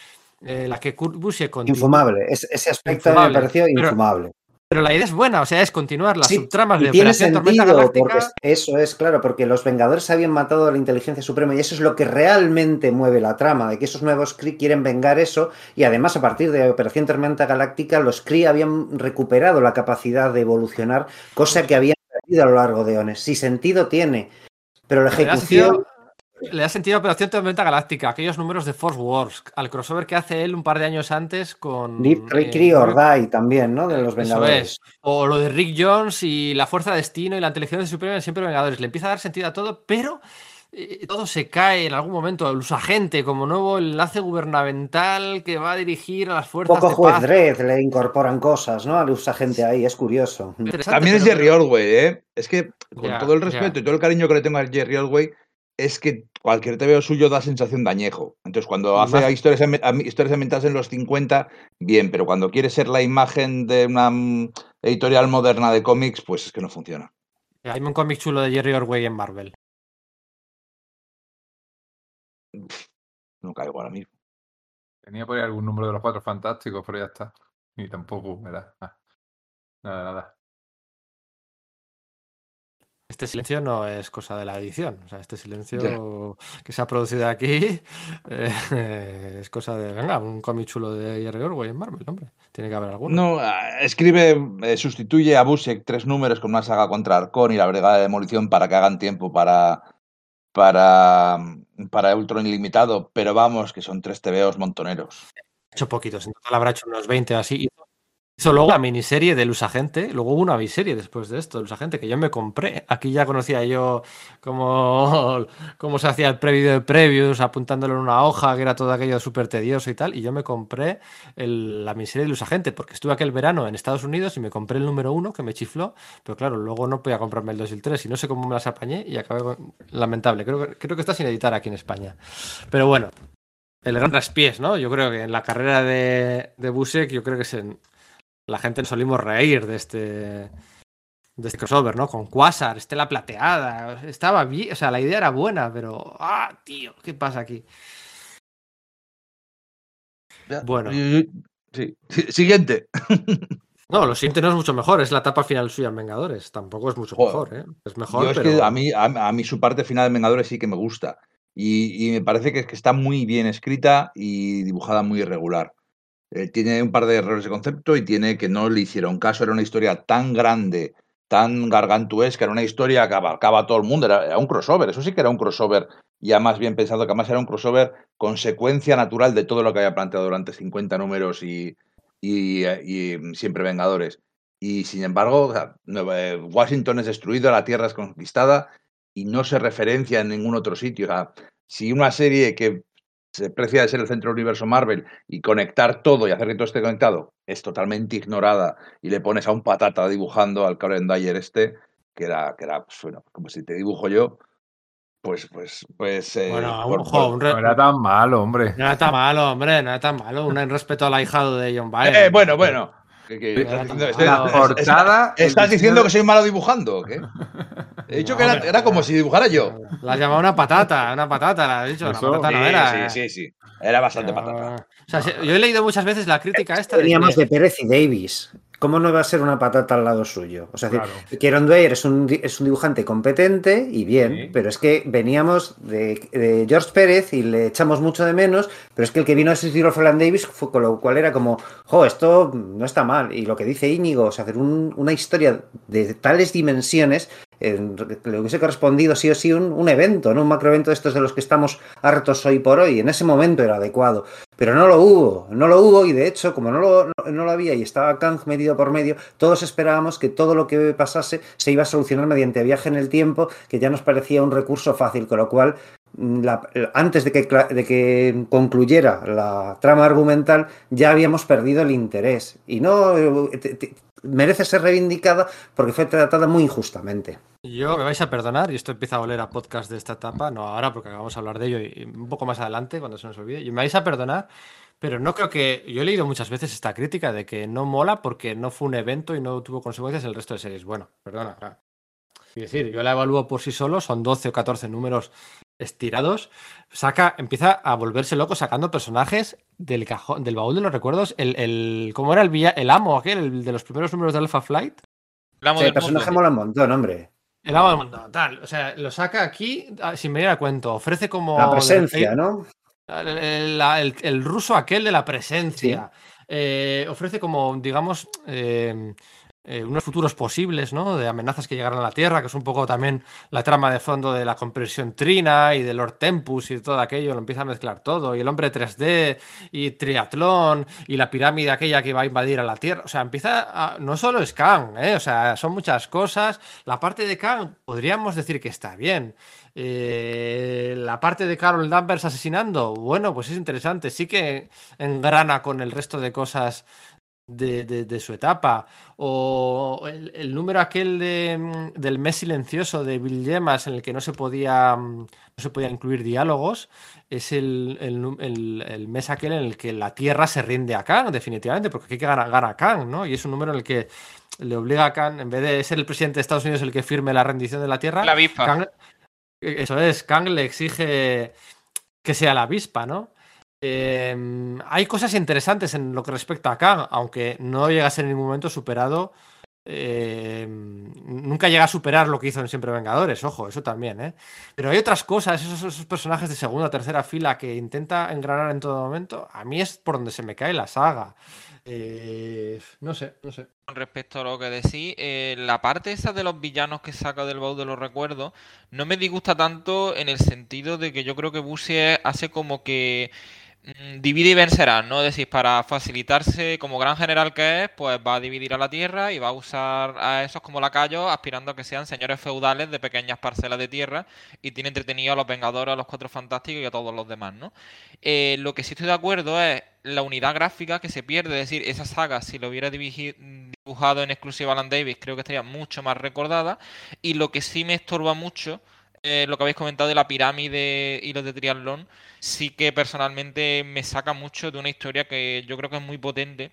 Speaker 1: eh, la que Kurt Busiek continúa.
Speaker 4: Infumable, es, ese aspecto infumable. me pareció infumable.
Speaker 1: Pero, la idea es buena, o sea, es continuar las
Speaker 4: sí,
Speaker 1: subtramas de
Speaker 4: tiene
Speaker 1: Operación
Speaker 4: sentido,
Speaker 1: Tormenta Galáctica.
Speaker 4: Porque eso es claro, porque los Vengadores habían matado a la inteligencia suprema y eso es lo que realmente mueve la trama, de que esos nuevos Kree quieren vengar eso y además a partir de Operación Tormenta Galáctica los Kree habían recuperado la capacidad de evolucionar, cosa que habían perdido a lo largo de Ones. Sí, sentido tiene, pero la ejecución
Speaker 1: le da sentido a Operación Tormenta Galáctica, aquellos números de Force Wars, al crossover que hace él un par de años antes con.
Speaker 4: Deep eh, or Die también, ¿no? De los Vengadores.
Speaker 1: Es. O lo de Rick Jones y la Fuerza de Destino y la inteligencia suprema de siempre Vengadores. Le empieza a dar sentido a todo, pero eh, todo se cae en algún momento. El usagente como nuevo enlace gubernamental que va a dirigir a las fuerzas.
Speaker 4: Poco juez Dredd le incorporan cosas, ¿no? Al usagente ahí, es curioso.
Speaker 2: También es Jerry Orway, ¿eh? Es que con yeah, todo el respeto yeah. y todo el cariño que le tengo a Jerry Orway es que cualquier TVO suyo da sensación de añejo. Entonces, cuando hace historias, historias ambientadas en los 50, bien, pero cuando quiere ser la imagen de una mm, editorial moderna de cómics, pues es que no funciona.
Speaker 1: Hay un cómic chulo de Jerry Orway en Marvel.
Speaker 2: No caigo ahora mismo.
Speaker 3: Tenía por ahí algún número de los cuatro fantásticos, pero ya está. Y tampoco me da. Ah. Nada, nada.
Speaker 1: Este silencio no es cosa de la edición. O sea, este silencio yeah. que se ha producido aquí eh, es cosa de. Venga, un cómic chulo de Jerry Orway en Marvel, hombre. Tiene que haber alguno.
Speaker 2: No, escribe, eh, sustituye a Busek tres números con una saga contra Arcón y la Brigada de Demolición para que hagan tiempo para. Para, para Ultron Ilimitado, pero vamos, que son tres TVOs montoneros.
Speaker 1: Ha hecho poquitos, en total habrá hecho unos 20 o así. Hizo luego la miniserie de Luz Agente, luego hubo una miniserie después de esto, Luz Agente, que yo me compré. Aquí ya conocía yo cómo, cómo se hacía el preview de previews, apuntándolo en una hoja, que era todo aquello súper tedioso y tal, y yo me compré la miniserie de Luz Agente, porque estuve aquel verano en Estados Unidos y me compré el número uno, que me chifló, pero claro, luego no podía comprarme el 2 y el 3, y no sé cómo me las apañé y acabé con... Lamentable, creo, creo que está sin editar aquí en España. Pero bueno, el gran traspiés, ¿no? Yo creo que en la carrera de, de Busek, yo creo que es en, la gente nos solimos reír de este, de este crossover, ¿no? Con Quasar, Estela Plateada, estaba bien, o sea, la idea era buena, pero, ah, tío, ¿qué pasa aquí? Bueno.
Speaker 2: Sí. Siguiente.
Speaker 1: No, lo siguiente no es mucho mejor, es la etapa final suya en Vengadores. Tampoco es mucho mejor, ¿eh? Es mejor.
Speaker 2: es que a mí, a, mí su parte final de Vengadores sí que me gusta. Y, me parece que, que, está muy bien escrita y dibujada muy irregular. Eh, tiene un par de errores de concepto y tiene que no le hicieron caso. Era una historia tan grande, tan gargantuesca, era una historia que abarcaba a todo el mundo. Era, un crossover, eso sí que era un crossover ya más bien pensado, que además era un crossover consecuencia natural de todo lo que había planteado durante 50 números y, y, mm, siempre Vengadores. Y sin embargo, eh, Washington es destruido, la Tierra es conquistada y no se referencia en ningún otro sitio. si una serie que se precia de ser el centro del universo Marvel y conectar todo y hacer que todo esté conectado es totalmente ignorada y le pones a un patata dibujando al Karen Dyer este, que era, que era pues, bueno, como si te dibujo yo, pues, pues, pues.
Speaker 3: Eh, bueno, ojo, no era tan malo, hombre.
Speaker 1: No era tan malo, hombre, no era tan malo. Un respeto al ahijado de John Byrne. Eh,
Speaker 2: bueno, bueno. ¿Estás diciendo que soy malo dibujando o qué? He dicho que era, como si dibujara yo.
Speaker 1: La has llamado una patata, una patata, la has dicho. Una patata no era.
Speaker 2: Sí, sí, sí. Era bastante patata.
Speaker 1: O sea, yo he leído muchas veces la crítica esta.
Speaker 4: Teníamos de Pérez y Davis. ¿Cómo no va a ser una patata al lado suyo? O sea, claro. Kieron Dwyer es un, es un dibujante competente y bien, pero es que veníamos de, George Pérez y le echamos mucho de menos, pero es que el que vino a asistir a Davis fue con lo cual era como, jo, esto no está mal. Y lo que dice Íñigo, o sea, hacer una historia de tales dimensiones le hubiese correspondido sí o sí un, evento, ¿no? Un macroevento de estos de los que estamos hartos hoy por hoy. En ese momento era adecuado. Pero no lo hubo, no lo hubo y de hecho, como no lo, no, lo había y estaba Kang medido por medio, todos esperábamos que todo lo que pasase se iba a solucionar mediante viaje en el tiempo, que ya nos parecía un recurso fácil, con lo cual mm, antes de que, de que, concluyera la trama argumental, ya habíamos perdido el interés. Y no eh, merece ser reivindicada porque fue tratada muy injustamente.
Speaker 1: Yo me vais a perdonar, y esto empieza a oler a podcast de esta etapa, no ahora porque acabamos de hablar de ello y un poco más adelante cuando se nos olvide, y me vais a perdonar, pero no creo que. Yo he leído muchas veces esta crítica de que no mola porque no fue un evento y no tuvo consecuencias el resto de series. Bueno, perdona. Es decir, yo la evalúo por sí solo, son 12 o 14 números estirados. Saca, empieza a volverse loco sacando personajes del cajón, del baúl de los recuerdos. El, el ¿Cómo era el, el amo aquel, el de los primeros números de Alpha Flight?
Speaker 4: El, personaje mola un montón, hombre.
Speaker 1: El agua del mundo, tal. O sea, lo saca aquí ah, sin venir a cuento. Ofrece como.
Speaker 4: La presencia, ¿no?
Speaker 1: El, ruso aquel de la presencia. Eh, ofrece como, digamos, eh, eh, unos futuros posibles, ¿no? De amenazas que llegarán a la Tierra, que es un poco también la trama de fondo de la compresión trina y de Lord Tempus y todo aquello, lo empieza a mezclar todo, y el hombre 3D y triatlón y la pirámide aquella que va a invadir a la Tierra, o sea, empieza a... no solo es Kang, ¿eh? O sea, son muchas cosas, la parte de Kang podríamos decir que está bien, eh, la parte de Carol Danvers asesinando, bueno, pues es interesante, sí que engrana con el resto de cosas de, su etapa. O el, número aquel de, del mes silencioso de Bill Gemas en el que no se podía, no se podía incluir diálogos, es el, el, mes aquel en el que la Tierra se rinde a Khan, definitivamente, porque hay que ganar, a Khan, ¿no? Y es un número en el que le obliga a Khan, en vez de ser el presidente de Estados Unidos el que firme la rendición de la Tierra,
Speaker 5: la avispa.
Speaker 1: eso es, Khan le exige que sea la avispa, ¿no? Em, hay cosas interesantes en lo que respecta a Kang, aunque no llega a ser en ningún momento superado. Em, nunca llega a superar lo que hizo en Siempre Vengadores, ojo, eso también, ¿eh? Pero hay otras cosas, esos, personajes de segunda o tercera fila que intenta engranar en todo momento, a mí es por donde se me cae la saga. Eh, no sé, no sé.
Speaker 5: Con respecto a lo que decís, eh, la parte esa de los villanos que saca del baúl de los recuerdos no me disgusta tanto en el sentido de que yo creo que Busier hace como que divide y vencerá, ¿no? Es decir, para facilitarse como gran general que es, pues va a dividir a la tierra y va a usar a esos como lacayos aspirando a que sean señores feudales de pequeñas parcelas de tierra y tiene entretenido a los Vengadores, a los Cuatro Fantásticos y a todos los demás, ¿no? Eh, lo que sí estoy de acuerdo es la unidad gráfica que se pierde, es decir, esa saga, si lo hubiera dibujado en exclusiva Alan Davis, creo que estaría mucho más recordada y lo que sí me estorba mucho eh, lo que habéis comentado de la pirámide y los de triatlón, sí que personalmente me saca mucho de una historia que yo creo que es muy potente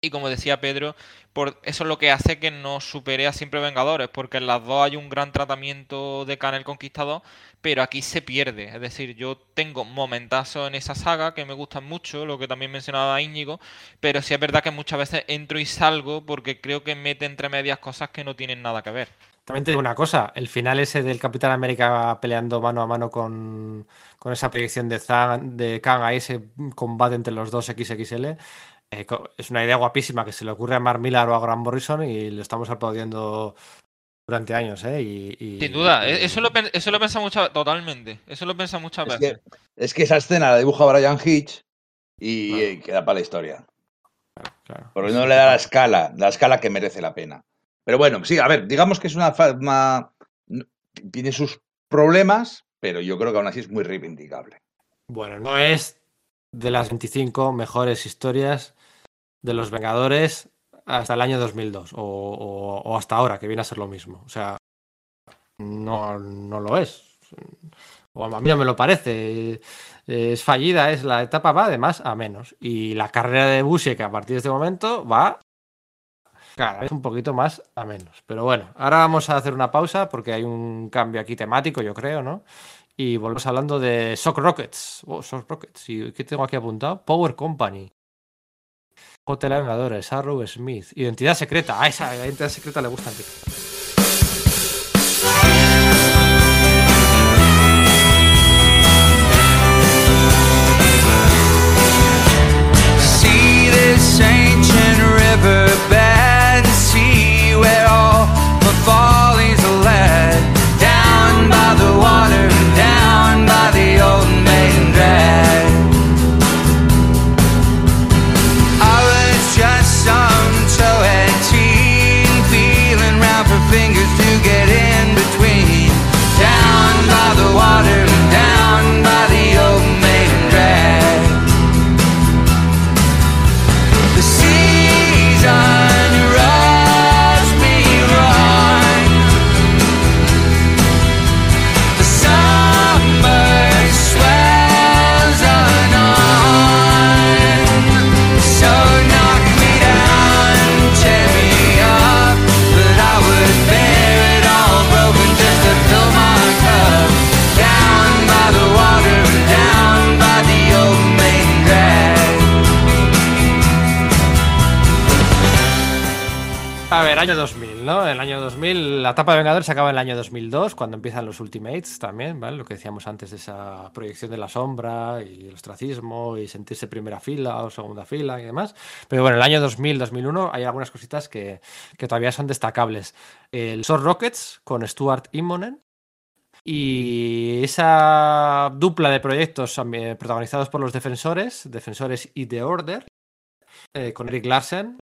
Speaker 5: Y como decía Pedro, por eso es lo que hace que no supere a Siempre Vengadores, porque en las dos hay un gran tratamiento de Khan el Conquistador, pero aquí se pierde. Es decir, yo tengo momentazos en esa saga que me gustan mucho, lo que también mencionaba Íñigo, pero sí es verdad que muchas veces entro y salgo porque creo que mete entre medias cosas que no tienen nada que ver.
Speaker 1: También te digo una cosa, el final ese del Capitán América peleando mano a mano con, con esa proyección de, Zan, de Kang ahí, ese combate entre los dos XXL, eh, es una idea guapísima que se le ocurre a Mark Millar o a Grant Morrison y lo estamos aplaudiendo durante años, ¿eh? Y,
Speaker 5: Sin duda, e-, eso lo, eso lo piensa muchas totalmente. Eso lo piensa muchas
Speaker 2: es
Speaker 5: veces.
Speaker 2: Que, es que esa escena la dibuja Brian Hitch y queda para la historia. Claro, Porque no le da la escala, la escala que merece la pena. Pero bueno, sí, a ver, digamos que es una, una tiene sus problemas, pero yo creo que aún así es muy reivindicable.
Speaker 1: Bueno, no es de las 25 mejores historias de los Vengadores hasta el año 2002 o, o, hasta ahora, que viene a ser lo mismo. O sea, no, no lo es. O a mí no me lo parece. Es fallida, es la etapa va de más a menos. Y la carrera de Busiek a partir de este momento va cada vez un poquito más a menos. Pero bueno, ahora vamos a hacer una pausa porque hay un cambio aquí temático, yo creo, ¿no? Y volvemos hablando de Shock Rockets. Oh, Shock Rockets. ¿Y qué tengo aquí apuntado? Power Company. Hotel Vengadores, Arrow Smith. Identidad secreta. Ah, esa identidad secreta le gusta a ancient where all the are led. Down by the water, down by the old main drag. La etapa de Vengadores se acaba en el año 2002, cuando empiezan los Ultimates también, ¿vale? Lo que decíamos antes de esa proyección de la sombra y el ostracismo y sentirse primera fila o segunda fila y demás. Pero bueno, el año 2000, 2001 hay algunas cositas que, que todavía son destacables. El Sword Rockets con Stuart Immonen, y esa dupla de proyectos eh, protagonizados por los defensores, defensores y The Order, eh, con Eric Larsen,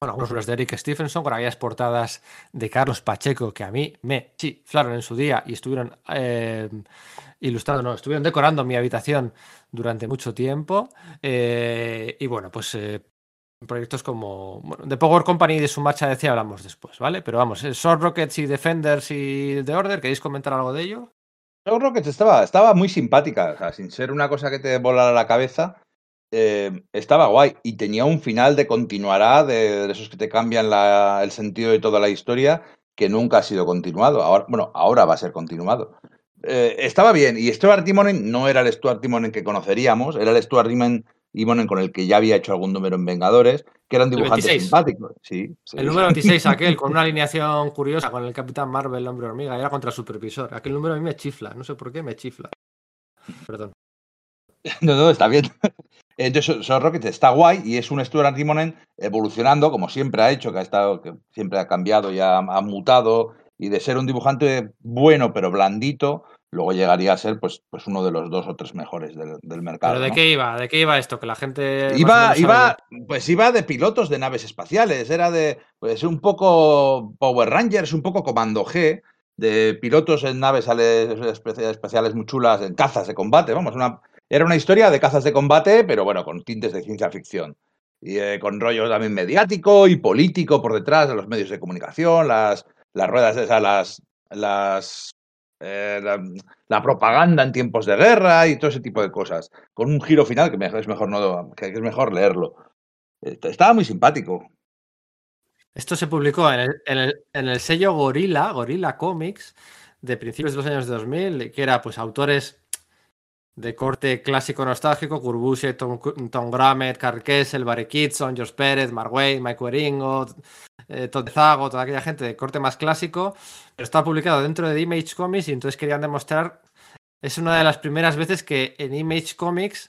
Speaker 1: bueno, algunos de Eric Stephenson, con aquellas portadas de Carlos Pacheco que a mí me chiflaron en su día y estuvieron eh, ilustrando, no, estuvieron decorando mi habitación durante mucho tiempo. Eh, y bueno, pues eh, proyectos como bueno, de Power Company y de su marcha decía hablamos después, ¿vale? Pero vamos, Sword Rockets y Defenders y The Order, ¿queréis comentar algo de ello?
Speaker 2: Sword Rockets estaba, estaba muy simpática, sin ser una cosa que te volara la cabeza. Eh, estaba guay y tenía un final de continuará, de, de esos que te cambian la, el sentido de toda la historia, que nunca ha sido continuado. Ahora, bueno, ahora va a ser continuado. Eh, estaba bien, y Stuart Timonen no era el Stuart Timonen que conoceríamos, era el Stuart Timonen con el que ya había hecho algún número en Vengadores, que era un dibujante simpático. Sí, sí,
Speaker 1: el número 26, aquel, con una alineación curiosa, con el Capitán Marvel, el hombre hormiga, era contra el supervisor. Aquel número a mí me chifla, no sé por qué me chifla. Perdón.
Speaker 2: No, no, está bien. Entonces, Sword Rocket está guay y es un Stuart Timonen evolucionando, como siempre ha hecho, que ha estado, que siempre ha cambiado y ha, ha, mutado, y de ser un dibujante bueno pero blandito, luego llegaría a ser pues, pues uno de los dos o tres mejores del, del mercado.
Speaker 1: ¿Pero de
Speaker 2: ¿no?
Speaker 1: qué iba? ¿De qué iba esto? Que la gente.
Speaker 2: Iba, iba, pues iba de pilotos de naves espaciales, era de, pues un poco Power Rangers, un poco Comando G, de pilotos en naves espaciales muy chulas, en cazas de combate, vamos, una, era una historia de cazas de combate, pero bueno, con tintes de ciencia ficción. Y eh, con rollo también mediático y político por detrás de los medios de comunicación, las, las ruedas esas, las, las eh, la, propaganda en tiempos de guerra y todo ese tipo de cosas. Con un giro final que es mejor, no, que es mejor leerlo. Estaba muy simpático.
Speaker 1: Esto se publicó en el, en el, en el sello Gorilla, Gorilla Comics, de principios de los años 2000, que era pues autores de corte clásico nostálgico, Kurbusiek, Tom, Tom Gramet, Carl Kessel, Barry Kitson, Josh Pérez, Mark Wade, Mike Weringo, eh, Todd Zago, toda aquella gente de corte más clásico, pero está publicado dentro de Image Comics y entonces querían demostrar, es una de las primeras veces que en Image Comics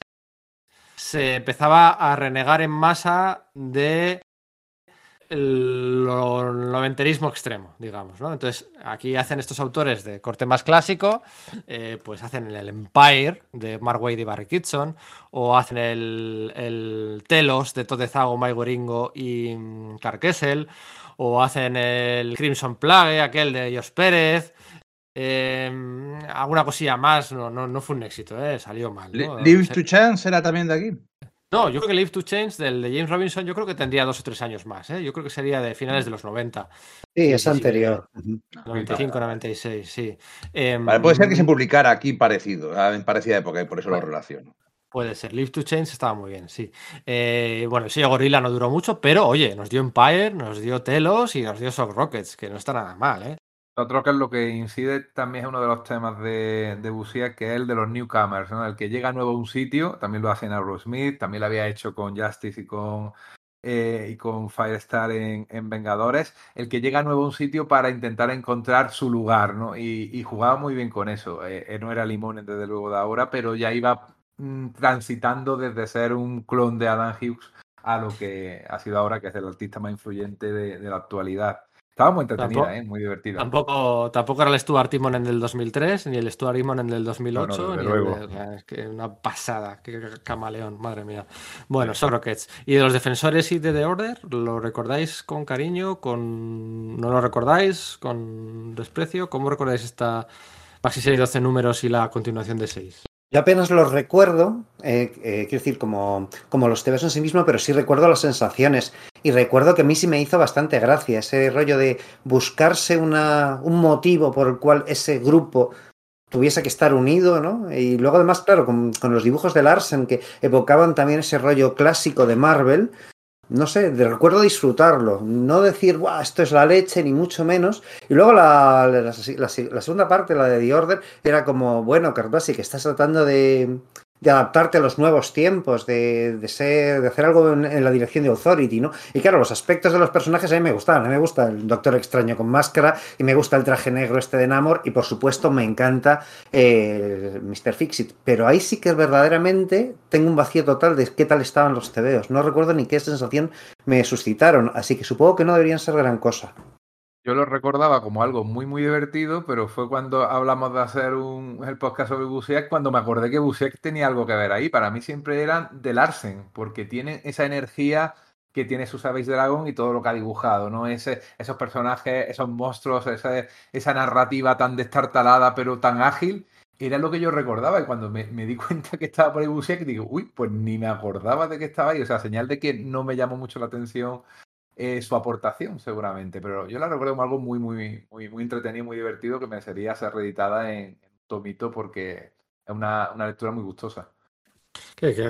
Speaker 1: se empezaba a renegar en masa de el noventerismo extremo, digamos, ¿no? Entonces, aquí hacen estos autores de corte más clásico, eh, pues hacen el Empire de Mark Wade y Barry Kitson, o hacen el, el Telos de Todd Zago, Mike Goringo y Clark Kessel, o hacen el Crimson Plague, aquel de Josh Pérez. Eh, alguna cosilla más, no, no, no, fue un éxito, eh, salió mal. ¿no?
Speaker 2: Live to Chance era también de aquí.
Speaker 1: No, yo creo que Live to Change del de James Robinson, yo creo que tendría dos o tres años más. ¿eh? Yo creo que sería de finales de los 90.
Speaker 4: Sí, es anterior.
Speaker 1: 95, 96, sí.
Speaker 2: Eh, vale, puede ser que se publicara aquí parecido, en parecida época, y por eso lo relaciono.
Speaker 1: Puede ser. Live to Change estaba muy bien, sí. Eh, bueno, el sello Gorilla no duró mucho, pero oye, nos dio Empire, nos dio Telos y nos dio Shock Rockets, que no está nada mal, ¿eh?
Speaker 3: Otro que es lo que incide también es uno de los temas de, de Busia, que es el de los newcomers, ¿no? El que llega nuevo a un sitio, también lo hace en Aerosmith, también lo había hecho con Justice y con, eh, y con Firestar en, en, Vengadores. El que llega nuevo a un sitio para intentar encontrar su lugar, ¿no? Y, jugaba muy bien con eso. Eh, no era Limón desde luego de ahora, pero ya iba mm, transitando desde ser un clon de Adam Hughes a lo que ha sido ahora, que es el artista más influyente de la actualidad. Estaba muy entretenida, tampoco, ¿eh? muy divertida.
Speaker 1: Tampoco, tampoco era el Stuart Timon en el 2003, ni el Stuart Timon en el 2008. No, no, ni
Speaker 3: luego.
Speaker 1: El, es que una pasada, qué camaleón, madre mía. Bueno, son Rockets. ¿Y de los defensores y de The Order? ¿Lo recordáis con cariño? con ¿No lo recordáis? ¿Con desprecio? ¿Cómo recordáis esta Maxi Serie 12 números y la continuación de 6?
Speaker 4: Yo apenas los recuerdo, eh, eh, quiero decir, como, como los TVs en sí mismo, pero sí recuerdo las sensaciones. Y recuerdo que a mí sí me hizo bastante gracia ese rollo de buscarse una, un motivo por el cual ese grupo tuviese que estar unido, ¿no? Y luego además, claro, con, con los dibujos de Larsen que evocaban también ese rollo clásico de Marvel, no sé, de recuerdo disfrutarlo, no decir, guau, esto es la leche, ni mucho menos. Y luego la, la, segunda parte, la de The Order, era como, bueno, Cartbasi, que estás tratando de, de adaptarte a los nuevos tiempos, de, de, ser, de hacer algo en, la dirección de Authority, ¿no? Y claro, los aspectos de los personajes a mí me gustan. A mí me gusta el Doctor Extraño con máscara y me gusta el traje negro este de Namor y por supuesto me encanta eh, Mr. Fixit. Pero ahí sí que verdaderamente tengo un vacío total de qué tal estaban los tebeos. No recuerdo ni qué sensación me suscitaron, así que supongo que no deberían ser gran cosa.
Speaker 3: Yo lo recordaba como algo muy, muy divertido, pero fue cuando hablamos de hacer un, el podcast sobre Busiek, cuando me acordé que Busiek tenía algo que ver ahí. Para mí siempre eran de Larsen, porque tiene esa energía que tiene su Savage Dragon y todo lo que ha dibujado, ¿no? Ese, esos personajes, esos monstruos, esa, esa narrativa tan destartalada pero tan ágil, era lo que yo recordaba. Y cuando me, me di cuenta que estaba por ahí Busiek, digo, uy, pues ni me acordaba de que estaba ahí. O sea, señal de que no me llamó mucho la atención eh, su aportación, seguramente. Pero yo la recuerdo como algo muy, muy, muy, muy entretenido, muy divertido, que me sería ser reeditada en, Tomito porque es una, una lectura muy gustosa.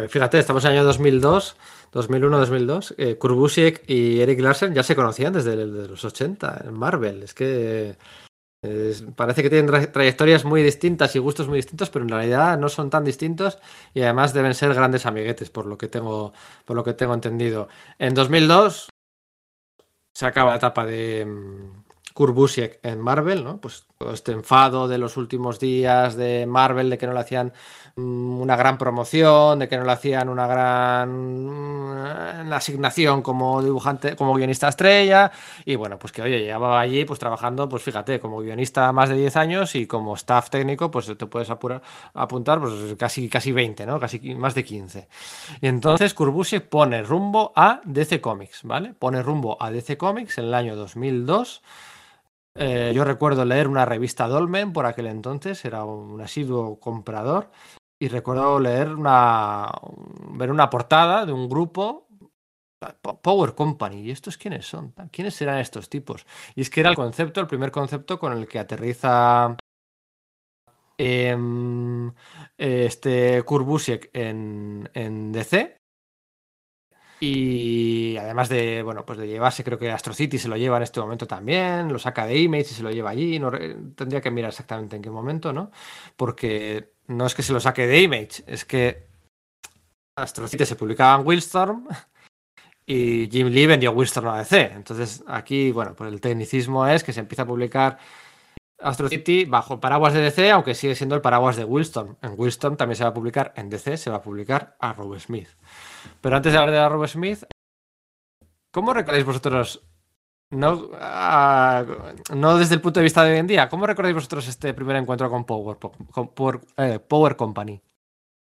Speaker 1: Fíjate, estamos en el año 2002, 2001-2002. Eh, Kurbusiek y Eric Larsen ya se conocían desde, los 80 en Marvel. Es que parece que tienen tra trayectorias muy distintas y gustos muy distintos, pero en realidad no son tan distintos y además deben ser grandes amiguetes, por lo que tengo, por lo que tengo entendido. En 2002 se acaba la etapa de um, Kurt Busiek en Marvel, ¿no? Pues todo este enfado de los últimos días de Marvel, de que no le hacían una gran promoción, de que no le hacían una gran um, asignación como dibujante, como guionista estrella, y bueno, pues que oye, llevaba allí pues trabajando, pues fíjate, como guionista más de 10 años y como staff técnico, pues te puedes apurar, apuntar pues casi, casi 20, ¿no? Casi más de 15. Y entonces Kurbusiek pone rumbo a DC Comics, ¿vale? Pone rumbo a DC Comics en el año 2002. Eh, yo recuerdo leer una revista Dolmen por aquel entonces, era un asiduo comprador, y recuerdo leer una, ver una portada de un grupo, Power Company, ¿y estos quiénes son? ¿Quiénes serán estos tipos? Y es que era el concepto, el primer concepto con el que aterriza eh, este Kurt Busiek en, en DC, Y además de, bueno, pues de llevarse, creo que Astro City se lo lleva en este momento también, lo saca de Image y se lo lleva allí. Tendría que mirar exactamente en qué momento, ¿no? Porque no es que se lo saque de Image, es que Astro City se publicaba en Willstorm y Jim Lee vendió Willstorm a DC. Entonces aquí, bueno, pues el tecnicismo es que se empieza a publicar Astro City bajo paraguas de DC, aunque sigue siendo el paraguas de Willstorm. En Willstorm también se va a publicar, en DC se va a publicar a Rob Smith. Pero antes de hablar de Rob Smith, ¿cómo recordáis vosotros, no, ah, no desde el punto de vista de hoy en día, cómo recordáis vosotros este primer encuentro con Power, con, por, eh, Power Company?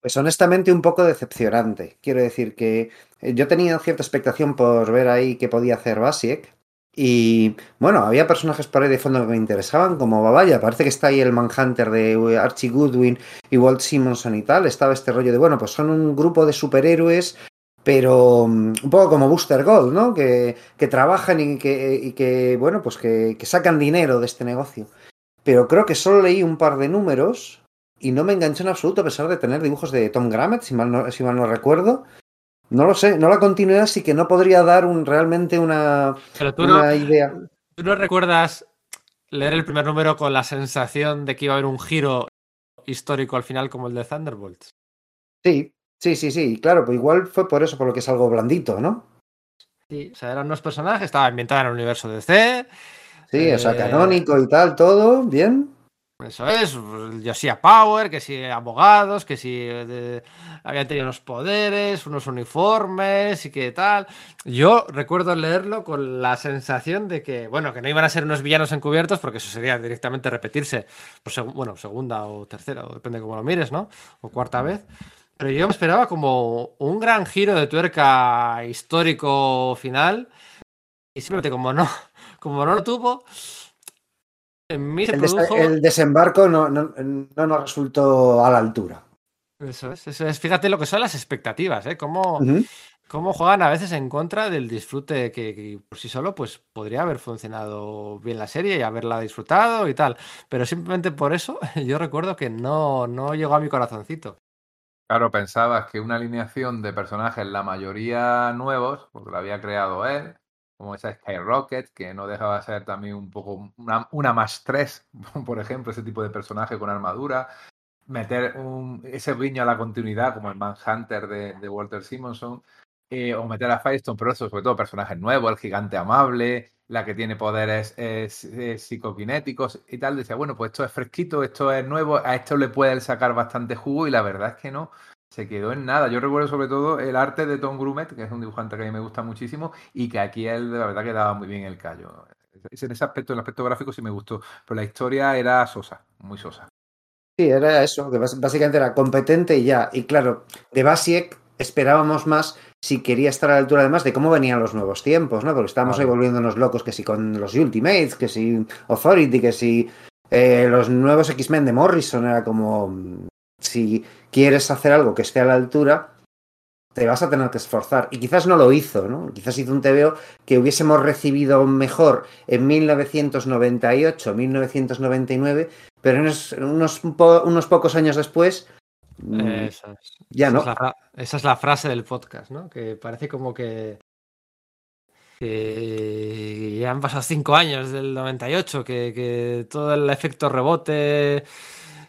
Speaker 4: Pues honestamente un poco decepcionante. Quiero decir que eh, yo tenía cierta expectación por ver ahí qué podía hacer Basiek. Y bueno, había personajes por ahí de fondo que me interesaban, como Babaya. Parece que está ahí el Manhunter de Archie Goodwin y Walt Simonson y tal. Estaba este rollo de, bueno, pues son un grupo de superhéroes pero mm, un poco como Booster Gold, ¿no? Que, que trabajan y que, y que, bueno, pues que, sacan dinero de este negocio. Pero creo que solo leí un par de números y no me enganché en absoluto a pesar de tener dibujos de Tom Grammett, si mal no, si mal no recuerdo. No lo sé, no la continuidad sí que no podría dar un, realmente una, una idea.
Speaker 1: ¿Tú no recuerdas leer el primer número con la sensación de que iba a haber un giro histórico al final como el de Thunderbolts?
Speaker 4: Sí, Sí, sí, sí, claro, pues igual fue por eso, por lo que es algo blandito, ¿no?
Speaker 1: Sí, o sea, eran unos personajes, estaba ambientada en el universo de C.
Speaker 4: Sí, o sea, eh, canónico y tal, todo, bien.
Speaker 1: Eso es, Josiah Power, que si abogados, que si eh, habían tenido unos poderes, unos uniformes y que tal. Yo recuerdo leerlo con la sensación de que, bueno, que no iban a ser unos villanos encubiertos, porque eso sería directamente repetirse, por bueno, segunda o tercera, o depende de cómo lo mires, ¿no? O cuarta vez. Pero yo me esperaba como un gran giro de tuerca histórico final. Y simplemente como no, como no lo tuvo,
Speaker 4: en mí se el, produjo... el desembarco no, no, no, nos resultó a la altura.
Speaker 1: Eso es, eso es. Fíjate lo que son las expectativas, ¿eh? Cómo, uh -huh. cómo juegan a veces en contra del disfrute que, que, por sí solo pues podría haber funcionado bien la serie y haberla disfrutado y tal. Pero simplemente por eso yo recuerdo que no, no llegó a mi corazoncito.
Speaker 3: Claro, pensabas que una alineación de personajes, la mayoría nuevos, porque lo había creado él, como esa Skyrocket, que no dejaba de ser también un poco una, una más tres, por ejemplo, ese tipo de personaje con armadura, meter un, ese guiño a la continuidad, como el Manhunter de, Walter Simonson, eh, o meter a Firestone, pero eso, sobre todo personajes nuevos, el gigante amable, la que tiene poderes es, psicoquinéticos y tal, decía, bueno, pues esto es fresquito, esto es nuevo, a esto le puede sacar bastante jugo y la verdad es que no, se quedó en nada. Yo recuerdo sobre todo el arte de Tom Grumet, que es un dibujante que a mí me gusta muchísimo y que aquí él de la verdad quedaba muy bien el callo. En ese aspecto, en el aspecto gráfico sí me gustó, pero la historia era sosa, muy sosa.
Speaker 4: Sí, era eso, que básicamente era competente y ya. Y claro, de Basiek esperábamos más si quería estar a la altura además de cómo venían los nuevos tiempos, ¿no? Porque estábamos ahí volviéndonos locos que si con los Ultimates, que si Authority, que si eh, los nuevos X-Men de Morrison, era como si quieres hacer algo que esté a la altura, te vas a tener que esforzar. Y quizás no lo hizo, ¿no? Quizás hizo un TVO que hubiésemos recibido mejor en 1998, 1999, pero unos, unos, unos pocos años después
Speaker 1: Mm, esa es,
Speaker 4: ya
Speaker 1: esa
Speaker 4: no.
Speaker 1: Es la, esa es la frase del podcast, ¿no? Que parece como que, que ya han pasado cinco años del 98, que, que todo el efecto rebote,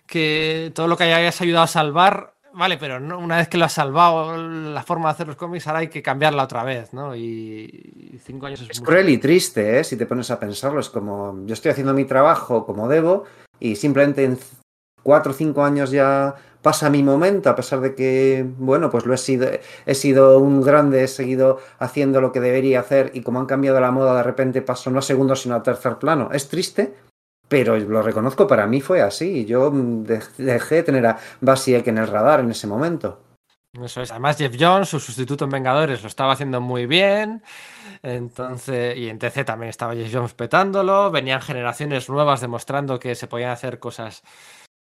Speaker 1: que todo lo que hayas ayudado a salvar, vale, pero no, una vez que lo has salvado, la forma de hacer los cómics, ahora hay que cambiarla otra vez, ¿no? Y, y cinco años es,
Speaker 4: es cruel y triste, ¿eh? Si te pones a pensarlo, es como yo estoy haciendo mi trabajo como debo y simplemente en cuatro o cinco años ya pasa mi momento, a pesar de que, bueno, pues lo he sido, he sido un grande, he seguido haciendo lo que debería hacer y como han cambiado la moda, de repente paso no a segundo, sino a tercer plano. Es triste, pero lo reconozco, para mí fue así. Yo dejé de tener a Basiek en el radar en ese momento.
Speaker 1: Eso es. Además, Jeff Jones, su sustituto en Vengadores, lo estaba haciendo muy bien. Entonces, y en TC también estaba Jeff Jones petándolo. Venían generaciones nuevas demostrando que se podían hacer cosas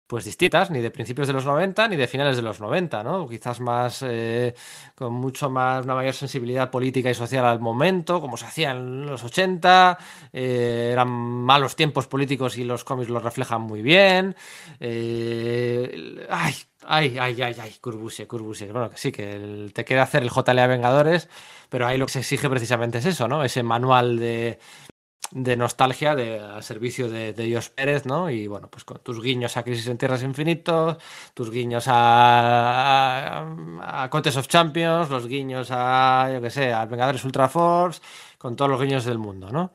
Speaker 1: pues distintas, ni de principios de los 90 ni de finales de los 90, ¿no? Quizás más, eh, con mucho más, una mayor sensibilidad política y social al momento, como se hacía en los 80, eh, eran malos tiempos políticos y los cómics los reflejan muy bien. Eh, ay, Ay, ay, ay, ay, Curbuse, Curbuse. Bueno, que sí, que te queda hacer el JLA Vengadores, pero ahí lo que se exige precisamente es eso, ¿no? Ese manual de, de nostalgia de, al servicio de, de Dios Pérez, ¿no? Y bueno, pues con tus guiños a Crisis en Tierras Infinitos, tus guiños a, a, a Contest of Champions, los guiños a, yo qué sé, a Vengadores Ultra Force, con todos los guiños del mundo, ¿no?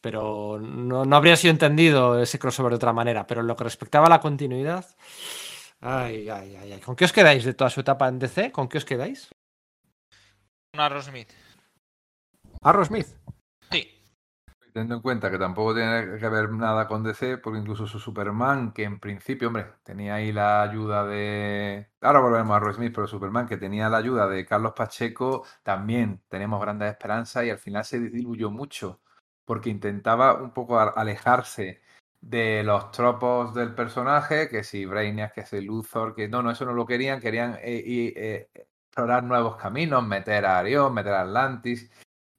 Speaker 1: Pero no, no habría sido entendido ese crossover de otra manera. Pero en lo que respectaba a la continuidad, Ay, ay, ay, ay. ¿Con qué os quedáis de toda su etapa en DC? ¿Con qué os quedáis?
Speaker 5: Un Aerosmith.
Speaker 1: Aerosmith.
Speaker 3: Teniendo en cuenta que tampoco tiene que ver nada con DC, porque incluso su Superman, que en principio, hombre, tenía ahí la ayuda de. Ahora volvemos a Roy Smith, pero Superman, que tenía la ayuda de Carlos Pacheco, también tenemos grandes esperanzas y al final se diluyó mucho, porque intentaba un poco alejarse de los tropos del personaje, que si Brainiac, que si Luthor, que no, no, eso no lo querían, querían eh, eh, explorar nuevos caminos, meter a Arión, meter a Atlantis,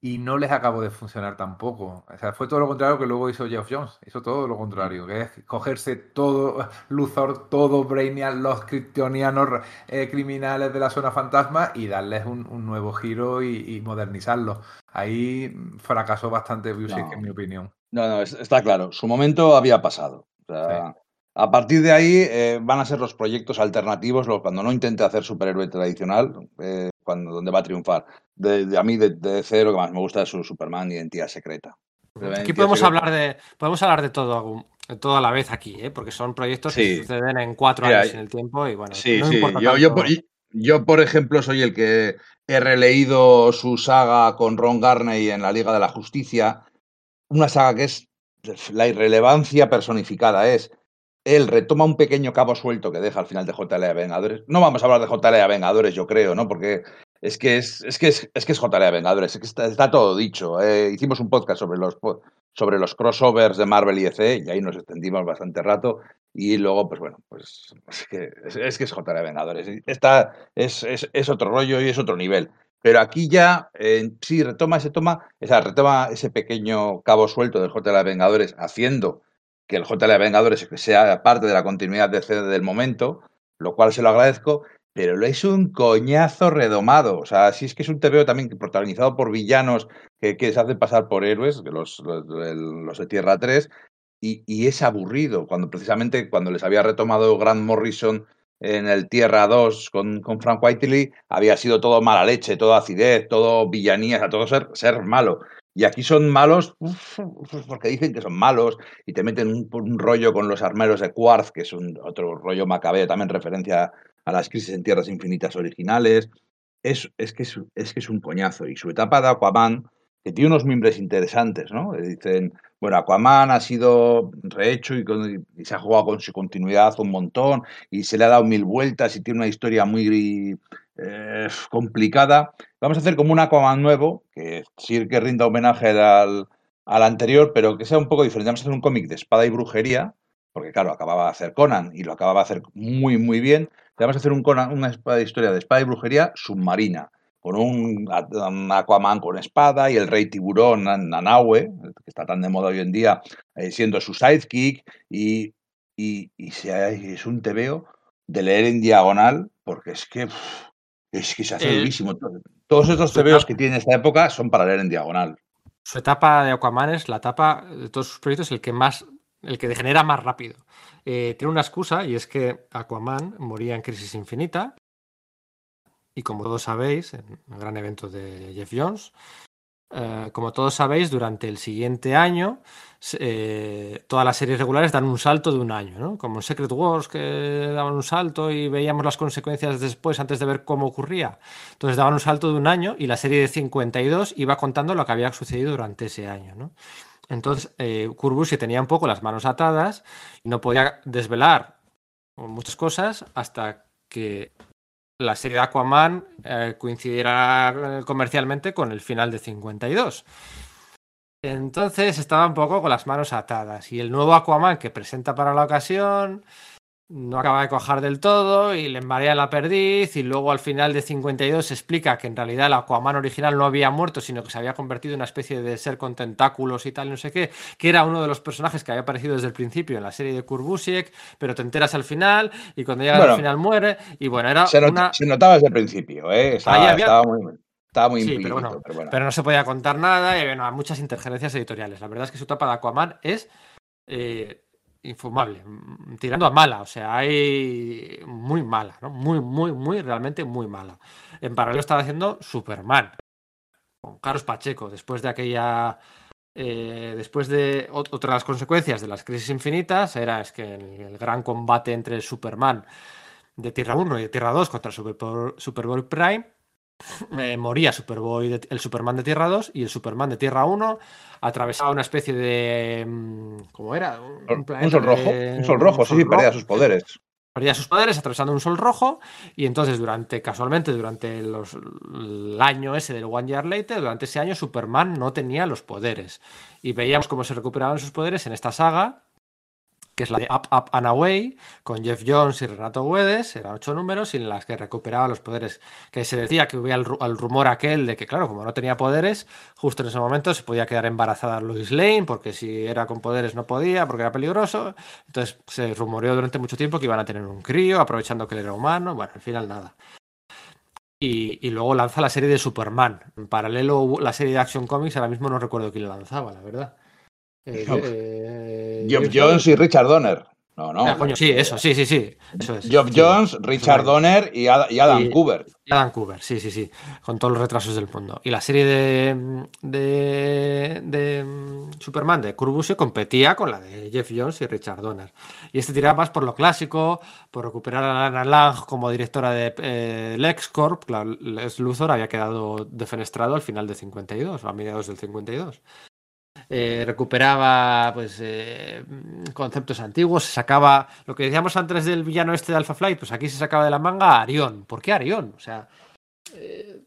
Speaker 3: y no les acabó de funcionar tampoco. O sea, fue todo lo contrario que luego hizo Jeff Jones, hizo todo lo contrario, que es cogerse todo Luthor, todo Brainiac, los kryptonianos eh, criminales de la zona fantasma y darles un, un nuevo giro y, y, modernizarlo. Ahí fracasó bastante Busey, no. en mi opinión.
Speaker 2: No, no, está claro. Su momento había pasado. O sea, sí. A partir de ahí eh, van a ser los proyectos alternativos, los, cuando no intente hacer superhéroe tradicional, eh, cuando, donde va a triunfar. De, de, a mí, de, de cero, lo que más me gusta es su Superman Identidad Secreta.
Speaker 1: Aquí podemos hablar de podemos hablar de todo, de todo a la vez aquí, ¿eh? porque son proyectos sí. que suceden en cuatro años en el tiempo y bueno,
Speaker 2: sí, no sí. Yo, yo, por, yo, por ejemplo, soy el que he releído su saga con Ron Garney en la Liga de la Justicia una saga que es la irrelevancia personificada, es él retoma un pequeño cabo suelto que deja al final de JLA Vengadores. No vamos a hablar de JLA Vengadores, yo creo, ¿no? Porque es que es, es, que es, es que es JLA Vengadores, es que está, está todo dicho. Eh, hicimos un podcast sobre los, sobre los crossovers de Marvel y EC y ahí nos extendimos bastante rato. Y luego, pues bueno, pues es que es, es, JLA Vengadores. Esta es, es, es otro rollo y es otro nivel. Pero aquí ya eh, sí retoma ese toma, o sea, retoma ese pequeño cabo suelto del JLA Vengadores, haciendo que el JLA Vengadores sea parte de la continuidad de CD del momento, lo cual se lo agradezco, pero lo es un coñazo redomado. O sea, sí es que es un TVO también protagonizado por villanos que, se hacen pasar por héroes, los, los, los de Tierra 3, y, y, es aburrido, cuando precisamente cuando les había retomado Grant Morrison en el Tierra 2 con, con Frank Whiteley, había sido todo mala leche, todo acidez, todo villanías, a todo ser, ser malo. Y aquí son malos porque dicen que son malos y te meten un, rollo con los armeros de Quartz, que es un otro rollo macabeo, también referencia a las crisis en tierras infinitas originales. Es, es, que es, es que es un coñazo. Y su etapa de Aquaman, que tiene unos miembros interesantes, ¿no? Dicen, bueno, Aquaman ha sido rehecho y, con, se ha jugado con su continuidad un montón y se le ha dado mil vueltas y tiene una historia muy eh, complicada. Vamos a hacer como un Aquaman nuevo, que sí que rinda homenaje al, al anterior, pero que sea un poco diferente. Vamos a hacer un cómic de espada y brujería, porque claro, acababa de hacer Conan y lo acababa de hacer muy, muy bien. Vamos a hacer un Conan, una historia de espada y brujería submarina, con un, Aquaman con espada y el rey tiburón Nanaue, que está tan de moda hoy en día, eh, siendo su sidekick, y, y, y es un tebeo de leer en diagonal, porque es que es que se hace eh, durísimo. Todos estos tebeos que tiene esta época son para leer en diagonal.
Speaker 1: Su etapa de Aquaman es la etapa de todos sus proyectos el que más, el que degenera más rápido. Eh, tiene una excusa y es que Aquaman moría en Crisis Infinita. Y como todos sabéis, en el gran evento de Jeff Jones, eh, como todos sabéis, durante el siguiente año, eh, todas las series regulares dan un salto de un año, ¿no? Como en Secret Wars, que daban un salto y veíamos las consecuencias después, antes de ver cómo ocurría. Entonces daban un salto de un año y la serie de 52 iba contando lo que había sucedido durante ese año. Entonces, eh, Kurbusi tenía un poco las manos atadas y no podía desvelar muchas cosas hasta que la serie de Aquaman eh, coincidiera comercialmente con el final de 52. Entonces estaba un poco con las manos atadas. Y el nuevo Aquaman que presenta para la ocasión no acaba de cuajar del todo y le embarea la perdiz y luego al final de 52 se explica que en realidad el Aquaman original no había muerto, sino que se había convertido en una especie de ser con tentáculos y tal, no sé qué, que era uno de los personajes que había aparecido desde el principio en la serie de Kurbusiek, pero te enteras al final y cuando llega
Speaker 2: Bueno,
Speaker 1: al final muere y bueno, era
Speaker 2: Se, not-
Speaker 1: una...
Speaker 2: se notaba desde el principio, ¿eh? Estaba,
Speaker 1: Ahí había-
Speaker 2: estaba muy, estaba muy
Speaker 1: Sí,
Speaker 2: implícito,
Speaker 1: pero bueno,
Speaker 2: pero bueno.
Speaker 1: pero no se podía contar nada y había muchas interferencias editoriales. La verdad es que su tapa de Aquaman es eh, infumable, tirando a mala, o sea, hay muy mala, ¿no? Muy, muy, muy, realmente muy mala. En paralelo estaba haciendo Superman con Carlos Pacheco, después de aquella. eh, después de ot- otra de las consecuencias de las crisis infinitas, era es que el, gran combate entre Superman de Tierra 1 y Tierra 2 contra Super- Superboy Prime eh, moría Superboy de- el Superman de Tierra 2 y el Superman de Tierra 1 atravesaba una especie de. mm, ¿Cómo era?
Speaker 2: Un
Speaker 1: planeta
Speaker 2: sol rojo,
Speaker 1: de-
Speaker 2: un sol rojo, sí,
Speaker 1: sol
Speaker 2: sí, perdía sus poderes.
Speaker 1: Perdía sus poderes atravesando un sol rojo y entonces durante, casualmente, durante los, el año ese del One Year Later, durante ese año Superman no tenía los poderes. Y veíamos cómo se recuperaban sus poderes en esta saga, que es la de Up, Up and Away, con Jeff Jones y Renato Guedes, eran ocho números, y en las que recuperaba los poderes. Que se decía que había el, ru- el rumor aquel de que, claro, como no tenía poderes, justo en ese momento se podía quedar embarazada Lois Lane, porque si era con poderes no podía, porque era peligroso. Entonces se rumoreó durante mucho tiempo que iban a tener un crío, aprovechando que él era humano. Bueno, al final nada. Y, y luego lanza la serie de Superman. En paralelo, la serie de Action Comics, ahora mismo no recuerdo quién la lanzaba, la verdad. Eh, eh,
Speaker 2: Jones y Richard Donner. No, no.
Speaker 1: Ah, coño, sí, eso, sí, sí, sí. Eso es. Sí.
Speaker 2: Jones, Richard Donner y Ad- y Adam
Speaker 1: Y-
Speaker 2: Cooper.
Speaker 1: Y Adam Cooper, sí, sí, sí. Con todos los retrasos del mundo. Y la serie de, de, de mm, Superman de Kurt Busiek competía con la de Jeff Jones y Richard Donner. Y este tiraba más por lo clásico, por recuperar a Lana Lang como directora de eh, LexCorp. Lex Luthor había quedado defenestrado al final de 52, o a mediados del 52. Eh, recuperaba pues eh, conceptos antiguos, se sacaba lo que decíamos antes del villano este de Alpha Flight, pues aquí se sacaba de la manga a Arión. ¿Por qué Arión? O sea, eh,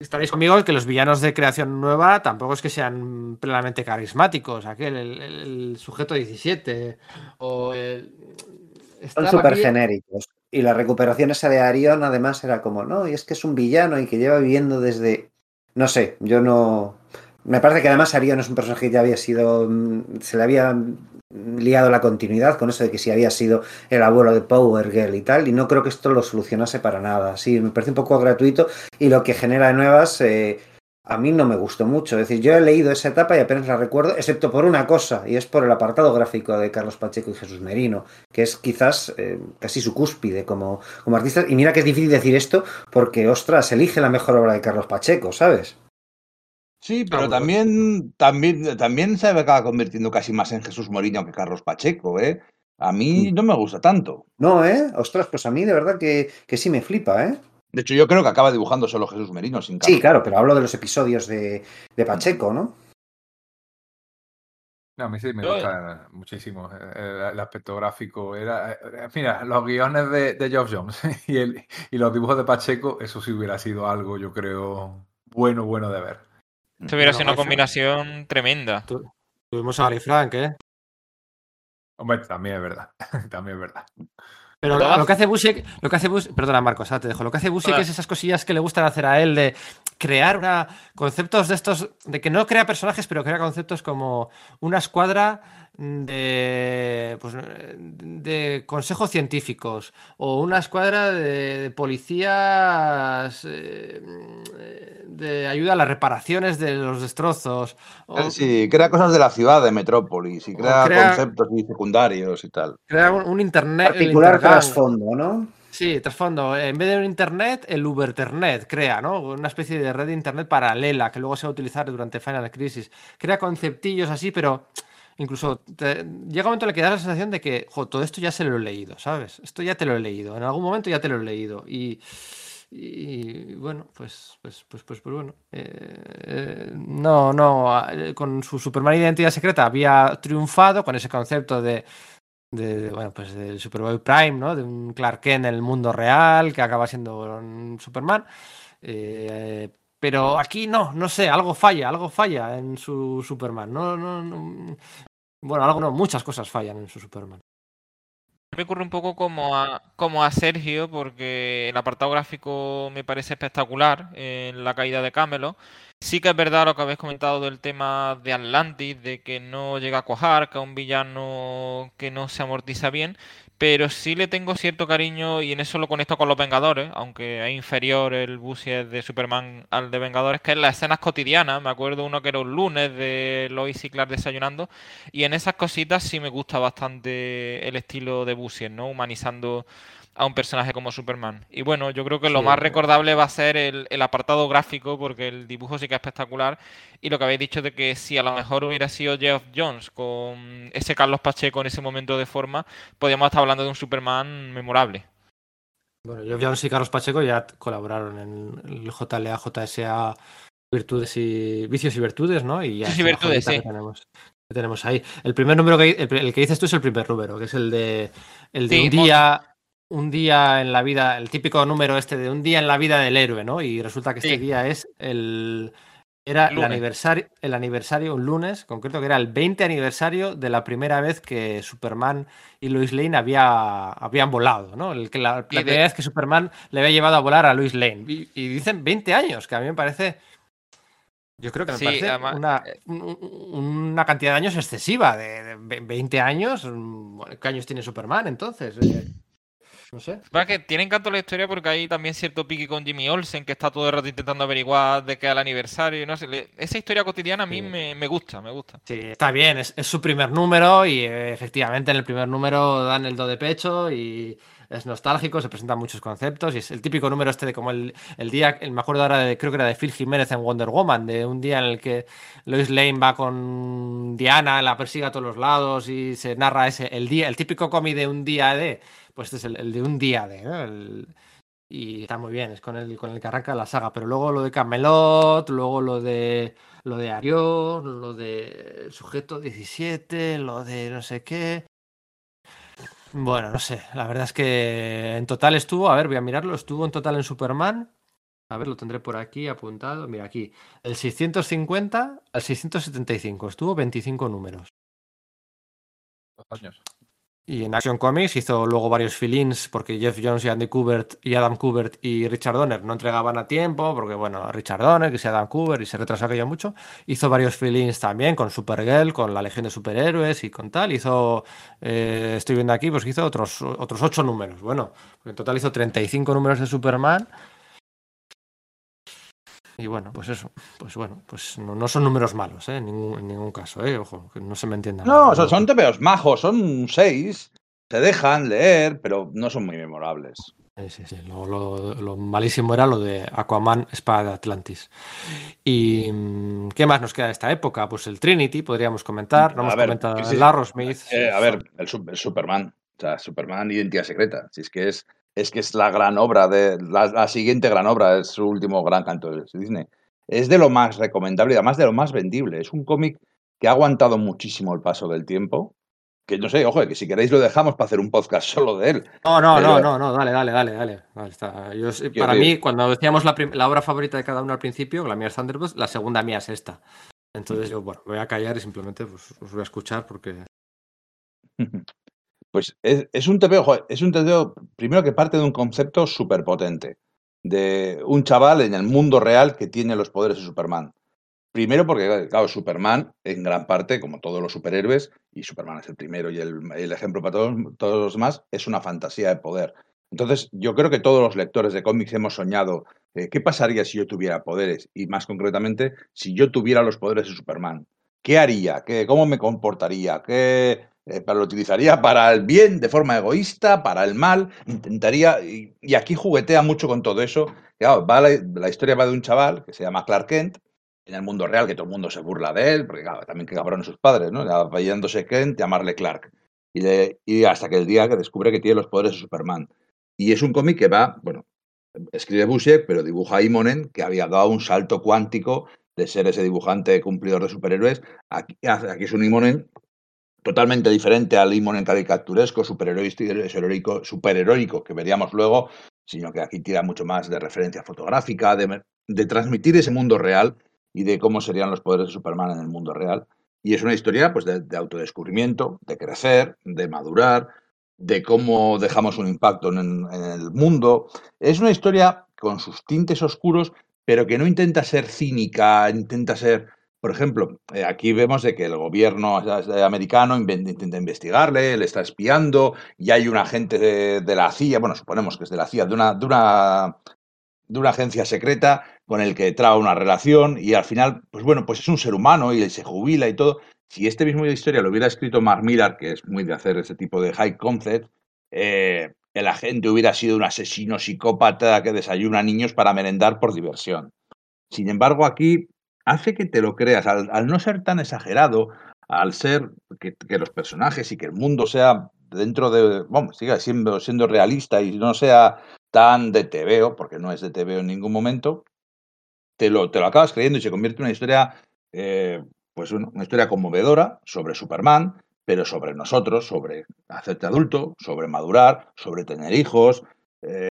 Speaker 1: estaréis conmigo que los villanos de creación nueva tampoco es que sean plenamente carismáticos. Aquel, el, sujeto 17 o el,
Speaker 4: Son súper
Speaker 1: aquí-
Speaker 4: genéricos. Y la recuperación esa de Arión, además, era como, no, y es que es un villano y que lleva viviendo desde. No sé, yo no. Me parece que además Arión es un personaje que ya había sido. mm, Se le había liado la continuidad con eso de que si había sido el abuelo de Power Girl y tal, y no creo que esto lo solucionase para nada. Sí, me parece un poco gratuito y lo que genera de nuevas. eh, a mí no me gustó mucho. Es decir, yo he leído esa etapa y apenas la recuerdo, excepto por una cosa, y es por el apartado gráfico de Carlos Pacheco y Jesús Merino, que es quizás eh, casi su cúspide como, como artista. Y mira que es difícil decir esto porque, ostras, elige la mejor obra de Carlos Pacheco, ¿sabes?
Speaker 2: Sí,
Speaker 1: Ah,
Speaker 2: pero
Speaker 1: bueno.
Speaker 2: también, también, también se acaba convirtiendo casi más en Jesús Mourinho que Carlos Pacheco, ¿eh? A mí no me gusta tanto.
Speaker 4: No, ¿eh? Ostras, pues a mí de verdad que, que sí me flipa, ¿eh?
Speaker 2: De hecho, yo creo que acaba dibujando solo Jesús Merino sin Carlos.
Speaker 4: Sí, claro, pero hablo de los episodios de, de Pacheco, ¿no?
Speaker 3: No, a mí sí me
Speaker 5: Yo-
Speaker 3: gusta muchísimo eh, el, el aspecto gráfico. Era, eh, mira, los guiones de, de Geoff Jones y, el, y los dibujos de Pacheco, eso sí hubiera sido algo, yo creo, bueno, bueno de ver.
Speaker 5: Esto hubiera sido una combinación tremenda.
Speaker 1: Tu- Tuvimos a Gary Frank, ¿eh?
Speaker 3: Hombre, también es verdad, también es verdad.
Speaker 1: Pero lo que hace Busiek, lo que hace Busiek, perdona Marcos, ahora te dejo. Lo que hace Busiek
Speaker 5: Todas.
Speaker 1: es esas cosillas que le gustan hacer a él de crear una, conceptos de estos, de que no crea personajes, pero crea conceptos como una escuadra de, pues, de consejos científicos o una escuadra de, de policías eh, de ayuda a las reparaciones de los destrozos. o-
Speaker 2: Sí, crea cosas de la ciudad, de Metrópolis, y crea,
Speaker 1: crea-
Speaker 2: conceptos y secundarios y tal.
Speaker 1: Crea un, un internet.
Speaker 4: Particular trasfondo, ¿no?
Speaker 1: Sí, trasfondo. En vez de un internet, el Uberternet crea, ¿no? Una especie de red de internet paralela que luego se va a utilizar durante Final Crisis. Crea conceptillos así, pero incluso te- llega un momento en el que da la sensación de que, todo esto ya se lo he leído, ¿sabes? Esto ya te lo he leído. En algún momento ya te lo he leído. Y, bueno, pues, pues, pues, pues, pues bueno. eh, eh, no, no. Con su Superman Identidad Secreta había triunfado con ese concepto de de, bueno, pues del Superboy Prime, ¿no? De un Clark Kent en el mundo real que acaba siendo un Superman. Eh, pero aquí no, no sé, algo falla, algo falla en su Superman. No, no, no- Bueno, algo no, muchas cosas fallan en su Superman.
Speaker 5: Me ocurre un poco como a, como a Sergio, porque el apartado gráfico me parece espectacular en la caída de Camelo. Sí que es verdad lo que habéis comentado del tema de Atlantis, de que no llega a cuajar, que es un villano que no se amortiza bien, pero sí le tengo cierto cariño y en eso lo conecto con los Vengadores, aunque es inferior el busier de Superman al de Vengadores, que es las escenas cotidianas. Me acuerdo uno que era un lunes de Lois y Clark desayunando, y en esas cositas sí me gusta bastante el estilo de busier, ¿no? Humanizando a un personaje como Superman. Y bueno, yo creo que lo más recordable va a ser el, apartado gráfico, porque el dibujo sí que es espectacular. Y lo que habéis dicho de que si a lo mejor hubiera sido Jeff Jones con ese Carlos Pacheco en ese momento de forma, podríamos estar hablando de un Superman memorable.
Speaker 1: Bueno, Jeff Jones y Carlos Pacheco ya colaboraron en el JLA, JSA, Virtudes y Vicios y Virtudes, ¿no? Y
Speaker 5: ya sí, Virtudes, sí.
Speaker 1: tenemos, tenemos ahí. El primer número que el, que dices tú es el primer número, que es el de el de un día un día en la vida, el típico número este de un día en la vida del héroe, ¿no? Y resulta que este día es el. Era el aniversario, el aniversario, un lunes, concreto, que era el 20 aniversario de la primera vez que Superman y Lois Lane había, habían volado, ¿no? El, que la, primera vez que Superman le había llevado a volar a Lois Lane. Y, dicen 20 años, que a mí me parece. Yo creo que me parece una, eh, una, cantidad de años excesiva. De, 20 años. ¿Qué años tiene Superman entonces? No sé.
Speaker 5: Va que tiene encanto la historia porque hay también cierto pique con Jimmy Olsen que está todo el rato intentando averiguar de qué es el aniversario. No sé, esa historia cotidiana a mí me, gusta, me gusta.
Speaker 1: Sí, está bien, es, su primer número y eh, efectivamente en el primer número dan el do de pecho y es nostálgico, se presentan muchos conceptos y es el típico número este de como el, día, el, me acuerdo ahora de, creo que era de Phil Jiménez en Wonder Woman, de un día en el que Lois Lane va con Diana, la persigue a todos los lados y se narra ese, el día, el típico cómic de un día de pues este es el, de un día de, y está muy bien, es con el, con el que la saga, pero luego lo de Camelot, luego lo de lo de Arión, lo de Sujeto 17, lo de no sé qué. Bueno, no sé, la verdad es que en total estuvo, a ver, voy a mirarlo, estuvo en total en Superman. A ver, lo tendré por aquí apuntado. Mira, aquí. El 650 al 675. Estuvo 25 números.
Speaker 3: Dos años.
Speaker 1: Y en Action Comics hizo luego varios fill-ins porque Jeff Jones y Andy Kubert y Adam Kubert y Richard Donner no entregaban a tiempo, porque bueno, Richard Donner, que sea Adam Kubert y se retrasó aquello mucho, hizo varios fill-ins también con Supergirl, con la Legión de Superhéroes y con tal. Hizo, eh, estoy viendo aquí, pues hizo otros, otros ocho números. Bueno, en total hizo 35 números de Superman y bueno, pues eso, pues bueno, pues no, son números malos, ¿eh? en, ningún, caso, ¿eh? ojo, que no se me entienda.
Speaker 2: No, son, son tebeos majos, son seis, se dejan leer, pero no son muy memorables.
Speaker 1: Sí, sí, sí. Lo, malísimo era lo de Aquaman, Espada de Atlantis. ¿Y mm, qué más nos queda de esta época? Pues el Trinity, podríamos comentar. No hemos comentado el Arrowsmith.
Speaker 2: Eh, a ver, el, el, Superman. O sea, Superman, Identidad Secreta. Si es que es es que es la gran obra, de la, siguiente gran obra, es su último gran canto de Disney. Es de lo más recomendable y además de lo más vendible. Es un cómic que ha aguantado muchísimo el paso del tiempo. Que no sé, ojo, que si queréis lo dejamos para hacer un podcast solo de él.
Speaker 1: No, no, no, no, no, dale, dale, dale, dale. para mí, cuando decíamos la, obra favorita de cada uno al principio, la mía es Thunderbolt, la segunda mía es esta. Entonces yo, bueno, voy a callar y simplemente pues, os voy a escuchar porque
Speaker 2: Pues es, un TVO, es un TVO, primero que parte de un concepto súper potente, de un chaval en el mundo real que tiene los poderes de Superman. Primero porque, claro, Superman, en gran parte, como todos los superhéroes, y Superman es el primero y el, ejemplo para todos, todos los demás, es una fantasía de poder. Entonces, yo creo que todos los lectores de cómics hemos soñado, eh, ¿qué pasaría si yo tuviera poderes? Y más concretamente, si yo tuviera los poderes de Superman. ¿Qué haría? ¿Qué, ¿Cómo me comportaría? ¿Qué, eh, lo utilizaría para el bien de forma egoísta, para el mal, intentaría, y, aquí juguetea mucho con todo eso. va la, historia va de un chaval que se llama Clark Kent, en el mundo real, que todo el mundo se burla de él, porque también que cabrón sus padres, ¿no? Apellándose Kent, llamarle Clark. Y, y hasta que el día que descubre que tiene los poderes de Superman. Y es un cómic que va, bueno, escribe Busiek, pero dibuja Imonen, que había dado un salto cuántico de ser ese dibujante cumplidor de superhéroes. Aquí, aquí es un Imonen totalmente diferente al en caricaturesco, superheroico, superheroico que veríamos luego, sino que aquí tira mucho más de referencia fotográfica, de, transmitir ese mundo real y de cómo serían los poderes de Superman en el mundo real. Y es una historia pues, de, autodescubrimiento, de crecer, de madurar, de cómo dejamos un impacto en el mundo. Es una historia con sus tintes oscuros, pero que no intenta ser cínica, intenta ser por ejemplo, eh, aquí vemos de que el gobierno americano intenta investigarle, le está espiando, y hay un agente de, la CIA, bueno, suponemos que es de la CIA, de una, de una, agencia secreta con el que trae una relación, y al final, pues bueno, pues es un ser humano y se jubila y todo. Si este mismo de historia lo hubiera escrito Mark Millar, que es muy de hacer ese tipo de high concept, eh, el agente hubiera sido un asesino psicópata que desayuna niños para merendar por diversión. Sin embargo, aquí hace que te lo creas, al, no ser tan exagerado, al ser que, los personajes y que el mundo sea dentro de, bueno, siga siendo, siendo realista y no sea tan de TVO, porque no es de TVO en ningún momento, te lo, te lo acabas creyendo y se convierte en una historia, eh, pues una historia conmovedora sobre Superman, pero sobre nosotros, sobre hacerte adulto, sobre madurar, sobre tener hijos, eh,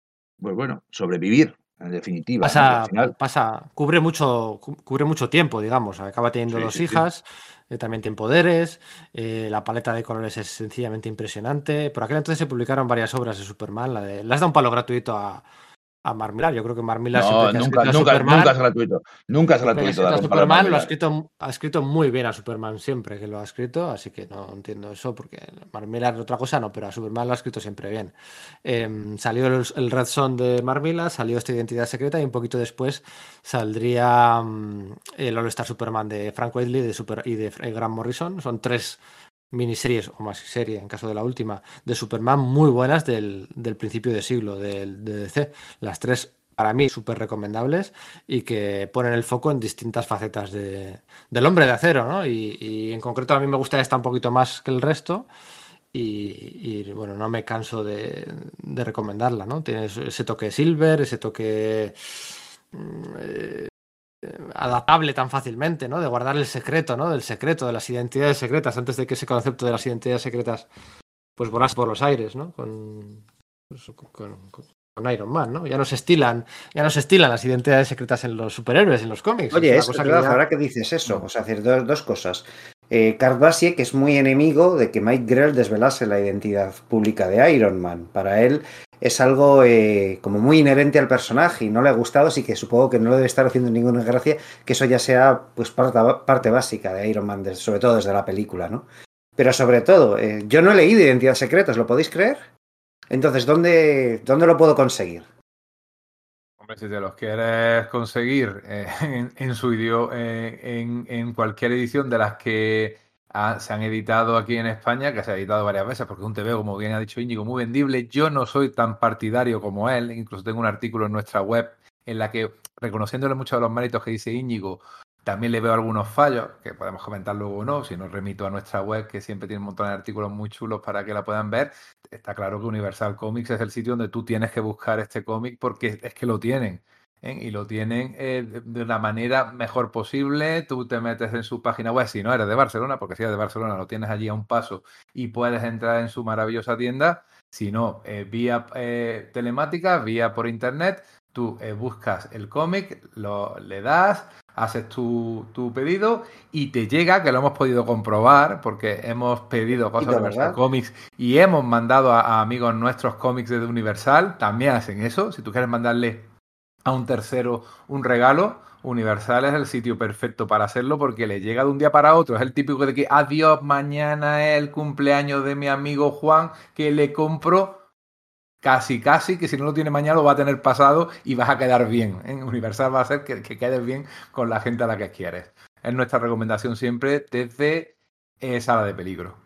Speaker 2: pues bueno, sobrevivir, en definitiva.
Speaker 1: Pasa, pasa, cubre mucho, cubre mucho tiempo, digamos. Acaba teniendo dos hijas, eh, también tiene poderes, eh, la paleta de colores es sencillamente impresionante. Por aquel entonces se publicaron varias obras de Superman. La de, le has dado un palo gratuito a, a Marmilar. Yo creo que Marmilar
Speaker 2: no, nunca, nunca, nunca, es gratuito. Nunca es gratuito.
Speaker 1: A Superman lo ha escrito, ha escrito muy bien a Superman siempre que lo ha escrito, así que no entiendo eso porque Marmilar otra cosa no, pero a Superman lo ha escrito siempre bien. Em, salió el, Red Son de Marmila, salió esta identidad secreta y un poquito después saldría mm, el All Star Superman de Frank Whiteley de Super, y de Grant Morrison. Son tres miniseries o más serie en caso de la última de Superman muy buenas del, principio de siglo del, de DC. Las tres para mí súper recomendables y que ponen el foco en distintas facetas de, del hombre de acero, ¿no? Y, en concreto a mí me gusta esta un poquito más que el resto y, bueno, no me canso de, de, recomendarla, ¿no? Tiene ese toque silver, ese toque mm, eh, adaptable tan fácilmente, ¿no? De guardar el secreto, ¿no? Del secreto, de las identidades secretas, antes de que ese concepto de las identidades secretas pues volase por los aires, ¿no? Con, pues, con, Iron Man, ¿no? Ya no se estilan, ya no se estilan las identidades secretas en los superhéroes, en los cómics.
Speaker 4: Oye, es, verdad, ahora que dices eso, o sea, hacer dos, cosas. Eh, que es muy enemigo de que Mike Grell desvelase la identidad pública de Iron Man. Para él, es algo eh, como muy inherente al personaje y no le ha gustado, así que supongo que no le debe estar haciendo ninguna gracia que eso ya sea pues parte, parte básica de Iron Man, sobre todo desde la película, ¿no? Pero sobre todo, eh, yo no he leído Identidades Secretas, ¿lo podéis creer? Entonces, ¿dónde, dónde lo puedo conseguir?
Speaker 3: Hombre, si te los quieres conseguir eh, en, su idioma, en, en cualquier edición de las que se han editado aquí en España, que se ha editado varias veces, porque un TV, como bien ha dicho Íñigo, muy vendible. Yo no soy tan partidario como él, incluso tengo un artículo en nuestra web en la que, reconociéndole muchos de los méritos que dice Íñigo, también le veo algunos fallos, que podemos comentar luego o no, si nos remito a nuestra web, que siempre tiene un montón de artículos muy chulos para que la puedan ver. Está claro que Universal Comics es el sitio donde tú tienes que buscar este cómic porque es que lo tienen. ¿Eh? y lo tienen eh, de la manera mejor posible. Tú te metes en su página web, si no eres de Barcelona, porque si eres de Barcelona lo tienes allí a un paso y puedes entrar en su maravillosa tienda. Si no, eh, vía telemática, vía por internet, tú buscas el cómic, lo le das, haces tu, pedido y te llega, que lo hemos podido comprobar porque hemos pedido cosas de Universal Comics y hemos mandado a, a, amigos nuestros cómics de Universal, también hacen eso. Si tú quieres mandarle a un tercero un regalo, Universal es el sitio perfecto para hacerlo porque le llega de un día para otro. Es el típico de que adiós, mañana es el cumpleaños de mi amigo Juan que le compro casi, casi, que si no lo tiene mañana lo va a tener pasado y vas a quedar bien. En. Universal va a hacer que, quedes bien con la gente a la que quieres. Es nuestra recomendación siempre desde eh, Sala de Peligro.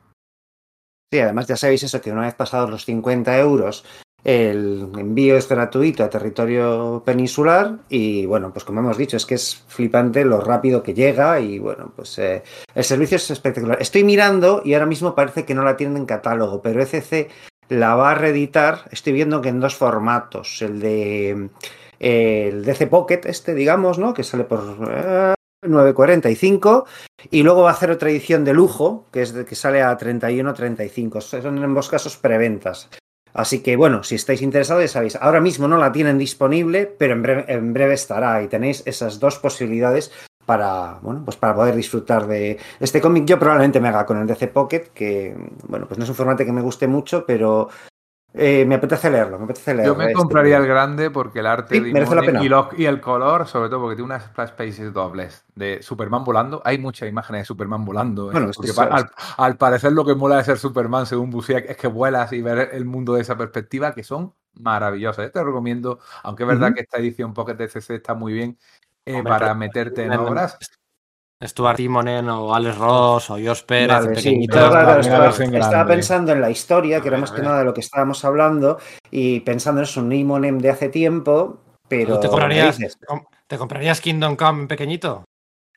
Speaker 4: Sí, además ya sabéis eso, que una vez pasados los 50 euros el envío es gratuito a territorio peninsular y bueno, pues como hemos dicho, es que es flipante lo rápido que llega y bueno, pues eh, el servicio es espectacular. Estoy mirando y ahora mismo parece que no la tienen en catálogo, pero ECC la va a reeditar, estoy viendo que en dos formatos, el de el DC Pocket este, digamos, ¿no? Que sale por 9.45 eh, y luego va a hacer otra edición de lujo que es de, que sale a 31.35. Son en ambos casos preventas. Así que bueno, si estáis interesados, ya sabéis, ahora mismo no la tienen disponible, pero en breve, estará y tenéis esas dos posibilidades para, bueno, pues para poder disfrutar de este cómic. Yo probablemente me haga con el DC Pocket, que, bueno, pues no es un formato que me guste mucho, pero eh, me apetece leerlo, me apetece leerlo.
Speaker 3: Yo me
Speaker 4: este.
Speaker 3: compraría el grande porque el arte
Speaker 4: Sí,
Speaker 3: de
Speaker 4: merece la
Speaker 3: Imone
Speaker 4: pena.
Speaker 3: y, los- y el color, sobre todo porque tiene unas splash pages dobles de Superman volando. Hay muchas imágenes de Superman volando. ¿eh?
Speaker 4: Bueno,
Speaker 3: Porque
Speaker 4: es-
Speaker 3: al, al parecer lo que mola de ser Superman, según Busiek, es que vuelas y ver el mundo de esa perspectiva, que son maravillosas. ¿eh? Te recomiendo, aunque es verdad que esta edición Pocket de CC está muy bien eh, para meterte en- obras.
Speaker 1: Stuart Timonen o Alex Ross o George Pérez,
Speaker 4: Vale, sí, claro,
Speaker 3: También
Speaker 4: estaba, estaba pensando en la historia, que era más que nada de lo que estábamos hablando, y pensando en eso, un Nimonem de hace tiempo, pero...
Speaker 1: ¿Te comprarías, te com- te comprarías Kingdom Come en pequeñito?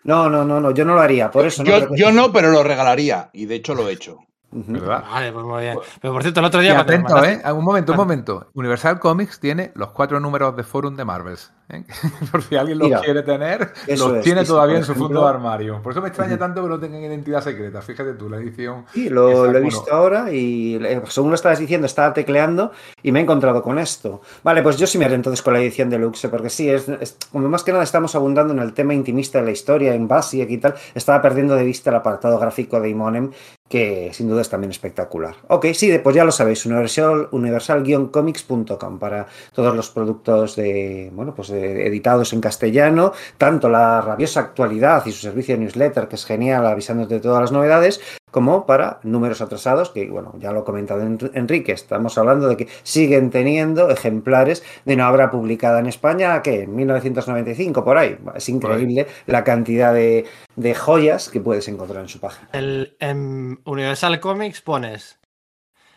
Speaker 4: No, no, no, no, yo no lo haría, por eso no.
Speaker 2: Yo no, pero lo regalaría. Y de hecho lo he hecho.
Speaker 1: Vale, pues muy bien. Pero por cierto, el otro día
Speaker 3: atento, ¿eh? Un momento, un momento. Universal Comics tiene los cuatro números de Forum de Marvels. ¿eh? Por si alguien los
Speaker 4: Mira,
Speaker 3: quiere tener, los
Speaker 4: es,
Speaker 3: tiene todavía en su
Speaker 4: ejemplo-
Speaker 3: fondo de armario. Por eso me extraña tanto que no tengan identidad secreta. Fíjate tú, la edición.
Speaker 4: Sí, lo, he
Speaker 3: bueno.
Speaker 4: visto ahora y eh, según lo estabas diciendo, estaba tecleando y me he encontrado con esto. Vale, pues yo sí me haré entonces con la edición deluxe, porque sí, es, es- como más que nada estamos abundando en el tema intimista de la historia, en Basic y tal, estaba perdiendo de vista el apartado gráfico de Imonem, que sin duda es también espectacular. Ok, sí, pues ya lo sabéis, universal, universal-comics.com para todos los productos de, bueno, pues de- editados en castellano, tanto la rabiosa actualidad y su servicio de newsletter, que es genial, avisándote de todas las novedades, como para números atrasados, que bueno, ya lo ha comentado En- Enrique, estamos hablando de que siguen teniendo ejemplares de una obra publicada en España, que en 1995, por ahí. Es increíble la cantidad de, de joyas que puedes encontrar en su página.
Speaker 1: el- en Universal Comics pones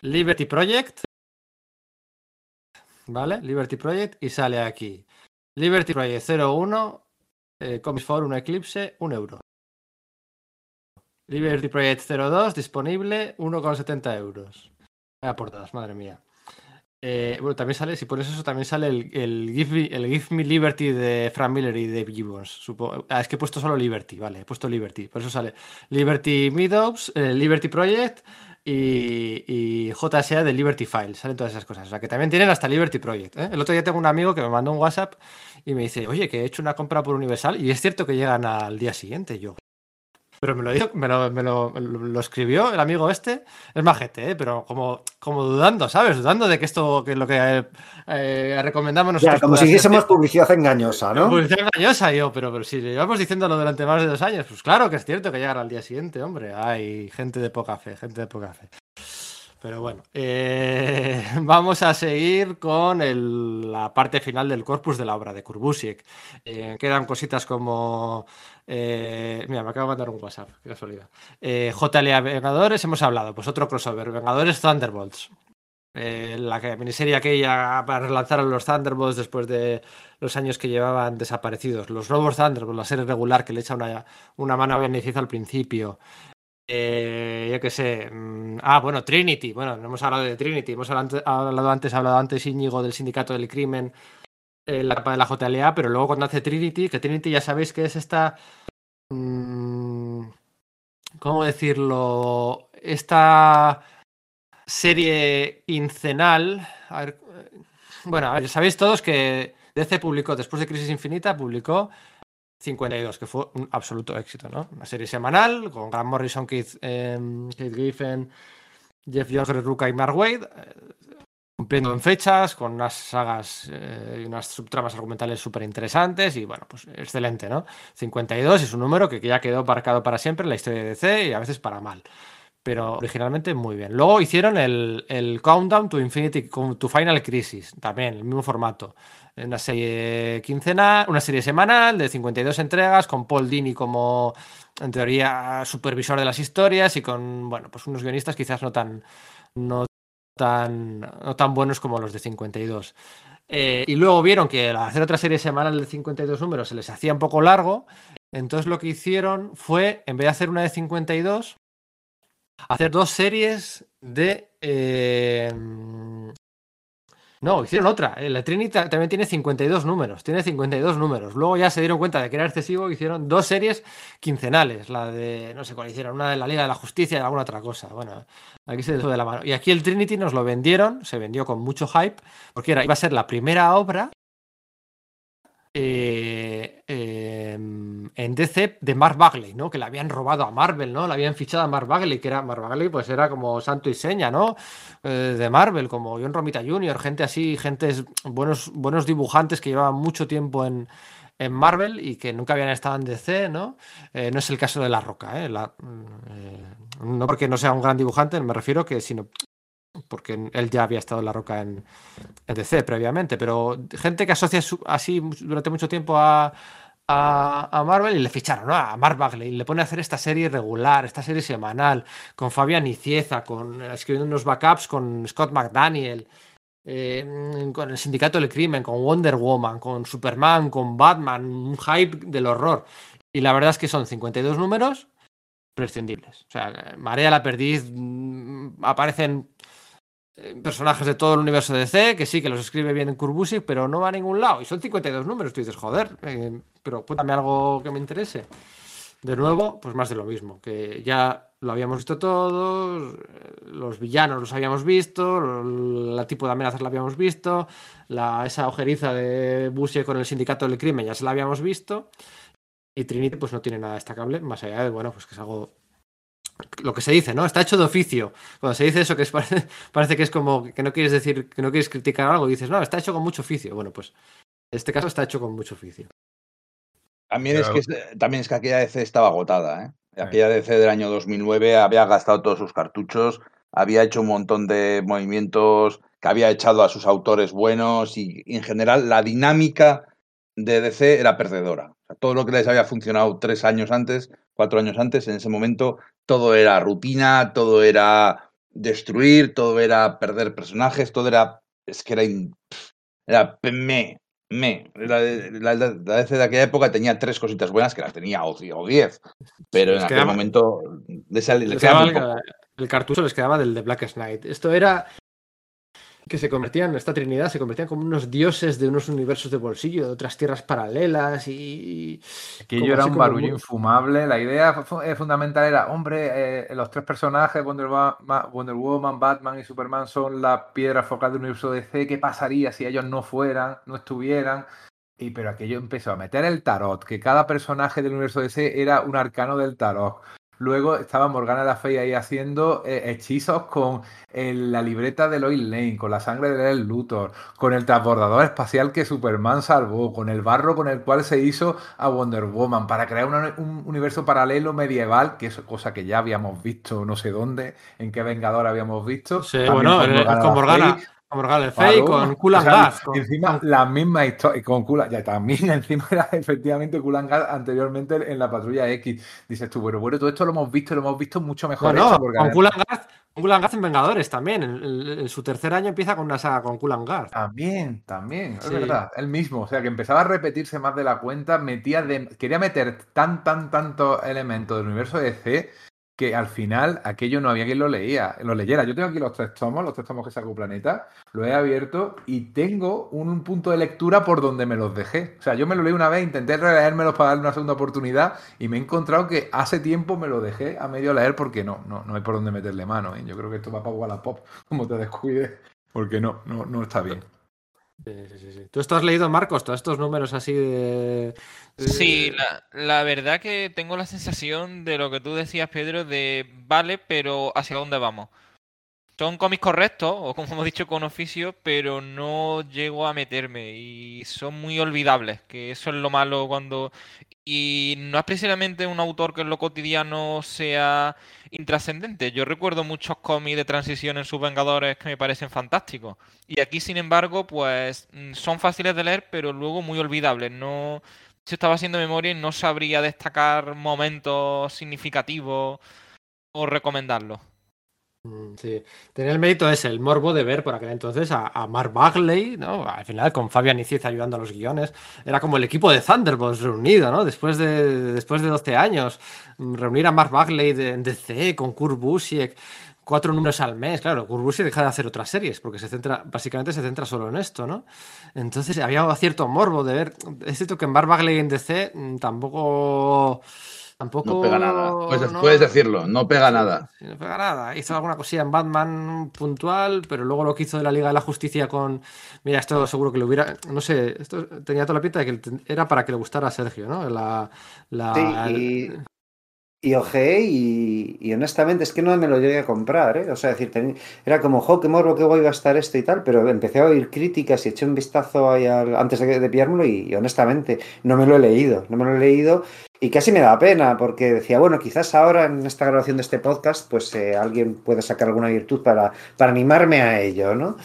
Speaker 1: Liberty Project, ¿vale? Liberty Project y sale aquí. Liberty Project 01, eh, Comics for un Eclipse, 1 euro. Liberty Project 02, disponible, 1,70 euros. Vaya portadas, madre mía. Eh, bueno, también sale, si pones eso, también sale el, Give, Me, el Give Me Liberty de Frank Miller y Dave Gibbons. Ah, es que he puesto solo Liberty, vale, he puesto Liberty. Por eso sale Liberty Meadows, eh, Liberty Project y, y JSA de Liberty Files. Salen todas esas cosas. O sea, que también tienen hasta Liberty Project. ¿eh? El otro día tengo un amigo que me mandó un WhatsApp y me dice, oye, que he hecho una compra por Universal y es cierto que llegan al día siguiente. Yo, pero me lo dijo, me lo, me lo- me lo- lo escribió el amigo este, es majete, ¿eh? pero como, como dudando, ¿sabes? Dudando de que esto, que lo que eh, eh, recomendamos nosotros.
Speaker 4: Ya, como si hiciésemos publicidad engañosa, ¿no?
Speaker 1: Publicidad engañosa, yo, pero, pero si le llevamos diciéndolo durante más de dos años, pues claro que es cierto que llegará al día siguiente, hombre. Hay gente de poca fe, gente de poca fe. Pero bueno, eh, vamos a seguir con el- la parte final del corpus de la obra de Kurbusiek. Eh, quedan cositas como. Eh, mira, me acabo de mandar un WhatsApp, qué casualidad. Eh, JLA Vengadores, hemos hablado, pues otro crossover, Vengadores Thunderbolts. Eh, la que- miniserie aquella para relanzar a los Thunderbolts después de los años que llevaban desaparecidos. Los nuevos Thunderbolts, la serie regular que le echa una, una mano a beneficio al principio. Eh, yo qué sé. mm, Ah, bueno, Trinity. Bueno, no hemos hablado de Trinity. Hemos hablado hablado antes, ha hablado antes Íñigo del Sindicato del Crimen, en la capa de la JLA, pero luego cuando hace Trinity, que Trinity ya sabéis que es esta. mm, ¿Cómo decirlo? Esta serie quincenal. A ver, eh, bueno, a ver, sabéis todos que DC publicó, después de Crisis Infinita, publicó 52, que fue un absoluto éxito, ¿no? Una serie semanal con Grant Morrison, Keith, eh, Keith Giffen, Jeff Greg Rucka y Mark Wade, eh, cumpliendo en fechas, con unas sagas eh, y unas subtramas argumentales súper interesantes y bueno, pues excelente, ¿no? 52 es un número que ya quedó marcado para siempre en la historia de DC y a veces para mal. Pero originalmente muy bien. Luego hicieron el, Countdown to Infinity, to Final Crisis, también, el mismo formato. Una serie quincenal, una serie semanal de 52 entregas, con Paul Dini como, en teoría, supervisor de las historias y con, bueno, pues unos guionistas quizás no tan, tan, no tan buenos como los de 52. Eh, y luego vieron que al hacer otra serie semanal de 52 números se les hacía un poco largo. Entonces lo que hicieron fue, en vez de hacer una de 52, hacer dos series de... eh, no, hicieron otra. Eh, La Trinity ta- también tiene 52 números. Tiene 52 números. Luego ya se dieron cuenta de que era excesivo y hicieron dos series quincenales. La de, no sé cuál hicieron, una de la Liga de la Justicia y alguna otra cosa. Bueno, aquí se fue de la mano. Y aquí el Trinity nos lo vendieron, se vendió con mucho hype, porque iba a ser la primera obra eh, eh, en DC de Mark Bagley, ¿no? Que le habían robado a Marvel, ¿no? Le habían fichado a Mark Bagley, que era Mark Bagley, pues era como santo y seña, ¿no? Eh, de Marvel, como John Romita Jr., gente así, gente buenos, buenos dibujantes que llevaban mucho tiempo en, en Marvel y que nunca habían estado en DC, ¿no? Eh, no es el caso de La Roca, ¿eh? no porque no sea un gran dibujante, me refiero que sino porque él ya había estado en La Roca en, en DC previamente, pero gente que asocia así durante mucho tiempo a, a, Marvel y le ficharon ¿no? a Mark Bagley y le pone a hacer esta serie regular, esta serie semanal, con Fabián Icieza, con, escribiendo unos backups con Scott McDaniel, eh, con el Sindicato del Crimen, con Wonder Woman, con Superman, con Batman, un hype del horror. Y la verdad es que son 52 números prescindibles. O sea, Marea la Perdiz, mm, aparecen personajes de todo el universo de DC, que sí, que los escribe bien en Kurbusic, pero no va a ningún lado. Y son 52 números, tú dices, joder, eh, pero cuéntame algo que me interese. De nuevo, pues más de lo mismo, que ya lo habíamos visto todos, eh, los villanos los habíamos visto, la tipo de amenazas la habíamos visto, la, esa ojeriza de Busiek con el sindicato del crimen ya se la habíamos visto, y Trinity pues no tiene nada destacable, más allá de, bueno, pues que es algo lo que se dice, ¿no? Está hecho de oficio. Cuando se dice eso, que es, parece, que es como que no quieres decir, que no quieres criticar algo, dices, no, está hecho con mucho oficio. Bueno, pues en este caso está hecho con mucho oficio.
Speaker 2: También, es, que, también es que aquella DC estaba agotada, ¿eh? Aquella DC del año 2009 había gastado todos sus cartuchos, había hecho un montón de movimientos que había echado a sus autores buenos y, en general la dinámica de DC era perdedora. todo lo que les había funcionado tres años antes, cuatro años antes, en ese momento todo era rutina, todo era destruir, todo era perder personajes, todo era. Es que era. Era me, me. La, la, de aquella época tenía tres cositas buenas que las tenía o, diez. Pero en aquel momento. De
Speaker 1: el, cartucho les quedaba del de Black Knight. Esto era que se convertían, esta Trinidad se convertían como unos dioses de unos universos de bolsillo, de otras tierras paralelas y...
Speaker 3: Que yo era un barullo infumable. La idea eh, fundamental era, hombre, eh, los tres personajes, Wonder, Woman, Batman y Superman, son la piedra focal del universo DC. ¿Qué pasaría si ellos no fueran, no estuvieran? Y pero aquello empezó a meter el tarot, que cada personaje del universo DC era un arcano del tarot. Luego estaba Morgana la Fey ahí haciendo eh, hechizos con la libreta de Lois Lane, con la sangre de Luthor, con el transbordador espacial que Superman salvó, con el barro con el cual se hizo a Wonder Woman, para crear un universo paralelo medieval, que es cosa que ya habíamos visto no sé dónde, en qué Vengador habíamos visto.
Speaker 1: Sí, bueno, con Morgana, Morgan el Fey, con Kulan Gas.
Speaker 3: encima, la misma historia, con Kulan, ya también encima era efectivamente Kulan Gas anteriormente en la Patrulla X. Dices tú, bueno, bueno, todo esto lo hemos visto, lo hemos visto mucho mejor.
Speaker 1: No, con Kulan Gas, Kulan Gas en Vengadores también. En, su tercer año empieza con una saga con Kulan Gas.
Speaker 3: También, también, es verdad, el mismo. O sea, que empezaba a repetirse más de la cuenta, metía de, quería meter tan, tan, tantos elementos del universo de DC que al final aquello no había quien lo leía, lo leyera. Yo tengo aquí los tres tomos, los tres tomos que sacó Planeta, lo he abierto y tengo un, punto de lectura por donde me los dejé. O sea, yo me lo leí una vez, intenté releérmelos para darle una segunda oportunidad y me he encontrado que hace tiempo me lo dejé a medio leer porque no, no, no hay por dónde meterle mano. ¿eh? Yo creo que esto va para Wallapop, como te descuides, porque no, no, no está bien.
Speaker 1: Sí, sí, sí. ¿Tú esto has leído, Marcos, todos estos números así de...
Speaker 5: Sí, la, verdad que tengo la sensación de lo que tú decías, Pedro, de vale, pero ¿hacia dónde vamos? Son cómics correctos, o como hemos dicho, con oficio, pero no llego a meterme y son muy olvidables, que eso es lo malo cuando... Y no es precisamente un autor que en lo cotidiano sea intrascendente. Yo recuerdo muchos cómics de transición en sus Vengadores que me parecen fantásticos. Y aquí, sin embargo, pues mm, son fáciles de leer, pero luego muy olvidables. No, si estaba haciendo memoria y no sabría destacar momentos significativos o recomendarlos.
Speaker 1: Mm, sí, tenía el mérito ese, el morbo de ver por aquel entonces a, Mark Bagley, ¿no? Al final con Fabian Iciz ayudando a los guiones, era como el equipo de Thunderbolts reunido, ¿no? Después de, después de 12 años, mm, reunir a Mark Bagley de, DC con Kurt Busiek, cuatro números al mes, claro, Kurt Busiek deja de hacer otras series porque se centra, básicamente se centra solo en esto, ¿no? Entonces había cierto morbo de ver, es cierto que en Mark Bagley en DC mm, tampoco Tampoco.
Speaker 2: No pega nada. Puedes,
Speaker 1: no-
Speaker 2: puedes decirlo, no pega nada.
Speaker 1: Sí, no pega nada. Hizo alguna cosilla en Batman puntual, pero luego lo que hizo de la Liga de la Justicia con. Mira, esto seguro que le hubiera. No sé, esto tenía toda la pinta de que era para que le gustara a Sergio, ¿no? La. la-
Speaker 4: Sí, y, y ojeé y, honestamente es que no me lo llegué a comprar, ¿eh? O sea, decir, era como, jo, qué morbo, qué guay va a estar esto y tal, pero empecé a oír críticas y eché un vistazo ahí al- antes de, de pillármelo y, honestamente no me lo he leído, no me lo he leído y casi me da pena porque decía, bueno, quizás ahora en esta grabación de este podcast pues eh, alguien puede sacar alguna virtud para, para animarme a ello, ¿no?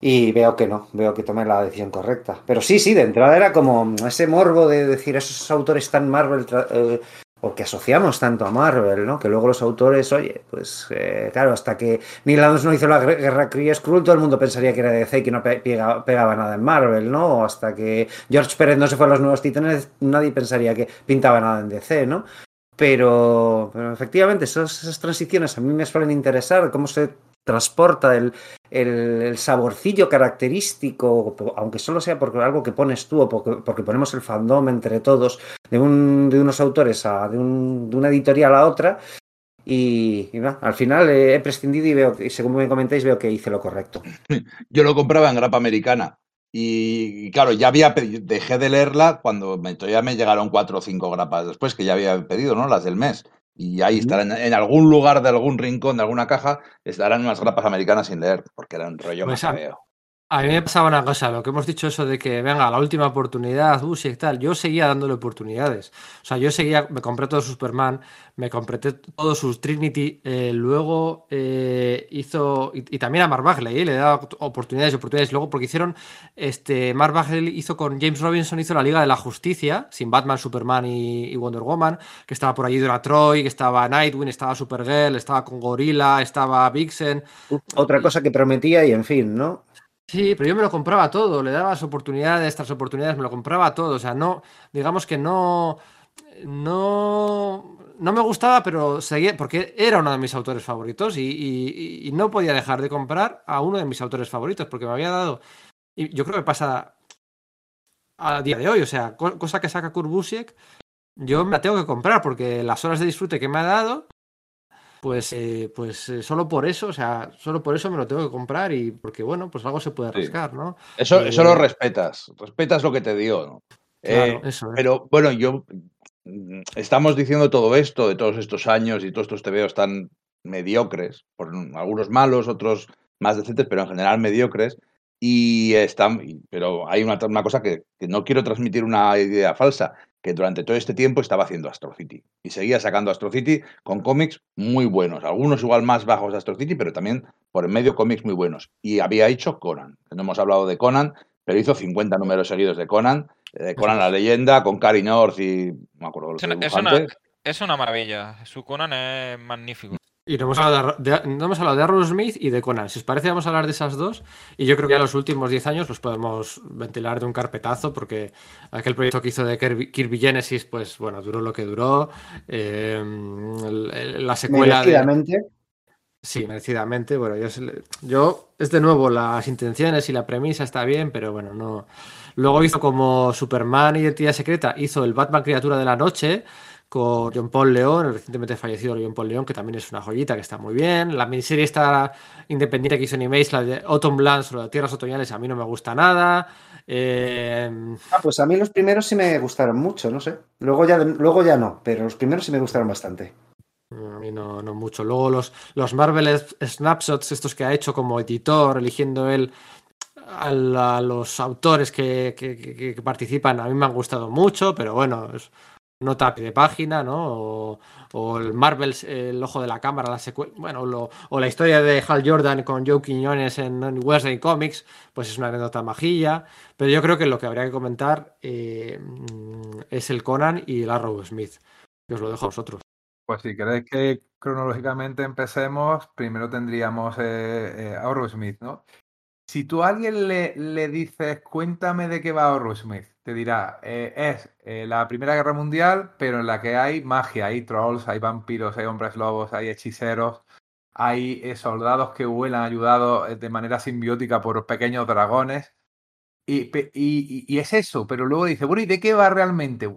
Speaker 4: Y veo que no, veo que tomé la decisión correcta. Pero sí, sí, de entrada era como ese morbo de decir esos autores tan Marvel eh, o que asociamos tanto a Marvel, ¿no? Que luego los autores, oye, pues eh, claro, hasta que Neil Adams no hizo la Guerra Kree Skrull, todo el mundo pensaría que era DC y que no pe- pega- pegaba nada en Marvel, ¿no? O hasta que George Pérez no se fue a los Nuevos Titanes, nadie pensaría que pintaba nada en DC, ¿no? Pero, efectivamente, esos- esas transiciones a mí me suelen interesar, cómo se transporta el, el, saborcillo característico, aunque solo sea porque algo que pones tú o porque, porque ponemos el fandom entre todos, de, un, de unos autores a de, un, de una editorial a otra. Y, al final he prescindido y veo, y según me comentáis, veo que hice lo correcto.
Speaker 2: Yo lo compraba en grapa americana. Y, claro, ya había pedi- dejé de leerla cuando me, todavía me llegaron cuatro o cinco grapas después, que ya había pedido, ¿no? Las del mes. Y ahí estarán, en algún lugar de algún rincón de alguna caja, estarán unas grapas americanas sin leer, porque era un rollo
Speaker 1: Pues a-
Speaker 2: macabeo.
Speaker 1: A mí me pasaba una cosa, lo que hemos dicho eso de que venga la última oportunidad, Bush y tal, yo seguía dándole oportunidades. O sea, yo seguía, me compré todo Superman, me compré todos sus Trinity, eh, luego eh, hizo, y, también a Mark Bagley, eh, le daba oportunidades y oportunidades. Luego, porque hicieron, este, Mark Bagley hizo con James Robinson, hizo la Liga de la Justicia, sin Batman, Superman y, Wonder Woman, que estaba por allí Donna Troy, que estaba Nightwing, estaba Supergirl, estaba con Gorilla, estaba Vixen.
Speaker 4: Otra cosa que prometía y en fin, ¿no?
Speaker 1: Sí, pero yo me lo compraba todo, le dabas oportunidades tras oportunidades, me lo compraba todo, o sea, no, digamos que no, no, no me gustaba, pero seguía, porque era uno de mis autores favoritos y, y- y no podía dejar de comprar a uno de mis autores favoritos, porque me había dado, y yo creo que pasa a día de hoy, o sea, co- cosa que saca Kurt Busiek, yo me la tengo que comprar, porque las horas de disfrute que me ha dado, pues, eh, pues eh, solo por eso, o sea, solo por eso me lo tengo que comprar y porque, bueno, pues algo se puede
Speaker 2: Sí.
Speaker 1: rascar, ¿no?
Speaker 2: Eso,
Speaker 1: Eh,
Speaker 2: eso lo respetas, respetas lo que te dio, ¿no?
Speaker 1: Claro,
Speaker 2: Eh,
Speaker 1: eso es.
Speaker 2: Pero bueno, yo mm, estamos diciendo todo esto de todos estos años y todos estos tebeos tan mediocres, por algunos malos, otros más decentes, pero en general mediocres. Y están, pero hay una, una cosa que, que no quiero transmitir una idea falsa, que durante todo este tiempo estaba haciendo Astro City y seguía sacando Astro City con cómics muy buenos, algunos igual más bajos de Astro City, pero también por en medio cómics muy buenos. Y había hecho Conan, no hemos hablado de Conan, pero hizo 50 números seguidos de Conan, eh, de Conan la leyenda, con Cary North y no me acuerdo
Speaker 5: Es una- es una maravilla. Su Conan es magnífico.
Speaker 1: Y no hemos, hablado de, no hemos hablado de Arrow Smith y de Conan. Si os parece, vamos a hablar de esas dos. Y yo creo que ya los últimos 10 años los podemos ventilar de un carpetazo, porque aquel proyecto que hizo de Kirby, Kirby Genesis, pues bueno, duró lo que duró. Eh, la secuela de.
Speaker 4: Merecidamente.
Speaker 1: Sí, merecidamente. Bueno, yo, yo, es de nuevo, las intenciones y la premisa está bien, pero bueno, no. Luego hizo como Superman Identidad Secreta, hizo el Batman Criatura de la Noche con John Paul León, el recientemente fallecido John Paul León, que también es una joyita que está muy bien. La miniserie esta independiente que hizo Animates, la de Autumn Lands de Tierras Otoñales, a mí no me gusta nada. Eh,
Speaker 4: Ah, pues a mí los primeros sí me gustaron mucho, no sé. Luego ya, luego ya no, pero los primeros sí me gustaron bastante.
Speaker 1: A mí no, no mucho. Luego los, los Marvel Snapshots, estos que ha hecho como editor, eligiendo él a, la- a los autores que, que- que- que participan, a mí me han gustado mucho, pero bueno, es nota de página, ¿no? O, el Marvel, El Ojo de la Cámara, la secue- bueno, o la historia de Hal Jordan con Joe Quiñones en, en Wednesday Comics, pues es una anécdota majilla. Pero yo creo que lo que habría que comentar eh, mm, es el Conan y el Arrow Smith. Que os lo dejo a vosotros.
Speaker 3: Pues si queréis que cronológicamente empecemos, primero tendríamos eh, eh, a Smith, ¿no? Si tú a alguien le, le dices, cuéntame de qué va Smith, te dirá, eh, es eh, la Primera Guerra Mundial, pero en la que hay magia, hay trolls, hay vampiros, hay hombres lobos, hay hechiceros, hay eh, soldados que vuelan ayudados de manera simbiótica por pequeños dragones. Y, y, es eso, pero luego dice, bueno, ¿y de qué va realmente?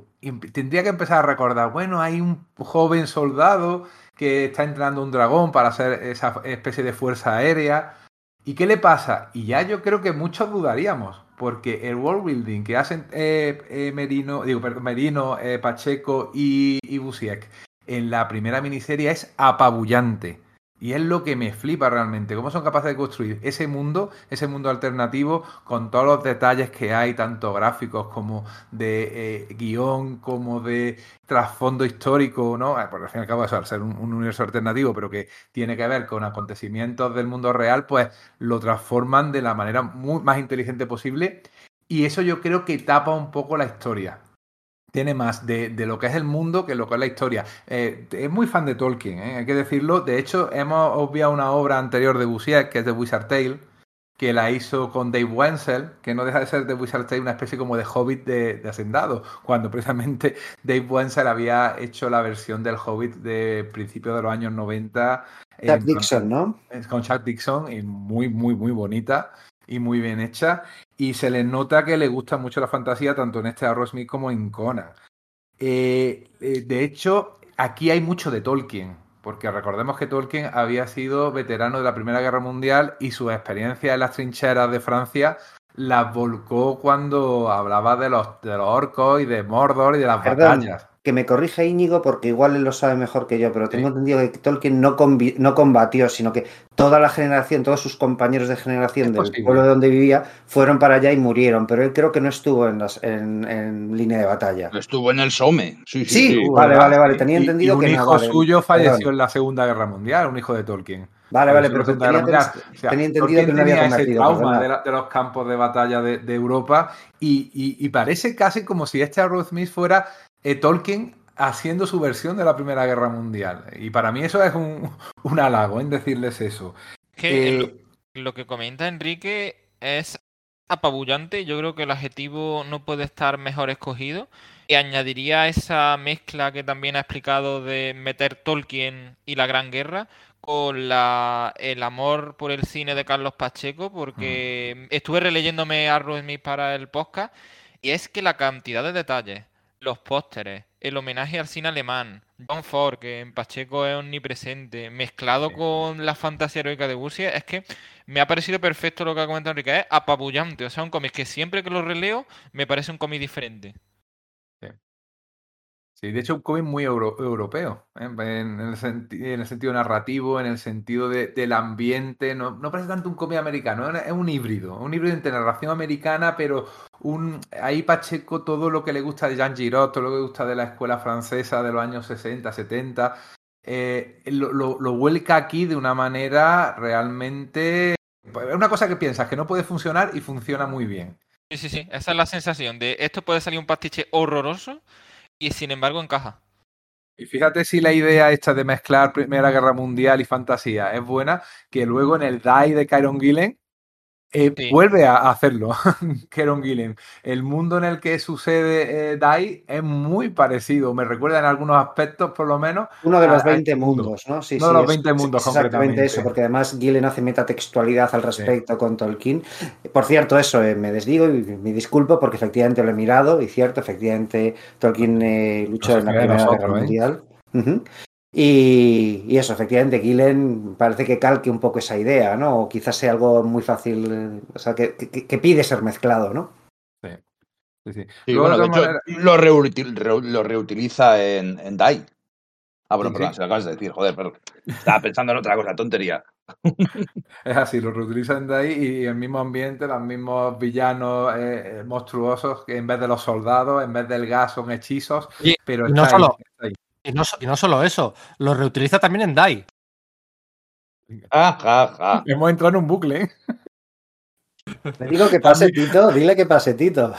Speaker 3: tendría que empezar a recordar, bueno, hay un joven soldado que está entrenando un dragón para hacer esa especie de fuerza aérea. ¿Y qué le pasa? Y ya yo creo que muchos dudaríamos, porque el world building que hacen eh, eh, Merino, digo, Merino, eh, Pacheco y, y Busiek en la primera miniserie es apabullante. Y es lo que me flipa realmente, cómo son capaces de construir ese mundo, ese mundo alternativo, con todos los detalles que hay, tanto gráficos como de eh, guion, como de trasfondo histórico, ¿no? Eh, por al fin y al cabo, eso, al ser un, universo alternativo, pero que tiene que ver con acontecimientos del mundo real, pues lo transforman de la manera más inteligente posible. Y eso yo creo que tapa un poco la historia tiene más de, lo que es el mundo que lo que es la historia. Eh, es muy fan de Tolkien, ¿eh? hay que decirlo. De hecho, hemos obviado una obra anterior de Busiek, que es de Wizard Tale, que la hizo con Dave Wenzel, que no deja de ser de Wizard Tale una especie como de Hobbit de, Hacendado, cuando precisamente Dave Wenzel había hecho la versión del Hobbit de principios de los años 90.
Speaker 4: Chuck Dixon, ¿no?
Speaker 3: Con Chuck Dixon, y muy, muy, muy bonita y muy bien hecha. Y se le nota que le gusta mucho la fantasía, tanto en este Arrowsmith como en Conan. Eh, eh, de hecho, aquí hay mucho de Tolkien, porque recordemos que Tolkien había sido veterano de la Primera Guerra Mundial y su experiencia en las trincheras de Francia las volcó cuando hablaba de los, de los orcos y de Mordor y de las batallas
Speaker 4: que me corrija Íñigo porque igual él lo sabe mejor que yo, pero tengo entendido que Tolkien no, no combatió, sino que toda la generación, todos sus compañeros de generación del pueblo de donde vivía fueron para allá y murieron, pero él creo que no estuvo en, las, en, línea de batalla.
Speaker 2: Estuvo en el Somme. Sí,
Speaker 4: sí, vale, vale, vale. Tenía entendido
Speaker 3: un
Speaker 4: que
Speaker 3: hijo suyo falleció en la Segunda Guerra Mundial, un hijo de Tolkien.
Speaker 4: Vale, vale, pero tenía, tenía, entendido que no había
Speaker 3: ese trauma de, los campos de batalla de, Europa y, parece casi como si este Arrow Smith fuera Tolkien haciendo su versión de la Primera Guerra Mundial. Y para mí eso es un, halago en decirles eso.
Speaker 5: Eh, lo, que comenta Enrique es apabullante. Yo creo que el adjetivo no puede estar mejor escogido. Y añadiría esa mezcla que también ha explicado de meter Tolkien y la Gran Guerra con la, el amor por el cine de Carlos Pacheco, porque estuve releyéndome a Smith para el podcast, y es que la cantidad de detalles, los pósteres, el homenaje al cine alemán, John Ford, que en Pacheco es omnipresente, mezclado con la fantasía heroica de Busia, es que me ha parecido perfecto lo que ha comentado Enrique, es apabullante, o sea, un cómic que siempre que lo releo me parece un cómic diferente.
Speaker 3: Sí, de hecho, un cómic muy europeo, ¿eh? en, el sentido narrativo, en el sentido del ambiente. No, no, parece tanto un cómic americano, es un híbrido, un híbrido entre narración americana, pero un ahí Pacheco todo lo que le gusta de Jean Giraud, todo lo que gusta de la escuela francesa de los años 60, 70, eh, lo, lo, vuelca aquí de una manera realmente. Es una cosa que piensas que no puede funcionar y funciona muy bien.
Speaker 5: Sí, sí, sí, esa es la sensación de esto puede salir un pastiche horroroso y sin embargo encaja.
Speaker 3: Y fíjate si la idea esta de mezclar Primera Guerra Mundial y fantasía es buena, que luego en el Die de Kyron Gillen eh, vuelve a hacerlo, Keron Gillen. El mundo en el que sucede eh, Dai es muy parecido, me recuerda en algunos aspectos, por lo menos.
Speaker 4: Uno de los 20 mundos, ¿no?
Speaker 3: Sí, Uno de los 20 mundos,
Speaker 4: Exactamente eso, porque además Gillen hace metatextualidad al respecto con Tolkien. Por cierto, eso, eh, me desdigo y me disculpo porque efectivamente lo he mirado y cierto, efectivamente Tolkien luchó en la Primera Guerra Mundial. Y, eso, efectivamente, Gillen parece que calque un poco esa idea, ¿no? O quizás sea algo muy fácil, o sea, que, pide ser mezclado, ¿no?
Speaker 2: Sí. Sí, sí. bueno, de hecho, lo, reutiliza en, en DAI. Ah, bueno, perdón, se lo acabas de decir, joder, pero estaba pensando en otra cosa, tontería.
Speaker 3: es así, lo reutiliza en DAI y el mismo ambiente, los mismos villanos eh, monstruosos, que en vez de los soldados, en vez del gas son hechizos, pero
Speaker 1: no solo, y no, y no solo eso, lo reutiliza también en DAI.
Speaker 3: Ah, Hemos entrado en un bucle. ¿eh?
Speaker 4: Le digo que pase Tito, dile que pase Tito.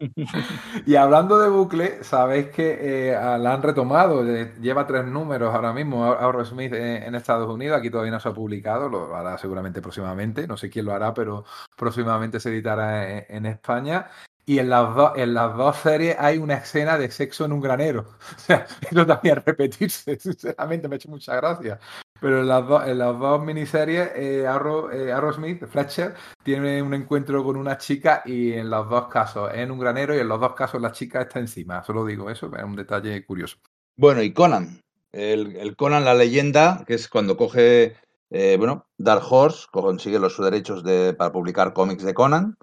Speaker 3: y hablando de bucle, sabéis que eh, la han retomado, lleva tres números ahora mismo, Aerosmith en, en Estados Unidos, aquí todavía no se ha publicado, lo hará seguramente próximamente, no sé quién lo hará, pero próximamente se editará en España. Y en las, en las dos series hay una escena de sexo en un granero. Eso también repetirse, sinceramente, me ha hecho mucha gracia. Pero en las, dos, en las dos miniseries, eh, Arrow, eh, Smith, Fletcher, tiene un encuentro con una chica y en los dos casos en un granero y en los dos casos la chica está encima. Solo digo eso, es un detalle curioso.
Speaker 2: Bueno, y Conan. El, Conan, la leyenda, que es cuando coge, eh, bueno, Dark Horse, consigue los derechos de, para publicar cómics de Conan,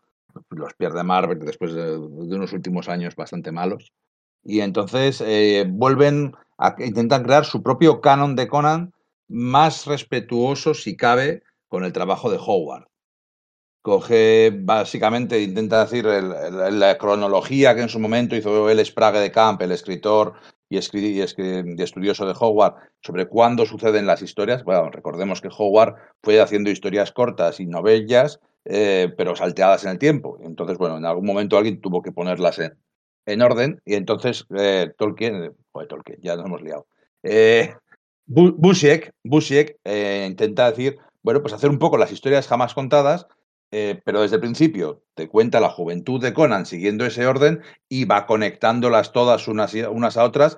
Speaker 2: los pierde Marvel después de, unos últimos años bastante malos. Y entonces eh, vuelven a intentan crear su propio canon de Conan más respetuoso, si cabe, con el trabajo de Howard. Coge, básicamente, intenta decir la cronología que en su momento hizo el Sprague de Camp, el escritor y, estudioso de Howard, sobre cuándo suceden las historias. Bueno, recordemos que Howard fue haciendo historias cortas y novellas, eh, pero salteadas en el tiempo. Entonces, bueno, en algún momento alguien tuvo que ponerlas en, orden y entonces eh, Tolkien, joder, Tolkien, ya nos hemos liado. Eh, Busiek, eh, intenta decir, bueno, pues hacer un poco las historias jamás contadas, pero desde el principio te cuenta la juventud de Conan siguiendo ese orden y va conectándolas todas unas, a otras,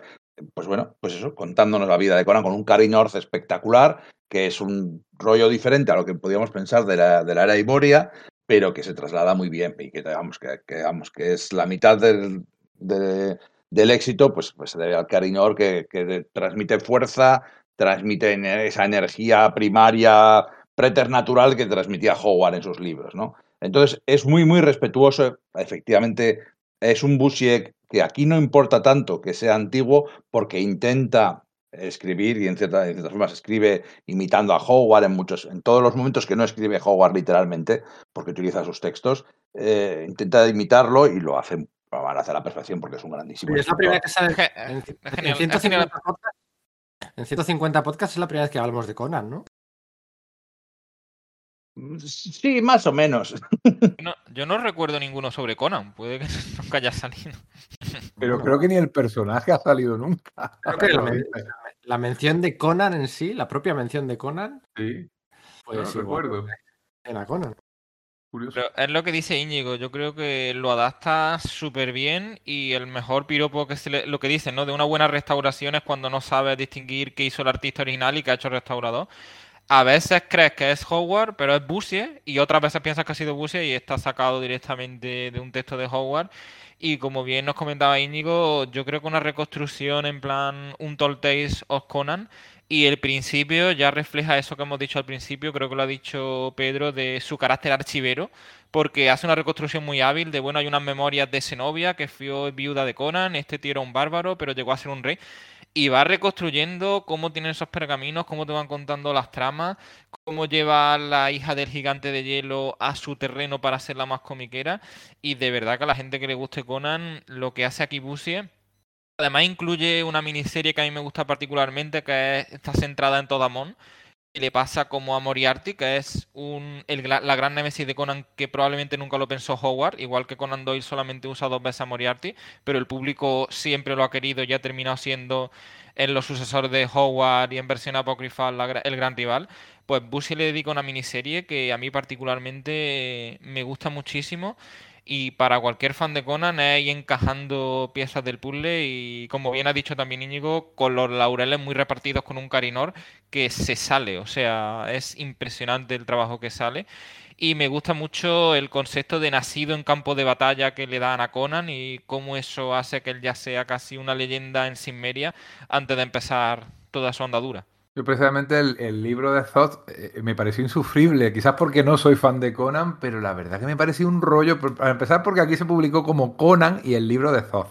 Speaker 2: pues bueno, pues eso, contándonos la vida de Conan con un North espectacular, que es un rollo diferente a lo que podíamos pensar de la, de la era Iboria, pero que se traslada muy bien y que digamos que, que es la mitad del, del éxito, pues, pues se debe al Cary North que, que transmite fuerza, transmiten esa energía primaria preternatural que transmitía Howard en sus libros, ¿no? Entonces, es muy, muy respetuoso. Efectivamente, es un Busiek que aquí no importa tanto que sea antiguo porque intenta escribir y en, cierta, ciertas formas escribe imitando a Howard en muchos, en todos los momentos que no escribe Howard literalmente, porque utiliza sus textos, eh, intenta imitarlo y lo hace, lo hace a la perfección porque es un grandísimo.
Speaker 1: es la primera que sale en, en, 150 en 150 podcasts es la primera vez que hablamos de Conan, ¿no?
Speaker 2: Mm, sí, más o menos.
Speaker 5: yo no recuerdo ninguno sobre Conan, puede que nunca haya salido.
Speaker 3: Pero creo que ni el personaje ha salido nunca.
Speaker 1: la, mención de Conan en sí, la propia mención de Conan.
Speaker 3: Sí. Pues no recuerdo.
Speaker 1: Era Conan.
Speaker 5: Pero es lo que dice Íñigo, yo creo que lo adapta súper bien y el mejor piropo que se le, lo que dicen, ¿no? De una buena restauración es cuando no sabes distinguir qué hizo el artista original y qué ha hecho el restaurador. A veces crees que es Howard, pero es Busier, y otras veces piensas que ha sido Busier y está sacado directamente de un texto de Howard. Y como bien nos comentaba Íñigo, yo creo que una reconstrucción en plan un Tall of Conan y el principio ya refleja eso que hemos dicho al principio, creo que lo ha dicho Pedro, de su carácter archivero, porque hace una reconstrucción muy hábil de, bueno, hay unas memorias de Zenobia, que fue viuda de Conan, este tío era un bárbaro, pero llegó a ser un rey, y va reconstruyendo cómo tienen esos pergaminos, cómo te van contando las tramas, cómo lleva a la hija del gigante de hielo a su terreno para hacerla más comiquera, y de verdad que a la gente que le guste Conan, lo que hace aquí Busie Además incluye una miniserie que a mí me gusta particularmente, que está centrada en Todamon. Le pasa como a Moriarty, que es un, la gran nemesis de Conan que probablemente nunca lo pensó Howard, igual que Conan Doyle solamente usa dos veces a Moriarty, pero el público siempre lo ha querido y ha terminado siendo en los sucesores de Howard y en versión apócrifa el gran rival. Pues Bushy le dedica una miniserie que a mí particularmente me gusta muchísimo y para cualquier fan de Conan es ir encajando piezas del puzzle y como bien ha dicho también Íñigo, con los laureles muy repartidos con un Carinor que se sale, o sea, es impresionante el trabajo que sale. Y me gusta mucho el concepto de nacido en campo de batalla que le dan a Conan y cómo eso hace que él ya sea casi una leyenda en Sinmeria antes de empezar toda su andadura.
Speaker 3: Yo precisamente el, libro de Thoth eh, me pareció insufrible, quizás porque no soy fan de Conan, pero la verdad que me pareció un rollo, para empezar porque aquí se publicó como Conan y el libro de Thoth.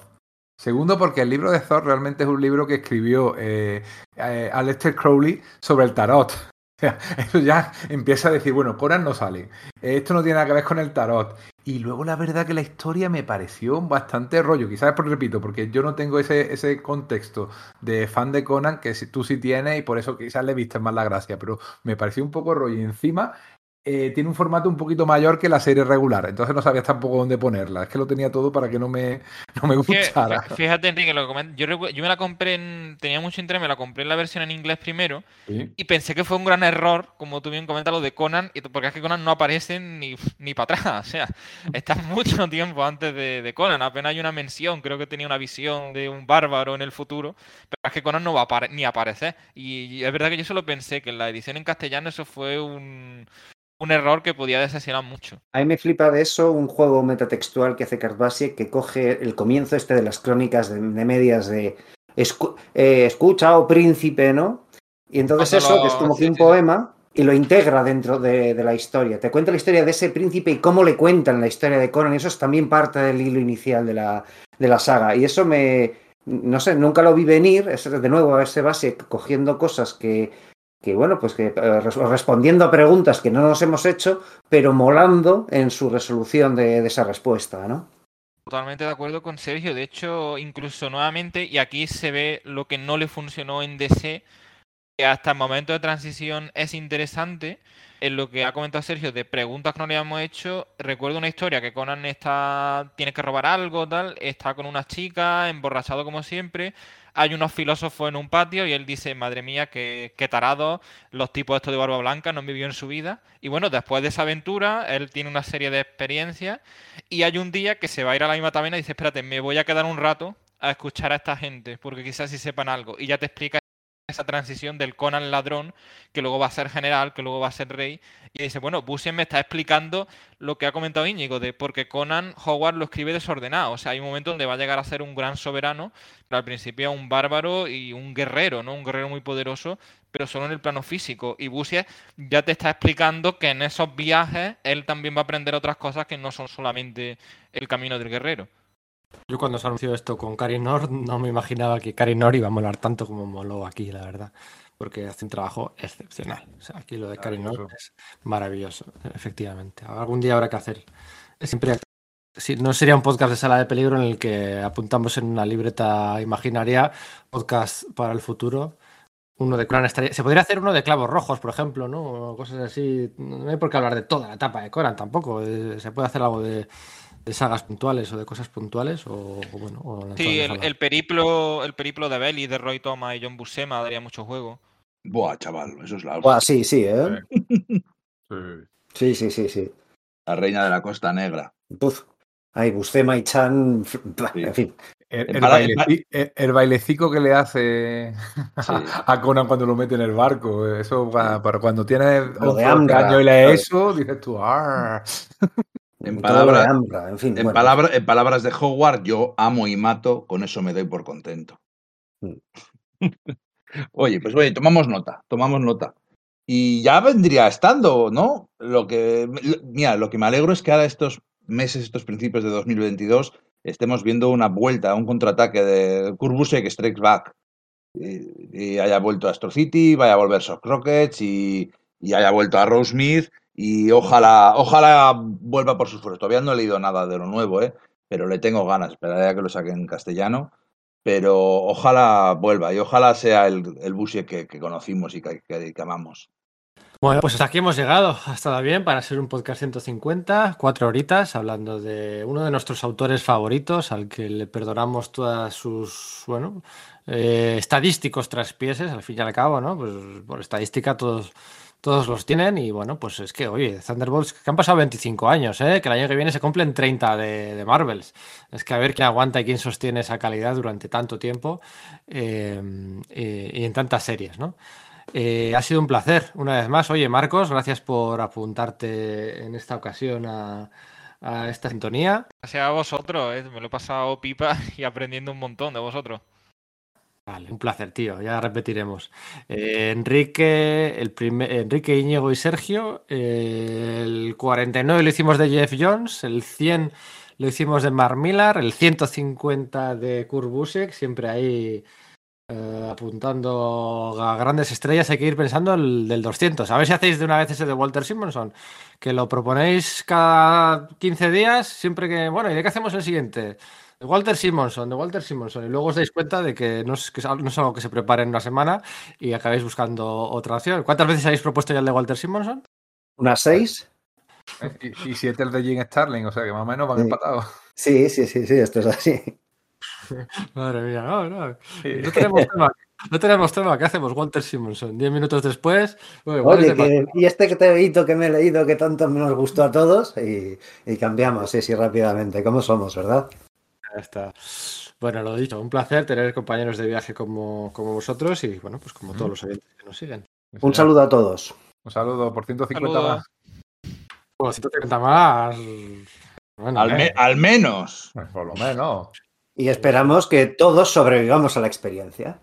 Speaker 3: Segundo, porque el libro de Thoth realmente es un libro que escribió eh, eh Aleister Crowley sobre el tarot. O sea, eso ya empieza a decir, bueno, Conan no sale. Esto no tiene nada que ver con el tarot. Y luego la verdad que la historia me pareció bastante rollo. Quizás, por repito, porque yo no tengo ese, ese contexto de fan de Conan que tú sí tienes y por eso quizás le viste más la gracia. Pero me pareció un poco rollo. Y encima eh, tiene un formato un poquito mayor que la serie regular, entonces no sabías tampoco dónde ponerla. Es que lo tenía todo para que no me, no me gustara.
Speaker 5: Fíjate, Enrique, lo que yo, yo, me la compré, en, tenía mucho interés, me la compré en la versión en inglés primero y pensé que fue un gran error, como tú bien comentas, lo de Conan, porque es que Conan no aparece ni, ni para atrás, o sea, está mucho tiempo antes de, Conan, apenas hay una mención, creo que tenía una visión de un bárbaro en el futuro, pero es que Conan no va a ni aparecer. Y, es verdad que yo solo pensé que en la edición en castellano eso fue un, un error que podía decepcionar mucho.
Speaker 4: A mí me flipa de eso un juego metatextual que hace Cardbasie que coge el comienzo este de las crónicas de, medias de eh, escucha o príncipe, ¿no? Y entonces eso, que es como que un poema, y lo integra dentro de, la historia. Te cuenta la historia de ese príncipe y cómo le cuentan la historia de Conan. Y eso es también parte del hilo inicial de la, de la saga. Y eso me, no sé, nunca lo vi venir, es de nuevo a ese base cogiendo cosas que que bueno, pues que eh, respondiendo a preguntas que no nos hemos hecho, pero molando en su resolución de, esa respuesta, ¿no?
Speaker 5: Totalmente de acuerdo con Sergio. De hecho, incluso nuevamente, y aquí se ve lo que no le funcionó en DC, que hasta el momento de transición es interesante. En lo que ha comentado Sergio de preguntas que no le hemos hecho, recuerdo una historia que Conan está tiene que robar algo, tal, está con una chica, emborrachado como siempre, hay unos filósofos en un patio y él dice, madre mía, qué, qué tarado, los tipos estos de barba blanca no vivido en su vida. Y bueno, después de esa aventura, él tiene una serie de experiencias y hay un día que se va a ir a la misma taberna y dice, espérate, me voy a quedar un rato a escuchar a esta gente, porque quizás sí sepan algo. Y ya te explica esa transición del Conan ladrón, que luego va a ser general, que luego va a ser rey, y dice, bueno, Busien me está explicando lo que ha comentado Íñigo, de porque Conan Howard lo escribe desordenado, o sea, hay un momento donde va a llegar a ser un gran soberano, pero al principio un bárbaro y un guerrero, ¿no? Un guerrero muy poderoso, pero solo en el plano físico, y Busien ya te está explicando que en esos viajes él también va a aprender otras cosas que no son solamente el camino del guerrero.
Speaker 1: Yo cuando se anunció esto con Karinor no me imaginaba que Karinor iba a molar tanto como moló aquí, la verdad. Porque hace un trabajo excepcional. O sea, aquí lo de Karinor es maravilloso, efectivamente. Algún día habrá que hacer. Siempre no sería un podcast de sala de peligro en el que apuntamos en una libreta imaginaria podcast para el futuro. Uno de Conan estaría. Se podría hacer uno de clavos rojos, por ejemplo, ¿no? cosas así. No hay por qué hablar de toda la etapa de Conan tampoco. Eh, se puede hacer algo de de sagas puntuales o de cosas puntuales o, bueno
Speaker 5: sí el, periplo el periplo de Belly de Roy Thomas y John Buscema daría mucho juego.
Speaker 2: Buah chaval eso es la
Speaker 4: buah, sí sí ¿eh? sí. Sí sí sí
Speaker 2: la reina de la costa negra.
Speaker 4: Uf. Ay, Buscema y Chan en fin.
Speaker 3: El, bailecico que le hace a Conan cuando lo mete en el barco. Eso para, cuando tienes un año y le eso, dices tú,
Speaker 2: En, palabras, en, palabras de Howard, yo amo y mato, con eso me doy por contento. Mm. oye, pues oye, tomamos nota, tomamos nota. Y ya vendría estando, ¿no? Lo que, mira, lo que me alegro es que ahora estos meses, estos principios de 2022, estemos viendo una vuelta, un contraataque de que Strikes Back. Y, haya vuelto a Astro City, vaya a volver Soft Rockets y, y haya vuelto a Rose Smith y ojalá, ojalá vuelva por sus fuerzas. Todavía no he leído nada de lo nuevo, ¿eh? pero le tengo ganas. Esperaré a que lo saquen en castellano. Pero ojalá vuelva y ojalá sea el, el que, conocimos y que, que, amamos.
Speaker 1: Bueno, pues hasta aquí hemos llegado. Ha estado bien para ser un podcast 150, cuatro horitas, hablando de uno de nuestros autores favoritos, al que le perdonamos todas sus, bueno, eh, estadísticos traspieses, al fin y al cabo, ¿no? Pues por estadística todos todos los tienen y bueno, pues es que, oye, Thunderbolts, que han pasado 25 años, ¿eh? que el año que viene se cumplen 30 de, Marvels. Es que a ver quién aguanta y quién sostiene esa calidad durante tanto tiempo eh, y, en tantas series, ¿no? Eh, ha sido un placer, una vez más. Oye, Marcos, gracias por apuntarte en esta ocasión a, a esta sintonía.
Speaker 5: Gracias a vosotros, ¿eh? me lo he pasado pipa y aprendiendo un montón de vosotros
Speaker 1: un placer, tío. Ya repetiremos. Eh, Enrique, el primer, Enrique Íñigo y Sergio. Eh, el 49 lo hicimos de Jeff Jones. El 100 lo hicimos de Mark Millar. El 150 de Kurt. Siempre ahí eh, apuntando a grandes estrellas. Hay que ir pensando el del 200. A ver si hacéis de una vez ese de Walter Simonson. Que lo proponéis cada 15 días. Siempre que. Bueno, ¿y de qué hacemos el siguiente? De Walter Simonson, de Walter Simonson. Y luego os dais cuenta de que no es, no es algo que se prepare en una semana y acabáis buscando otra opción. ¿Cuántas veces habéis propuesto ya el de Walter Simonson?
Speaker 4: Una 6.
Speaker 3: Eh, Y, y siete el de Jim Starling, o sea que más o menos van
Speaker 4: Sí.
Speaker 3: empatados.
Speaker 4: Sí, sí, sí, sí, esto es así.
Speaker 1: Madre mía, no, no.
Speaker 3: Sí.
Speaker 1: No tenemos tema. No tenemos tema. ¿Qué hacemos? Walter Simonson. Diez minutos después. bueno,
Speaker 4: Oye, que- y este que te leído, que me he leído, que tanto nos gustó a todos, y, y cambiamos, sí, sí, rápidamente. ¿Cómo somos, verdad?
Speaker 1: Ya está. Bueno, lo dicho, un placer tener compañeros de viaje como, como vosotros y, bueno, pues como todos los oyentes que nos siguen.
Speaker 4: Un saludo a todos.
Speaker 3: Un saludo por 150
Speaker 5: Saludos.
Speaker 3: más.
Speaker 1: Bueno, 130 más. Bueno,
Speaker 2: Al,
Speaker 1: eh,
Speaker 2: al menos.
Speaker 3: Pues por lo menos.
Speaker 4: Y esperamos que todos sobrevivamos a la experiencia.